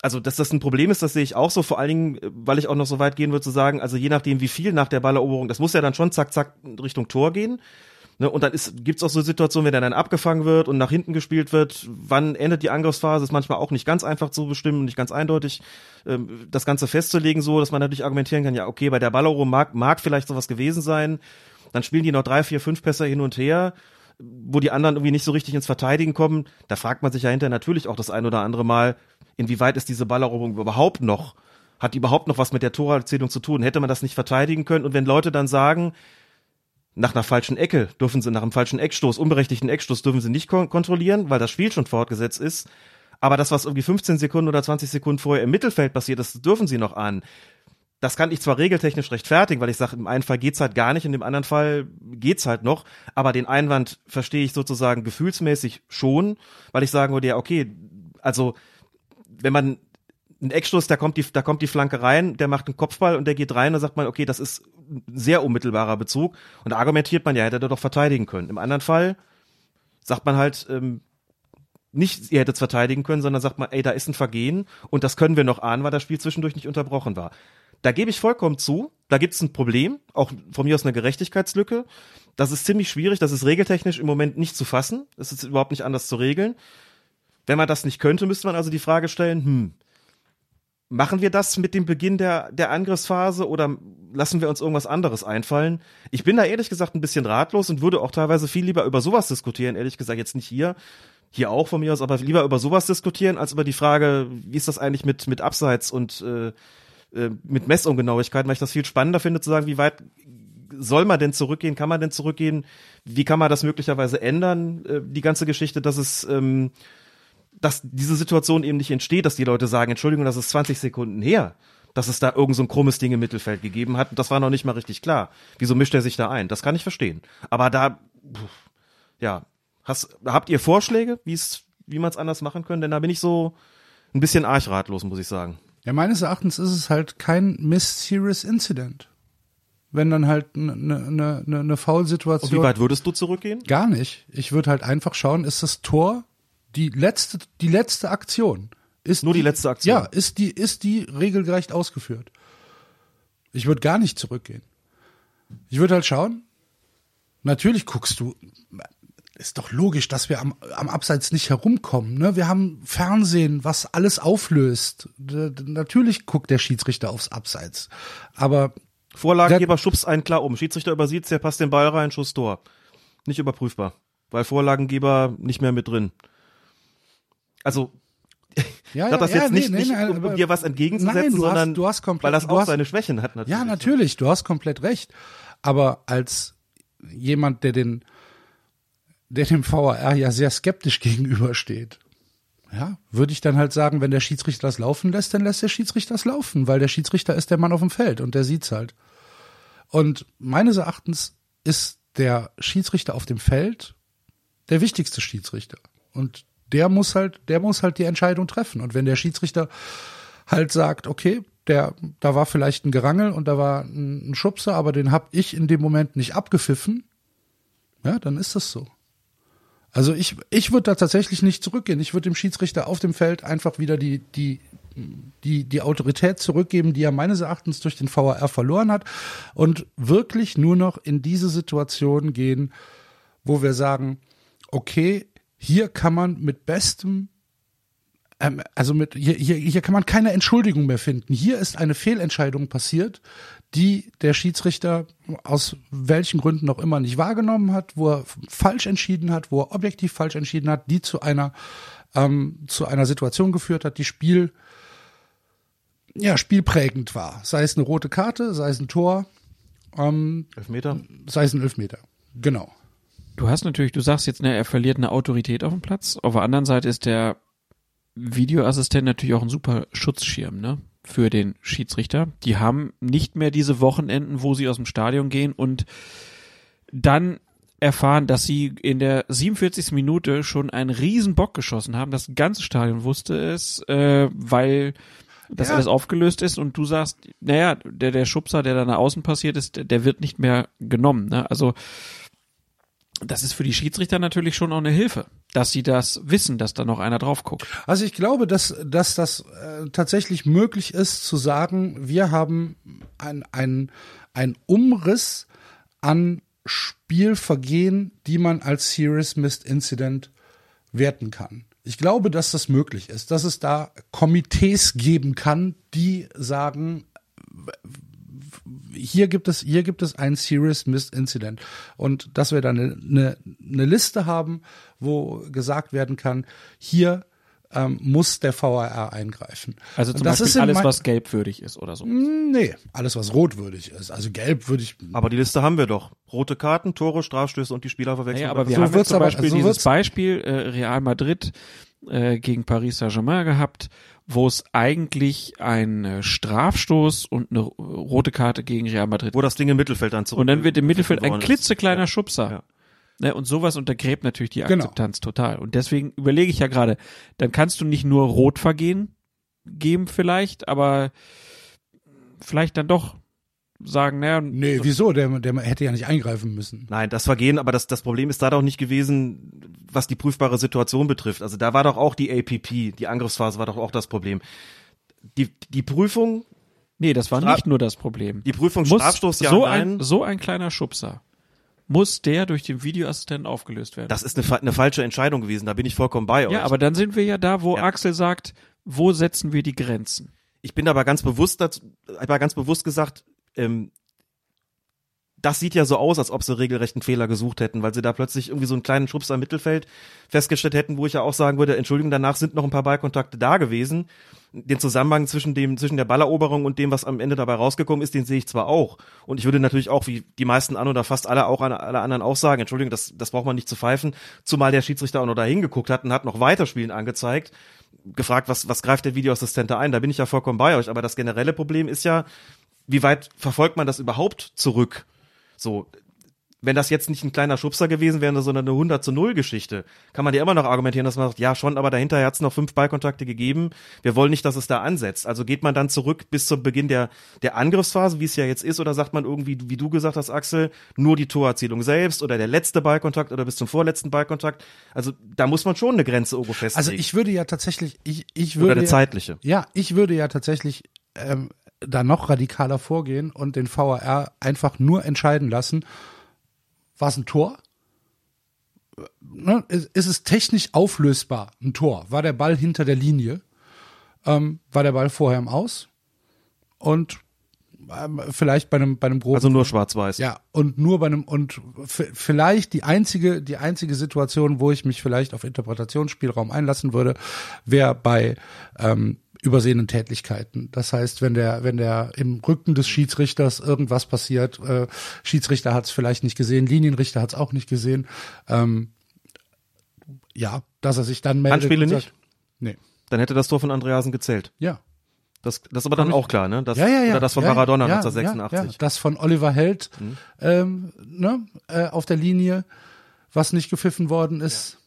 also, dass das ein Problem ist, das sehe ich auch so, vor allen Dingen, weil ich auch noch so weit gehen würde zu sagen, also je nachdem, wie viel nach der Balleroberung, das muss ja dann schon zack, zack Richtung Tor gehen. Ne, und dann ist, gibt's auch so Situationen, wenn der dann abgefangen wird und nach hinten gespielt wird, wann endet die Angriffsphase, ist manchmal auch nicht ganz einfach zu bestimmen, nicht ganz eindeutig ähm, das Ganze festzulegen, so, dass man natürlich argumentieren kann, ja, okay, bei der Balleroberung mag, mag vielleicht sowas gewesen sein, dann spielen die noch drei, vier, fünf Pässe hin und her, wo die anderen irgendwie nicht so richtig ins Verteidigen kommen, da fragt man sich ja hinterher natürlich auch das ein oder andere Mal, inwieweit ist diese Balleroberung überhaupt noch, hat die überhaupt noch was mit der Torerzählung zu tun? Hätte man das nicht verteidigen können? Und wenn Leute dann sagen, nach einer falschen Ecke dürfen sie, nach einem falschen Eckstoß, unberechtigten Eckstoß dürfen sie nicht kon kontrollieren, weil das Spiel schon fortgesetzt ist. Aber das, was irgendwie 15 Sekunden oder 20 Sekunden vorher im Mittelfeld passiert ist, dürfen sie noch ahnen. Das kann ich zwar regeltechnisch rechtfertigen, weil ich sage, im einen Fall geht's halt gar nicht, in dem anderen Fall geht's halt noch, aber den Einwand verstehe ich sozusagen gefühlsmäßig schon, weil ich sagen würde, ja, okay, also wenn man einen Eckstoß, da kommt die, da kommt die Flanke rein, der macht einen Kopfball und der geht rein, dann sagt man, okay, das ist ein sehr unmittelbarer Bezug und da argumentiert man ja, hätte er doch verteidigen können. Im anderen Fall sagt man halt, ähm, nicht, ihr hättet es verteidigen können, sondern sagt man, ey, da ist ein Vergehen und das können wir noch ahnen, weil das Spiel zwischendurch nicht unterbrochen war. Da gebe ich vollkommen zu, da gibt es ein Problem, auch von mir aus eine Gerechtigkeitslücke. Das ist ziemlich schwierig, das ist regeltechnisch im Moment nicht zu fassen. Das ist überhaupt nicht anders zu regeln. Wenn man das nicht könnte, müsste man also die Frage stellen, hm, machen wir das mit dem Beginn der, der Angriffsphase oder lassen wir uns irgendwas anderes einfallen? Ich bin da ehrlich gesagt ein bisschen ratlos und würde auch teilweise viel lieber über sowas diskutieren, ehrlich gesagt jetzt nicht hier, hier auch von mir aus, aber lieber über sowas diskutieren, als über die Frage, wie ist das eigentlich mit, mit Abseits und äh, äh, mit Messungenauigkeiten, weil ich das viel spannender finde, zu sagen, wie weit soll man denn zurückgehen, kann man denn zurückgehen, wie kann man das möglicherweise ändern, äh, die ganze Geschichte, dass es ähm, dass diese Situation eben nicht entsteht, dass die Leute sagen, Entschuldigung, das ist 20 Sekunden her, dass es da irgend so ein krummes Ding im Mittelfeld gegeben hat. Und das war noch nicht mal richtig klar. Wieso mischt er sich da ein? Das kann ich verstehen. Aber da, ja, hast, habt ihr Vorschläge, wie es, wie man es anders machen könnte? Denn da bin ich so ein bisschen arg ratlos, muss ich sagen. Ja, meines Erachtens ist es halt kein Miss-Serious Incident. Wenn dann halt eine ne, ne, ne, ne Und Foul-Situation. wie weit würdest du zurückgehen? Gar nicht. Ich würde halt einfach schauen, ist das Tor die letzte, die letzte Aktion? ist Nur die letzte Aktion. Ja, ist die, ist die regelgerecht ausgeführt. Ich würde gar nicht zurückgehen. Ich würde halt schauen. Natürlich guckst du, ist doch logisch, dass wir am, am Abseits nicht herumkommen. Ne? Wir haben Fernsehen, was alles auflöst. D natürlich guckt der Schiedsrichter aufs Abseits. Aber Vorlagengeber schubst einen klar um. Schiedsrichter übersieht der passt den Ball rein, Schuss Tor. Nicht überprüfbar. Weil Vorlagengeber nicht mehr mit drin. Also, ja, ich sag das ja, jetzt nee, nicht, nee, nicht nee, um, aber- dir was entgegenzusetzen, Nein, du hast- sondern du hast komplett- weil das auch hast- seine Schwächen hat natürlich. Ja, natürlich, du hast komplett recht. Aber als jemand, der den, der dem VAR ja sehr skeptisch gegenübersteht, ja, würde ich dann halt sagen, wenn der Schiedsrichter das laufen lässt, dann lässt der Schiedsrichter das laufen, weil der Schiedsrichter ist der Mann auf dem Feld und der sieht's halt. Und meines Erachtens ist der Schiedsrichter auf dem Feld der wichtigste Schiedsrichter. Und der muss halt, der muss halt die Entscheidung treffen. Und wenn der Schiedsrichter halt sagt, okay, der, da war vielleicht ein Gerangel und da war ein, ein Schubser, aber den hab ich in dem Moment nicht abgepfiffen, ja, dann ist das so. Also ich, ich würde da tatsächlich nicht zurückgehen. Ich würde dem Schiedsrichter auf dem Feld einfach wieder die, die, die, die Autorität zurückgeben, die er meines Erachtens durch den VAR verloren hat und wirklich nur noch in diese Situation gehen, wo wir sagen, okay, hier kann man mit bestem ähm, also mit hier, hier, hier kann man keine Entschuldigung mehr finden. Hier ist eine Fehlentscheidung passiert, die der Schiedsrichter aus welchen Gründen auch immer nicht wahrgenommen hat, wo er falsch entschieden hat, wo er objektiv falsch entschieden hat, die zu einer ähm, zu einer Situation geführt hat, die Spiel ja spielprägend war. Sei es eine rote Karte, sei es ein Tor, ähm, Elfmeter? sei es ein Elfmeter. Genau. Du hast natürlich, du sagst jetzt, ne, er verliert eine Autorität auf dem Platz. Auf der anderen Seite ist der Videoassistent natürlich auch ein super Schutzschirm, ne? Für den Schiedsrichter. Die haben nicht mehr diese Wochenenden, wo sie aus dem Stadion gehen und dann erfahren, dass sie in der 47. Minute schon einen riesen Bock geschossen haben. Das ganze Stadion wusste es, äh, weil das Ja. alles aufgelöst ist und du sagst, naja, der, der Schubser, der da nach außen passiert ist, der, der wird nicht mehr genommen. Ne? Also das ist für die Schiedsrichter natürlich schon auch eine Hilfe, dass sie das wissen, dass da noch einer drauf guckt. Also ich glaube, dass, dass das äh, tatsächlich möglich ist zu sagen, wir haben ein, ein, ein Umriss an Spielvergehen, die man als Serious Missed Incident werten kann. Ich glaube, dass das möglich ist, dass es da Komitees geben kann, die sagen, hier gibt es, hier gibt es ein Serious Missed Incident. Und dass wir dann eine, eine, eine Liste haben, wo gesagt werden kann, hier ähm, muss der VAR eingreifen. Also zum das Beispiel ist alles, was gelbwürdig ist oder so. Nee, alles, was rotwürdig ist. Also gelb würde ich. Aber die Liste haben wir doch. Rote Karten, Tore, Strafstöße und die Spielerverwechslung. Naja, aber wir So haben zum aber- Beispiel so dieses wird's- Beispiel äh, Real Madrid äh, gegen Paris Saint-Germain gehabt, wo es eigentlich ein äh, Strafstoß und eine rote Karte gegen Real Madrid wo das Ding im Mittelfeld dann zurück. Und dann wird im Mittelfeld ein ist. klitzekleiner Ja. Schubser. Ja. Ne, und sowas untergräbt natürlich die Genau. Akzeptanz total. Und deswegen überlege ich ja gerade, dann kannst du nicht nur Rotvergehen geben vielleicht, aber vielleicht dann doch sagen, naja, Nee, wieso? Der, der hätte ja nicht eingreifen müssen. Nein, das Vergehen, aber das, das Problem ist da doch nicht gewesen, was die prüfbare Situation betrifft. Also da war doch auch die APP, die Angriffsphase war doch auch das Problem. Die, die Prüfung, nee, das war Stra- nicht nur das Problem. die Prüfung muss Strafstoß, ja, so nein, ein so ein kleiner Schubser muss der durch den Videoassistenten aufgelöst werden. das ist eine, eine falsche Entscheidung gewesen, da bin ich vollkommen bei euch. ja, aber dann sind wir ja da, wo Ja. Axel sagt, wo setzen wir die Grenzen? Ich bin aber ganz bewusst dazu, aber ganz bewusst gesagt, ähm, das sieht ja so aus, als ob sie regelrecht einen Fehler gesucht hätten, weil sie da plötzlich irgendwie so einen kleinen Schubser im Mittelfeld festgestellt hätten, wo ich ja auch sagen würde, Entschuldigung, danach sind noch ein paar Ballkontakte da gewesen. Den Zusammenhang zwischen dem, zwischen der Balleroberung und dem, was am Ende dabei rausgekommen ist, den sehe ich zwar auch. Und ich würde natürlich auch, wie die meisten an oder fast alle auch an alle anderen auch sagen, Entschuldigung, das, das braucht man nicht zu pfeifen, zumal der Schiedsrichter auch noch da hingeguckt hat und hat noch Weiterspielen angezeigt gefragt, was, was greift der Videoassistent da ein? Da bin ich ja vollkommen bei euch. Aber das generelle Problem ist ja, wie weit verfolgt man das überhaupt zurück? So, wenn das jetzt nicht ein kleiner Schubser gewesen wäre, sondern eine 100 zu 0 Geschichte, kann man ja immer noch argumentieren, dass man sagt, ja schon, aber dahinter hat es noch fünf Ballkontakte gegeben. Wir wollen nicht, dass es da ansetzt. Also geht man dann zurück bis zum Beginn der, der Angriffsphase, wie es ja jetzt ist, oder sagt man irgendwie, wie du gesagt hast, Axel, nur die Torerzielung selbst oder der letzte Ballkontakt oder bis zum vorletzten Ballkontakt. Also da muss man schon eine Grenze irgendwo festlegen. Also ich würde ja tatsächlich, ich, ich würde. Oder eine zeitliche. Ja, ich würde ja tatsächlich ähm, da noch radikaler vorgehen und den VAR einfach nur entscheiden lassen, war es ein Tor? Ne? Ist, es technisch auflösbar, ein Tor? War der Ball hinter der Linie? Ähm, war der Ball vorher im Aus? Und ähm, vielleicht bei einem, bei einem groben. Also nur schwarz-weiß. Ja, und nur bei einem, und vielleicht die einzige, die einzige Situation, wo ich mich vielleicht auf Interpretationsspielraum einlassen würde, wäre bei ähm, übersehenen Tätlichkeiten. Das heißt, wenn der, wenn der im Rücken des Schiedsrichters irgendwas passiert, äh, Schiedsrichter hat es vielleicht nicht gesehen, Linienrichter hat es auch nicht gesehen, ähm, ja, dass er sich dann meldet. Handspiele nicht? sagt, Nee. Dann hätte das Tor von Andreasen gezählt. Ja. Das, das ist aber dann auch klar, ne? Das, ja, ja, ja. Oder das von ja, Maradona ja, 1986. Ja. Das von Oliver Held ähm, ne, äh, auf der Linie, was nicht gepfiffen worden ist.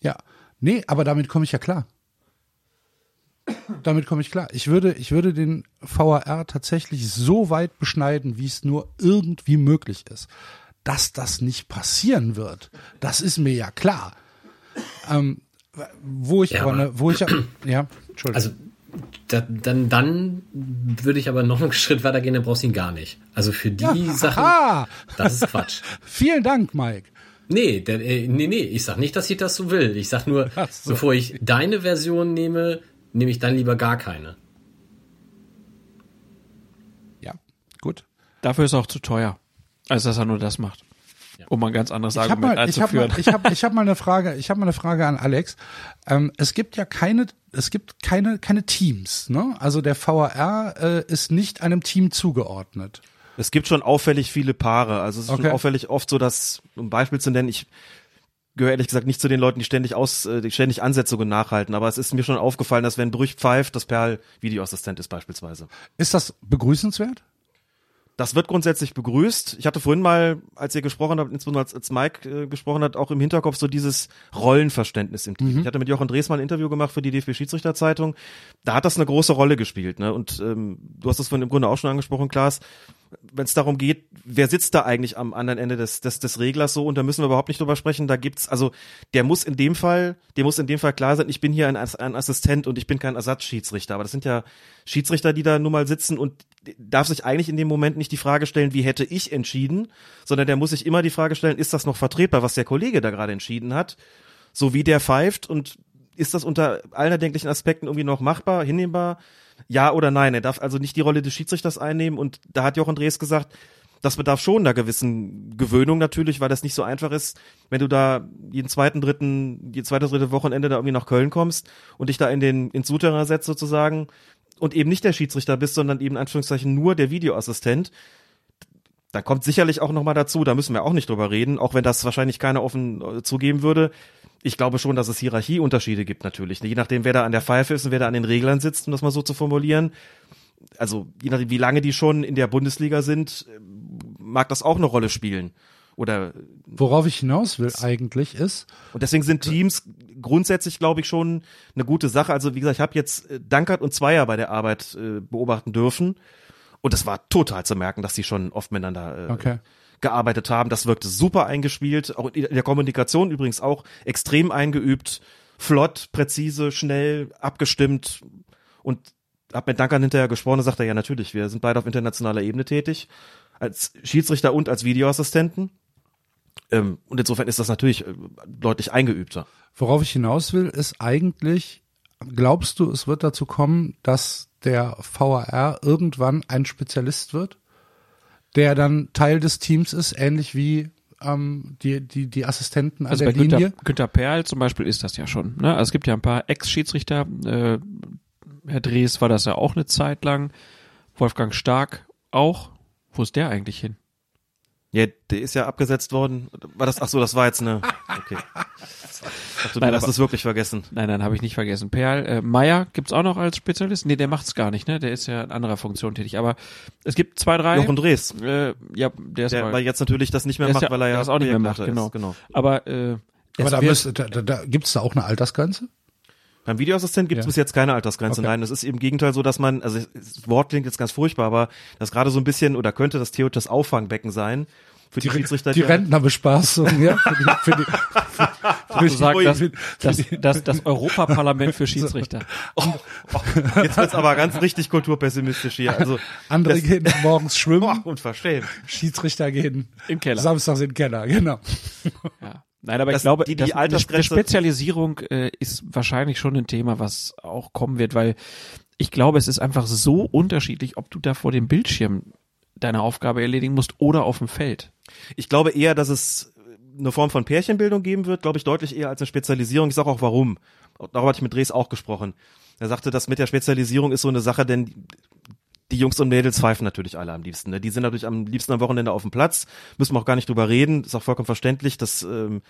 Ja. Nee, aber damit komme ich ja klar. Damit komme ich klar. Ich würde, ich würde den VAR tatsächlich so weit beschneiden, wie es nur irgendwie möglich ist. Dass das nicht passieren wird, das ist mir ja klar. Ähm, wo ich Ja, aber, ne, wo ich, ja, Entschuldigung. Also da, dann, dann würde ich aber noch einen Schritt weiter gehen, dann brauchst du ihn gar nicht. Also für die Sachen, Aha! das ist Quatsch. Vielen Dank, Mike. Nee, der, äh, nee, nee, ich sag nicht, dass ich das so will. Ich sag nur, so. bevor ich deine Version nehme, nehme ich dann lieber gar keine. Ja, gut. Dafür ist er auch zu teuer, als dass er nur das macht. Um ein ganz anderes Ich habe Argument mal, ich hab einzuführen. mal, ich hab, ich hab mal eine Frage. Ich habe mal eine Frage an Alex. Ähm, es gibt ja keine, es gibt keine, keine Teams. Ne? Also der VAR äh, ist nicht einem Team zugeordnet. Es gibt schon auffällig viele Paare. Also es ist Okay. schon auffällig oft so, dass, um ein Beispiel zu nennen, ich gehöre ehrlich gesagt nicht zu den Leuten, die ständig aus, äh, die ständig Ansetzungen nachhalten, aber es ist mir schon aufgefallen, dass wenn Brüch pfeift, das Perl Videoassistent ist beispielsweise. Ist das begrüßenswert? Das wird grundsätzlich begrüßt. Ich hatte vorhin mal, als ihr gesprochen habt, insbesondere als, als Mike äh, gesprochen hat, auch im Hinterkopf so dieses Rollenverständnis im Team. Ich hatte mit Jochen Drees mal ein Interview gemacht für die DFB-Schiedsrichterzeitung. Da hat das eine große Rolle gespielt. Ne? Und ähm, du hast es vorhin im Grunde auch schon angesprochen, Klaas. Wenn es darum geht, wer sitzt da eigentlich am anderen Ende des, des, des Reglers so, und da müssen wir überhaupt nicht drüber sprechen, da gibt's, also der muss in dem Fall, der muss in dem Fall klar sein, ich bin hier ein, ein Assistent und ich bin kein Ersatzschiedsrichter. Aber das sind ja Schiedsrichter, die da nun mal sitzen und darf sich eigentlich in dem Moment nicht die Frage stellen, wie hätte ich entschieden, sondern der muss sich immer die Frage stellen, ist das noch vertretbar, was der Kollege da gerade entschieden hat, so wie der pfeift und ist das unter allen erdenklichen Aspekten irgendwie noch machbar, hinnehmbar? Ja oder nein? Er darf also nicht die Rolle des Schiedsrichters einnehmen und da hat Jochen Drees gesagt, das bedarf schon einer gewissen Gewöhnung natürlich, weil das nicht so einfach ist, wenn du da jeden zweiten, dritten, die zweite, dritte Wochenende da irgendwie nach Köln kommst und dich da in den, ins Souterrain setzt sozusagen und eben nicht der Schiedsrichter bist, sondern eben in Anführungszeichen nur der Videoassistent. Da kommt sicherlich auch nochmal dazu, da müssen wir auch nicht drüber reden, auch wenn das wahrscheinlich keiner offen äh, zugeben würde. Ich glaube schon, dass es Hierarchieunterschiede gibt natürlich. Je nachdem, wer da an der Pfeife ist und wer da an den Reglern sitzt, um das mal so zu formulieren. Also je nachdem, wie lange die schon in der Bundesliga sind, äh, mag das auch eine Rolle spielen. Oder Worauf ich hinaus will eigentlich ist, und deswegen sind Teams grundsätzlich, glaube ich, schon eine gute Sache. Also wie gesagt, ich habe jetzt äh, Dankert und Zweier bei der Arbeit äh, beobachten dürfen. Und es war total zu merken, dass die schon oft miteinander äh, Okay. Gearbeitet haben. Das wirkte super eingespielt. Auch in der Kommunikation übrigens auch extrem eingeübt. Flott, präzise, schnell, abgestimmt. Und hab mit Dankert hinterher gesprochen und sagte, ja natürlich, wir sind beide auf internationaler Ebene tätig. Als Schiedsrichter und als Videoassistenten. Ähm, und insofern ist das natürlich äh, deutlich eingeübter. worauf ich hinaus will, ist eigentlich, glaubst du, es wird dazu kommen, dass der VAR irgendwann ein Spezialist wird, der dann Teil des Teams ist, ähnlich wie ähm, die, die, die Assistenten an Also der bei Günter, Linie? Günter Perl zum Beispiel ist das ja schon. Ne? Also es gibt ja ein paar Ex-Schiedsrichter. Äh, Herr Drees war das ja auch eine Zeit lang. Wolfgang Stark auch. Wo ist der eigentlich hin? Ja, der ist ja abgesetzt worden. War das, ach so, das war jetzt eine, okay. Dachte, du Nein, hast aber- es wirklich vergessen. Nein, nein, habe ich nicht vergessen. Perl, äh, Meier gibt's auch noch als Spezialist? Nee, der macht's gar nicht, ne? Der ist ja in anderer Funktion tätig. Aber es gibt zwei, drei. Jochen Drees, äh, ja, der ist der aber, weil jetzt natürlich das nicht mehr macht, ja- weil er ja der ist auch nicht mehr macht, genau. ist. genau. aber äh, Aber es da, müsste, da, da, da gibt's da auch eine Altersgrenze? Beim Videoassistent gibt es Ja. bis jetzt keine Altersgrenze. Okay. Nein, es ist im Gegenteil so, dass man, also das Wort klingt jetzt ganz furchtbar, aber das gerade so ein bisschen oder könnte das theoretisch das Auffangbecken sein für die, Die, Schiedsrichter. die ja- Rentnerbespaßung, ja? Für die, für die, für, für zu sagen, das, das, das, das Europaparlament für Schiedsrichter. Jetzt wird's aber ganz richtig kulturpessimistisch hier. Also andere das- gehen morgens schwimmen, Boah, unverschämt. Schiedsrichter gehen Im Keller. samstags in den Keller, genau. Ja. Nein, aber Das- ich glaube, die- die Altersgrenze- Spezialisierung äh, ist wahrscheinlich schon ein Thema, was auch kommen wird, weil ich glaube, es ist einfach so unterschiedlich, ob du da vor dem Bildschirm deine Aufgabe erledigen musst oder auf dem Feld. Ich glaube eher, dass es eine Form von Pärchenbildung geben wird, glaube ich, deutlich eher als eine Spezialisierung. Ich sage auch warum. Darüber hatte ich mit Dres auch gesprochen. Er sagte, das mit der Spezialisierung ist so eine Sache, denn die Jungs und Mädels pfeifen natürlich alle am liebsten. Ne? Die sind natürlich am liebsten am Wochenende auf dem Platz. Müssen wir auch gar nicht drüber reden. Ist auch vollkommen verständlich, dass ähm,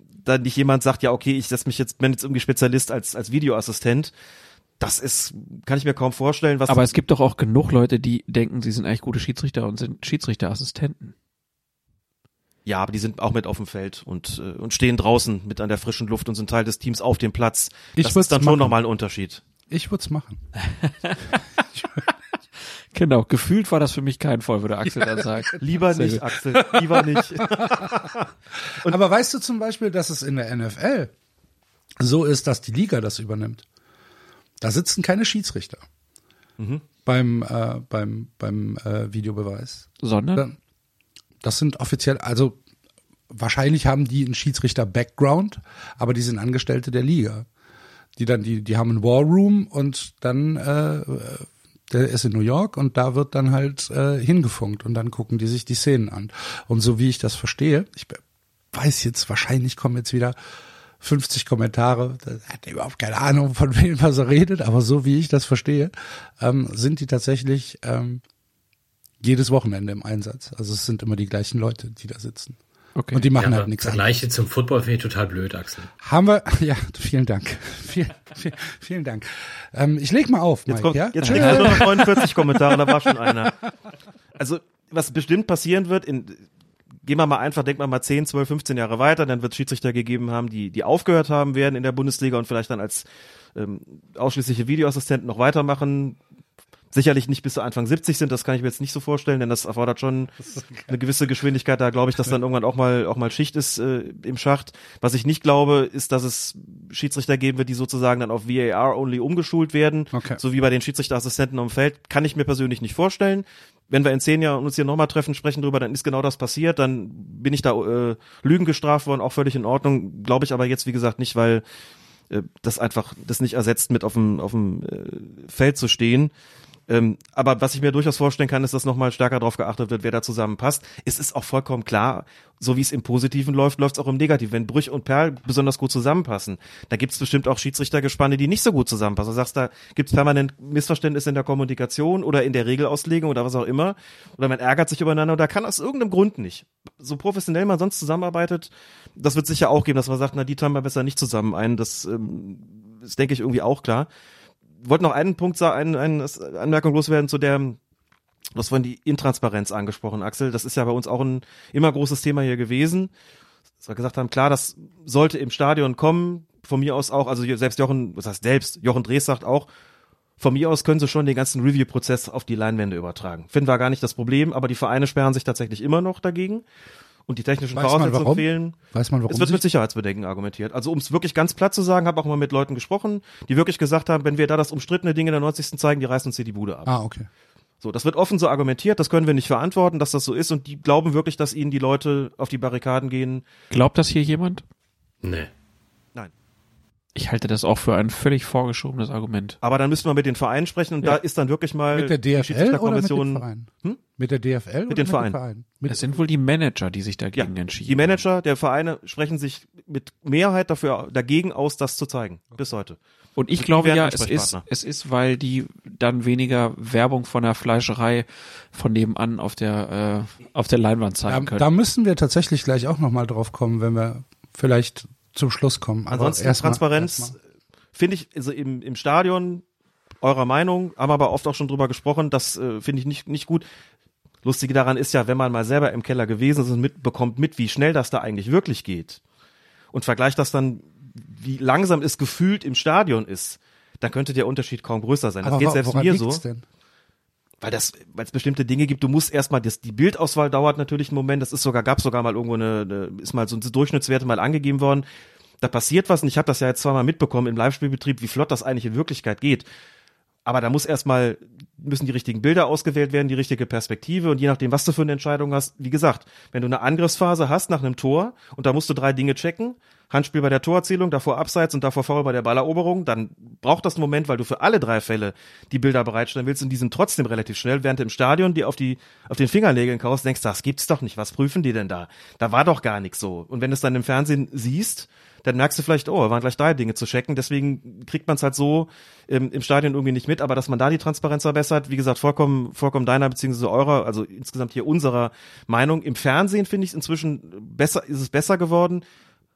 da nicht jemand sagt, ja, okay, ich setze mich jetzt, bin jetzt irgendwie Spezialist als, als Videoassistent. Das ist, kann ich mir kaum vorstellen, was Aber es gibt doch auch genug Leute, die denken, sie sind eigentlich gute Schiedsrichter und sind Schiedsrichterassistenten. Ja, aber die sind auch mit auf dem Feld und, äh, und stehen draußen mit an der frischen Luft und sind Teil des Teams auf dem Platz. Ich das ist dann machen. schon nochmal ein Unterschied. Ich würde es machen. Genau, gefühlt war das für mich kein Fall, würde Axel dann sagen. Lieber Sehr nicht, gut. Axel, lieber nicht. Aber weißt du zum Beispiel, dass es in der NFL so ist, dass die Liga das übernimmt? Da sitzen keine Schiedsrichter beim, äh, beim, beim äh, Videobeweis. Sondern? Das sind offiziell, also wahrscheinlich haben die einen Schiedsrichter-Background, aber die sind Angestellte der Liga. Die dann, die, die haben einen War Room und dann, äh, der ist in New York und da wird dann halt äh, hingefunkt und dann gucken die sich die Szenen an. Und so wie ich das verstehe, ich weiß jetzt, wahrscheinlich kommen jetzt wieder 50 Kommentare, da hat er überhaupt keine Ahnung, von wem was er redet, aber so wie ich das verstehe, ähm, sind die tatsächlich ähm, jedes Wochenende im Einsatz. Also es sind immer die gleichen Leute, die da sitzen. Okay. Und die machen Ja, halt nichts anderes. Vergleiche zum Football finde ich total blöd, Axel. Haben wir, ja, vielen Dank. Vielen, vielen, vielen Dank. Ähm, ich leg mal auf, Jetzt Mike, kommt, ja? jetzt stehen nur noch 49 Kommentare, da war schon einer. Also, was bestimmt passieren wird, in, gehen wir mal einfach, denken wir mal 10, 12, 15 Jahre weiter, dann wird es Schiedsrichter gegeben haben, die, die aufgehört haben werden in der Bundesliga und vielleicht dann als ähm, ausschließliche Videoassistenten noch weitermachen. Sicherlich nicht bis zu Anfang 70 sind, das kann ich mir jetzt nicht so vorstellen, denn das erfordert schon eine gewisse Geschwindigkeit. Da glaube ich, dass dann irgendwann auch mal auch mal Schicht ist äh, im Schacht. Was ich nicht glaube, ist, dass es Schiedsrichter geben wird, die sozusagen dann auf VAR only umgeschult werden, Okay. so wie bei den Schiedsrichterassistenten am Feld. Kann ich mir persönlich nicht vorstellen. Wenn wir in zehn Jahren uns hier nochmal treffen, sprechen drüber, dann ist genau das passiert. Dann bin ich da äh, Lügen gestraft worden, auch völlig in Ordnung. Glaube ich aber jetzt wie gesagt nicht, weil äh, das einfach das nicht ersetzt, mit auf dem auf dem äh, Feld zu stehen. Ähm, aber was ich mir durchaus vorstellen kann, ist, dass nochmal stärker darauf geachtet wird, wer da zusammenpasst. Es ist auch vollkommen klar, so wie es im Positiven läuft, läuft es auch im Negativen. Wenn Brüch und Perl besonders gut zusammenpassen, da gibt es bestimmt auch Schiedsrichtergespanne, die nicht so gut zusammenpassen. Du sagst, da gibt es permanent Missverständnisse in der Kommunikation oder in der Regelauslegung oder was auch immer. Oder man ärgert sich übereinander oder kann aus irgendeinem Grund nicht. So professionell man sonst zusammenarbeitet, das wird sicher auch geben, dass man sagt, na, die teilen wir besser nicht zusammen ein. Das ähm, ist, denke ich, irgendwie auch klar wollte noch einen Punkt eine, eine Anmerkung loswerden zu der, hast vorhin die Intransparenz angesprochen, Axel. Das ist ja bei uns auch ein immer großes Thema hier gewesen. Dass wir gesagt haben, klar, das sollte im Stadion kommen. Von mir aus auch, also selbst Jochen, was heißt selbst, Jochen Drees sagt auch, von mir aus können sie schon den ganzen Review-Prozess auf die Leinwände übertragen. Finden wir gar nicht das Problem, aber die Vereine sperren sich tatsächlich immer noch dagegen. Und die technischen Weiß Voraussetzungen fehlen. Weiß man, warum Es wird mit Sicherheitsbedenken argumentiert. Also um es wirklich ganz platt zu sagen, habe auch mal mit Leuten gesprochen, die wirklich gesagt haben, wenn wir da das umstrittene Ding in der 90. zeigen, die reißen uns hier die Bude ab. Ah, okay. So, das wird offen so argumentiert, das können wir nicht verantworten, dass das so ist und die glauben wirklich, dass ihnen die Leute auf die Barrikaden gehen. Glaubt das hier jemand? Nee. Ich halte das auch für ein völlig vorgeschobenes Argument. Aber dann müssten wir mit den Vereinen sprechen und da ist dann wirklich mal Mit der die DFL oder mit den Vereinen? Hm? Mit der DFL oder den mit Vereinen. den Vereinen? Mit Es sind wohl die Manager, die sich Ja, dagegen entschieden die Manager der Vereine sprechen sich mit Mehrheit dafür dagegen aus, das zu zeigen. Bis heute. Und ich Die glaube wären ja, es ist, es ist, weil die dann weniger Werbung von der Fleischerei von nebenan auf der, äh, auf der Leinwand Da, zeigen können. da müssen wir tatsächlich gleich auch nochmal drauf kommen, wenn wir vielleicht zum Schluss kommen. Aber Ansonsten erst Transparenz finde ich also im, im Stadion eurer Meinung, haben wir aber oft auch schon drüber gesprochen, das äh, finde ich nicht, nicht gut. Lustige daran ist ja, wenn man mal selber im Keller gewesen ist und mitbekommt mit, wie schnell das da eigentlich wirklich geht und vergleicht das dann, wie langsam es gefühlt im Stadion ist, dann könnte der Unterschied kaum größer sein. Das Aber geht selbst mir so. Denn? Weil das, weil es bestimmte Dinge gibt. Du musst erstmal, das, die Bildauswahl dauert natürlich einen Moment. Das ist sogar, gab sogar mal irgendwo eine, eine, ist mal so ein Durchschnittswerte mal angegeben worden. Da passiert was und ich habe das ja jetzt zweimal mitbekommen im Live-Spielbetrieb, wie flott das eigentlich in Wirklichkeit geht. Aber da muss erstmal, müssen die richtigen Bilder ausgewählt werden, die richtige Perspektive und je nachdem, was du für eine Entscheidung hast, wie gesagt, wenn du eine Angriffsphase hast nach einem Tor und da musst du drei Dinge checken, Handspiel bei der Torerzielung, davor Abseits und davor Foul bei der Balleroberung, dann braucht das einen Moment, weil du für alle drei Fälle die Bilder bereitstellen willst und die sind trotzdem relativ schnell, während du im Stadion dir auf die, auf den Fingernägeln kaust, denkst, das gibt's doch nicht, was prüfen die denn da? Da war doch gar nichts so. Und wenn du es dann im Fernsehen siehst, dann merkst du vielleicht, oh, waren gleich drei Dinge zu checken. Deswegen kriegt man es halt so ähm, im Stadion irgendwie nicht mit. Aber dass man da die Transparenz verbessert, wie gesagt, vollkommen, vollkommen deiner beziehungsweise eurer, also insgesamt hier unserer Meinung. Im Fernsehen finde ich es inzwischen besser, ist es besser geworden,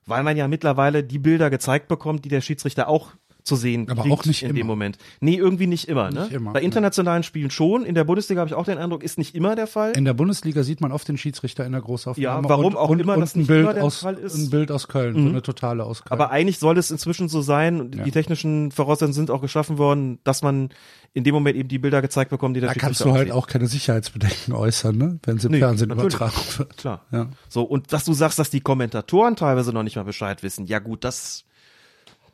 weil man ja mittlerweile die Bilder gezeigt bekommt, die der Schiedsrichter auch zu sehen Aber auch nicht in dem immer. Moment. Nee, irgendwie nicht immer. Nicht ne? immer, Bei ja. internationalen Spielen schon. In der Bundesliga habe ich auch den Eindruck, ist nicht immer der Fall. In der Bundesliga sieht man oft den Schiedsrichter in der Großaufnahme. Ja, warum und, auch und, immer und das ein nicht Bild immer der aus, Fall ist. Ein Bild aus Köln, so eine totale aus Köln. Aber eigentlich soll es inzwischen so sein, und Ja. die technischen Voraussetzungen sind auch geschaffen worden, dass man in dem Moment eben die Bilder gezeigt bekommt, die der da kannst Schiedsrichter du halt auch keine Sicherheitsbedenken äußern, ne? wenn sie im Nee, Fernsehen natürlich. übertragen wird. Klar. Ja. So, und dass du sagst, dass die Kommentatoren teilweise noch nicht mal Bescheid wissen. Ja gut, das,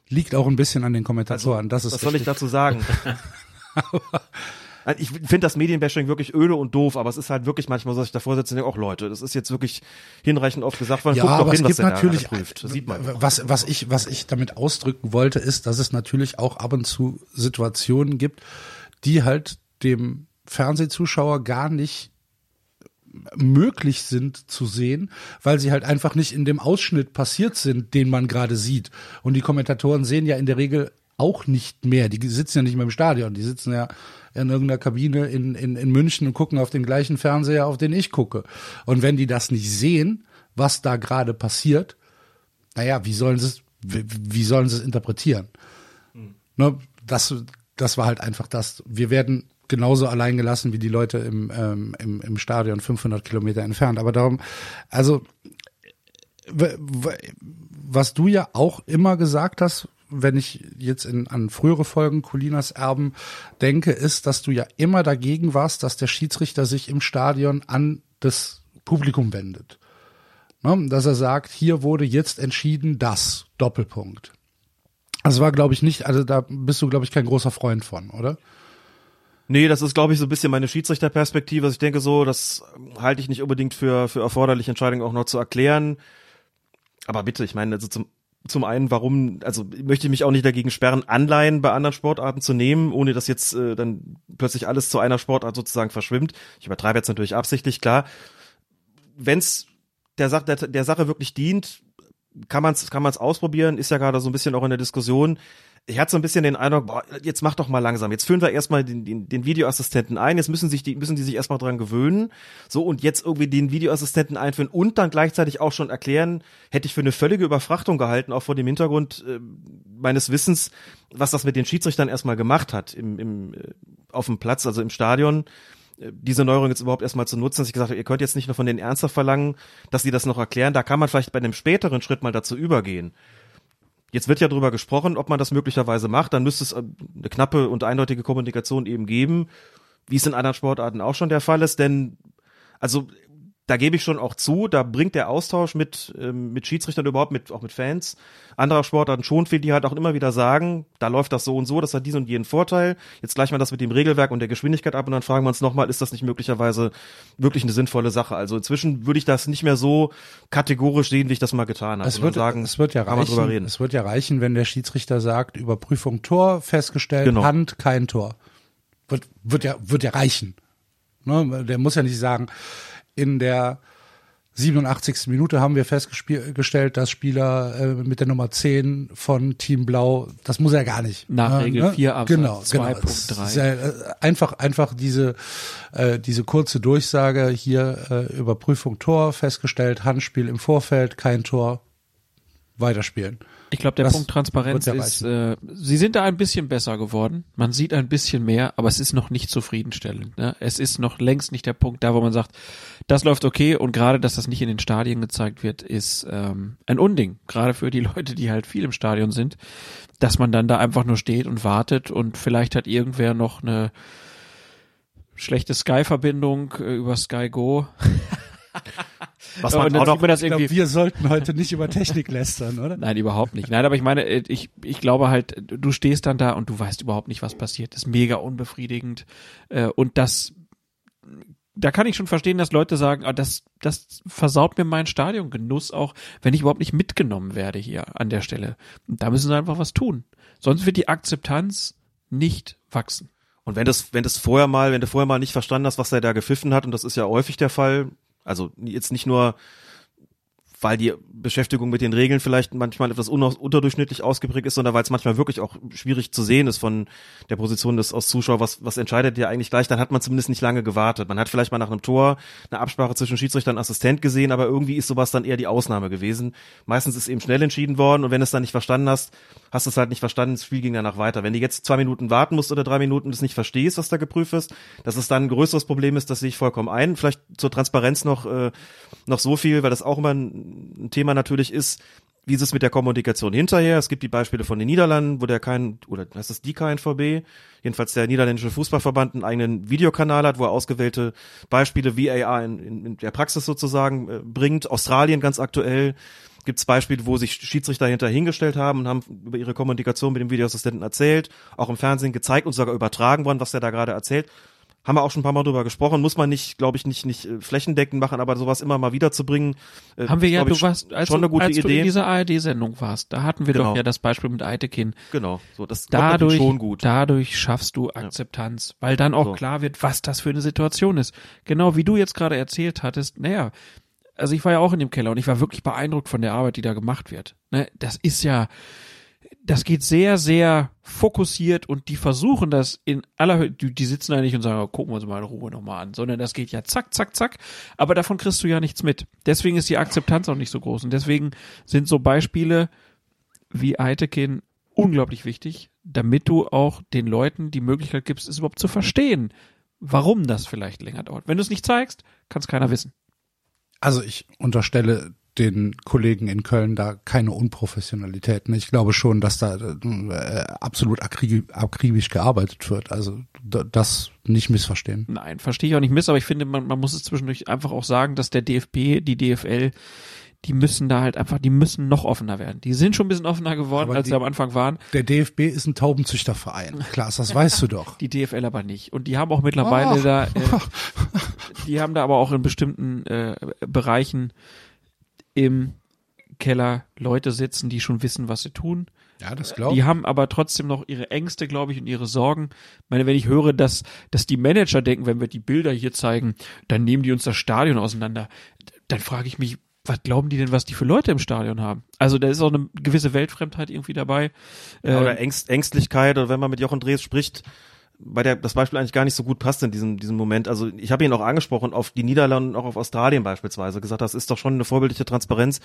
Liegt auch ein bisschen an den Kommentatoren. das ist was soll ich dazu sagen? Also ich finde das Medienbashing wirklich öde und doof, aber es ist halt wirklich manchmal so, dass ich davor sitze und denke, ach Leute, das ist jetzt wirklich hinreichend oft gesagt worden. Ja, Guckt aber hin, es gibt natürlich, prüft. Das sieht man. was, was ich, was ich damit ausdrücken wollte, ist, dass es natürlich auch ab und zu Situationen gibt, die halt dem Fernsehzuschauer gar nicht möglich sind zu sehen, weil sie halt einfach nicht in dem Ausschnitt passiert sind, den man gerade sieht. Und die Kommentatoren sehen ja in der Regel auch nicht mehr. Die sitzen ja nicht mehr im Stadion, die sitzen ja in irgendeiner Kabine in, in, in München und gucken auf den gleichen Fernseher, auf den ich gucke. Und wenn die das nicht sehen, was da gerade passiert, naja, wie sollen sie es, wie, wie sollen sie es interpretieren? Ne, das, das war halt einfach das. Wir werden genauso allein gelassen wie die Leute im, ähm, im, im Stadion 500 Kilometer entfernt. Aber darum, also, was du ja auch immer gesagt hast, wenn ich jetzt in, an frühere Folgen Colinas Erben denke, ist, dass du ja immer dagegen warst, dass der Schiedsrichter sich im Stadion an das Publikum wendet. Ne? Dass er sagt, hier wurde jetzt entschieden das, Doppelpunkt. Das war, glaube ich, nicht, also da bist du, glaube ich, kein großer Freund von, oder? Nee, das ist, glaube ich, so ein bisschen meine Schiedsrichterperspektive. Also ich denke so, das halte ich nicht unbedingt für, für erforderliche Entscheidungen auch noch zu erklären. Aber bitte, ich meine, also zum, zum einen, warum, also möchte ich mich auch nicht dagegen sperren, Anleihen bei anderen Sportarten zu nehmen, ohne dass jetzt äh, dann plötzlich alles zu einer Sportart sozusagen verschwimmt. Ich übertreibe jetzt natürlich absichtlich, klar. Wenn's der, Sache der, der Sache wirklich dient, kann man es kann man's ausprobieren, ist ja gerade so ein bisschen auch in der Diskussion. Ich hatte so ein bisschen den Eindruck, boah, jetzt mach doch mal langsam. Jetzt führen wir erstmal den, den, den Videoassistenten ein. Jetzt müssen sich die müssen die sich erstmal dran gewöhnen. So und jetzt irgendwie den Videoassistenten einführen und dann gleichzeitig auch schon erklären, hätte ich für eine völlige Überfrachtung gehalten, auch vor dem Hintergrund äh, meines Wissens, was das mit den Schiedsrichtern erstmal gemacht hat im, im äh, auf dem Platz, also im Stadion äh, diese Neuerung jetzt überhaupt erstmal zu nutzen, dass ich gesagt habe, ihr könnt jetzt nicht nur von denen ernsthaft verlangen, dass sie das noch erklären. Da kann man vielleicht bei einem späteren Schritt mal dazu übergehen. Jetzt wird ja darüber gesprochen, ob man das möglicherweise macht. Dann müsste es äh, eine knappe und eindeutige Kommunikation eben geben, wie es in anderen Sportarten auch schon der Fall ist. Denn, also da gebe ich schon auch zu, da bringt der Austausch mit, ähm, mit Schiedsrichtern überhaupt, mit, auch mit Fans anderer Sportarten schon viel, die halt auch immer wieder sagen, da läuft das so und so, das hat diesen und jenen Vorteil. Jetzt gleichen wir das mit dem Regelwerk und der Geschwindigkeit ab und dann fragen wir uns nochmal, ist das nicht möglicherweise wirklich eine sinnvolle Sache? Also inzwischen würde ich das nicht mehr so kategorisch sehen, wie ich das mal getan habe. Es wird, sagen, es wird ja reichen, es wird ja reichen, wenn der Schiedsrichter sagt, Überprüfung Tor, festgestellt, Genau. Hand, kein Tor. Wird, wird ja, wird ja reichen. Ne? Der muss ja nicht sagen, in der 87. Minute haben wir festgestellt, dass Spieler äh, mit der Nummer 10 von Team Blau, das muss er gar nicht. Nach äh, Regel 4 Absatz genau, genau. 2.3. Ja, äh, einfach, einfach diese, äh, diese kurze Durchsage hier äh, Überprüfung Tor festgestellt, Handspiel im Vorfeld, kein Tor, weiterspielen. Ich glaube, der Das Punkt Transparenz ist, äh, sie sind da ein bisschen besser geworden. Man sieht ein bisschen mehr, aber es ist noch nicht zufriedenstellend. Ne? Es ist noch längst nicht der Punkt da, wo man sagt, das läuft okay und gerade, dass das nicht in den Stadien gezeigt wird, ist ähm, ein Unding. Gerade für die Leute, die halt viel im Stadion sind, dass man dann da einfach nur steht und wartet und vielleicht hat irgendwer noch eine schlechte Sky-Verbindung äh, über Sky Go. Was man und auch noch, man das irgendwie wir sollten heute nicht über Technik lästern, oder? Nein, überhaupt nicht. Nein, aber ich meine, äh, ich, ich glaube halt, du stehst dann da und du weißt überhaupt nicht, was passiert. Das ist mega unbefriedigend. Äh, Und das, da kann ich schon verstehen, dass Leute sagen, ah, das, das versaut mir meinen Stadiongenuss auch, wenn ich überhaupt nicht mitgenommen werde hier an der Stelle. Und da müssen sie einfach was tun. Sonst wird die Akzeptanz nicht wachsen. Und wenn das, wenn das vorher mal, wenn du vorher mal nicht verstanden hast, was er da gepfiffen hat, und das ist ja häufig der Fall, also jetzt nicht nur, weil die Beschäftigung mit den Regeln vielleicht manchmal etwas un unterdurchschnittlich ausgeprägt ist, sondern weil es manchmal wirklich auch schwierig zu sehen ist von der Position des aus Zuschauer, was, was entscheidet der eigentlich gleich, dann hat man zumindest nicht lange gewartet. Man hat vielleicht mal nach einem Tor eine Absprache zwischen Schiedsrichter und Assistent gesehen, aber irgendwie ist sowas dann eher die Ausnahme gewesen. Meistens ist eben schnell entschieden worden und wenn du es dann nicht verstanden hast, hast du es halt nicht verstanden, das Spiel ging danach weiter. Wenn du jetzt zwei Minuten warten musst oder drei Minuten es nicht verstehst, was da geprüft ist, dass es dann ein größeres Problem ist, das sehe ich vollkommen ein. Vielleicht zur Transparenz noch, äh, noch so viel, weil das auch immer ein, ein Thema natürlich ist, wie ist es mit der Kommunikation hinterher? Es gibt die Beispiele von den Niederlanden, wo der kein, oder heißt das die KNVB, jedenfalls der niederländische Fußballverband einen eigenen Videokanal hat, wo er ausgewählte Beispiele VAR in, in, in der Praxis sozusagen äh, bringt. Australien ganz aktuell gibt es Beispiele, wo sich Schiedsrichter hinter hingestellt haben und haben über ihre Kommunikation mit dem Videoassistenten erzählt, auch im Fernsehen gezeigt und sogar übertragen worden, was der da gerade erzählt. Haben wir auch schon ein paar Mal drüber gesprochen, muss man nicht, glaube ich, nicht, nicht äh, flächendeckend machen, aber sowas immer mal wieder zu bringen. äh, Haben wir ist, ja, du ich, warst, als, schon eine du, gute als du Idee. in dieser ARD-Sendung warst, da hatten wir Genau. doch ja das Beispiel mit Eitekin. Genau, so das dadurch, schon gut. dadurch schaffst du Akzeptanz, weil dann auch So. klar wird, was das für eine Situation ist. Genau wie du jetzt gerade erzählt hattest, naja, also ich war ja auch in dem Keller und ich war wirklich beeindruckt von der Arbeit, die da gemacht wird. Ne, das ist ja, das geht sehr, sehr fokussiert und die versuchen das in aller Höhe, die, die sitzen da nicht und sagen, oh, gucken wir uns mal in Ruhe nochmal an, sondern das geht ja zack, zack, zack, aber davon kriegst du ja nichts mit. Deswegen ist die Akzeptanz auch nicht so groß und deswegen sind so Beispiele wie Eitekin unglaublich wichtig, damit du auch den Leuten die Möglichkeit gibst, es überhaupt zu verstehen, warum das vielleicht länger dauert. Wenn du es nicht zeigst, kann es keiner wissen. Also ich unterstelle den Kollegen in Köln da keine Unprofessionalität. ne? Ich glaube schon, dass da äh, absolut akri akribisch gearbeitet wird. Also das nicht missverstehen. Nein, verstehe ich auch nicht miss, aber ich finde, man, man muss es zwischendurch einfach auch sagen, dass der DFB, die DFL, die müssen da halt einfach, die müssen noch offener werden. Die sind schon ein bisschen offener geworden, Aber als die- sie am Anfang waren. Der DFB ist ein Taubenzüchterverein. Klaas, das weißt du doch. Die DFL aber nicht. Und die haben auch mittlerweile Ach. da, äh, die haben da aber auch in bestimmten äh, Bereichen im Keller Leute sitzen, die schon wissen, was sie tun. Ja, das glaube Die ich. haben aber trotzdem noch ihre Ängste, glaube ich, und ihre Sorgen. Ich meine, wenn ich höre, dass, dass die Manager denken, wenn wir die Bilder hier zeigen, dann nehmen die uns das Stadion auseinander, dann frage ich mich, was glauben die denn, was die für Leute im Stadion haben? Also da ist auch eine gewisse Weltfremdheit irgendwie dabei. Äh, oder Ängst, Ängstlichkeit oder wenn man mit Jochen Drees spricht, bei der das Beispiel eigentlich gar nicht so gut passt in diesem, diesem Moment. Also ich habe ihn auch angesprochen auf die Niederlande und auch auf Australien beispielsweise, gesagt, das ist doch schon eine vorbildliche Transparenz.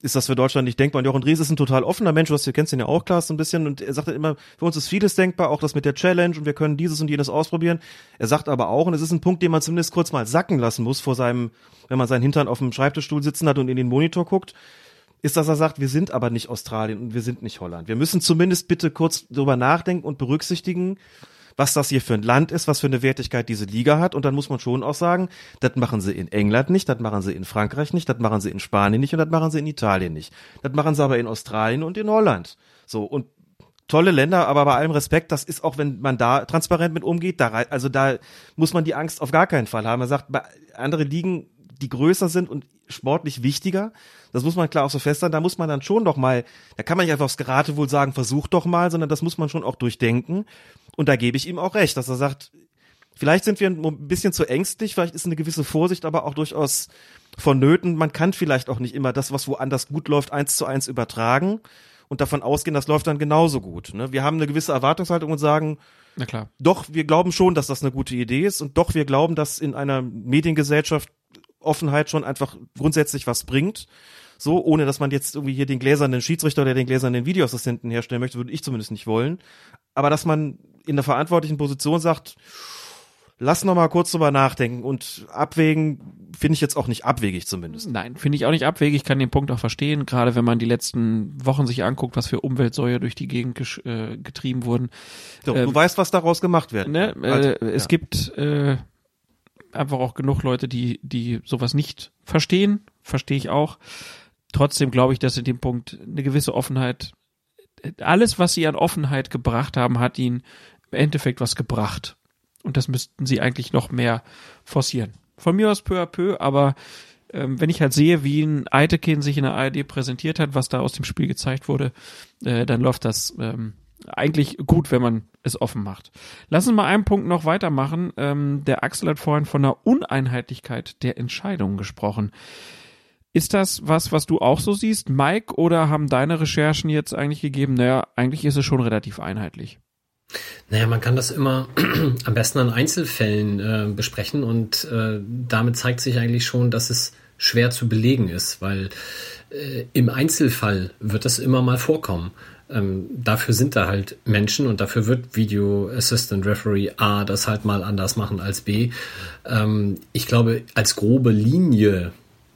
Ist das für Deutschland nicht denkbar? Und Jochen Drees ist ein total offener Mensch, du hast- du kennst ihn ja auch, Klaas, so ein bisschen. Und er sagte immer, für uns ist vieles denkbar, auch das mit der Challenge und wir können dieses und jenes ausprobieren. Er sagt aber auch, und es ist ein Punkt, den man zumindest kurz mal sacken lassen muss vor seinem, wenn man seinen Hintern auf dem Schreibtischstuhl sitzen hat und in den Monitor guckt, ist, dass er sagt, wir sind aber nicht Australien und wir sind nicht Holland. Wir müssen zumindest bitte kurz drüber nachdenken und berücksichtigen, was das hier für ein Land ist, was für eine Wertigkeit diese Liga hat. Und dann muss man schon auch sagen, das machen sie in England nicht, das machen sie in Frankreich nicht, das machen sie in Spanien nicht und das machen sie in Italien nicht. Das machen sie aber in Australien und in Holland. So, und tolle Länder, aber bei allem Respekt, das ist auch, wenn man da transparent mit umgeht, da, also da muss man die Angst auf gar keinen Fall haben. Man sagt, andere Ligen, die größer sind und sportlich wichtiger, das muss man klar auch so festhalten, da muss man dann schon doch mal, da kann man nicht einfach aufs Geratewohl sagen, versuch doch mal, sondern das muss man schon auch durchdenken. Und da gebe ich ihm auch recht, dass er sagt, vielleicht sind wir ein bisschen zu ängstlich, vielleicht ist eine gewisse Vorsicht aber auch durchaus vonnöten. Man kann vielleicht auch nicht immer das, was woanders gut läuft, eins zu eins übertragen und davon ausgehen, das läuft dann genauso gut. Ne? Wir haben eine gewisse Erwartungshaltung und sagen, Na klar. doch, wir glauben schon, dass das eine gute Idee ist und doch, wir glauben, dass in einer Mediengesellschaft Offenheit schon einfach grundsätzlich was bringt. So, ohne dass man jetzt irgendwie hier den gläsernen Schiedsrichter oder den gläsernen Videoassistenten herstellen möchte, würde ich zumindest nicht wollen. Aber dass man in der verantwortlichen Position sagt, lass noch mal kurz drüber nachdenken und abwägen, finde ich jetzt auch nicht abwegig zumindest. Nein, finde ich auch nicht abwegig. Ich kann den Punkt auch verstehen, gerade wenn man die letzten Wochen sich anguckt, was für Umweltsäure durch die Gegend äh, getrieben wurden. So, Ähm, du weißt, was daraus gemacht wird. Ne? Also, äh, es ja. gibt äh, einfach auch genug Leute, die, die sowas nicht verstehen. Verstehe ich auch. Trotzdem glaube ich, dass in dem Punkt eine gewisse Offenheit, alles, was sie an Offenheit gebracht haben, hat ihnen im Endeffekt was gebracht. Und das müssten sie eigentlich noch mehr forcieren. Von mir aus peu à peu, aber ähm, wenn ich halt sehe, wie ein Eitekin sich in der ARD präsentiert hat, was da aus dem Spiel gezeigt wurde, äh, dann läuft das ähm, eigentlich gut, wenn man es offen macht. Lass uns mal einen Punkt noch weitermachen. Ähm, der Axel hat vorhin von der Uneinheitlichkeit der Entscheidungen gesprochen. Ist das was, was du auch so siehst, Mike, oder haben deine Recherchen jetzt eigentlich gegeben, naja, eigentlich ist es schon relativ einheitlich? Naja, man kann das immer am besten an Einzelfällen äh, besprechen und äh, damit zeigt sich eigentlich schon, dass es schwer zu belegen ist, weil äh, im Einzelfall wird das immer mal vorkommen. Ähm, dafür sind da halt Menschen und dafür wird Video Assistant Referee A das halt mal anders machen als B. Ähm, ich glaube, als grobe Linie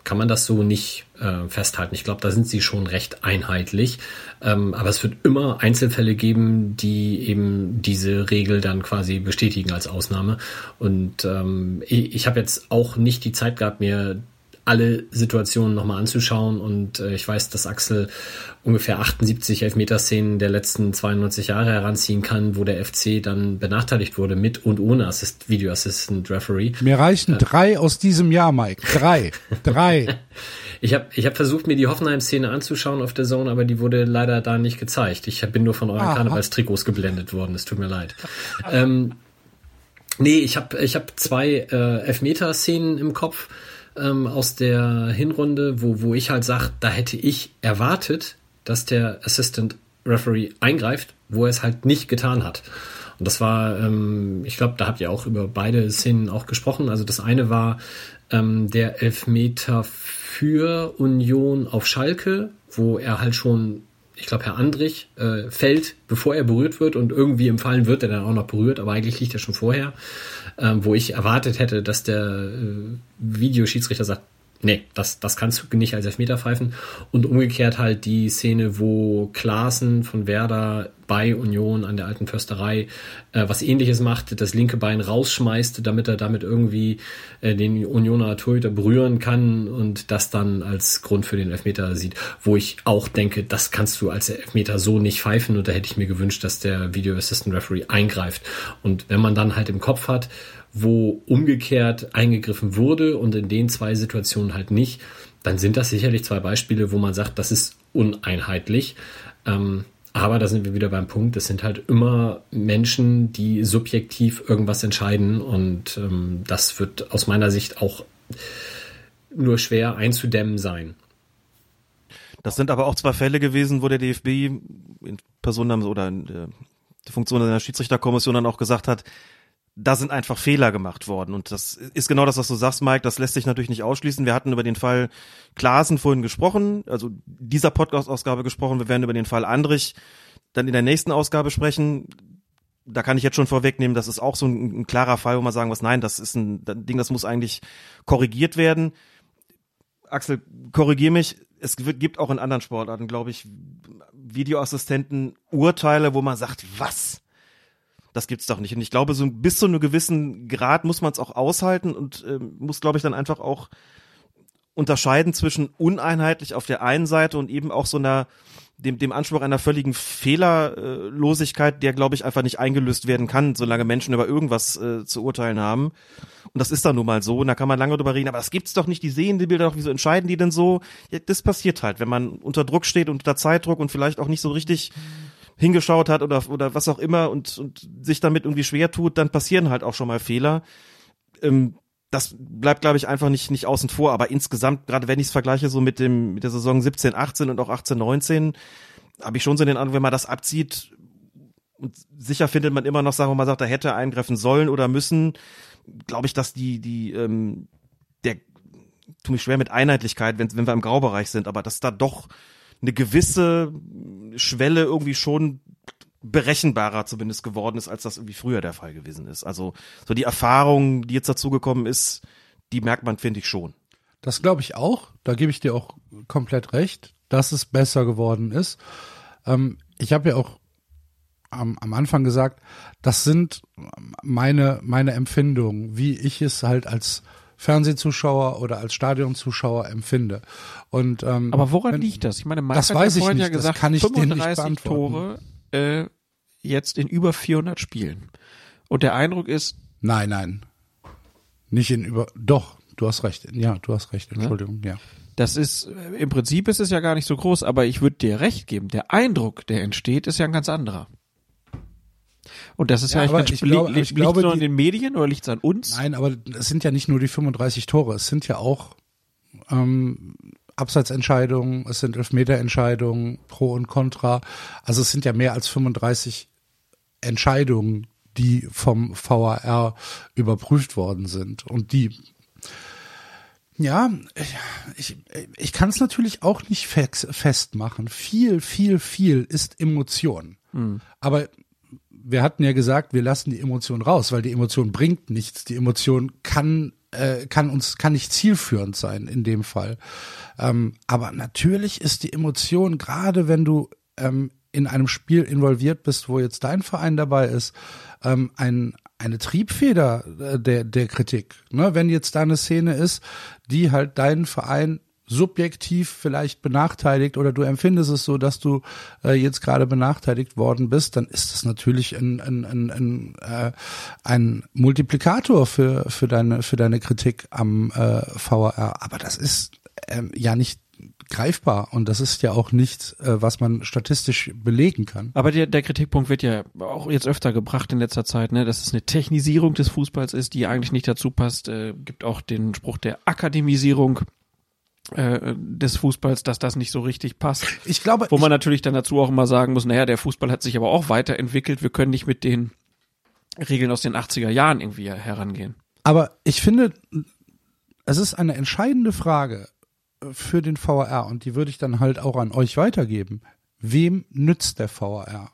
kann man das so nicht äh, festhalten. Ich glaube, da sind sie schon recht einheitlich. Ähm, aber es wird immer Einzelfälle geben, die eben diese Regel dann quasi bestätigen als Ausnahme. Und ähm, ich, ich habe jetzt auch nicht die Zeit gehabt, mir alle Situationen nochmal anzuschauen und äh, ich weiß, dass Axel ungefähr 78 Elfmeterszenen der letzten 92 Jahre heranziehen kann, wo der FC dann benachteiligt wurde mit und ohne Assist Video Assistant Referee. Mir reichen drei aus diesem Jahr, Mike. Drei. Drei. Ich habe ich hab versucht, mir die Hoffenheim-Szene anzuschauen auf der Zone, aber die wurde leider da nicht gezeigt. Ich bin nur von euren Aha. Karnevalstrikots geblendet worden. Es tut mir leid. ähm, nee, ich habe ich hab zwei äh, Elfmeter-Szenen im Kopf ähm, aus der Hinrunde, wo, wo ich halt sage, da hätte ich erwartet, dass der Assistant Referee eingreift, wo er es halt nicht getan hat. Und das war, ähm, ich glaube, da habt ihr auch über beide Szenen auch gesprochen. Also das eine war ähm, der Elfmeter für Union auf Schalke, wo er halt schon, ich glaube, Herr Andrich äh, fällt, bevor er berührt wird und irgendwie im Fallen wird er dann auch noch berührt, aber eigentlich liegt er schon vorher, ähm, wo ich erwartet hätte, dass der äh, Videoschiedsrichter sagt, nee, das, das kannst du nicht als Elfmeter pfeifen. Und umgekehrt halt die Szene, wo Klaassen von Werder bei Union an der alten Försterei äh, was ähnliches macht, das linke Bein rausschmeißt, damit er damit irgendwie äh, den Unioner Torhüter berühren kann und das dann als Grund für den Elfmeter sieht, wo ich auch denke, das kannst du als Elfmeter so nicht pfeifen und da hätte ich mir gewünscht, dass der Video Assistant Referee eingreift. Und wenn man dann halt im Kopf hat, wo umgekehrt eingegriffen wurde und in den zwei Situationen halt nicht, dann sind das sicherlich zwei Beispiele, wo man sagt, das ist uneinheitlich. Ähm, aber da sind wir wieder beim Punkt, das sind halt immer Menschen, die subjektiv irgendwas entscheiden und ähm, das wird aus meiner Sicht auch nur schwer einzudämmen sein. Das sind aber auch zwei Fälle gewesen, wo der DFB in Person oder in der Funktion seiner Schiedsrichterkommission dann auch gesagt hat, da sind einfach Fehler gemacht worden. Und das ist genau das, was du sagst, Mike. Das lässt sich natürlich nicht ausschließen. Wir hatten über den Fall Klaasen vorhin gesprochen, also dieser Podcast-Ausgabe gesprochen. Wir werden über den Fall Andrich dann in der nächsten Ausgabe sprechen. Da kann ich jetzt schon vorwegnehmen, das ist auch so ein, ein klarer Fall, wo man sagen muss, nein, das ist ein Ding, das muss eigentlich korrigiert werden. Axel, korrigier mich. Es gibt auch in anderen Sportarten, glaube ich, Videoassistenten Urteile, wo man sagt, was? Das gibt's doch nicht. Und ich glaube, so bis zu einem gewissen Grad muss man es auch aushalten und äh, muss, glaube ich, dann einfach auch unterscheiden zwischen uneinheitlich auf der einen Seite und eben auch so einer dem, dem Anspruch einer völligen Fehlerlosigkeit, der, glaube ich, einfach nicht eingelöst werden kann, solange Menschen über irgendwas äh, zu urteilen haben. Und das ist dann nun mal so. Und da kann man lange drüber reden, aber das gibt's doch nicht. Die sehen die Bilder doch, wieso entscheiden die denn so? Ja, das passiert halt, wenn man unter Druck steht, unter Zeitdruck und vielleicht auch nicht so richtig hingeschaut hat oder, oder was auch immer und, und sich damit irgendwie schwer tut, dann passieren halt auch schon mal Fehler. Ähm, das bleibt, glaube ich, einfach nicht, nicht außen vor. Aber insgesamt, gerade wenn ich es vergleiche so mit dem, mit der Saison 17, 18 und auch 18, 19, habe ich schon so den Eindruck, wenn man das abzieht, und sicher findet man immer noch, sagen wir mal, sagt, er hätte eingreifen sollen oder müssen, glaube ich, dass die, die, ähm, der, tu mich schwer mit Einheitlichkeit, wenn, wenn wir im Graubereich sind, aber dass da doch eine gewisse Schwelle irgendwie schon berechenbarer zumindest geworden ist, als das irgendwie früher der Fall gewesen ist. Also so die Erfahrung, die jetzt dazugekommen ist, die merkt man, finde ich schon. Das glaube ich auch. Da gebe ich dir auch komplett recht, dass es besser geworden ist. Ähm, ich habe ja auch am, am Anfang gesagt, das sind meine, meine Empfindungen, wie ich es halt als Fernsehzuschauer oder als Stadionzuschauer empfinde. Und ähm, Aber woran wenn, liegt das? Ich meine, Mike das weiß ja ich nicht, ja gesagt, das kann ich dir nicht 35 beantworten. Tore äh, jetzt in über 400 Spielen. Und der Eindruck ist, Nein, nein. Nicht in über. Doch, du hast recht. Ja, du hast recht. Entschuldigung, ja. das ist, äh, im Prinzip ist es ja gar nicht so groß, aber ich würde dir recht geben, der Eindruck, der entsteht, ist ja ein ganz anderer. Und das ist ja, Ja, eigentlich ganz glaube- li- ich glaube, liegt's nur an den Medien oder liegt es an uns? Nein, aber es sind ja nicht nur die 35 Tore. Es sind ja auch ähm, Abseitsentscheidungen, es sind Elfmeterentscheidungen, Pro und Contra. Also es sind ja mehr als 35 Entscheidungen, die vom VAR überprüft worden sind. Und die ja, ich, ich kann es natürlich auch nicht festmachen. Viel, viel, viel ist Emotion. Aber wir hatten ja gesagt, wir lassen die Emotion raus, weil die Emotion bringt nichts. Die Emotion kann äh, kann uns kann nicht zielführend sein in dem Fall. Ähm, aber natürlich ist die Emotion gerade, wenn du ähm, in einem Spiel involviert bist, wo jetzt dein Verein dabei ist, ähm, ein eine Triebfeder äh, der der Kritik. Ne? Wenn jetzt da eine Szene ist, die halt deinen Verein subjektiv vielleicht benachteiligt oder du empfindest es so, dass du äh, jetzt gerade benachteiligt worden bist, dann ist das natürlich ein, ein, ein, ein, äh, ein Multiplikator für, für, deine, für deine Kritik am äh, VAR. Aber das ist ähm, ja nicht greifbar und das ist ja auch nichts, äh, was man statistisch belegen kann. Aber der, der Kritikpunkt wird ja auch jetzt öfter gebracht in letzter Zeit, ne, dass es eine Technisierung des Fußballs ist, die eigentlich nicht dazu passt. Äh, gibt auch den Spruch der Akademisierung äh, des Fußballs, dass das nicht so richtig passt. Ich glaube, Wo man natürlich dann dazu auch immer sagen muss, naja, der Fußball hat sich aber auch weiterentwickelt. Wir können nicht mit den Regeln aus den 80er Jahren irgendwie herangehen. Aber ich finde, es ist eine entscheidende Frage für den VAR und die würde ich dann halt auch an euch weitergeben. Wem nützt der VAR?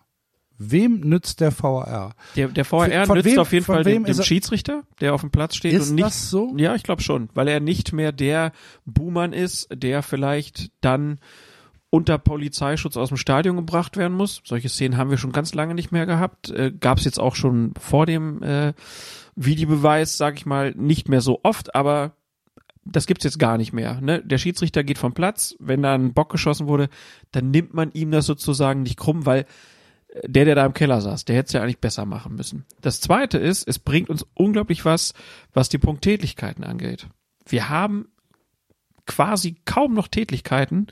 Wem nützt der VAR? Der, der VAR Von nützt wem- auf jeden Fall dem, dem er- Schiedsrichter, der auf dem Platz steht Ist und nicht. das so? Ja, ich glaube schon, weil er nicht mehr der Buhmann ist, der vielleicht dann unter Polizeischutz aus dem Stadion gebracht werden muss. Solche Szenen haben wir schon ganz lange nicht mehr gehabt. Äh, Gab es jetzt auch schon vor dem äh, Videobeweis, sag ich mal, nicht mehr so oft, aber das gibt's jetzt gar nicht mehr. Ne? Der Schiedsrichter geht vom Platz, wenn da ein Bock geschossen wurde, dann nimmt man ihm das sozusagen nicht krumm, weil der, der da im Keller saß, der hätte es ja eigentlich besser machen müssen. Das zweite ist, es bringt uns unglaublich was, was die Punkttätigkeiten angeht. Wir haben quasi kaum noch Tätigkeiten,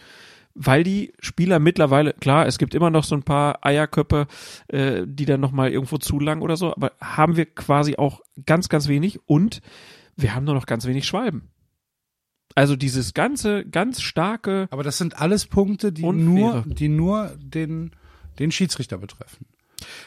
weil die Spieler mittlerweile, klar, es gibt immer noch so ein paar Eierköpfe, äh, die dann nochmal irgendwo zulangen oder so, aber haben wir quasi auch ganz, ganz wenig und wir haben nur noch ganz wenig Schwalben. Also dieses ganze, ganz starke, Aber das sind alles Punkte, die Unfaire. nur, die nur den, den Schiedsrichter betreffen.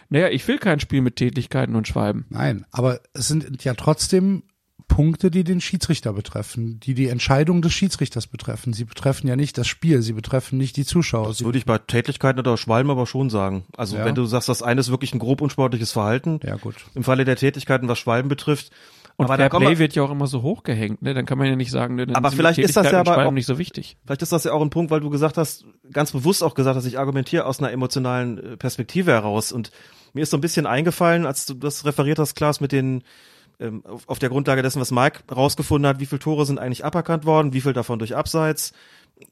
naja, ich will kein Spiel mit Tätigkeiten und Schwalben. Nein, aber es sind ja trotzdem Punkte, die den Schiedsrichter betreffen, die die Entscheidung des Schiedsrichters betreffen. Sie betreffen ja nicht das Spiel, sie betreffen nicht die Zuschauer. Das würde ich bei Tätlichkeiten oder Schwalben aber schon sagen. Also Ja. wenn du sagst, das eine ist wirklich ein grob unsportliches Verhalten, ja gut. im Falle der Tätigkeiten, was Schwalben betrifft. Und aber da Fair kommen Play wir, wird ja auch immer so hochgehängt, ne? Dann kann man ja nicht sagen, ne, Aber vielleicht ist das ja aber auch- nicht so wichtig. vielleicht ist das ja auch ein Punkt, weil du gesagt hast, ganz bewusst auch gesagt hast, ich argumentiere aus einer emotionalen äh, Perspektive heraus. Und mir ist so ein bisschen eingefallen, als du das referiert hast, Klaas, mit den ähm, auf, der Grundlage dessen, was Mike rausgefunden hat, wie viele Tore sind eigentlich aberkannt worden, wie viel davon durch Abseits,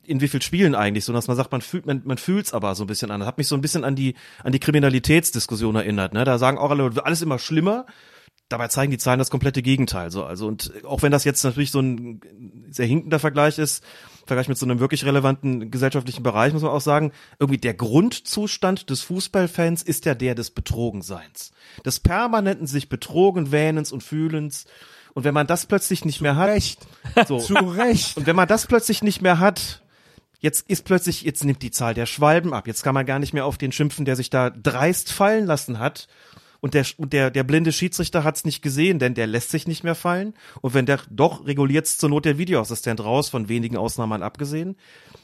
in wie viel Spielen eigentlich, so dass man sagt, man fühlt, man, man fühlt's aber so ein bisschen an. Das hat mich so ein bisschen an die, an die Kriminalitätsdiskussion erinnert. Ne? Da sagen auch alle, alles immer schlimmer. Dabei zeigen die Zahlen das komplette Gegenteil. So, also und auch wenn das jetzt natürlich so ein sehr hinkender Vergleich ist, Vergleich mit so einem wirklich relevanten gesellschaftlichen Bereich, muss man auch sagen, irgendwie der Grundzustand des Fußballfans ist ja der des Betrogenseins, des permanenten sich betrogen wähnens und fühlens Und wenn man das plötzlich nicht mehr hat, Recht. so, Zu Recht. und wenn man das plötzlich nicht mehr hat, jetzt ist plötzlich, jetzt nimmt die Zahl der Schwalben ab. Jetzt kann man gar nicht mehr auf den schimpfen, der sich da dreist fallen lassen hat. Und der, und der, der blinde Schiedsrichter hat's nicht gesehen, denn der lässt sich nicht mehr fallen. Und wenn der doch reguliert's zur Not der Videoassistent raus, von wenigen Ausnahmen abgesehen.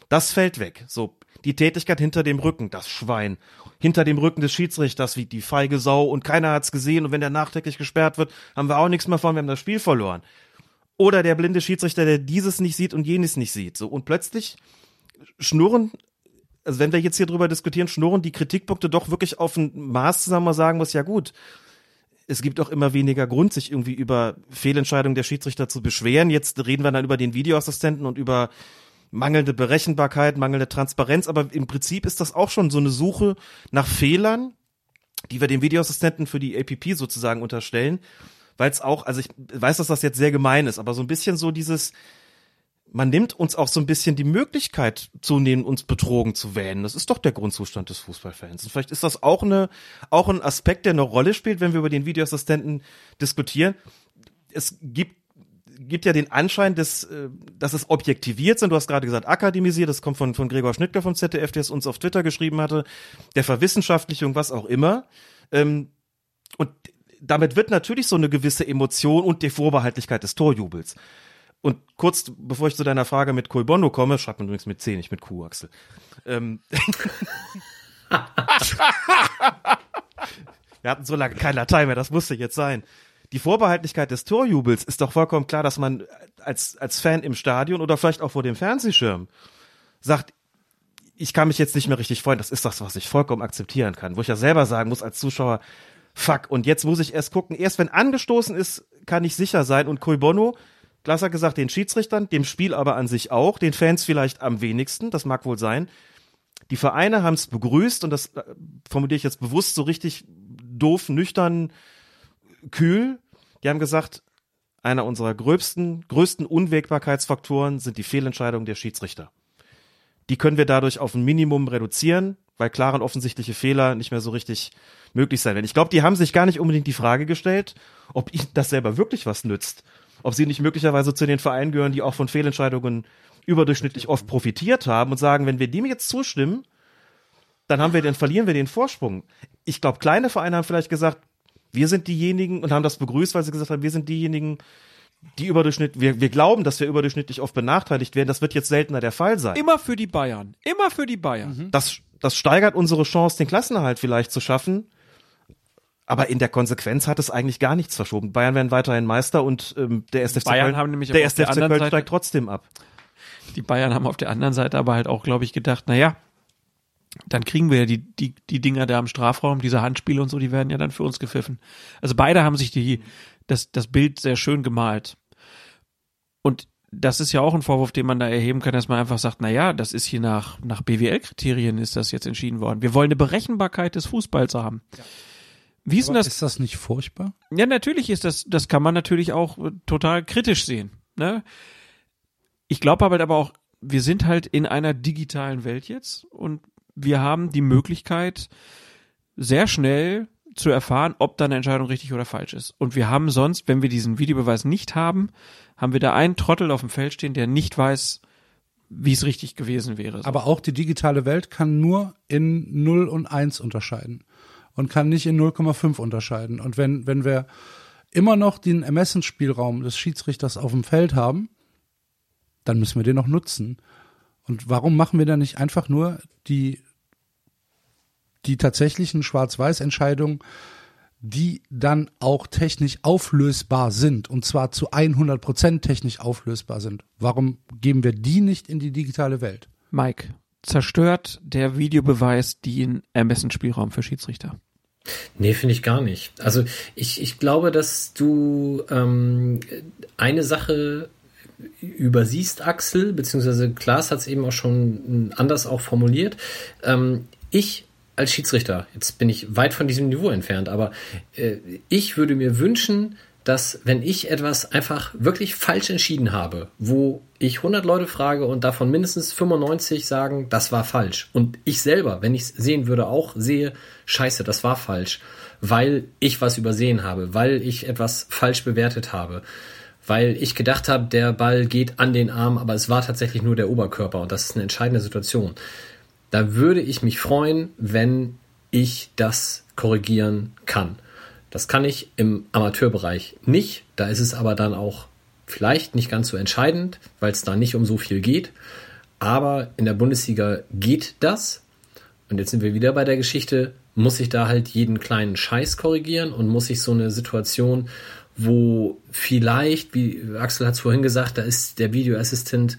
Das fällt weg. So, die Tätigkeit hinter dem Rücken, das Schwein. Hinter dem Rücken des Schiedsrichters, wie die feige Sau und keiner hat's gesehen. Und wenn der nachträglich gesperrt wird, haben wir auch nichts mehr von, wir haben das Spiel verloren. Oder der blinde Schiedsrichter, der dieses nicht sieht und jenes nicht sieht. So, und plötzlich schnurren, also wenn wir jetzt hier drüber diskutieren, schnurren die Kritikpunkte doch wirklich auf ein Maß zusammen, man sagen muss, ja gut, es gibt auch immer weniger Grund, sich irgendwie über Fehlentscheidungen der Schiedsrichter zu beschweren. Jetzt reden wir dann über den Videoassistenten und über mangelnde Berechenbarkeit, mangelnde Transparenz, aber im Prinzip ist das auch schon so eine Suche nach Fehlern, die wir dem Videoassistenten für die APP sozusagen unterstellen, weil es auch, also ich weiß, dass das jetzt sehr gemein ist, aber so ein bisschen so dieses, man nimmt uns auch so ein bisschen die Möglichkeit zunehmend, uns betrogen zu wähnen. Das ist doch der Grundzustand des Fußballfans. Und vielleicht ist das auch eine, auch ein Aspekt, der eine Rolle spielt, wenn wir über den Videoassistenten diskutieren. Es gibt gibt ja den Anschein, dass, äh, dass es objektiviert sind. Du hast gerade gesagt, akademisiert, das kommt von, von Gregor Schnittger vom ZDF, der es uns auf Twitter geschrieben hatte, der Verwissenschaftlichung, was auch immer. Ähm, und damit wird natürlich so eine gewisse Emotion und die Vorbehaltlichkeit des Torjubels. Und kurz, bevor ich zu deiner Frage mit Colbondo komme, schreibt man übrigens mit C, nicht mit Q, Axel. Ähm, Wir hatten so lange kein Latein mehr, das musste jetzt sein. Die Vorbehaltlichkeit des Torjubels ist doch vollkommen klar, dass man als, als Fan im Stadion oder vielleicht auch vor dem Fernsehschirm sagt, ich kann mich jetzt nicht mehr richtig freuen, das ist das, was ich vollkommen akzeptieren kann. Wo ich ja selber sagen muss als Zuschauer, fuck, und jetzt muss ich erst gucken, erst wenn angestoßen ist, kann ich sicher sein. Und Koi Hat gesagt, den Schiedsrichtern, dem Spiel aber an sich auch, den Fans vielleicht am wenigsten, das mag wohl sein. Die Vereine haben es begrüßt und das äh, formuliere ich jetzt bewusst so richtig doof, nüchtern, kühl. Die haben gesagt, einer unserer gröbsten, größten Unwägbarkeitsfaktoren sind die Fehlentscheidungen der Schiedsrichter. Die können wir dadurch auf ein Minimum reduzieren, weil klare und offensichtliche Fehler nicht mehr so richtig möglich sein werden. Ich glaube, die haben sich gar nicht unbedingt die Frage gestellt, ob ihnen das selber wirklich was nützt. Ob sie nicht möglicherweise zu den Vereinen gehören, die auch von Fehlentscheidungen überdurchschnittlich oft profitiert haben und sagen, wenn wir dem jetzt zustimmen, dann haben wir, dann verlieren wir den Vorsprung. Ich glaube, kleine Vereine haben vielleicht gesagt, wir sind diejenigen und haben das begrüßt, weil sie gesagt haben, wir sind diejenigen, die überdurchschnittlich, wir, wir glauben, dass wir überdurchschnittlich oft benachteiligt werden. Das wird jetzt seltener der Fall sein. Immer für die Bayern. Immer für die Bayern. Das, das steigert unsere Chance, den Klassenerhalt vielleicht zu schaffen. Aber in der Konsequenz hat es eigentlich gar nichts verschoben. Bayern werden weiterhin Meister und ähm, der SFC Bayern Köln, haben nämlich der der SFC anderen Köln Seite- steigt trotzdem ab. Die Bayern haben auf der anderen Seite aber halt auch, glaube ich, gedacht, na ja, dann kriegen wir ja die, die, die Dinger da im Strafraum, diese Handspiele und so, die werden ja dann für uns gepfiffen. Also beide haben sich die, das, das Bild sehr schön gemalt. Und das ist ja auch ein Vorwurf, den man da erheben kann, dass man einfach sagt, na ja, das ist hier nach, nach BWL-Kriterien ist das jetzt entschieden worden. Wir wollen eine Berechenbarkeit des Fußballs haben. Wie ist denn das? ist das nicht furchtbar? Ja, natürlich ist das, das kann man natürlich auch äh, total kritisch sehen. Ne? Ich glaube aber, aber auch, wir sind halt in einer digitalen Welt jetzt und wir haben die Möglichkeit, sehr schnell zu erfahren, ob da eine Entscheidung richtig oder falsch ist. Und wir haben sonst, wenn wir diesen Videobeweis nicht haben, haben wir da einen Trottel auf dem Feld stehen, der nicht weiß, wie es richtig gewesen wäre. Aber auch die digitale Welt kann nur in 0 und 1 unterscheiden und kann nicht in 0,5 unterscheiden. Und wenn, wenn wir immer noch den Ermessensspielraum des Schiedsrichters auf dem Feld haben, dann müssen wir den noch nutzen. Und warum machen wir dann nicht einfach nur die, die tatsächlichen Schwarz-Weiß-Entscheidungen, die dann auch technisch auflösbar sind und zwar zu 100 Prozent technisch auflösbar sind? Warum geben wir die nicht in die digitale Welt? Mike, zerstört der Videobeweis den Ermessensspielraum für Schiedsrichter? Nee, finde ich gar nicht. Also ich, ich glaube, dass du ähm, eine Sache übersiehst, Axel, beziehungsweise Klaas hat es eben auch schon anders auch formuliert. Ähm, ich als Schiedsrichter, jetzt bin ich weit von diesem Niveau entfernt, aber äh, ich würde mir wünschen, dass wenn ich etwas einfach wirklich falsch entschieden habe, wo ich 100 Leute frage und davon mindestens 95 sagen, das war falsch und ich selber, wenn ich es sehen würde, auch sehe, scheiße, das war falsch, weil ich was übersehen habe, weil ich etwas falsch bewertet habe, weil ich gedacht habe, der Ball geht an den Arm, aber es war tatsächlich nur der Oberkörper und das ist eine entscheidende Situation. Da würde ich mich freuen, wenn ich das korrigieren kann. Das kann ich im Amateurbereich nicht. Da ist es aber dann auch vielleicht nicht ganz so entscheidend, weil es da nicht um so viel geht. Aber in der Bundesliga geht das. Und jetzt sind wir wieder bei der Geschichte, muss ich da halt jeden kleinen Scheiß korrigieren und muss ich so eine Situation, wo vielleicht, wie Axel hat es vorhin gesagt, da ist der Videoassistent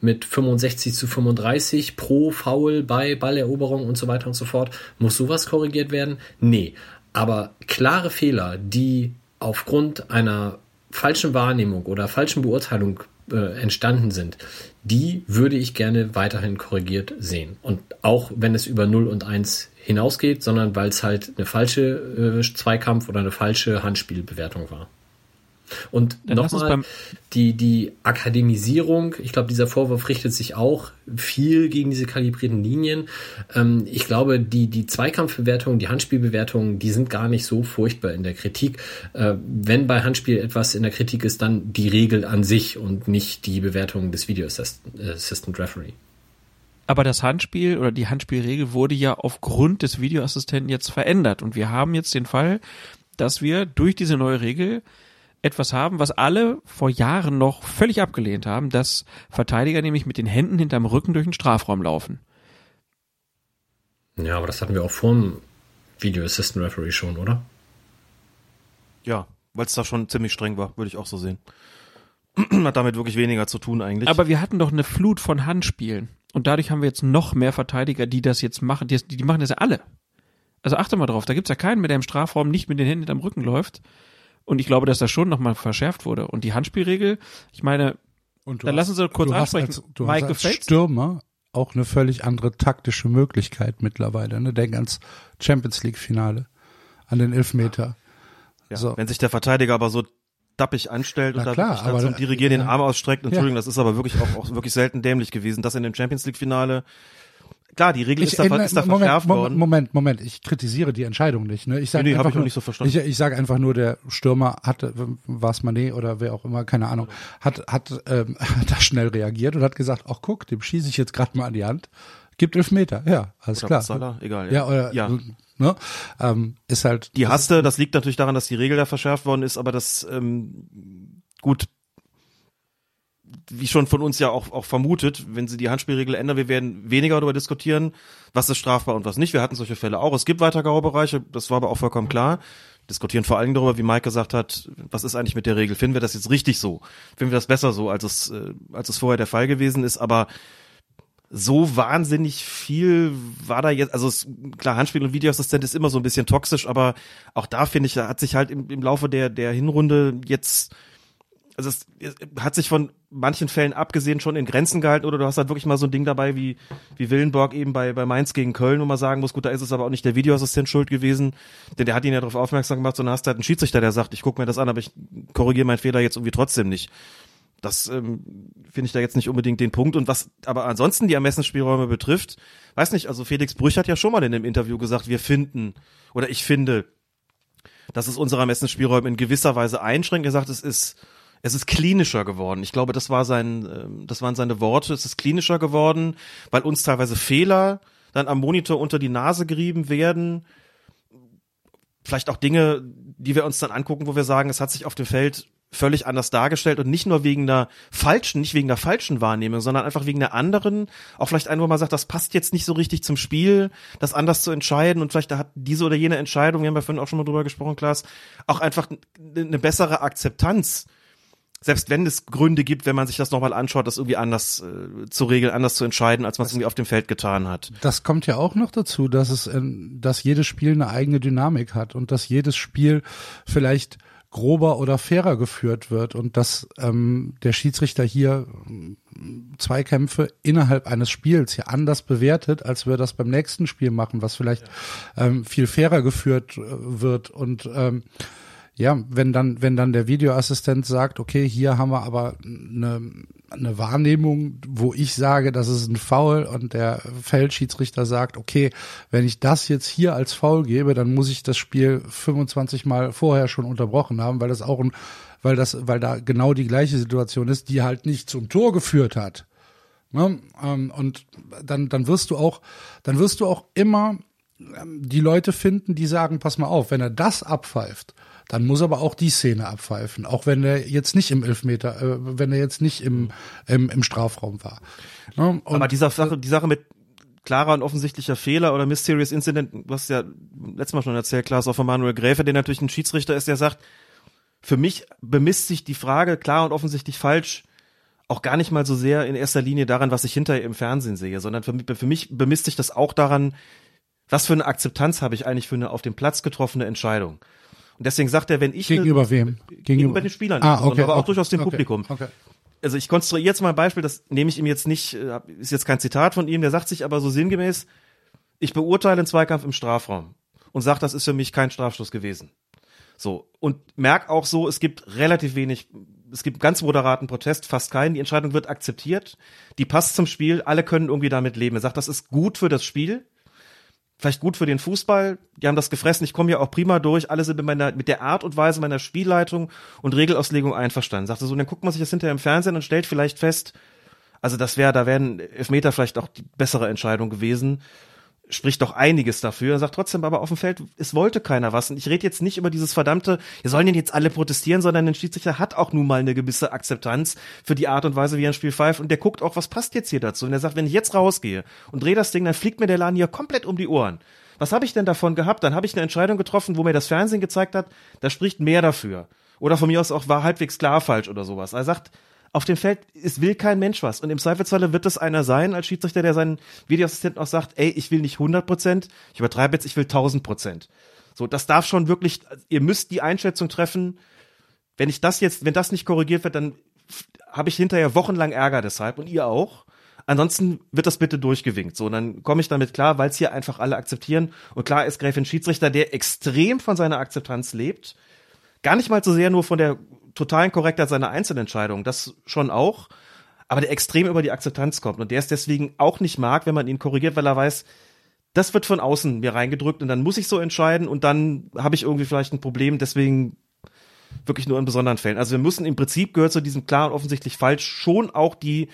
mit 65 zu 35 pro Foul bei Balleroberung und so weiter und so fort. Muss sowas korrigiert werden? Nee. Aber klare Fehler, die aufgrund einer falschen Wahrnehmung oder falschen Beurteilung äh, entstanden sind, die würde ich gerne weiterhin korrigiert sehen. Und auch wenn es über 0 und 1 hinausgeht, sondern weil es halt eine falsche äh, Zweikampf oder eine falsche Handspielbewertung war. Und nochmal, die, die Akademisierung, ich glaube, dieser Vorwurf richtet sich auch viel gegen diese kalibrierten Linien. Ähm, ich glaube, die, die Zweikampfbewertungen, die Handspielbewertungen, die sind gar nicht so furchtbar in der Kritik. Äh, wenn bei Handspiel etwas in der Kritik ist, dann die Regel an sich und nicht die Bewertung des Video Assistant Referee. Aber das Handspiel oder die Handspielregel wurde ja aufgrund des Videoassistenten jetzt verändert. Und wir haben jetzt den Fall, dass wir durch diese neue Regel etwas haben, was alle vor Jahren noch völlig abgelehnt haben, dass Verteidiger nämlich mit den Händen hinterm Rücken durch den Strafraum laufen. Ja, aber das hatten wir auch vor dem Video Assistant Referee schon, oder? Ja, weil es da schon ziemlich streng war, würde ich auch so sehen. Hat damit wirklich weniger zu tun eigentlich. Aber wir hatten doch eine Flut von Handspielen. Und dadurch haben wir jetzt noch mehr Verteidiger, die das jetzt machen. Die, die machen das ja alle. Also achte mal drauf, da gibt's ja keinen mehr, der im Strafraum nicht mit den Händen hinterm Rücken läuft. Und ich glaube, dass das schon nochmal verschärft wurde. Und die Handspielregel, ich meine, Und dann hast- lassen Sie kurz du hast ansprechen. Als, du Mike hast als gefällt's? Stürmer auch eine völlig andere taktische Möglichkeit mittlerweile. Ne? Denk ans Champions League Finale, an den Elfmeter. ja, so. Wenn sich der Verteidiger aber so dappig anstellt Na und da klar, wirklich dann aber zum Dirigieren den ja. Arm ausstreckt, Entschuldigung, das ist aber wirklich auch, auch wirklich selten dämlich gewesen. Das in dem Champions League Finale, klar, die Regel ist da, ist da Moment, verschärft Moment, worden. Moment, Moment, ich kritisiere die Entscheidung nicht. Ne? Ich sage Nee, nee, einfach ich nur, nicht so verstanden. Ich, ich sage einfach nur, der Stürmer hatte, war es Manet oder wer auch immer, keine Ahnung, hat hat ähm, da schnell reagiert und hat gesagt, ach guck, dem schieße ich jetzt gerade mal an die Hand. Gibt elf Meter, ja, alles Oder klar. Salah, egal. Ja, oder ja. ne? ähm, ist halt Die hasste, das liegt natürlich daran, dass die Regel da verschärft worden ist, aber das ähm, gut, wie schon von uns ja auch, auch vermutet, wenn sie die Handspielregel ändern, wir werden weniger darüber diskutieren, was ist strafbar und was nicht. Wir hatten solche Fälle auch. Es gibt weiter Graubereiche, das war aber auch vollkommen klar. Diskutieren vor allem darüber, wie Mike gesagt hat, was ist eigentlich mit der Regel? Finden wir das jetzt richtig so? Finden wir das besser so, als es, äh, als es vorher der Fall gewesen ist? Aber so wahnsinnig viel war da jetzt, also es, klar, Handspiel und Videoassistent ist immer so ein bisschen toxisch, aber auch da finde ich, da hat sich halt im, im Laufe der, der Hinrunde jetzt, also es, es hat sich von manchen Fällen abgesehen schon in Grenzen gehalten oder du hast halt wirklich mal so ein Ding dabei wie, wie Willenborg eben bei, bei Mainz gegen Köln, wo man sagen muss, gut, da ist es aber auch nicht der Videoassistent schuld gewesen, denn der hat ihn ja darauf aufmerksam gemacht, sondern hast halt einen Schiedsrichter, der sagt, ich gucke mir das an, aber ich korrigiere meinen Fehler jetzt irgendwie trotzdem nicht. Das ähm, finde ich da jetzt nicht unbedingt den Punkt. Und was aber ansonsten die Ermessensspielräume betrifft, weiß nicht, also Felix Brüch hat ja schon mal in einem Interview gesagt, wir finden oder ich finde, dass es unsere Ermessensspielräume in gewisser Weise einschränkt. Er sagt, es ist es ist klinischer geworden. Ich glaube, das war sein, ähm, das waren seine Worte. Es ist klinischer geworden, weil uns teilweise Fehler dann am Monitor unter die Nase gerieben werden. Vielleicht auch Dinge, die wir uns dann angucken, wo wir sagen, es hat sich auf dem Feld völlig anders dargestellt und nicht nur wegen einer falschen, nicht wegen einer falschen Wahrnehmung, sondern einfach wegen einer anderen, auch vielleicht ein, wo man sagt, das passt jetzt nicht so richtig zum Spiel, das anders zu entscheiden und vielleicht da hat diese oder jene Entscheidung, wir haben ja vorhin auch schon mal drüber gesprochen, Klaas, auch einfach eine bessere Akzeptanz. Selbst wenn es Gründe gibt, wenn man sich das nochmal anschaut, das irgendwie anders äh, zu regeln, anders zu entscheiden, als man es irgendwie auf dem Feld getan hat. Das kommt ja auch noch dazu, dass es, ähm, dass jedes Spiel eine eigene Dynamik hat und dass jedes Spiel vielleicht grober oder fairer geführt wird und dass ähm, der Schiedsrichter hier ähm, Zweikämpfe innerhalb eines Spiels ja anders bewertet, als wir das beim nächsten Spiel machen, was vielleicht ähm, viel fairer geführt äh, wird und ähm, ja, wenn dann, wenn dann der Videoassistent sagt, okay, hier haben wir aber eine eine Wahrnehmung, wo ich sage, das ist ein Foul und der Feldschiedsrichter sagt, okay, wenn ich das jetzt hier als Foul gebe, dann muss ich das Spiel 25 Mal vorher schon unterbrochen haben, weil das auch ein, weil das, weil da genau die gleiche Situation ist, die halt nicht zum Tor geführt hat. Ne? Ähm, und dann, dann wirst du auch, dann wirst du auch immer ähm, die Leute finden, die sagen, pass mal auf, wenn er das abpfeift, dann muss aber auch die Szene abpfeifen, auch wenn er jetzt nicht im Elfmeter, äh, wenn er jetzt nicht im, im, im Strafraum war. Ne? aber dieser Sache, die Sache mit klarer und offensichtlicher Fehler oder Mysterious Incident, was ja letztes Mal schon erzählt, Klaas, auch von Manuel Gräfe, der natürlich ein Schiedsrichter ist, der sagt, für mich bemisst sich die Frage klar und offensichtlich falsch auch gar nicht mal so sehr in erster Linie daran, was ich hinterher im Fernsehen sehe, sondern für, für mich bemisst sich das auch daran, was für eine Akzeptanz habe ich eigentlich für eine auf dem Platz getroffene Entscheidung. Und deswegen sagt er, wenn ich gegenüber eine, wem? Gegenüber, gegenüber den Spielern, ah, okay, aber auch okay, durchaus dem okay, Publikum. Okay. Also ich konstruiere jetzt mal ein Beispiel, das nehme ich ihm jetzt nicht, äh, ist jetzt kein Zitat von ihm, der sagt sich aber so sinngemäß, ich beurteile einen Zweikampf im Strafraum und sage, das ist für mich kein Strafstoß gewesen. So. Und merk auch so, es gibt relativ wenig, es gibt ganz moderaten Protest, fast keinen. Die Entscheidung wird akzeptiert. Die passt zum Spiel. Alle können irgendwie damit leben. Er sagt, das ist gut für das Spiel. Vielleicht gut für den Fußball. Die haben das gefressen. Ich komme ja auch prima durch. Alle sind mit meiner, mit der Art und Weise meiner Spielleitung und Regelauslegung einverstanden. Sagte so, dann guckt man sich das hinterher im Fernsehen und stellt vielleicht fest, also das wäre, da wären Elfmeter vielleicht auch die bessere Entscheidung gewesen spricht doch einiges dafür. Er sagt trotzdem aber auf dem Feld, es wollte keiner was. Und ich rede jetzt nicht über dieses verdammte, wir sollen denn jetzt alle protestieren, sondern der Schiedsrichter hat auch nun mal eine gewisse Akzeptanz für die Art und Weise, wie er ein Spiel pfeift. Und der guckt auch, was passt jetzt hier dazu. Und er sagt, wenn ich jetzt rausgehe und drehe das Ding, dann fliegt mir der Laden hier komplett um die Ohren. Was habe ich denn davon gehabt? Dann habe ich eine Entscheidung getroffen, wo mir das Fernsehen gezeigt hat, da spricht mehr dafür. Oder von mir aus auch war halbwegs klar falsch oder sowas. Er sagt, auf dem Feld, es will kein Mensch was. Und im Zweifelsfalle wird es einer sein als Schiedsrichter, der seinen Videoassistenten auch sagt, ey, ich will nicht 100 Prozent, ich übertreibe jetzt, ich will 1000 Prozent. So, das darf schon wirklich, ihr müsst die Einschätzung treffen, wenn ich das jetzt, wenn das nicht korrigiert wird, dann habe ich hinterher wochenlang Ärger deshalb und ihr auch. Ansonsten wird das bitte durchgewinkt. So, und dann komme ich damit klar, weil es hier einfach alle akzeptieren. Und klar ist Gräfin Schiedsrichter, der extrem von seiner Akzeptanz lebt. Gar nicht mal so sehr nur von der totalen Korrektheit seiner Einzelentscheidungen, das schon auch, aber der extrem über die Akzeptanz kommt und der es deswegen auch nicht mag, wenn man ihn korrigiert, weil er weiß, das wird von außen mir reingedrückt und dann muss ich so entscheiden und dann habe ich irgendwie vielleicht ein Problem, deswegen wirklich nur in besonderen Fällen. Also wir müssen im Prinzip gehört zu diesem klar und offensichtlich falsch schon auch die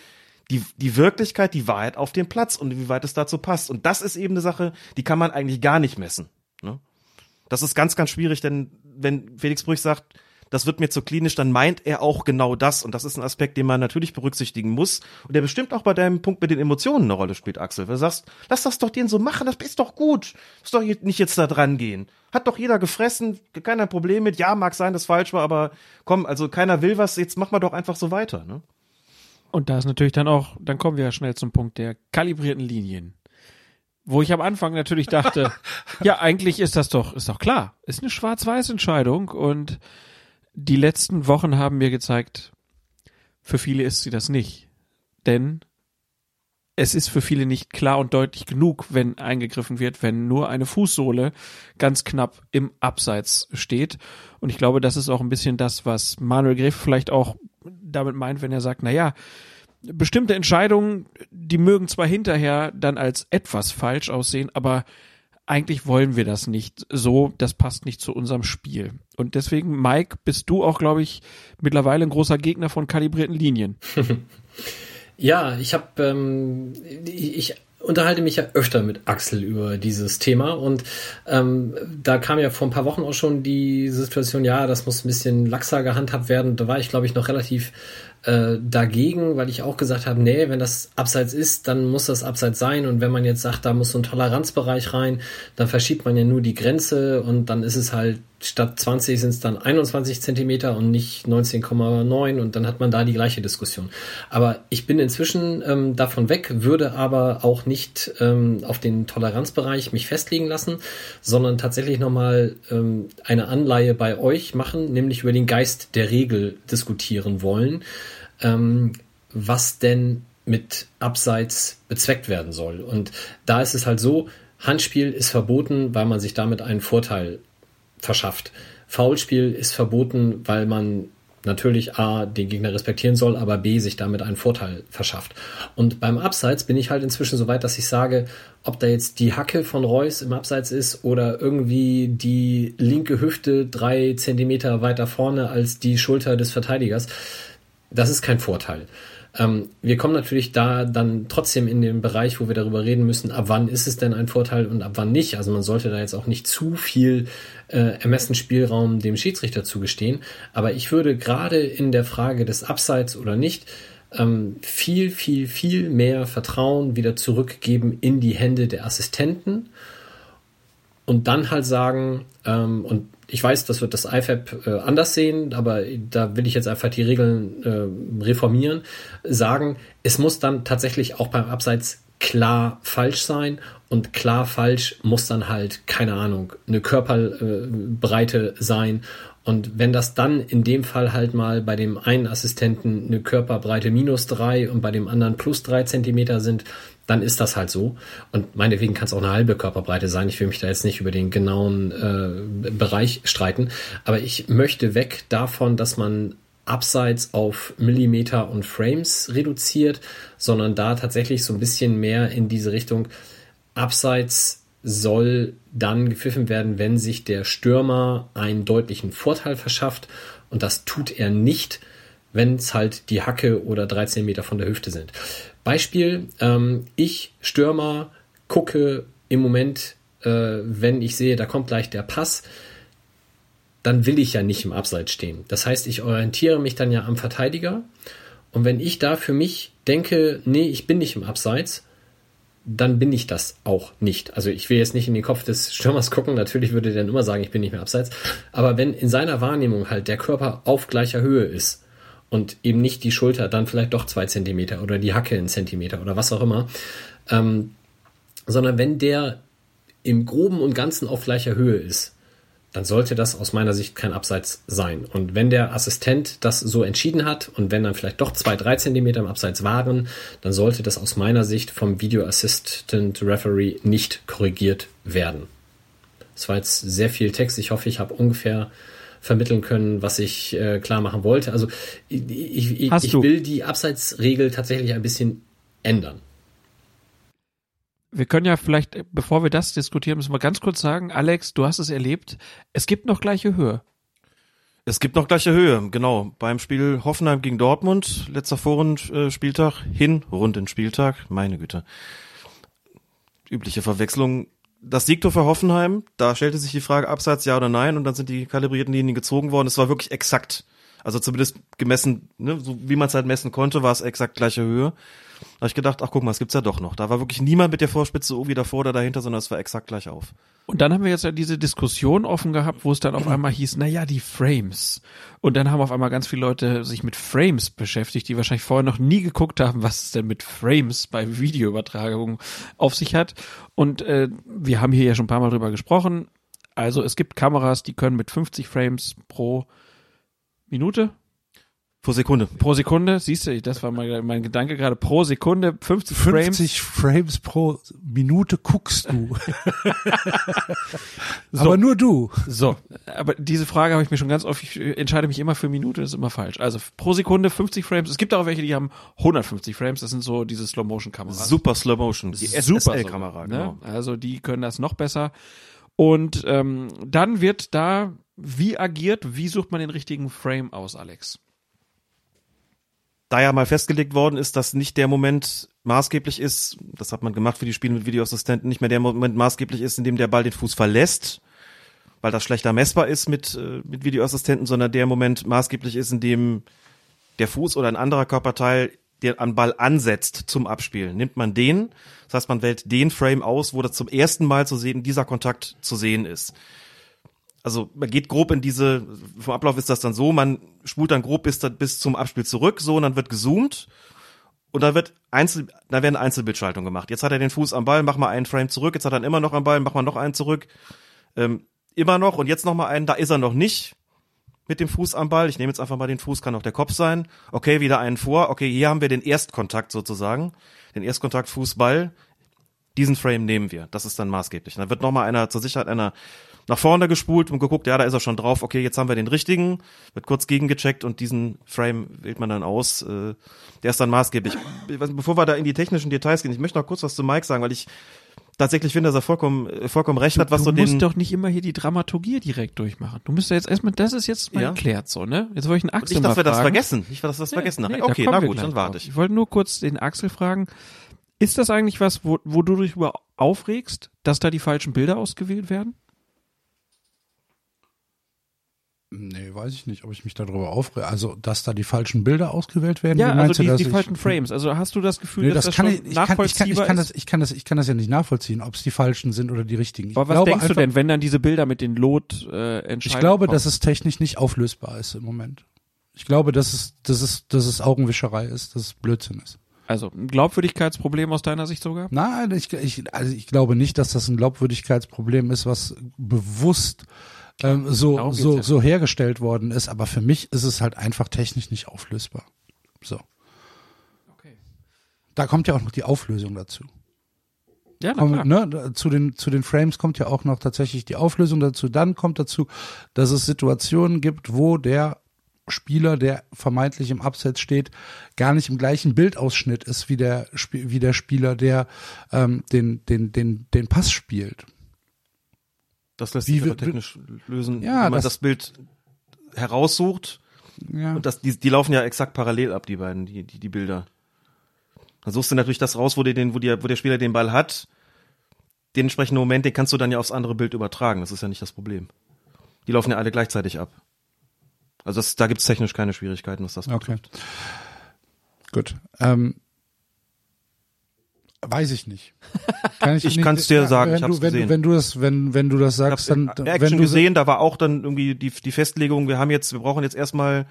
die, die Wirklichkeit, die Wahrheit auf dem Platz und wie weit es dazu passt. Und das ist eben eine Sache, die kann man eigentlich gar nicht messen. Ne? Das ist ganz, ganz schwierig, denn wenn Felix Brüch sagt, das wird mir zu klinisch, dann meint er auch genau das. Und das ist ein Aspekt, den man natürlich berücksichtigen muss. Und der bestimmt auch bei deinem Punkt mit den Emotionen eine Rolle spielt, Axel. Wenn du sagst, lass das doch den so machen, das ist doch gut. Muss doch nicht jetzt da dran gehen. Hat doch jeder gefressen, keiner Problem mit. Ja, mag sein, dass falsch war, aber komm, also keiner will was, jetzt machen wir doch einfach so weiter, ne? Und da ist natürlich dann auch, dann kommen wir ja schnell zum Punkt der kalibrierten Linien. Wo ich am Anfang natürlich dachte, ja, eigentlich ist das doch, ist doch klar. Ist eine Schwarz-Weiß-Entscheidung und die letzten Wochen haben mir gezeigt, für viele ist sie das nicht. Denn es ist für viele nicht klar und deutlich genug, wenn eingegriffen wird, wenn nur eine Fußsohle ganz knapp im Abseits steht. Und ich glaube, das ist auch ein bisschen das, was Manuel Greff vielleicht auch damit meint, wenn er sagt, na ja, bestimmte Entscheidungen, die mögen zwar hinterher dann als etwas falsch aussehen, aber eigentlich wollen wir das nicht so, das passt nicht zu unserem Spiel. Und deswegen, Mike, bist du auch, glaube ich, mittlerweile ein großer Gegner von kalibrierten Linien. ja, ich habe, ähm, ich unterhalte mich ja öfter mit Axel über dieses Thema und ähm, da kam ja vor ein paar Wochen auch schon die Situation, ja, das muss ein bisschen laxer gehandhabt werden. Da war ich, glaube ich, noch relativ äh, dagegen, weil ich auch gesagt habe, nee, wenn das Abseits ist, dann muss das Abseits sein. Und wenn man jetzt sagt, da muss so ein Toleranzbereich rein, dann verschiebt man ja nur die Grenze und dann ist es halt statt 20 sind es dann 21 Zentimeter und nicht 19,9 und dann hat man da die gleiche Diskussion. Aber ich bin inzwischen ähm, davon weg, würde aber auch nicht ähm, auf den Toleranzbereich mich festlegen lassen, sondern tatsächlich nochmal ähm, eine Anleihe bei euch machen, nämlich über den Geist der Regel diskutieren wollen ähm, was denn mit Abseits bezweckt werden soll. Und da ist es halt so, Handspiel ist verboten, weil man sich damit einen Vorteil verschafft. Foulspiel ist verboten, weil man natürlich A, den Gegner respektieren soll, aber B, sich damit einen Vorteil verschafft. Und beim Abseits bin ich halt inzwischen so weit, dass ich sage, ob da jetzt die Hacke von Reus im Abseits ist oder irgendwie die linke Hüfte drei Zentimeter weiter vorne als die Schulter des Verteidigers, das ist kein Vorteil. Ähm, wir kommen natürlich da dann trotzdem in den Bereich, wo wir darüber reden müssen, ab wann ist es denn ein Vorteil und ab wann nicht. Also man sollte da jetzt auch nicht zu viel äh, Ermessensspielraum dem Schiedsrichter zugestehen. Aber ich würde gerade in der Frage des Abseits oder nicht ähm, viel, viel, viel mehr Vertrauen wieder zurückgeben in die Hände der Assistenten und dann halt sagen, ähm, und ich weiß, das wird das IFAB äh, anders sehen, aber da will ich jetzt einfach die Regeln äh, reformieren, sagen, es muss dann tatsächlich auch beim Abseits klar falsch sein und klar falsch muss dann halt, keine Ahnung, eine Körperbreite sein. Und wenn das dann in dem Fall halt mal bei dem einen Assistenten eine Körperbreite minus drei und bei dem anderen plus drei Zentimeter sind, dann ist das halt so. Und meinetwegen kann es auch eine halbe Körperbreite sein. Ich will mich da jetzt nicht über den genauen äh, Bereich streiten. Aber ich möchte weg davon, dass man abseits auf Millimeter und Frames reduziert, sondern da tatsächlich so ein bisschen mehr in diese Richtung abseits soll dann gepfiffen werden, wenn sich der Stürmer einen deutlichen Vorteil verschafft und das tut er nicht, wenn es halt die Hacke oder 13 Meter von der Hüfte sind. Beispiel, ähm, ich Stürmer gucke im Moment, äh, wenn ich sehe, da kommt gleich der Pass, dann will ich ja nicht im Abseits stehen. Das heißt, ich orientiere mich dann ja am Verteidiger. Und wenn ich da für mich denke, nee, ich bin nicht im Abseits, dann bin ich das auch nicht. Also ich will jetzt nicht in den Kopf des Stürmers gucken, natürlich würde der dann immer sagen, ich bin nicht mehr abseits. Aber wenn in seiner Wahrnehmung halt der Körper auf gleicher Höhe ist und eben nicht die Schulter dann vielleicht doch zwei Zentimeter oder die Hacke einen Zentimeter oder was auch immer, ähm, sondern wenn der im Groben und Ganzen auf gleicher Höhe ist, dann sollte das aus meiner Sicht kein Abseits sein. Und wenn der Assistent das so entschieden hat und wenn dann vielleicht doch zwei, drei Zentimeter im Abseits waren, dann sollte das aus meiner Sicht vom Video Assistant Referee nicht korrigiert werden. Das war jetzt sehr viel Text. Ich hoffe, ich habe ungefähr vermitteln können, was ich äh, klar machen wollte. Also ich, ich, ich will die Abseitsregel tatsächlich ein bisschen ändern wir können ja vielleicht, bevor wir das diskutieren, müssen wir ganz kurz sagen, Alex, du hast es erlebt, es gibt noch gleiche Höhe. Es gibt noch gleiche Höhe, genau. Beim Spiel Hoffenheim gegen Dortmund, letzter Vorrundspieltag, hin, Rundenspieltag, meine Güte. Übliche Verwechslung. Das Siegtor für Hoffenheim, da stellte sich die Frage Abseits ja oder nein und dann sind die kalibrierten Linien gezogen worden. Es war wirklich exakt. Also zumindest gemessen, ne, so wie man es halt messen konnte, war es exakt gleiche Höhe. Da habe ich gedacht, ach guck mal, es gibt's ja doch noch. Da war wirklich niemand mit der Vorspitze irgendwie davor oder dahinter, sondern es war exakt gleich auf. Und dann haben wir jetzt ja diese Diskussion offen gehabt, wo es dann auf einmal hieß, na ja, die Frames. Und dann haben auf einmal ganz viele Leute sich mit Frames beschäftigt, die wahrscheinlich vorher noch nie geguckt haben, was es denn mit Frames bei Videoübertragungen auf sich hat. Und äh, wir haben hier ja schon ein paar Mal drüber gesprochen. Also es gibt Kameras, die können mit 50 Frames pro Minute Pro Sekunde. Pro Sekunde, siehst du, das war mein, mein Gedanke gerade, pro Sekunde 50 Frames. 50 Frames pro Minute guckst du. so. Aber nur du. So, aber diese Frage habe ich mir schon ganz oft, ich entscheide mich immer für Minute, das ist immer falsch. Also pro Sekunde 50 Frames. Es gibt auch welche, die haben 150 Frames, das sind so diese Slow-Motion-Kameras. Super Slow-Motion, die SSL-Kamera, ne? genau. Also die können das noch besser. Und ähm, dann wird da, wie agiert, wie sucht man den richtigen Frame aus, Alex? Da ja mal festgelegt worden ist, dass nicht der Moment maßgeblich ist, das hat man gemacht für die Spiele mit Videoassistenten, nicht mehr der Moment maßgeblich ist, in dem der Ball den Fuß verlässt, weil das schlechter messbar ist mit, äh, mit Videoassistenten, sondern der Moment maßgeblich ist, in dem der Fuß oder ein anderer Körperteil der an Ball ansetzt zum Abspielen. Nimmt man den, das heißt, man wählt den Frame aus, wo das zum ersten Mal zu sehen, dieser Kontakt zu sehen ist also man geht grob in diese, vom Ablauf ist das dann so, man spult dann grob bis, bis zum Abspiel zurück, so, und dann wird gezoomt und dann wird Einzel, dann werden Einzelbildschaltungen gemacht. Jetzt hat er den Fuß am Ball, mach mal einen Frame zurück, jetzt hat er ihn immer noch am Ball, mach mal noch einen zurück, ähm, immer noch und jetzt noch mal einen, da ist er noch nicht mit dem Fuß am Ball. Ich nehme jetzt einfach mal den Fuß, kann auch der Kopf sein. Okay, wieder einen vor. Okay, hier haben wir den Erstkontakt sozusagen, den Erstkontakt Fußball diesen Frame nehmen wir. Das ist dann maßgeblich. Und dann wird nochmal einer zur Sicherheit einer nach vorne gespult und geguckt, ja, da ist er schon drauf, okay, jetzt haben wir den richtigen, wird kurz gegengecheckt und diesen Frame wählt man dann aus. Äh, der ist dann maßgeblich. Bevor wir da in die technischen Details gehen, ich möchte noch kurz was zu Mike sagen, weil ich tatsächlich finde, dass er vollkommen, äh, vollkommen recht hat, was du so musst den. doch nicht immer hier die Dramaturgie direkt durchmachen. Du musst ja jetzt erstmal, das ist jetzt mal Ja. erklärt so, ne? Jetzt wollte ich einen Axel nicht, mal dass wir das fragen. vergessen. Nicht, dass wir das vergessen Nee, nachher. da Okay, kommen na gut, dann warte ich. Ich wollte nur kurz den Axel fragen. Ist das eigentlich was, wo, wo du dich über aufregst, dass da die falschen Bilder ausgewählt werden? Nee, weiß ich nicht, ob ich mich darüber aufrege. Also, dass da die falschen Bilder ausgewählt werden. Ja, also meinst du, die, die ich- falschen Frames. Also hast du das Gefühl, Nee, dass das das, kann schon ich, ich, kann, ich, kann, ich, nachvollziehbar kann ist? das, ich, kann das, ich kann das ja nicht nachvollziehen, ob es die falschen sind oder die richtigen. Ich Aber was glaube denkst du einfach- denn, wenn dann diese Bilder mit den Lot äh, entscheiden? Ich glaube, kommen? dass es technisch nicht auflösbar ist im Moment. Ich glaube, dass es, dass es, dass es Augenwischerei ist, dass es Blödsinn ist. also ein Glaubwürdigkeitsproblem aus deiner Sicht sogar? Nein, ich, ich, also ich glaube nicht, dass das ein Glaubwürdigkeitsproblem ist, was bewusst ähm, so, so, ja. so hergestellt worden ist. Aber für mich ist es halt einfach technisch nicht auflösbar. So. Okay. Da kommt ja auch noch die Auflösung dazu. Ja, na Kommt, klar. ne, da- zu den zu den Frames kommt ja auch noch tatsächlich die Auflösung dazu. Dann kommt dazu, dass es Situationen gibt, wo der Spieler, der vermeintlich im Abseits steht, gar nicht im gleichen Bildausschnitt ist wie der wie der Spieler, der ähm, den den den den Pass spielt. Das lässt sich technisch lösen, Ja, wenn man das- das, Bild heraussucht. Ja. Und das, die, die laufen ja exakt parallel ab, die beiden, die, die, die Bilder. Dann suchst du natürlich das raus, wo, der den, wo, die, wo der Spieler den Ball hat. Den entsprechenden Moment, den kannst du dann ja aufs andere Bild übertragen. Das ist ja nicht das Problem. Die laufen ja alle gleichzeitig ab. Also das, da gibt's technisch keine Schwierigkeiten, was das Okay. betrifft. Gut. Ähm, weiß ich nicht. Kann Ich nicht- kann's dir sagen, wenn ich du, wenn, gesehen. Du, wenn du das, wenn, wenn du das Ich sagst, dann, in wenn Action du gesehen, da war auch dann irgendwie die, die Festlegung, wir haben jetzt, wir brauchen jetzt erstmal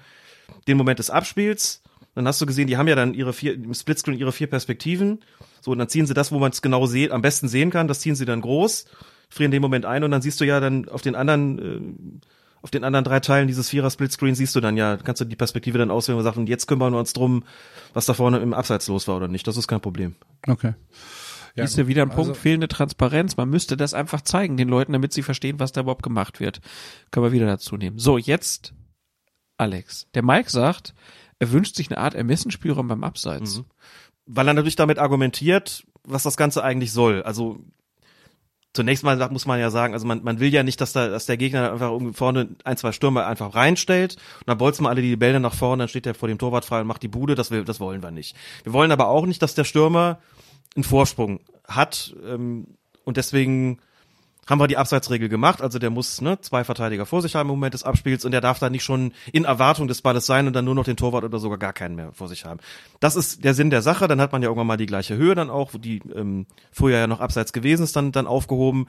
den Moment des Abspiels. Dann hast du gesehen, die haben ja dann ihre vier, im Splitscreen ihre vier Perspektiven. So, und dann ziehen sie das, wo man es genau sieht, am besten sehen kann, das ziehen sie dann groß, frieren den Moment ein und dann siehst du ja dann auf den anderen, äh, auf den anderen drei Teilen dieses Vierer Splitscreen siehst du dann ja, kannst du die Perspektive dann auswählen und sagen, und jetzt kümmern wir uns drum, was da vorne im Abseits los war oder nicht. Das ist kein Problem. Okay. Ja, Siehst du wieder ein Punkt, Also- fehlende Transparenz. Man müsste das einfach zeigen den Leuten, damit sie verstehen, was da überhaupt gemacht wird. Können wir wieder dazu nehmen. So, jetzt Alex. Der Mike sagt, er wünscht sich eine Art Ermessensspielraum beim Abseits. Mhm. weil er natürlich damit argumentiert, was das Ganze eigentlich soll. Also zunächst mal muss man ja sagen, also man, man will ja nicht, dass, da, dass der Gegner einfach irgendwie vorne ein, zwei Stürmer einfach reinstellt und dann bolzen wir alle die Bälle nach vorne, dann steht er vor dem Torwart frei und macht die Bude, das, will, das wollen wir nicht. Wir wollen aber auch nicht, dass der Stürmer einen Vorsprung hat ähm, und deswegen haben wir die Abseitsregel gemacht, also der muss ne, zwei Verteidiger vor sich haben im Moment des Abspiels und der darf da nicht schon in Erwartung des Balles sein und dann nur noch den Torwart oder sogar gar keinen mehr vor sich haben. Das ist der Sinn der Sache, dann hat man ja irgendwann mal die gleiche Höhe dann auch, wo die ähm, früher ja noch abseits gewesen ist, dann, dann aufgehoben.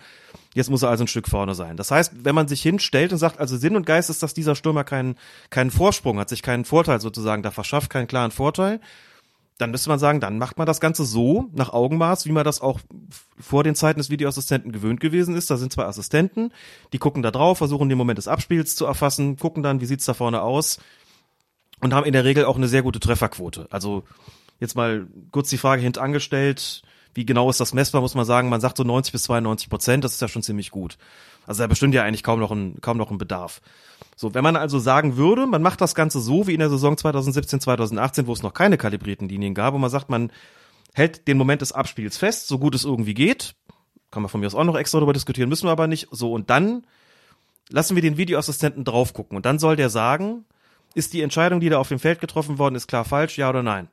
Jetzt muss er also ein Stück vorne sein. Das heißt, wenn man sich hinstellt und sagt, also Sinn und Geist ist, dass dieser Stürmer keinen, keinen Vorsprung hat, sich keinen Vorteil sozusagen da verschafft, keinen klaren Vorteil, dann müsste man sagen, dann macht man das Ganze so, nach Augenmaß, wie man das auch vor den Zeiten des Videoassistenten gewöhnt gewesen ist. Da sind zwei Assistenten, die gucken da drauf, versuchen den Moment des Abspiels zu erfassen, gucken dann, wie sieht's da vorne aus und haben in der Regel auch eine sehr gute Trefferquote. Also jetzt mal kurz die Frage hintangestellt, wie genau ist das messbar, muss man sagen, man sagt so 90 bis 92 Prozent, das ist ja schon ziemlich gut. Also da bestimmt ja eigentlich kaum noch ein, kaum noch ein Bedarf. So, wenn man also sagen würde, man macht das Ganze so wie in der Saison 2017, 2018, wo es noch keine kalibrierten Linien gab, und man sagt, man hält den Moment des Abspiels fest, so gut es irgendwie geht, kann man von mir aus auch noch extra darüber diskutieren, müssen wir aber nicht. So, und dann lassen wir den Videoassistenten drauf gucken. Und dann soll der sagen, ist die Entscheidung, die da auf dem Feld getroffen worden ist, klar falsch, ja oder nein?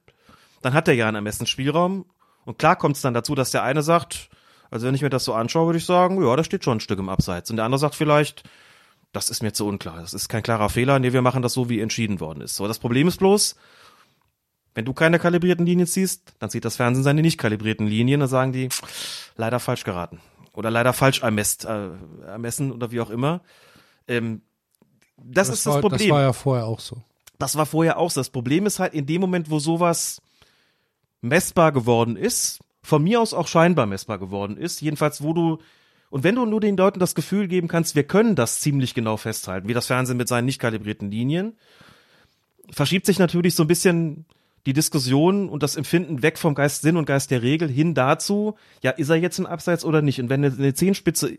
Dann hat er ja einen Ermessensspielraum. Und klar kommt es dann dazu, dass der eine sagt, also wenn ich mir das so anschaue, würde ich sagen, ja, da steht schon ein Stück im Abseits. Und der andere sagt vielleicht, das ist mir zu unklar, das ist kein klarer Fehler, nee, wir machen das so, wie entschieden worden ist. So, das Problem ist bloß, wenn du keine kalibrierten Linien ziehst, dann zieht das Fernsehen seine nicht kalibrierten Linien, dann sagen die, leider falsch geraten. Oder leider falsch ermesst, äh, ermessen oder wie auch immer. Ähm, das, ist das war, Problem. Das war ja vorher auch so. Das war vorher auch so. Das Problem ist halt in dem Moment, wo sowas messbar geworden ist, von mir aus auch scheinbar messbar geworden ist, jedenfalls wo du und wenn du nur den Leuten das Gefühl geben kannst, wir können das ziemlich genau festhalten, wie das Fernsehen mit seinen nicht kalibrierten Linien, verschiebt sich natürlich so ein bisschen die Diskussion und das Empfinden weg vom Geist Sinn und Geist der Regel hin dazu, ja, ist er jetzt ein Abseits oder nicht? Und wenn eine, Zehenspitze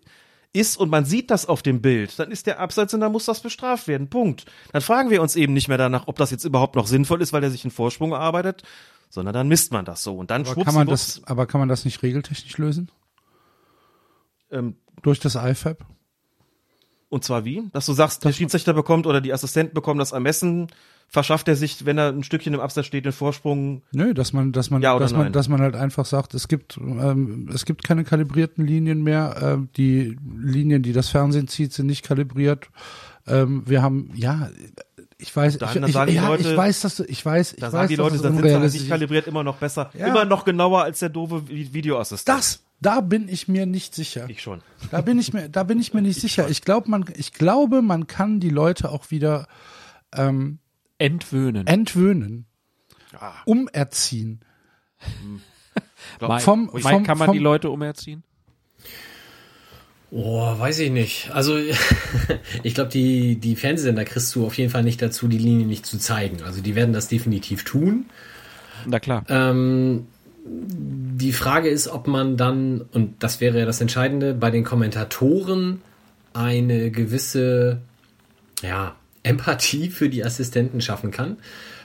ist und man sieht das auf dem Bild, dann ist der Abseits und dann muss das bestraft werden. Punkt. Dann fragen wir uns eben nicht mehr danach, ob das jetzt überhaupt noch sinnvoll ist, weil er sich einen Vorsprung erarbeitet, sondern dann misst man das so und dann Aber kann man das, aber kann man das nicht regeltechnisch lösen? ähm, Durch das IFAB? Und zwar wie? Dass du sagst, der Schiedsrichter bekommt oder die Assistenten bekommen das Ermessen, verschafft er sich, wenn er ein Stückchen im Abseits steht, den Vorsprung. Nö, dass man, dass man, Ja dass man, nein? dass man halt einfach sagt, es gibt, ähm, es gibt keine kalibrierten Linien mehr. Ähm, die Linien, die das Fernsehen zieht, sind nicht kalibriert. Ähm, wir haben, ja, ich weiß, Dann- ich, dann ich, sagen die ja, Leute- ich weiß, dass du, ich weiß, ich Da weiß, sagen die dass Leute, dann sind sie halt nicht kalibriert immer noch besser, Ja. immer noch genauer als der doofe Vi- Videoassistent. Das, da bin ich mir nicht sicher. Ich schon. Da bin ich mir, da bin ich mir nicht sicher. Ich glaube, man, ich glaube, man kann die Leute auch wieder ähm, Entwöhnen. entwöhnen, umerziehen. Mike, vom- vom- kann man vom- die Leute umerziehen? Oh, weiß ich nicht. Also ich glaube, die, die Fernsehsender kriegst du auf jeden Fall nicht dazu, die Linie nicht zu zeigen. Also die werden das definitiv tun. Na klar. Ähm, die Frage ist, ob man dann, und das wäre ja das Entscheidende, bei den Kommentatoren eine gewisse ja, Empathie für die Assistenten schaffen kann.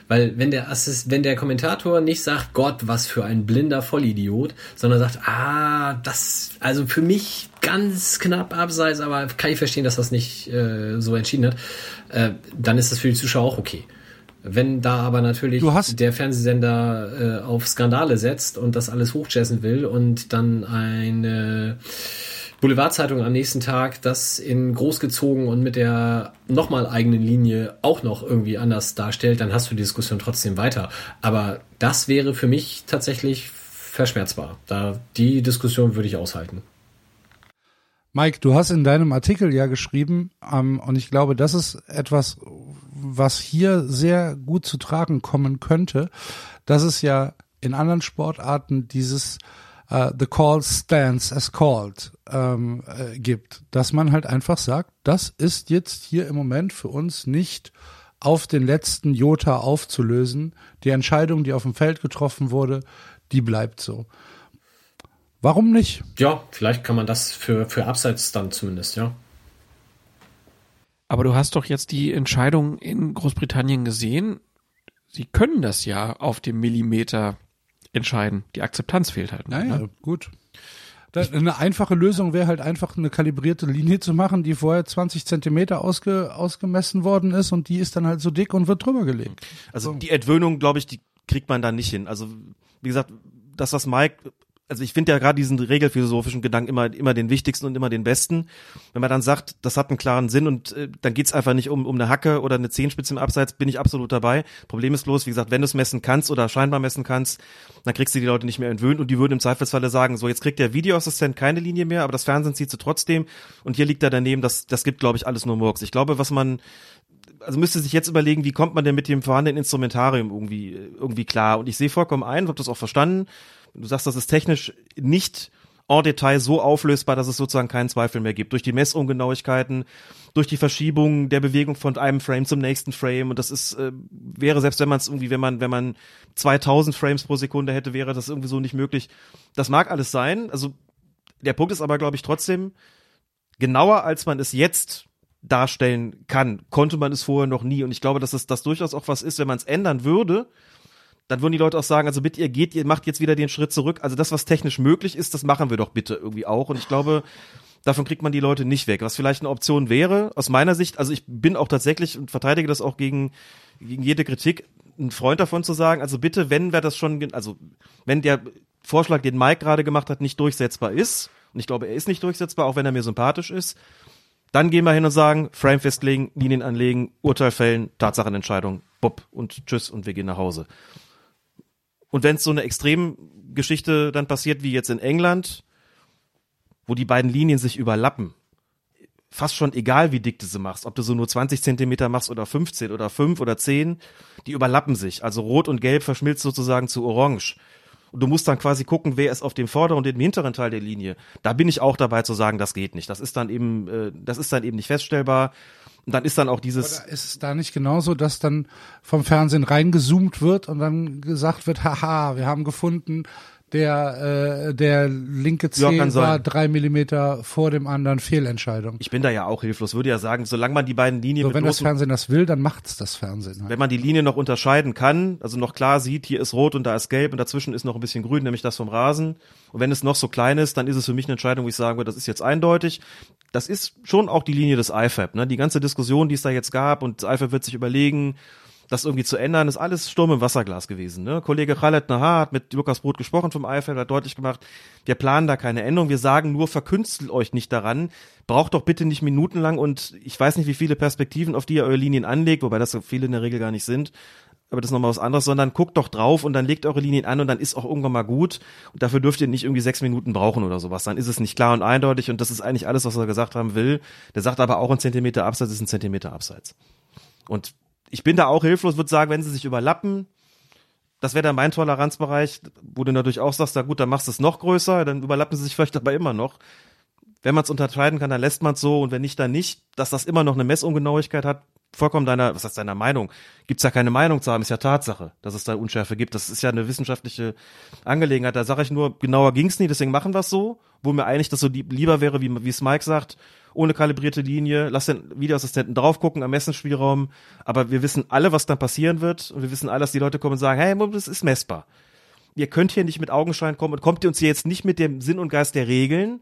Weil wenn der Assist, wenn der Kommentator nicht sagt, Gott, was für ein blinder Vollidiot, sondern sagt, ah, das, also für mich ganz knapp abseits, aber kann ich verstehen, dass das nicht äh, so entschieden hat, äh, dann ist das für die Zuschauer auch okay. Wenn da aber natürlich der Fernsehsender äh, auf Skandale setzt und das alles hochjessen will und dann eine Boulevardzeitung am nächsten Tag das in groß gezogen und mit der nochmal eigenen Linie auch noch irgendwie anders darstellt, dann hast du die Diskussion trotzdem weiter. Aber das wäre für mich tatsächlich verschmerzbar. Da die Diskussion würde ich aushalten. Mike, du hast in deinem Artikel ja geschrieben, ähm, und ich glaube, das ist etwas, was hier sehr gut zu tragen kommen könnte, dass es ja in anderen Sportarten dieses äh, The Call Stands as Called ähm, äh, gibt, dass man halt einfach sagt, das ist jetzt hier im Moment für uns nicht auf den letzten Jota aufzulösen. Die Entscheidung, die auf dem Feld getroffen wurde, die bleibt so. Warum nicht? Ja, vielleicht kann man das für, für Abseits dann zumindest, ja. Aber du hast doch jetzt die Entscheidung in Großbritannien gesehen. Sie können das ja auf dem Millimeter entscheiden. Die Akzeptanz fehlt halt. Naja, Ne? gut. Da, eine einfache Lösung wäre halt einfach eine kalibrierte Linie zu machen, die vorher 20 Zentimeter ausge, ausgemessen worden ist und die ist dann halt so dick und wird drüber gelegt. Also die Entwöhnung, glaube ich, die kriegt man da nicht hin. Also wie gesagt, das, was Mike, also ich finde ja gerade diesen regelphilosophischen Gedanken immer, immer den wichtigsten und immer den besten. Wenn man dann sagt, das hat einen klaren Sinn und äh, dann geht's einfach nicht um, um eine Hacke oder eine Zehenspitze im Abseits, bin ich absolut dabei. Problem ist bloß, wie gesagt, wenn du es messen kannst oder scheinbar messen kannst, dann kriegst du die Leute nicht mehr entwöhnt und die würden im Zweifelsfalle sagen, so jetzt kriegt der Videoassistent keine Linie mehr, aber das Fernsehen zieht sie trotzdem und hier liegt er daneben, das, das gibt, glaube ich, alles nur Murks. Ich glaube, was man also müsste sich jetzt überlegen, wie kommt man denn mit dem vorhandenen Instrumentarium irgendwie, irgendwie klar? Und ich sehe vollkommen ein, habe das auch verstanden. Du sagst, das ist technisch nicht en Detail so auflösbar, dass es sozusagen keinen Zweifel mehr gibt. Durch die Messungenauigkeiten, durch die Verschiebung der Bewegung von einem Frame zum nächsten Frame. Und das ist, äh, wäre selbst wenn man es irgendwie, wenn man, wenn man 2000 Frames pro Sekunde hätte, wäre das irgendwie so nicht möglich. Das mag alles sein. Also der Punkt ist aber, glaube ich, trotzdem genauer, als man es jetzt darstellen kann, konnte man es vorher noch nie. Und ich glaube, dass es das durchaus auch was ist, wenn man es ändern würde, dann würden die Leute auch sagen, also bitte, ihr geht, ihr macht jetzt wieder den Schritt zurück. Also das, was technisch möglich ist, das machen wir doch bitte irgendwie auch. Und ich glaube, davon kriegt man die Leute nicht weg. Was vielleicht eine Option wäre, aus meiner Sicht, also ich bin auch tatsächlich und verteidige das auch gegen, gegen jede Kritik, ein Freund davon zu sagen, also bitte, wenn wir das schon, also wenn der Vorschlag, den Mike gerade gemacht hat, nicht durchsetzbar ist, und ich glaube, er ist nicht durchsetzbar, auch wenn er mir sympathisch ist, dann gehen wir hin und sagen, Frame festlegen, Linien anlegen, Urteil fällen, Tatsachenentscheidung, bupp und tschüss und wir gehen nach Hause. Und wenn es so eine Extremgeschichte dann passiert wie jetzt in England, wo die beiden Linien sich überlappen, fast schon egal, wie dick du sie machst, ob du so nur 20 Zentimeter machst oder 15 oder 5 oder 10, die überlappen sich. Also rot und gelb verschmilzt sozusagen zu orange. Und du musst dann quasi gucken, wer ist auf dem vorderen und dem hinteren Teil der Linie. Da bin ich auch dabei zu sagen, das geht nicht. Das ist dann eben, äh, das ist dann eben nicht feststellbar. Und dann ist dann auch dieses, Oder ist es da nicht genauso, dass dann vom Fernsehen reingezoomt wird und dann gesagt wird, haha, wir haben gefunden, der, äh, der linke Ja, Zeh kann war drei Millimeter vor dem anderen Fehlentscheidung. ich bin da ja auch hilflos, würde ja sagen, solange man die beiden Linien So, wenn das Fernsehen das will, dann macht's das Fernsehen. Halt. wenn man die Linie noch unterscheiden kann, also noch klar sieht, hier ist rot und da ist gelb und dazwischen ist noch ein bisschen grün, nämlich das vom Rasen. Und wenn es noch so klein ist, dann ist es für mich eine Entscheidung, wo ich sagen würde, das ist jetzt eindeutig. Das ist schon auch die Linie des IFAB. Ne? Die ganze Diskussion, die es da jetzt gab und das IFAB wird sich überlegen, das irgendwie zu ändern, ist alles Sturm im Wasserglas gewesen. Ne? Kollege Khaled Nahar hat mit Lukas Brot gesprochen vom IFAB, hat deutlich gemacht, wir planen da keine Änderung, wir sagen nur, verkünstelt euch nicht daran, braucht doch bitte nicht minutenlang und ich weiß nicht, wie viele Perspektiven, auf die ihr eure Linien anlegt, wobei das so viele in der Regel gar nicht sind, aber das ist nochmal was anderes, sondern guckt doch drauf und dann legt eure Linien an und dann ist auch irgendwann mal gut. Und dafür dürft ihr nicht irgendwie sechs Minuten brauchen oder sowas. Dann ist es nicht klar und eindeutig und das ist eigentlich alles, was er gesagt haben will. Der sagt aber auch ein Zentimeter Abseits ist ein Zentimeter Abseits. Und ich bin da auch hilflos, würde sagen, wenn sie sich überlappen, das wäre dann mein Toleranzbereich, wo du natürlich auch sagst, na gut, dann machst du es noch größer, dann überlappen sie sich vielleicht aber immer noch. Wenn man es unterscheiden kann, dann lässt man es so und wenn nicht, dann nicht. Dass das immer noch eine Messungenauigkeit hat, vollkommen deiner, was heißt deiner Meinung? Gibt's ja keine Meinung zu haben, ist ja Tatsache, dass es da Unschärfe gibt. Das ist ja eine wissenschaftliche Angelegenheit. Da sage ich nur, genauer ging's nie, deswegen machen wir's so, wo mir eigentlich das so lieb, lieber wäre, wie, wie es Mike sagt, ohne kalibrierte Linie, lass den Videoassistenten drauf gucken, Ermessensspielraum, aber wir wissen alle, was dann passieren wird und wir wissen alle, dass die Leute kommen und sagen, hey, das ist messbar. Ihr könnt hier nicht mit Augenschein kommen und kommt ihr uns hier jetzt nicht mit dem Sinn und Geist der Regeln,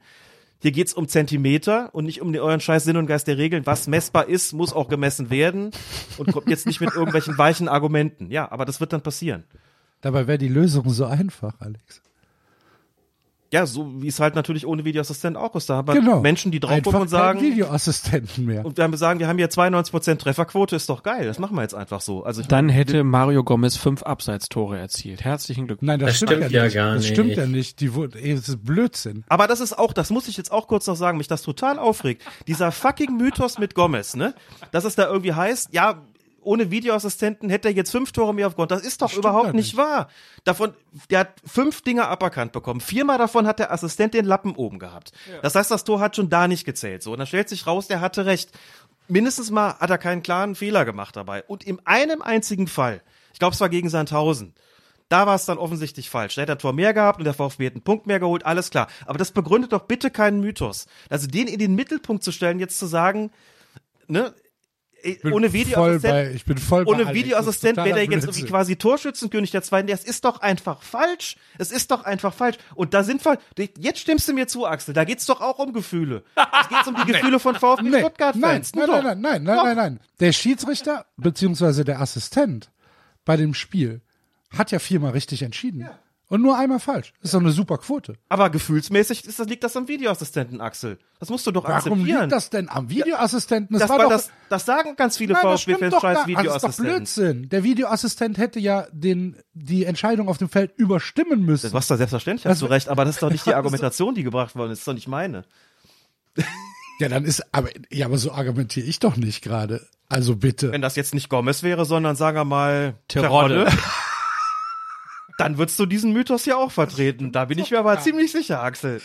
hier geht's um Zentimeter und nicht um den euren scheiß Sinn und Geist der Regeln. Was messbar ist, muss auch gemessen werden und kommt jetzt nicht mit irgendwelchen weichen Argumenten. Ja, aber das wird dann passieren. Dabei wäre die Lösung so einfach, Alex. Ja, so wie es halt natürlich ohne Videoassistent auch ist. Da haben wir Genau. Menschen, die drauf gucken und sagen, Videoassistenten mehr. und wir sagen, wir haben hier 92% Trefferquote, ist doch geil. Das machen wir jetzt einfach so. Also Dann hätte Mario Gomez fünf Abseitstore erzielt. Herzlichen Glückwunsch. Nein, das, Das stimmt, stimmt ja ja nicht. gar das stimmt nicht. ja nicht. Die wurde, ey, das ist Blödsinn. Aber das ist auch, das muss ich jetzt auch kurz noch sagen, mich das total aufregt. Dieser fucking Mythos mit Gomez, ne? Dass es da irgendwie heißt, ja, ohne Videoassistenten hätte er jetzt fünf Tore mehr auf Grund. Das ist doch stimmt überhaupt ja nicht wahr. Davon, der hat fünf Dinger aberkannt bekommen. Viermal davon hat der Assistent den Lappen oben gehabt. Das heißt, das Tor hat schon da nicht gezählt. So, und dann stellt sich raus, der hatte recht. Mindestens mal hat er keinen klaren Fehler gemacht dabei. Und in einem einzigen Fall, ich glaube, es war gegen Sandhausen, da war es dann offensichtlich falsch. Da hätte er ein Tor mehr gehabt und der VfB hätte einen Punkt mehr geholt, alles klar. Aber das begründet doch bitte keinen Mythos. Also den in den Mittelpunkt zu stellen, jetzt zu sagen, ne, bin ohne Videoassistent, bei- ich bin voll ohne. Videoassistent wäre der jetzt irgendwie quasi Torschützenkönig der zweiten. Das ist doch einfach falsch. Es ist doch einfach falsch. Und da sind wir, jetzt stimmst du mir zu, Axel. Da geht's doch auch um Gefühle. Es geht um die Gefühle von VfB Nee, nein, Stuttgart-Fans. nein, nein, nein, nein, nein, Doch. nein, nein. Der Schiedsrichter beziehungsweise der Assistent bei dem Spiel hat ja viermal richtig entschieden. Und nur einmal falsch. Das ist doch eine super Quote. Aber gefühlsmäßig ist das, liegt das am Videoassistenten, Axel. Das musst du doch Warum akzeptieren. liegt das denn am Videoassistenten? das, war war doch, das, das sagen ganz viele das VfB-Fans, doch scheiß gar, also das ist doch Videoassistenten. Blödsinn. Der Videoassistent hätte ja den, die Entscheidung auf dem Feld überstimmen müssen. Das war da selbstverständlich, hast Das- du recht, aber das ist doch nicht die Argumentation, die gebracht worden ist, das ist doch nicht meine. Ja, dann ist, aber, ja, aber so argumentiere ich doch nicht gerade. Also bitte. Wenn das jetzt nicht Gomez wäre, sondern sagen wir mal Terodde. Terodde, dann würdest du diesen Mythos ja auch vertreten. Da bin ich mir aber ziemlich sicher, Axel.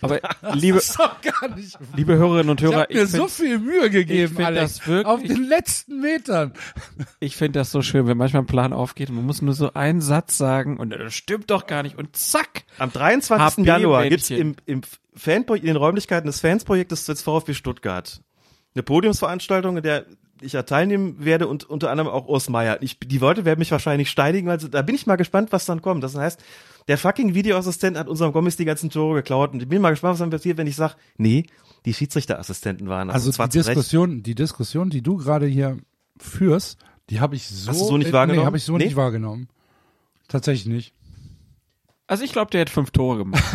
Aber liebe, ist doch gar nicht. liebe Hörerinnen und Ich Hörer, habe mir ich so finde viel Mühe gegeben, find Alex. das wirklich- auf den letzten Metern. ich find das so schön, wenn manchmal ein Plan aufgeht und man muss nur so einen Satz sagen und das stimmt doch gar nicht und zack. Am 23. HB Januar gibt's im, im Fanpro in den Räumlichkeiten des Fansprojektes des VfB Stuttgart eine Podiumsveranstaltung, in der ich ja teilnehmen werde und unter anderem auch Urs Meier. Ich, die Leute werden mich wahrscheinlich steinigen, also da bin ich mal gespannt, was dann kommt. Das heißt, der fucking Videoassistent hat unserem Gommis die ganzen Tore geklaut und ich bin mal gespannt, was dann passiert, wenn ich sage, nee, die Schiedsrichterassistenten waren. Also zwar die Recht. Diskussion, die Diskussion, die du gerade hier führst, die habe ich so, Hast du so nicht wahrgenommen? Nee, habe ich so Nee? nicht wahrgenommen. Tatsächlich nicht. Also ich glaube, der hat fünf Tore gemacht.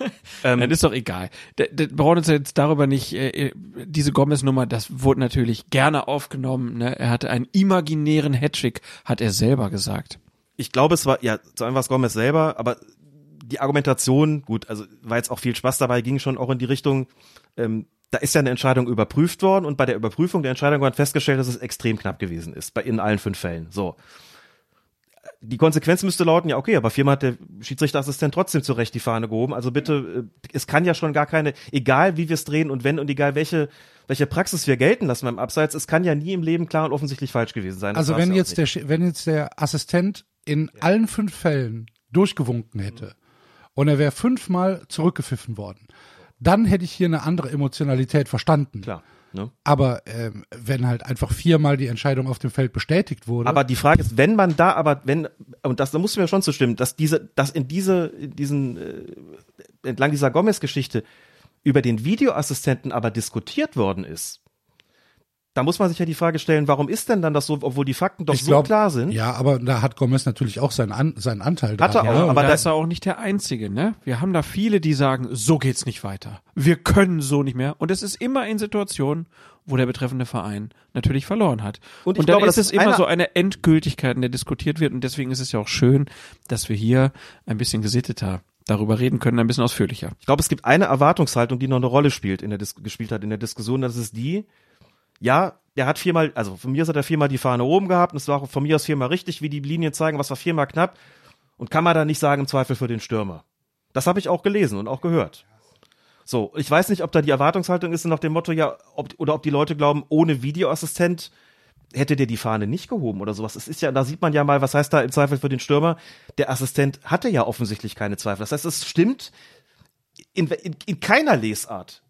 Ähm, Nein, ist doch egal. Der braucht uns jetzt darüber nicht, äh, äh, diese Gomez-Nummer, das wurde natürlich gerne aufgenommen. Ne? Er hatte einen imaginären Hattrick, hat er selber gesagt. ich glaube, es war, ja, zu einem war es Gomez selber, aber die Argumentation, gut, also war jetzt auch viel Spaß dabei, ging schon auch in die Richtung, ähm, da ist ja eine Entscheidung überprüft worden und bei der Überprüfung der Entscheidung wurde festgestellt, dass es extrem knapp gewesen ist, bei in allen fünf Fällen. So. Die Konsequenz müsste lauten, ja okay, aber viermal hat der Schiedsrichterassistent trotzdem zurecht die Fahne gehoben. Also bitte, äh, es kann ja schon gar keine, egal wie wir es drehen und wenn und egal welche welche Praxis wir gelten lassen beim Abseits, es kann ja nie im Leben klar und offensichtlich falsch gewesen sein. Das Also wenn ja jetzt der, wenn jetzt der Assistent in allen fünf Fällen durchgewunken hätte und er wäre fünfmal zurückgepfiffen worden, dann hätte ich hier eine andere Emotionalität verstanden. klar. Ne? Aber ähm, wenn halt einfach viermal die Entscheidung auf dem Feld bestätigt wurde, Aber die Frage ist, wenn man da aber, wenn, und das, da musst du mir schon zustimmen, dass diese, dass in diese, in diesen, äh, entlang dieser Gomez-Geschichte über den Videoassistenten aber diskutiert worden ist, da muss man sich ja die Frage stellen, warum ist denn dann das so, obwohl die Fakten doch ich so klar sind? Ja, aber da hat Gomez natürlich auch seinen, An seinen Anteil Hat er dran. auch, ja. Aber da ist er auch nicht der Einzige, ne? Wir haben da viele, die sagen, so geht's nicht weiter. Wir können so nicht mehr. Und es ist immer in Situationen, wo der betreffende Verein natürlich verloren hat. Und Und, ich dann glaube, ist das es ist immer so eine Endgültigkeit, in der diskutiert wird. Und deswegen ist es ja auch schön, dass wir hier ein bisschen gesitteter darüber reden können, ein bisschen ausführlicher. Ich glaube, es gibt eine Erwartungshaltung, die noch eine Rolle spielt in der Dis gespielt hat in der Diskussion. Das ist die, ja, der hat viermal, also von mir aus hat er viermal die Fahne oben gehabt und es war auch von mir aus viermal richtig, wie die Linien zeigen, was war viermal knapp. Und kann man da nicht sagen, im Zweifel für den Stürmer. Das habe ich auch gelesen und auch gehört. So, ich weiß nicht, ob da die Erwartungshaltung ist nach dem Motto, ja, ob, oder ob die Leute glauben, ohne Videoassistent hätte der die Fahne nicht gehoben oder sowas. Es ist ja, da sieht man ja mal, was heißt da im Zweifel für den Stürmer? Der Assistent hatte ja offensichtlich keine Zweifel. Das heißt, es stimmt in, in, in keiner Lesart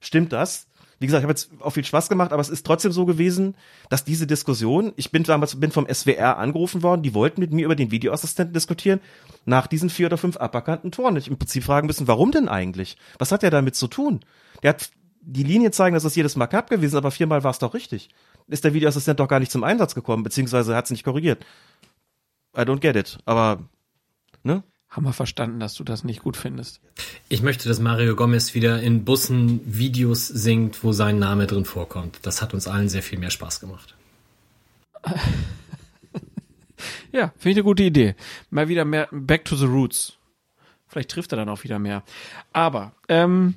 stimmt das. Wie gesagt, ich habe jetzt auch viel Spaß gemacht, aber es ist trotzdem so gewesen, dass diese Diskussion, ich bin damals bin vom SWR angerufen worden, die wollten mit mir über den Videoassistenten diskutieren, nach diesen vier oder fünf aberkannten Toren. Ich im Prinzip fragen müssen, warum denn eigentlich? Was hat der damit zu tun? Der hat die Linien zeigen, dass es jedes Mal knapp gewesen, aber viermal war es doch richtig. Ist der Videoassistent doch gar nicht zum Einsatz gekommen, beziehungsweise hat es nicht korrigiert. I don't get it. Aber, ne? Haben wir verstanden, dass du das nicht gut findest. Ich möchte, dass Mario Gomez wieder in Bussen Videos singt, wo sein Name drin vorkommt. Das hat uns allen sehr viel mehr Spaß gemacht. Ja, finde ich eine gute Idee. Mal wieder mehr back to the roots. Vielleicht trifft er dann auch wieder mehr. Aber ähm,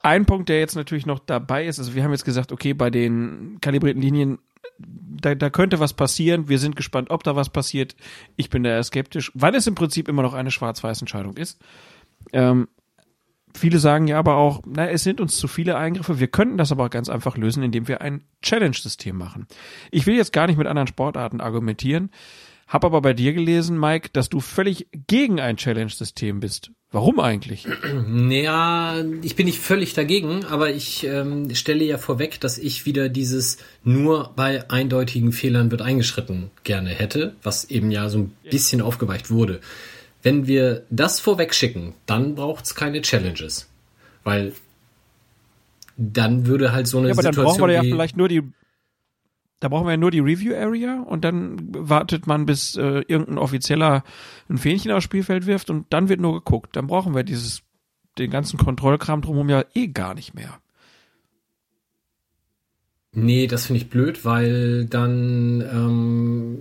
ein Punkt, der jetzt natürlich noch dabei ist, also wir haben jetzt gesagt, okay, bei den kalibrierten Linien, da, da könnte was passieren. Wir sind gespannt, ob da was passiert. Ich bin da eher skeptisch, weil es im Prinzip immer noch eine schwarz-weiß Entscheidung ist. Ähm, viele sagen ja aber auch, na, es sind uns zu viele Eingriffe. Wir könnten das aber auch ganz einfach lösen, indem wir ein Challenge-System machen. Ich will jetzt gar nicht mit anderen Sportarten argumentieren, hab aber bei dir gelesen, Mike, dass du völlig gegen ein Challenge-System bist. Warum eigentlich? Naja, ich bin nicht völlig dagegen, aber ich ähm, stelle ja vorweg, dass ich wieder dieses nur bei eindeutigen Fehlern wird eingeschritten gerne hätte, was eben ja so ein bisschen aufgeweicht wurde. Wenn wir das vorweg schicken, dann braucht's keine Challenges. Weil dann würde halt so eine Ja, aber dann Situation brauchen wir ja vielleicht nur die, da brauchen wir ja nur die Review Area und dann wartet man, bis äh, irgendein Offizieller ein Fähnchen aufs Spielfeld wirft und dann wird nur geguckt. Dann brauchen wir dieses, den ganzen Kontrollkram drumherum ja eh gar nicht mehr. Nee, das finde ich blöd, weil dann ähm,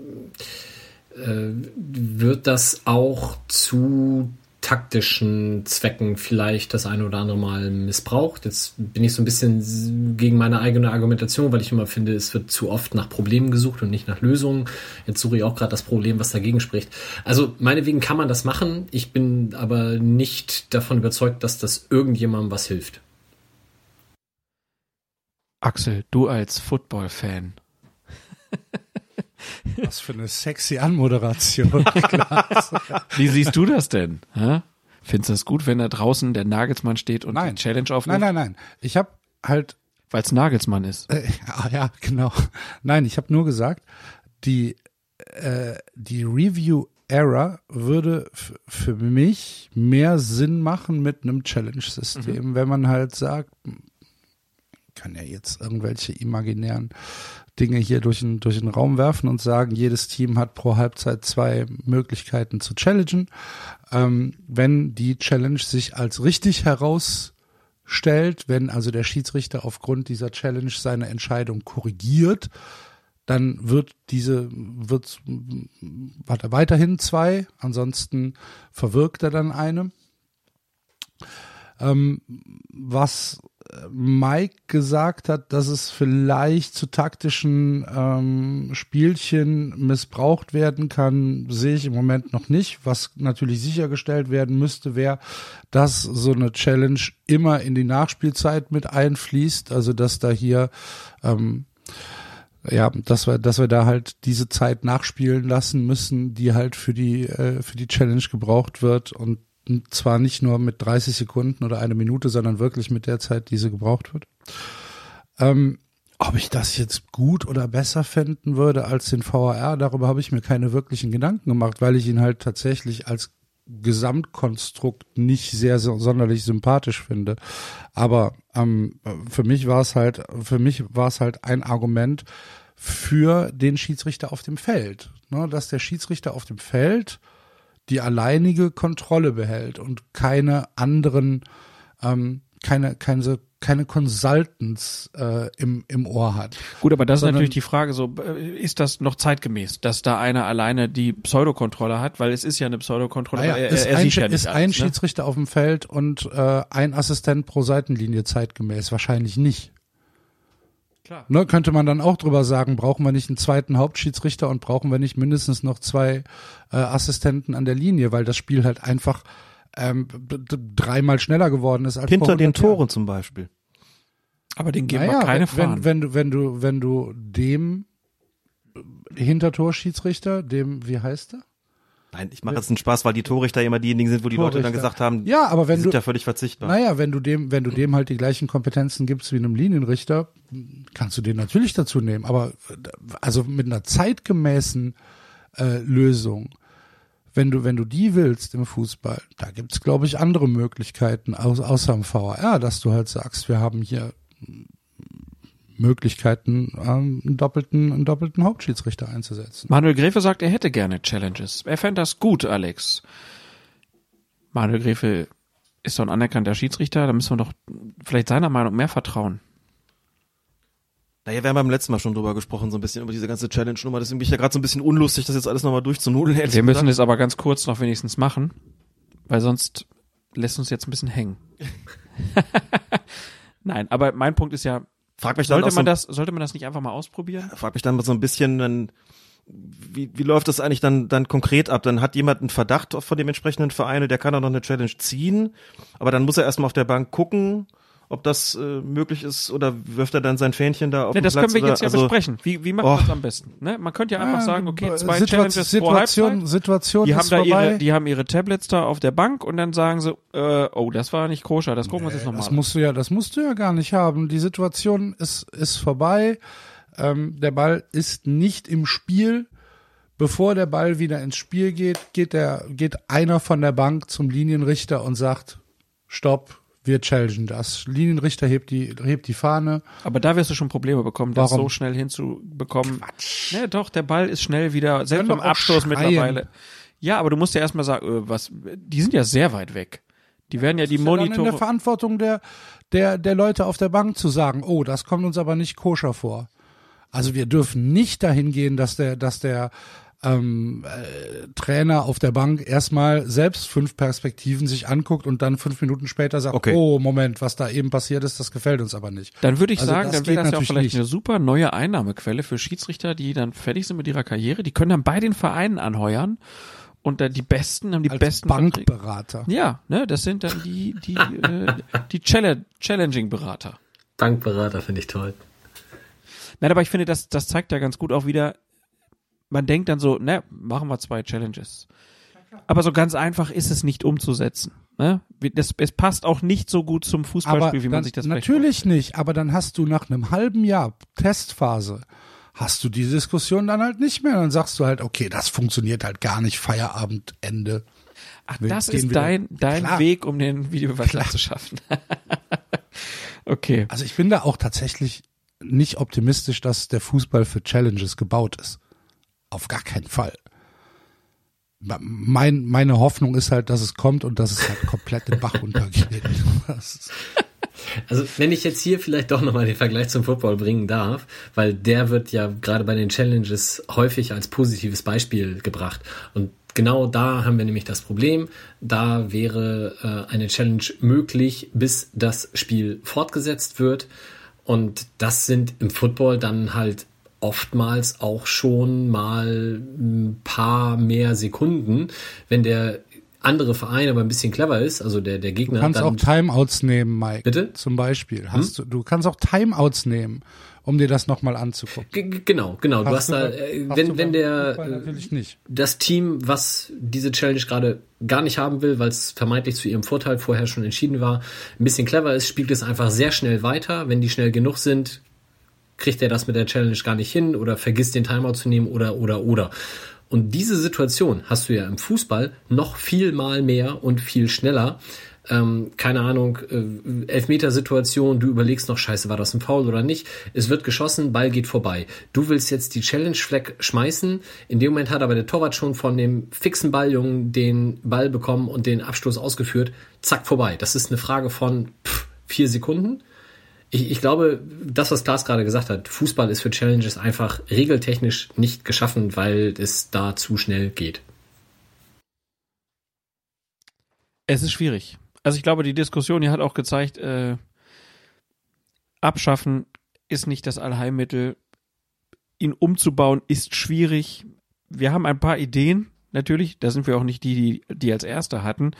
äh, wird das auch zu taktischen Zwecken vielleicht das eine oder andere Mal missbraucht. Jetzt bin ich so ein bisschen gegen meine eigene Argumentation, weil ich immer finde, es wird zu oft nach Problemen gesucht und nicht nach Lösungen. Jetzt suche ich auch gerade das Problem, was dagegen spricht. Also meinetwegen kann man das machen. Ich bin aber nicht davon überzeugt, dass das irgendjemandem was hilft. Axel, du als Football-Fan. Was für eine sexy Anmoderation. Wie siehst du das denn? Hä? Findest du das gut, wenn da draußen der Nagelsmann steht und Nein. die Challenge nein, aufruft? nein, nein. Ich habe halt Weil es Nagelsmann ist. Äh, ah, ja, genau. Nein, ich habe nur gesagt, die, äh, die Review Error würde für mich mehr Sinn machen mit einem Challenge-System, wenn man halt sagt, kann ja jetzt irgendwelche imaginären Dinge hier durch den, durch den Raum werfen und sagen, jedes Team hat pro Halbzeit zwei Möglichkeiten zu challengen. Ähm, wenn die Challenge sich als richtig herausstellt, wenn also der Schiedsrichter aufgrund dieser Challenge seine Entscheidung korrigiert, dann wird diese, wird, hat er weiterhin zwei, ansonsten verwirkt er dann eine. Ähm, was Mike gesagt hat, dass es vielleicht zu taktischen ähm, Spielchen missbraucht werden kann, sehe ich im Moment noch nicht. Was natürlich sichergestellt werden müsste, wäre, dass so eine Challenge immer in die Nachspielzeit mit einfließt. Also dass da hier ähm, ja, dass wir, dass wir da halt diese Zeit nachspielen lassen müssen, die halt für die äh, für die Challenge gebraucht wird und zwar nicht nur mit 30 Sekunden oder eine Minute, sondern wirklich mit der Zeit, die sie gebraucht wird. Ähm, ob ich das jetzt gut oder besser finden würde als den VAR, darüber habe ich mir keine wirklichen Gedanken gemacht, weil ich ihn halt tatsächlich als Gesamtkonstrukt nicht sehr sonderlich sympathisch finde. Aber ähm, für mich war es halt, für mich war es halt ein Argument für den Schiedsrichter auf dem Feld, ne, dass der Schiedsrichter auf dem Feld die alleinige Kontrolle behält und keine anderen, ähm, keine, keine, keine Consultants äh, im, im Ohr hat. Gut, aber das Sondern, ist natürlich die Frage, so ist das noch zeitgemäß, dass da einer alleine die Pseudokontrolle hat, weil es ist ja eine Pseudokontrolle, naja, er, ist er ein, sieht ja nicht ist alles, ein ne? Schiedsrichter auf dem Feld und äh, ein Assistent pro Seitenlinie zeitgemäß? Wahrscheinlich nicht. Klar. Ne, könnte man dann auch drüber sagen, brauchen wir nicht einen zweiten Hauptschiedsrichter und brauchen wir nicht mindestens noch zwei äh, Assistenten an der Linie, weil das Spiel halt einfach ähm, dreimal schneller geworden ist als Hinter den Toren Jahren. zum Beispiel. Aber den geben naja, wir keine wenn, Fahnen. Wenn, wenn du, wenn du, wenn du dem Hintertorschiedsrichter, dem, wie heißt er? Nein, ich mache jetzt einen Spaß, weil die Torrichter immer diejenigen sind, wo die Leute dann gesagt haben, ja, aber wenn die sind du, ja völlig verzichtbar. Naja, wenn du dem, wenn du dem halt die gleichen Kompetenzen gibst wie einem Linienrichter, kannst du den natürlich dazu nehmen. Aber also mit einer zeitgemäßen äh, Lösung, wenn du, wenn du die willst im Fußball, da gibt's glaube ich, andere Möglichkeiten, aus, außer im VAR, dass du halt sagst, wir haben hier Möglichkeiten, ähm, einen doppelten, einen doppelten Hauptschiedsrichter einzusetzen. Manuel Gräfe sagt, er hätte gerne Challenges. Er fände das gut, Alex. Manuel Gräfe ist doch ein anerkannter Schiedsrichter, da müssen wir doch vielleicht seiner Meinung mehr vertrauen. Naja, wir haben beim letzten Mal schon drüber gesprochen, so ein bisschen über diese ganze Challenge-Nummer. Deswegen bin ich ja gerade so ein bisschen unlustig, das jetzt alles nochmal durchzunudeln. Wir müssen es aber ganz kurz noch wenigstens machen, weil sonst lässt uns jetzt ein bisschen hängen. Nein, aber mein Punkt ist ja, Frag mich sollte dann man so, das, sollte man das nicht einfach mal ausprobieren? Frag mich dann mal so ein bisschen, wenn, wie, wie läuft das eigentlich dann, dann konkret ab? Dann hat jemand einen Verdacht von dem entsprechenden Verein, der kann auch noch eine Challenge ziehen, aber dann muss er erstmal auf der Bank gucken, ob das äh, möglich ist oder wirft er dann sein Fähnchen da auf Ne, den das Platz? können wir oder, jetzt ja also, besprechen. Wie, wie machen Oh. wir es am besten? Ne? Man könnte ja einfach sagen, okay, zwei Situa- Challenges pro Situation, Halbzeit. Situation Die haben ist da vorbei. ihre, die haben ihre Tablets da auf der Bank und dann sagen sie, äh, oh, das war nicht koscher, das gucken wir uns jetzt nochmal Das an. musst du ja, das musst du ja gar nicht haben. Die Situation ist, ist vorbei. Ähm, der Ball ist nicht im Spiel. Bevor der Ball wieder ins Spiel geht, geht der, geht einer von der Bank zum Linienrichter und sagt, stopp, wir challengen das. Linienrichter hebt die, hebt die Fahne. Aber da wirst du schon Probleme bekommen, das Warum? so schnell hinzubekommen. Quatsch. Ne, doch, der Ball ist schnell wieder, selbst beim Abstoß schreien. mittlerweile. Ja, aber du musst ja erstmal sagen, äh, was, die sind ja sehr weit weg. Die werden ja die ist ja in der Monitore. Verantwortung der, der, der Leute auf der Bank zu sagen, oh, das kommt uns aber nicht koscher vor. Also wir dürfen nicht dahin gehen, dass der, dass der ähm, äh, Trainer auf der Bank erstmal selbst fünf Perspektiven sich anguckt und dann fünf Minuten später sagt, Okay. oh Moment, was da eben passiert ist, das gefällt uns aber nicht. Dann würde ich Also sagen, das dann wäre das ja auch vielleicht nicht. eine super neue Einnahmequelle für Schiedsrichter, die dann fertig sind mit ihrer Karriere. Die können dann bei den Vereinen anheuern und dann die Besten haben die Als besten Verträge. Bankberater. Ja, ne, das sind dann die die äh, die Challenge Challenging Berater. Bankberater finde ich toll. Nein, aber ich finde, das das zeigt ja ganz gut auch wieder. Man denkt dann so, ne, machen wir zwei Challenges. Aber so ganz einfach ist es nicht umzusetzen. Ne? Das, es passt auch nicht so gut zum Aber Fußballspiel, wie man dann, sich das natürlich nicht, aber dann hast du nach einem halben Jahr Testphase hast du die Diskussion dann halt nicht mehr. Dann sagst du halt, okay, das funktioniert halt gar nicht, Feierabend, Ende. Ach, Wir das ist dein, dein Klar. Weg, um den Videobeweis zu schaffen. okay. Also ich bin da auch tatsächlich nicht optimistisch, dass der Fußball für Challenges gebaut ist. Auf gar keinen Fall. Mein, meine Hoffnung ist halt, dass es kommt und dass es halt komplett den Bach ist- Also wenn ich jetzt hier vielleicht doch nochmal den Vergleich zum Football bringen darf, weil der wird ja gerade bei den Challenges häufig als positives Beispiel gebracht. Und genau da haben wir nämlich das Problem. Da wäre äh, eine Challenge möglich, bis das Spiel fortgesetzt wird. Und das sind im Football dann halt oftmals auch schon mal ein paar mehr Sekunden, wenn der andere Verein aber ein bisschen clever ist, also der, der Gegner. Du kannst dann, auch Timeouts nehmen, Mike. Bitte? Zum Beispiel. Hast du, du kannst auch Timeouts nehmen, um dir das nochmal anzugucken. G- Genau, genau. Du hast da, äh, hast wenn, du wenn der, nicht. das Team, was diese Challenge gerade gar nicht haben will, weil es vermeintlich zu ihrem Vorteil vorher schon entschieden war, ein bisschen clever ist, spielt es einfach sehr schnell weiter. Wenn die schnell genug sind, kriegt er das mit der Challenge gar nicht hin oder vergisst den Timeout zu nehmen oder, oder, oder. Und diese Situation hast du ja im Fußball noch viel mal mehr und viel schneller. Ähm, keine Ahnung, äh, Elfmetersituation, du überlegst noch, scheiße, war das ein Foul oder nicht? Es wird geschossen, Ball geht vorbei. Du willst jetzt die Challenge-Fleck schmeißen. In dem Moment hat aber der Torwart schon von dem fixen Balljungen den Ball bekommen und den Abstoß ausgeführt. Zack, vorbei. Das ist eine Frage von pff, vier Sekunden. Ich, ich glaube, das, was Klaas gerade gesagt hat, Fußball ist für Challenges einfach regeltechnisch nicht geschaffen, weil es da zu schnell geht. Es ist schwierig. Also ich glaube, die Diskussion hier hat auch gezeigt, äh, abschaffen ist nicht das Allheilmittel. Ihn umzubauen ist schwierig. Wir haben ein paar Ideen, natürlich. Da sind wir auch nicht die, die, die als Erste hatten.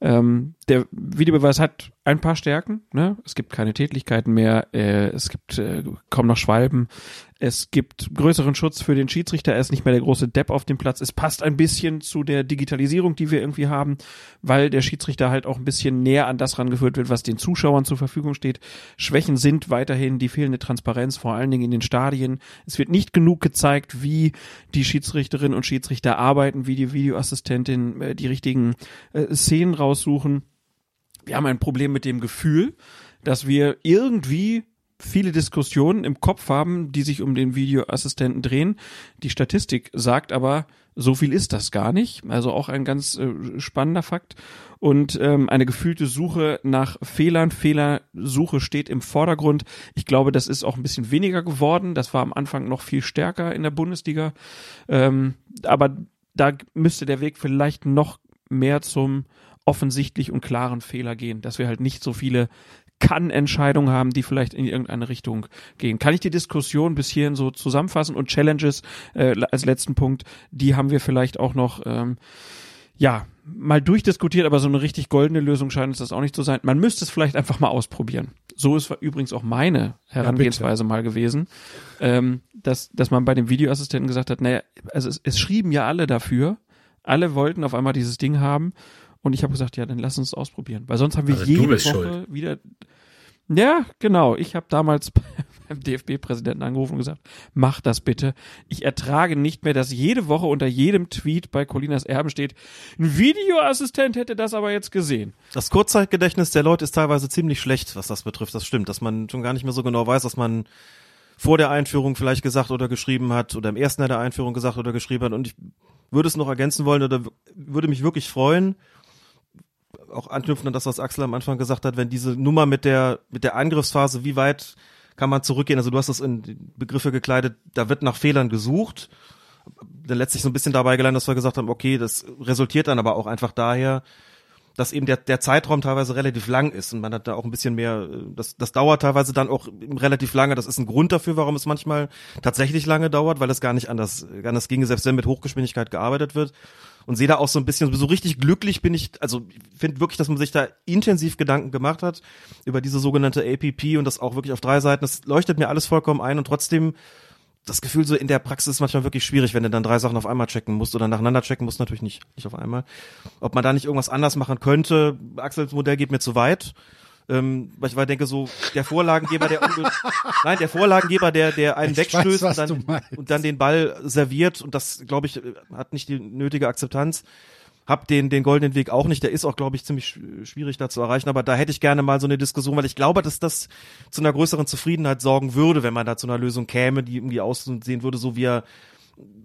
Ähm, der Videobeweis hat ein paar Stärken. Ne? Es gibt keine Tätlichkeiten mehr. Äh, es gibt äh, kaum noch Schwalben. Es gibt größeren Schutz für den Schiedsrichter. Er ist nicht mehr der große Depp auf dem Platz. Es passt ein bisschen zu der Digitalisierung, die wir irgendwie haben, weil der Schiedsrichter halt auch ein bisschen näher an das rangeführt wird, was den Zuschauern zur Verfügung steht. Schwächen sind weiterhin die fehlende Transparenz, vor allen Dingen in den Stadien. Es wird nicht genug gezeigt, wie die Schiedsrichterinnen und Schiedsrichter arbeiten, wie die Videoassistentin äh, die richtigen äh, Szenen raussuchen. Wir haben ein Problem mit dem Gefühl, dass wir irgendwie viele Diskussionen im Kopf haben, die sich um den Videoassistenten drehen. Die Statistik sagt aber, so viel ist das gar nicht. Also auch ein ganz äh, spannender Fakt. Und ähm, eine gefühlte Suche nach Fehlern. Fehlersuche steht im Vordergrund. Ich glaube, das ist auch ein bisschen weniger geworden. Das war am Anfang noch viel stärker in der Bundesliga. Ähm, aber da müsste der Weg vielleicht noch mehr zum offensichtlich und klaren Fehler gehen, dass wir halt nicht so viele kann-Entscheidungen haben, die vielleicht in irgendeine Richtung gehen. Kann ich die Diskussion bis hierhin so zusammenfassen und Challenges äh, als letzten Punkt, die haben wir vielleicht auch noch ähm, ja mal durchdiskutiert, aber so eine richtig goldene Lösung scheint es das auch nicht zu sein. Man müsste es vielleicht einfach mal ausprobieren. So ist übrigens auch meine Herangehensweise mal gewesen, ähm, dass dass man bei dem Videoassistenten gesagt hat, naja, also es, es schrieben ja alle dafür, alle wollten auf einmal dieses Ding haben und ich habe gesagt, ja, dann lass uns es ausprobieren, weil sonst haben wir Also jede Woche schuld. wieder. Ja, genau. Ich habe damals beim DFB-Präsidenten angerufen und gesagt, mach das bitte. Ich ertrage nicht mehr, dass jede Woche unter jedem Tweet bei Colinas Erben steht, ein Videoassistent hätte das aber jetzt gesehen. Das Kurzzeitgedächtnis der Leute ist teilweise ziemlich schlecht, was das betrifft. Das stimmt, dass man schon gar nicht mehr so genau weiß, was man vor der Einführung vielleicht gesagt oder geschrieben hat oder im ersten Jahr der Einführung gesagt oder geschrieben hat. Und ich würde es noch ergänzen wollen oder würde mich wirklich freuen, auch anknüpfen an das, was Axel am Anfang gesagt hat, wenn diese Nummer mit der, mit der Angriffsphase, wie weit kann man zurückgehen? Also du hast das in Begriffe gekleidet, da wird nach Fehlern gesucht. Dann letztlich so ein bisschen dabei gelandet, dass wir gesagt haben, okay, das resultiert dann aber auch einfach daher, dass eben der, der Zeitraum teilweise relativ lang ist und man hat da auch ein bisschen mehr, das, das dauert teilweise dann auch relativ lange. Das ist ein Grund dafür, warum es manchmal tatsächlich lange dauert, weil es gar nicht anders, anders ginge, selbst wenn mit Hochgeschwindigkeit gearbeitet wird. Und sehe da auch so ein bisschen, so richtig glücklich bin ich, also finde wirklich, dass man sich da intensiv Gedanken gemacht hat über diese sogenannte APP und das auch wirklich auf drei Seiten. Das leuchtet mir alles vollkommen ein und trotzdem das Gefühl so in der Praxis ist manchmal wirklich schwierig, wenn du dann drei Sachen auf einmal checken musst oder nacheinander checken musst, natürlich nicht, nicht auf einmal. Ob man da nicht irgendwas anders machen könnte, Axels Modell geht mir zu weit. Ähm, weil ich ich denke so, der Vorlagengeber, der nein, der Vorlagengeber, der, der einen Ich wegstößt weiß, und, dann, und dann den Ball serviert und das, glaube ich, hat nicht die nötige Akzeptanz. Hab den, den goldenen Weg auch nicht. Der ist auch, glaube ich, ziemlich sch- schwierig da zu erreichen. Aber da hätte ich gerne mal so eine Diskussion, weil ich glaube, dass das zu einer größeren Zufriedenheit sorgen würde, wenn man da zu einer Lösung käme, die irgendwie aussehen würde, so wie er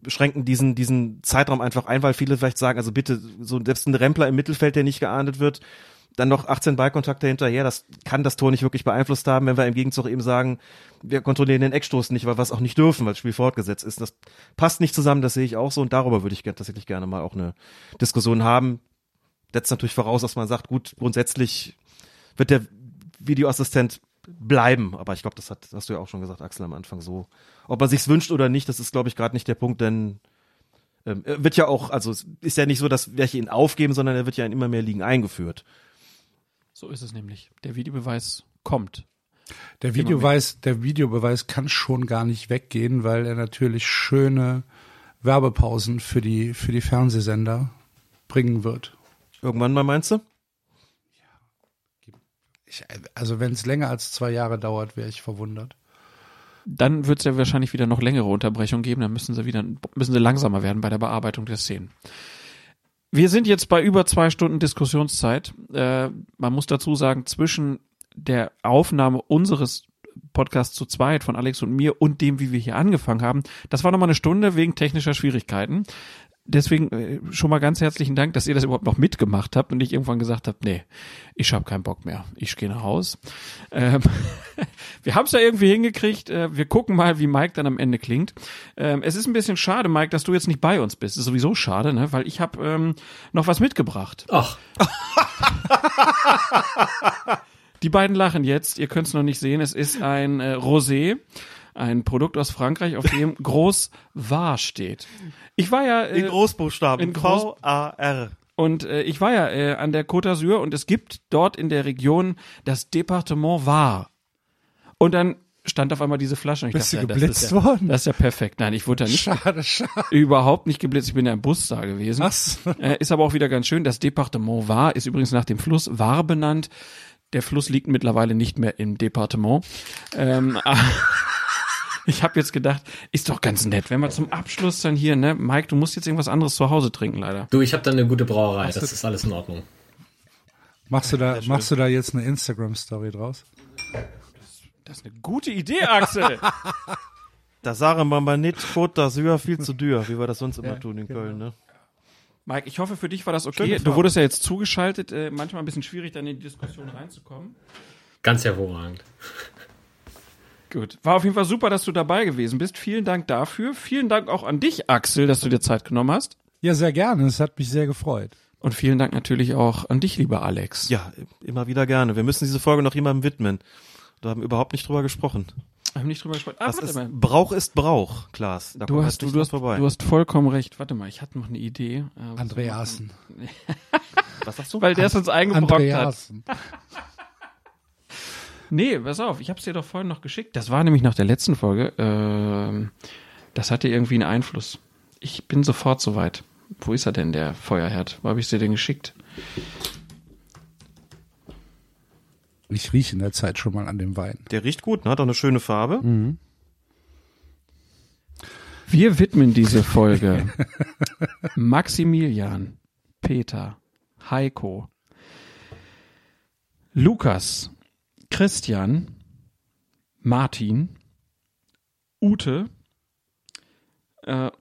beschränken diesen, diesen Zeitraum einfach ein, weil viele vielleicht sagen, also bitte, so selbst ein Rempler im Mittelfeld, der nicht geahndet wird, dann noch 18 Ballkontakte hinterher, das kann das Tor nicht wirklich beeinflusst haben, wenn wir im Gegenzug eben sagen, wir kontrollieren den Eckstoß nicht, weil wir es auch nicht dürfen, weil das Spiel fortgesetzt ist. Das passt nicht zusammen, das sehe ich auch so und darüber würde ich tatsächlich gerne mal auch eine Diskussion haben. Setzt natürlich voraus, dass man sagt, gut, grundsätzlich wird der Videoassistent bleiben, aber ich glaube, das hat, hast du ja auch schon gesagt, Axel, am Anfang so. Ob man sich's wünscht oder nicht, das ist, glaube ich, gerade nicht der Punkt, denn ähm, wird ja auch, also ist ja nicht so, dass welche ihn aufgeben, sondern er wird ja in immer mehr Ligen eingeführt. So ist es nämlich. Der Videobeweis kommt. Der Videobeweis, der Videobeweis kann schon gar nicht weggehen, weil er natürlich schöne Werbepausen für die, für die Fernsehsender bringen wird. Irgendwann mal meinst du? Ich, also wenn es länger als zwei Jahre dauert, wäre ich verwundert. Dann wird es ja wahrscheinlich wieder noch längere Unterbrechungen geben. Dann müssen sie wieder müssen sie langsamer werden bei der Bearbeitung der Szenen. Wir sind jetzt bei über zwei Stunden Diskussionszeit. Äh, man muss dazu sagen, zwischen der Aufnahme unseres Podcasts zu zweit von Alex und mir und dem, wie wir hier angefangen haben, das war nochmal eine Stunde wegen technischer Schwierigkeiten deswegen äh, schon mal ganz herzlichen Dank, dass ihr das überhaupt noch mitgemacht habt und ich irgendwann gesagt habt, nee, ich habe keinen Bock mehr, ich gehe nach Haus. Ähm, wir haben es ja irgendwie hingekriegt. Äh, wir gucken mal, wie Mike dann am Ende klingt. Ähm, es ist ein bisschen schade, Mike, dass du jetzt nicht bei uns bist. Ist sowieso schade, ne? weil ich habe ähm, noch was mitgebracht. Ach. Die beiden lachen jetzt. Ihr könnt es noch nicht sehen. Es ist ein äh, Rosé ein Produkt aus Frankreich, auf dem groß war steht. Ich war ja äh, in Großbuchstaben in Groß V A R. Und äh, ich war ja äh, an der Côte d'Azur und es gibt dort in der Region das Departement Var. Und dann stand auf einmal diese Flasche. Und ich Bist dachte, du geblitzt das ist ja, worden? Das ist ja perfekt. Nein, ich wurde da nicht Schade, schade. überhaupt nicht geblitzt. Ich bin ja im Bus da gewesen. So. Äh, ist aber auch wieder ganz schön. Das Departement Var ist übrigens nach dem Fluss Var benannt. Der Fluss liegt mittlerweile nicht mehr im Departement. Ähm, ich habe jetzt gedacht, ist doch ganz nett, wenn wir zum Abschluss dann hier, ne, Mike, du musst jetzt irgendwas anderes zu Hause trinken, leider. Du, ich habe dann eine gute Brauerei, das ist alles in Ordnung. Machst du da, machst du da jetzt eine Instagram-Story draus? Das ist eine gute Idee, Axel. Da sagen wir mal nicht, Côte d'Azur viel zu dür, wie wir das sonst immer tun in Köln, ne? Mike, ich hoffe, für dich war das okay. Schöne Du Frage. wurdest ja jetzt zugeschaltet, äh, manchmal ein bisschen schwierig, dann in die Diskussion reinzukommen. Ganz hervorragend. Gut. War auf jeden Fall super, dass du dabei gewesen bist. Vielen Dank dafür. Vielen Dank auch an dich, Axel, dass du dir Zeit genommen hast. Ja, sehr gerne. Es hat mich sehr gefreut. Und vielen Dank natürlich auch an dich, lieber Alex. Ja, immer wieder gerne. Wir müssen diese Folge noch jemandem widmen. Da haben wir überhaupt nicht drüber gesprochen. Wir haben nicht drüber gesprochen. Ah, Das warte ist, mal. Brauch ist Brauch, Klaas. Da Du hast, du, du, hast, vorbei. du hast vollkommen recht. Warte mal, ich hatte noch eine Idee. Äh, was Andreasen. Was sagst du? Weil der es uns eingebrockt hat. Nee, pass auf, ich hab's dir doch vorhin noch geschickt. Das war nämlich nach der letzten Folge. Ähm, das hatte irgendwie einen Einfluss. Ich bin sofort soweit. Wo ist er denn, der Feuerherd? Wo habe ich dir denn geschickt? Ich rieche in der Zeit schon mal an dem Wein. Der riecht gut, ne? Hat auch eine schöne Farbe. Mhm. Wir widmen diese Folge Maximilian, Peter, Heiko, Lukas, Christian, Martin, Ute, äh,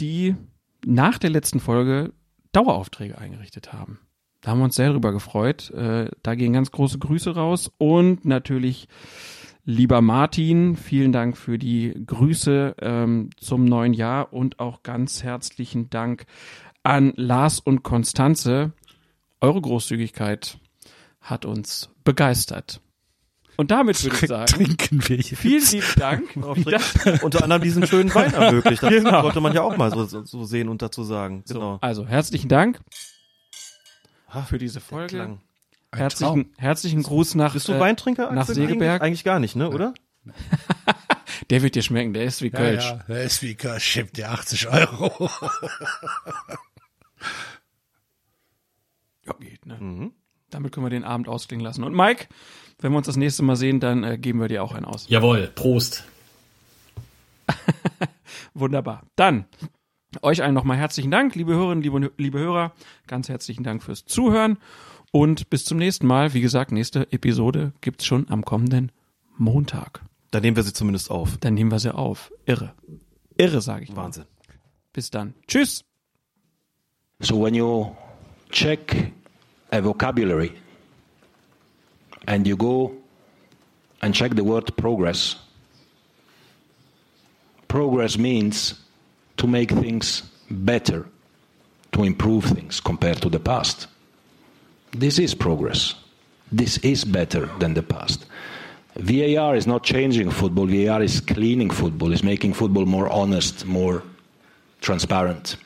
die nach der letzten Folge Daueraufträge eingerichtet haben. Da haben wir uns sehr drüber gefreut. Äh, da gehen ganz große Grüße raus und natürlich Lieber Martin, vielen Dank für die Grüße ähm, zum neuen Jahr und auch ganz herzlichen Dank an Lars und Konstanze. Eure Großzügigkeit hat uns begeistert. Und damit würde ich sagen, Trinken wir hier. vielen lieben Dank. Unter anderem diesen schönen Wein ermöglicht. Das Genau. sollte man ja auch mal so, so, so sehen und dazu sagen. Genau. Also herzlichen Dank für diese Folge. Herzlichen, herzlichen Gruß nach. Bist du äh, Weintrinker? nach? Segeberg? Eigentlich, eigentlich gar nicht, ne, oder? Der wird dir schmecken, der ist wie Ja, Kölsch. ja, der ist wie Kölsch, schippt dir 80 Euro. Ja, geht, ne? Mhm. Damit können wir den Abend ausklingen lassen. Und Mike, wenn wir uns das nächste Mal sehen, dann äh, geben wir dir auch einen aus. Jawohl, Prost. Wunderbar. Dann euch allen nochmal herzlichen Dank, liebe Hörerinnen, liebe, liebe Hörer. Ganz herzlichen Dank fürs Zuhören und bis zum nächsten Mal. Wie gesagt, nächste Episode gibt's schon am kommenden Montag. Dann nehmen wir sie zumindest auf. Dann nehmen wir sie auf. Irre. Irre, sage ich. mal. Wahnsinn. Bis dann. Tschüss. So when you check a vocabulary, and you go and check the word progress, progress means to make things better, to improve things compared to the past. This is progress. This is better than the past. VAR is not changing football. VAR is cleaning football, is making football more honest, more transparent.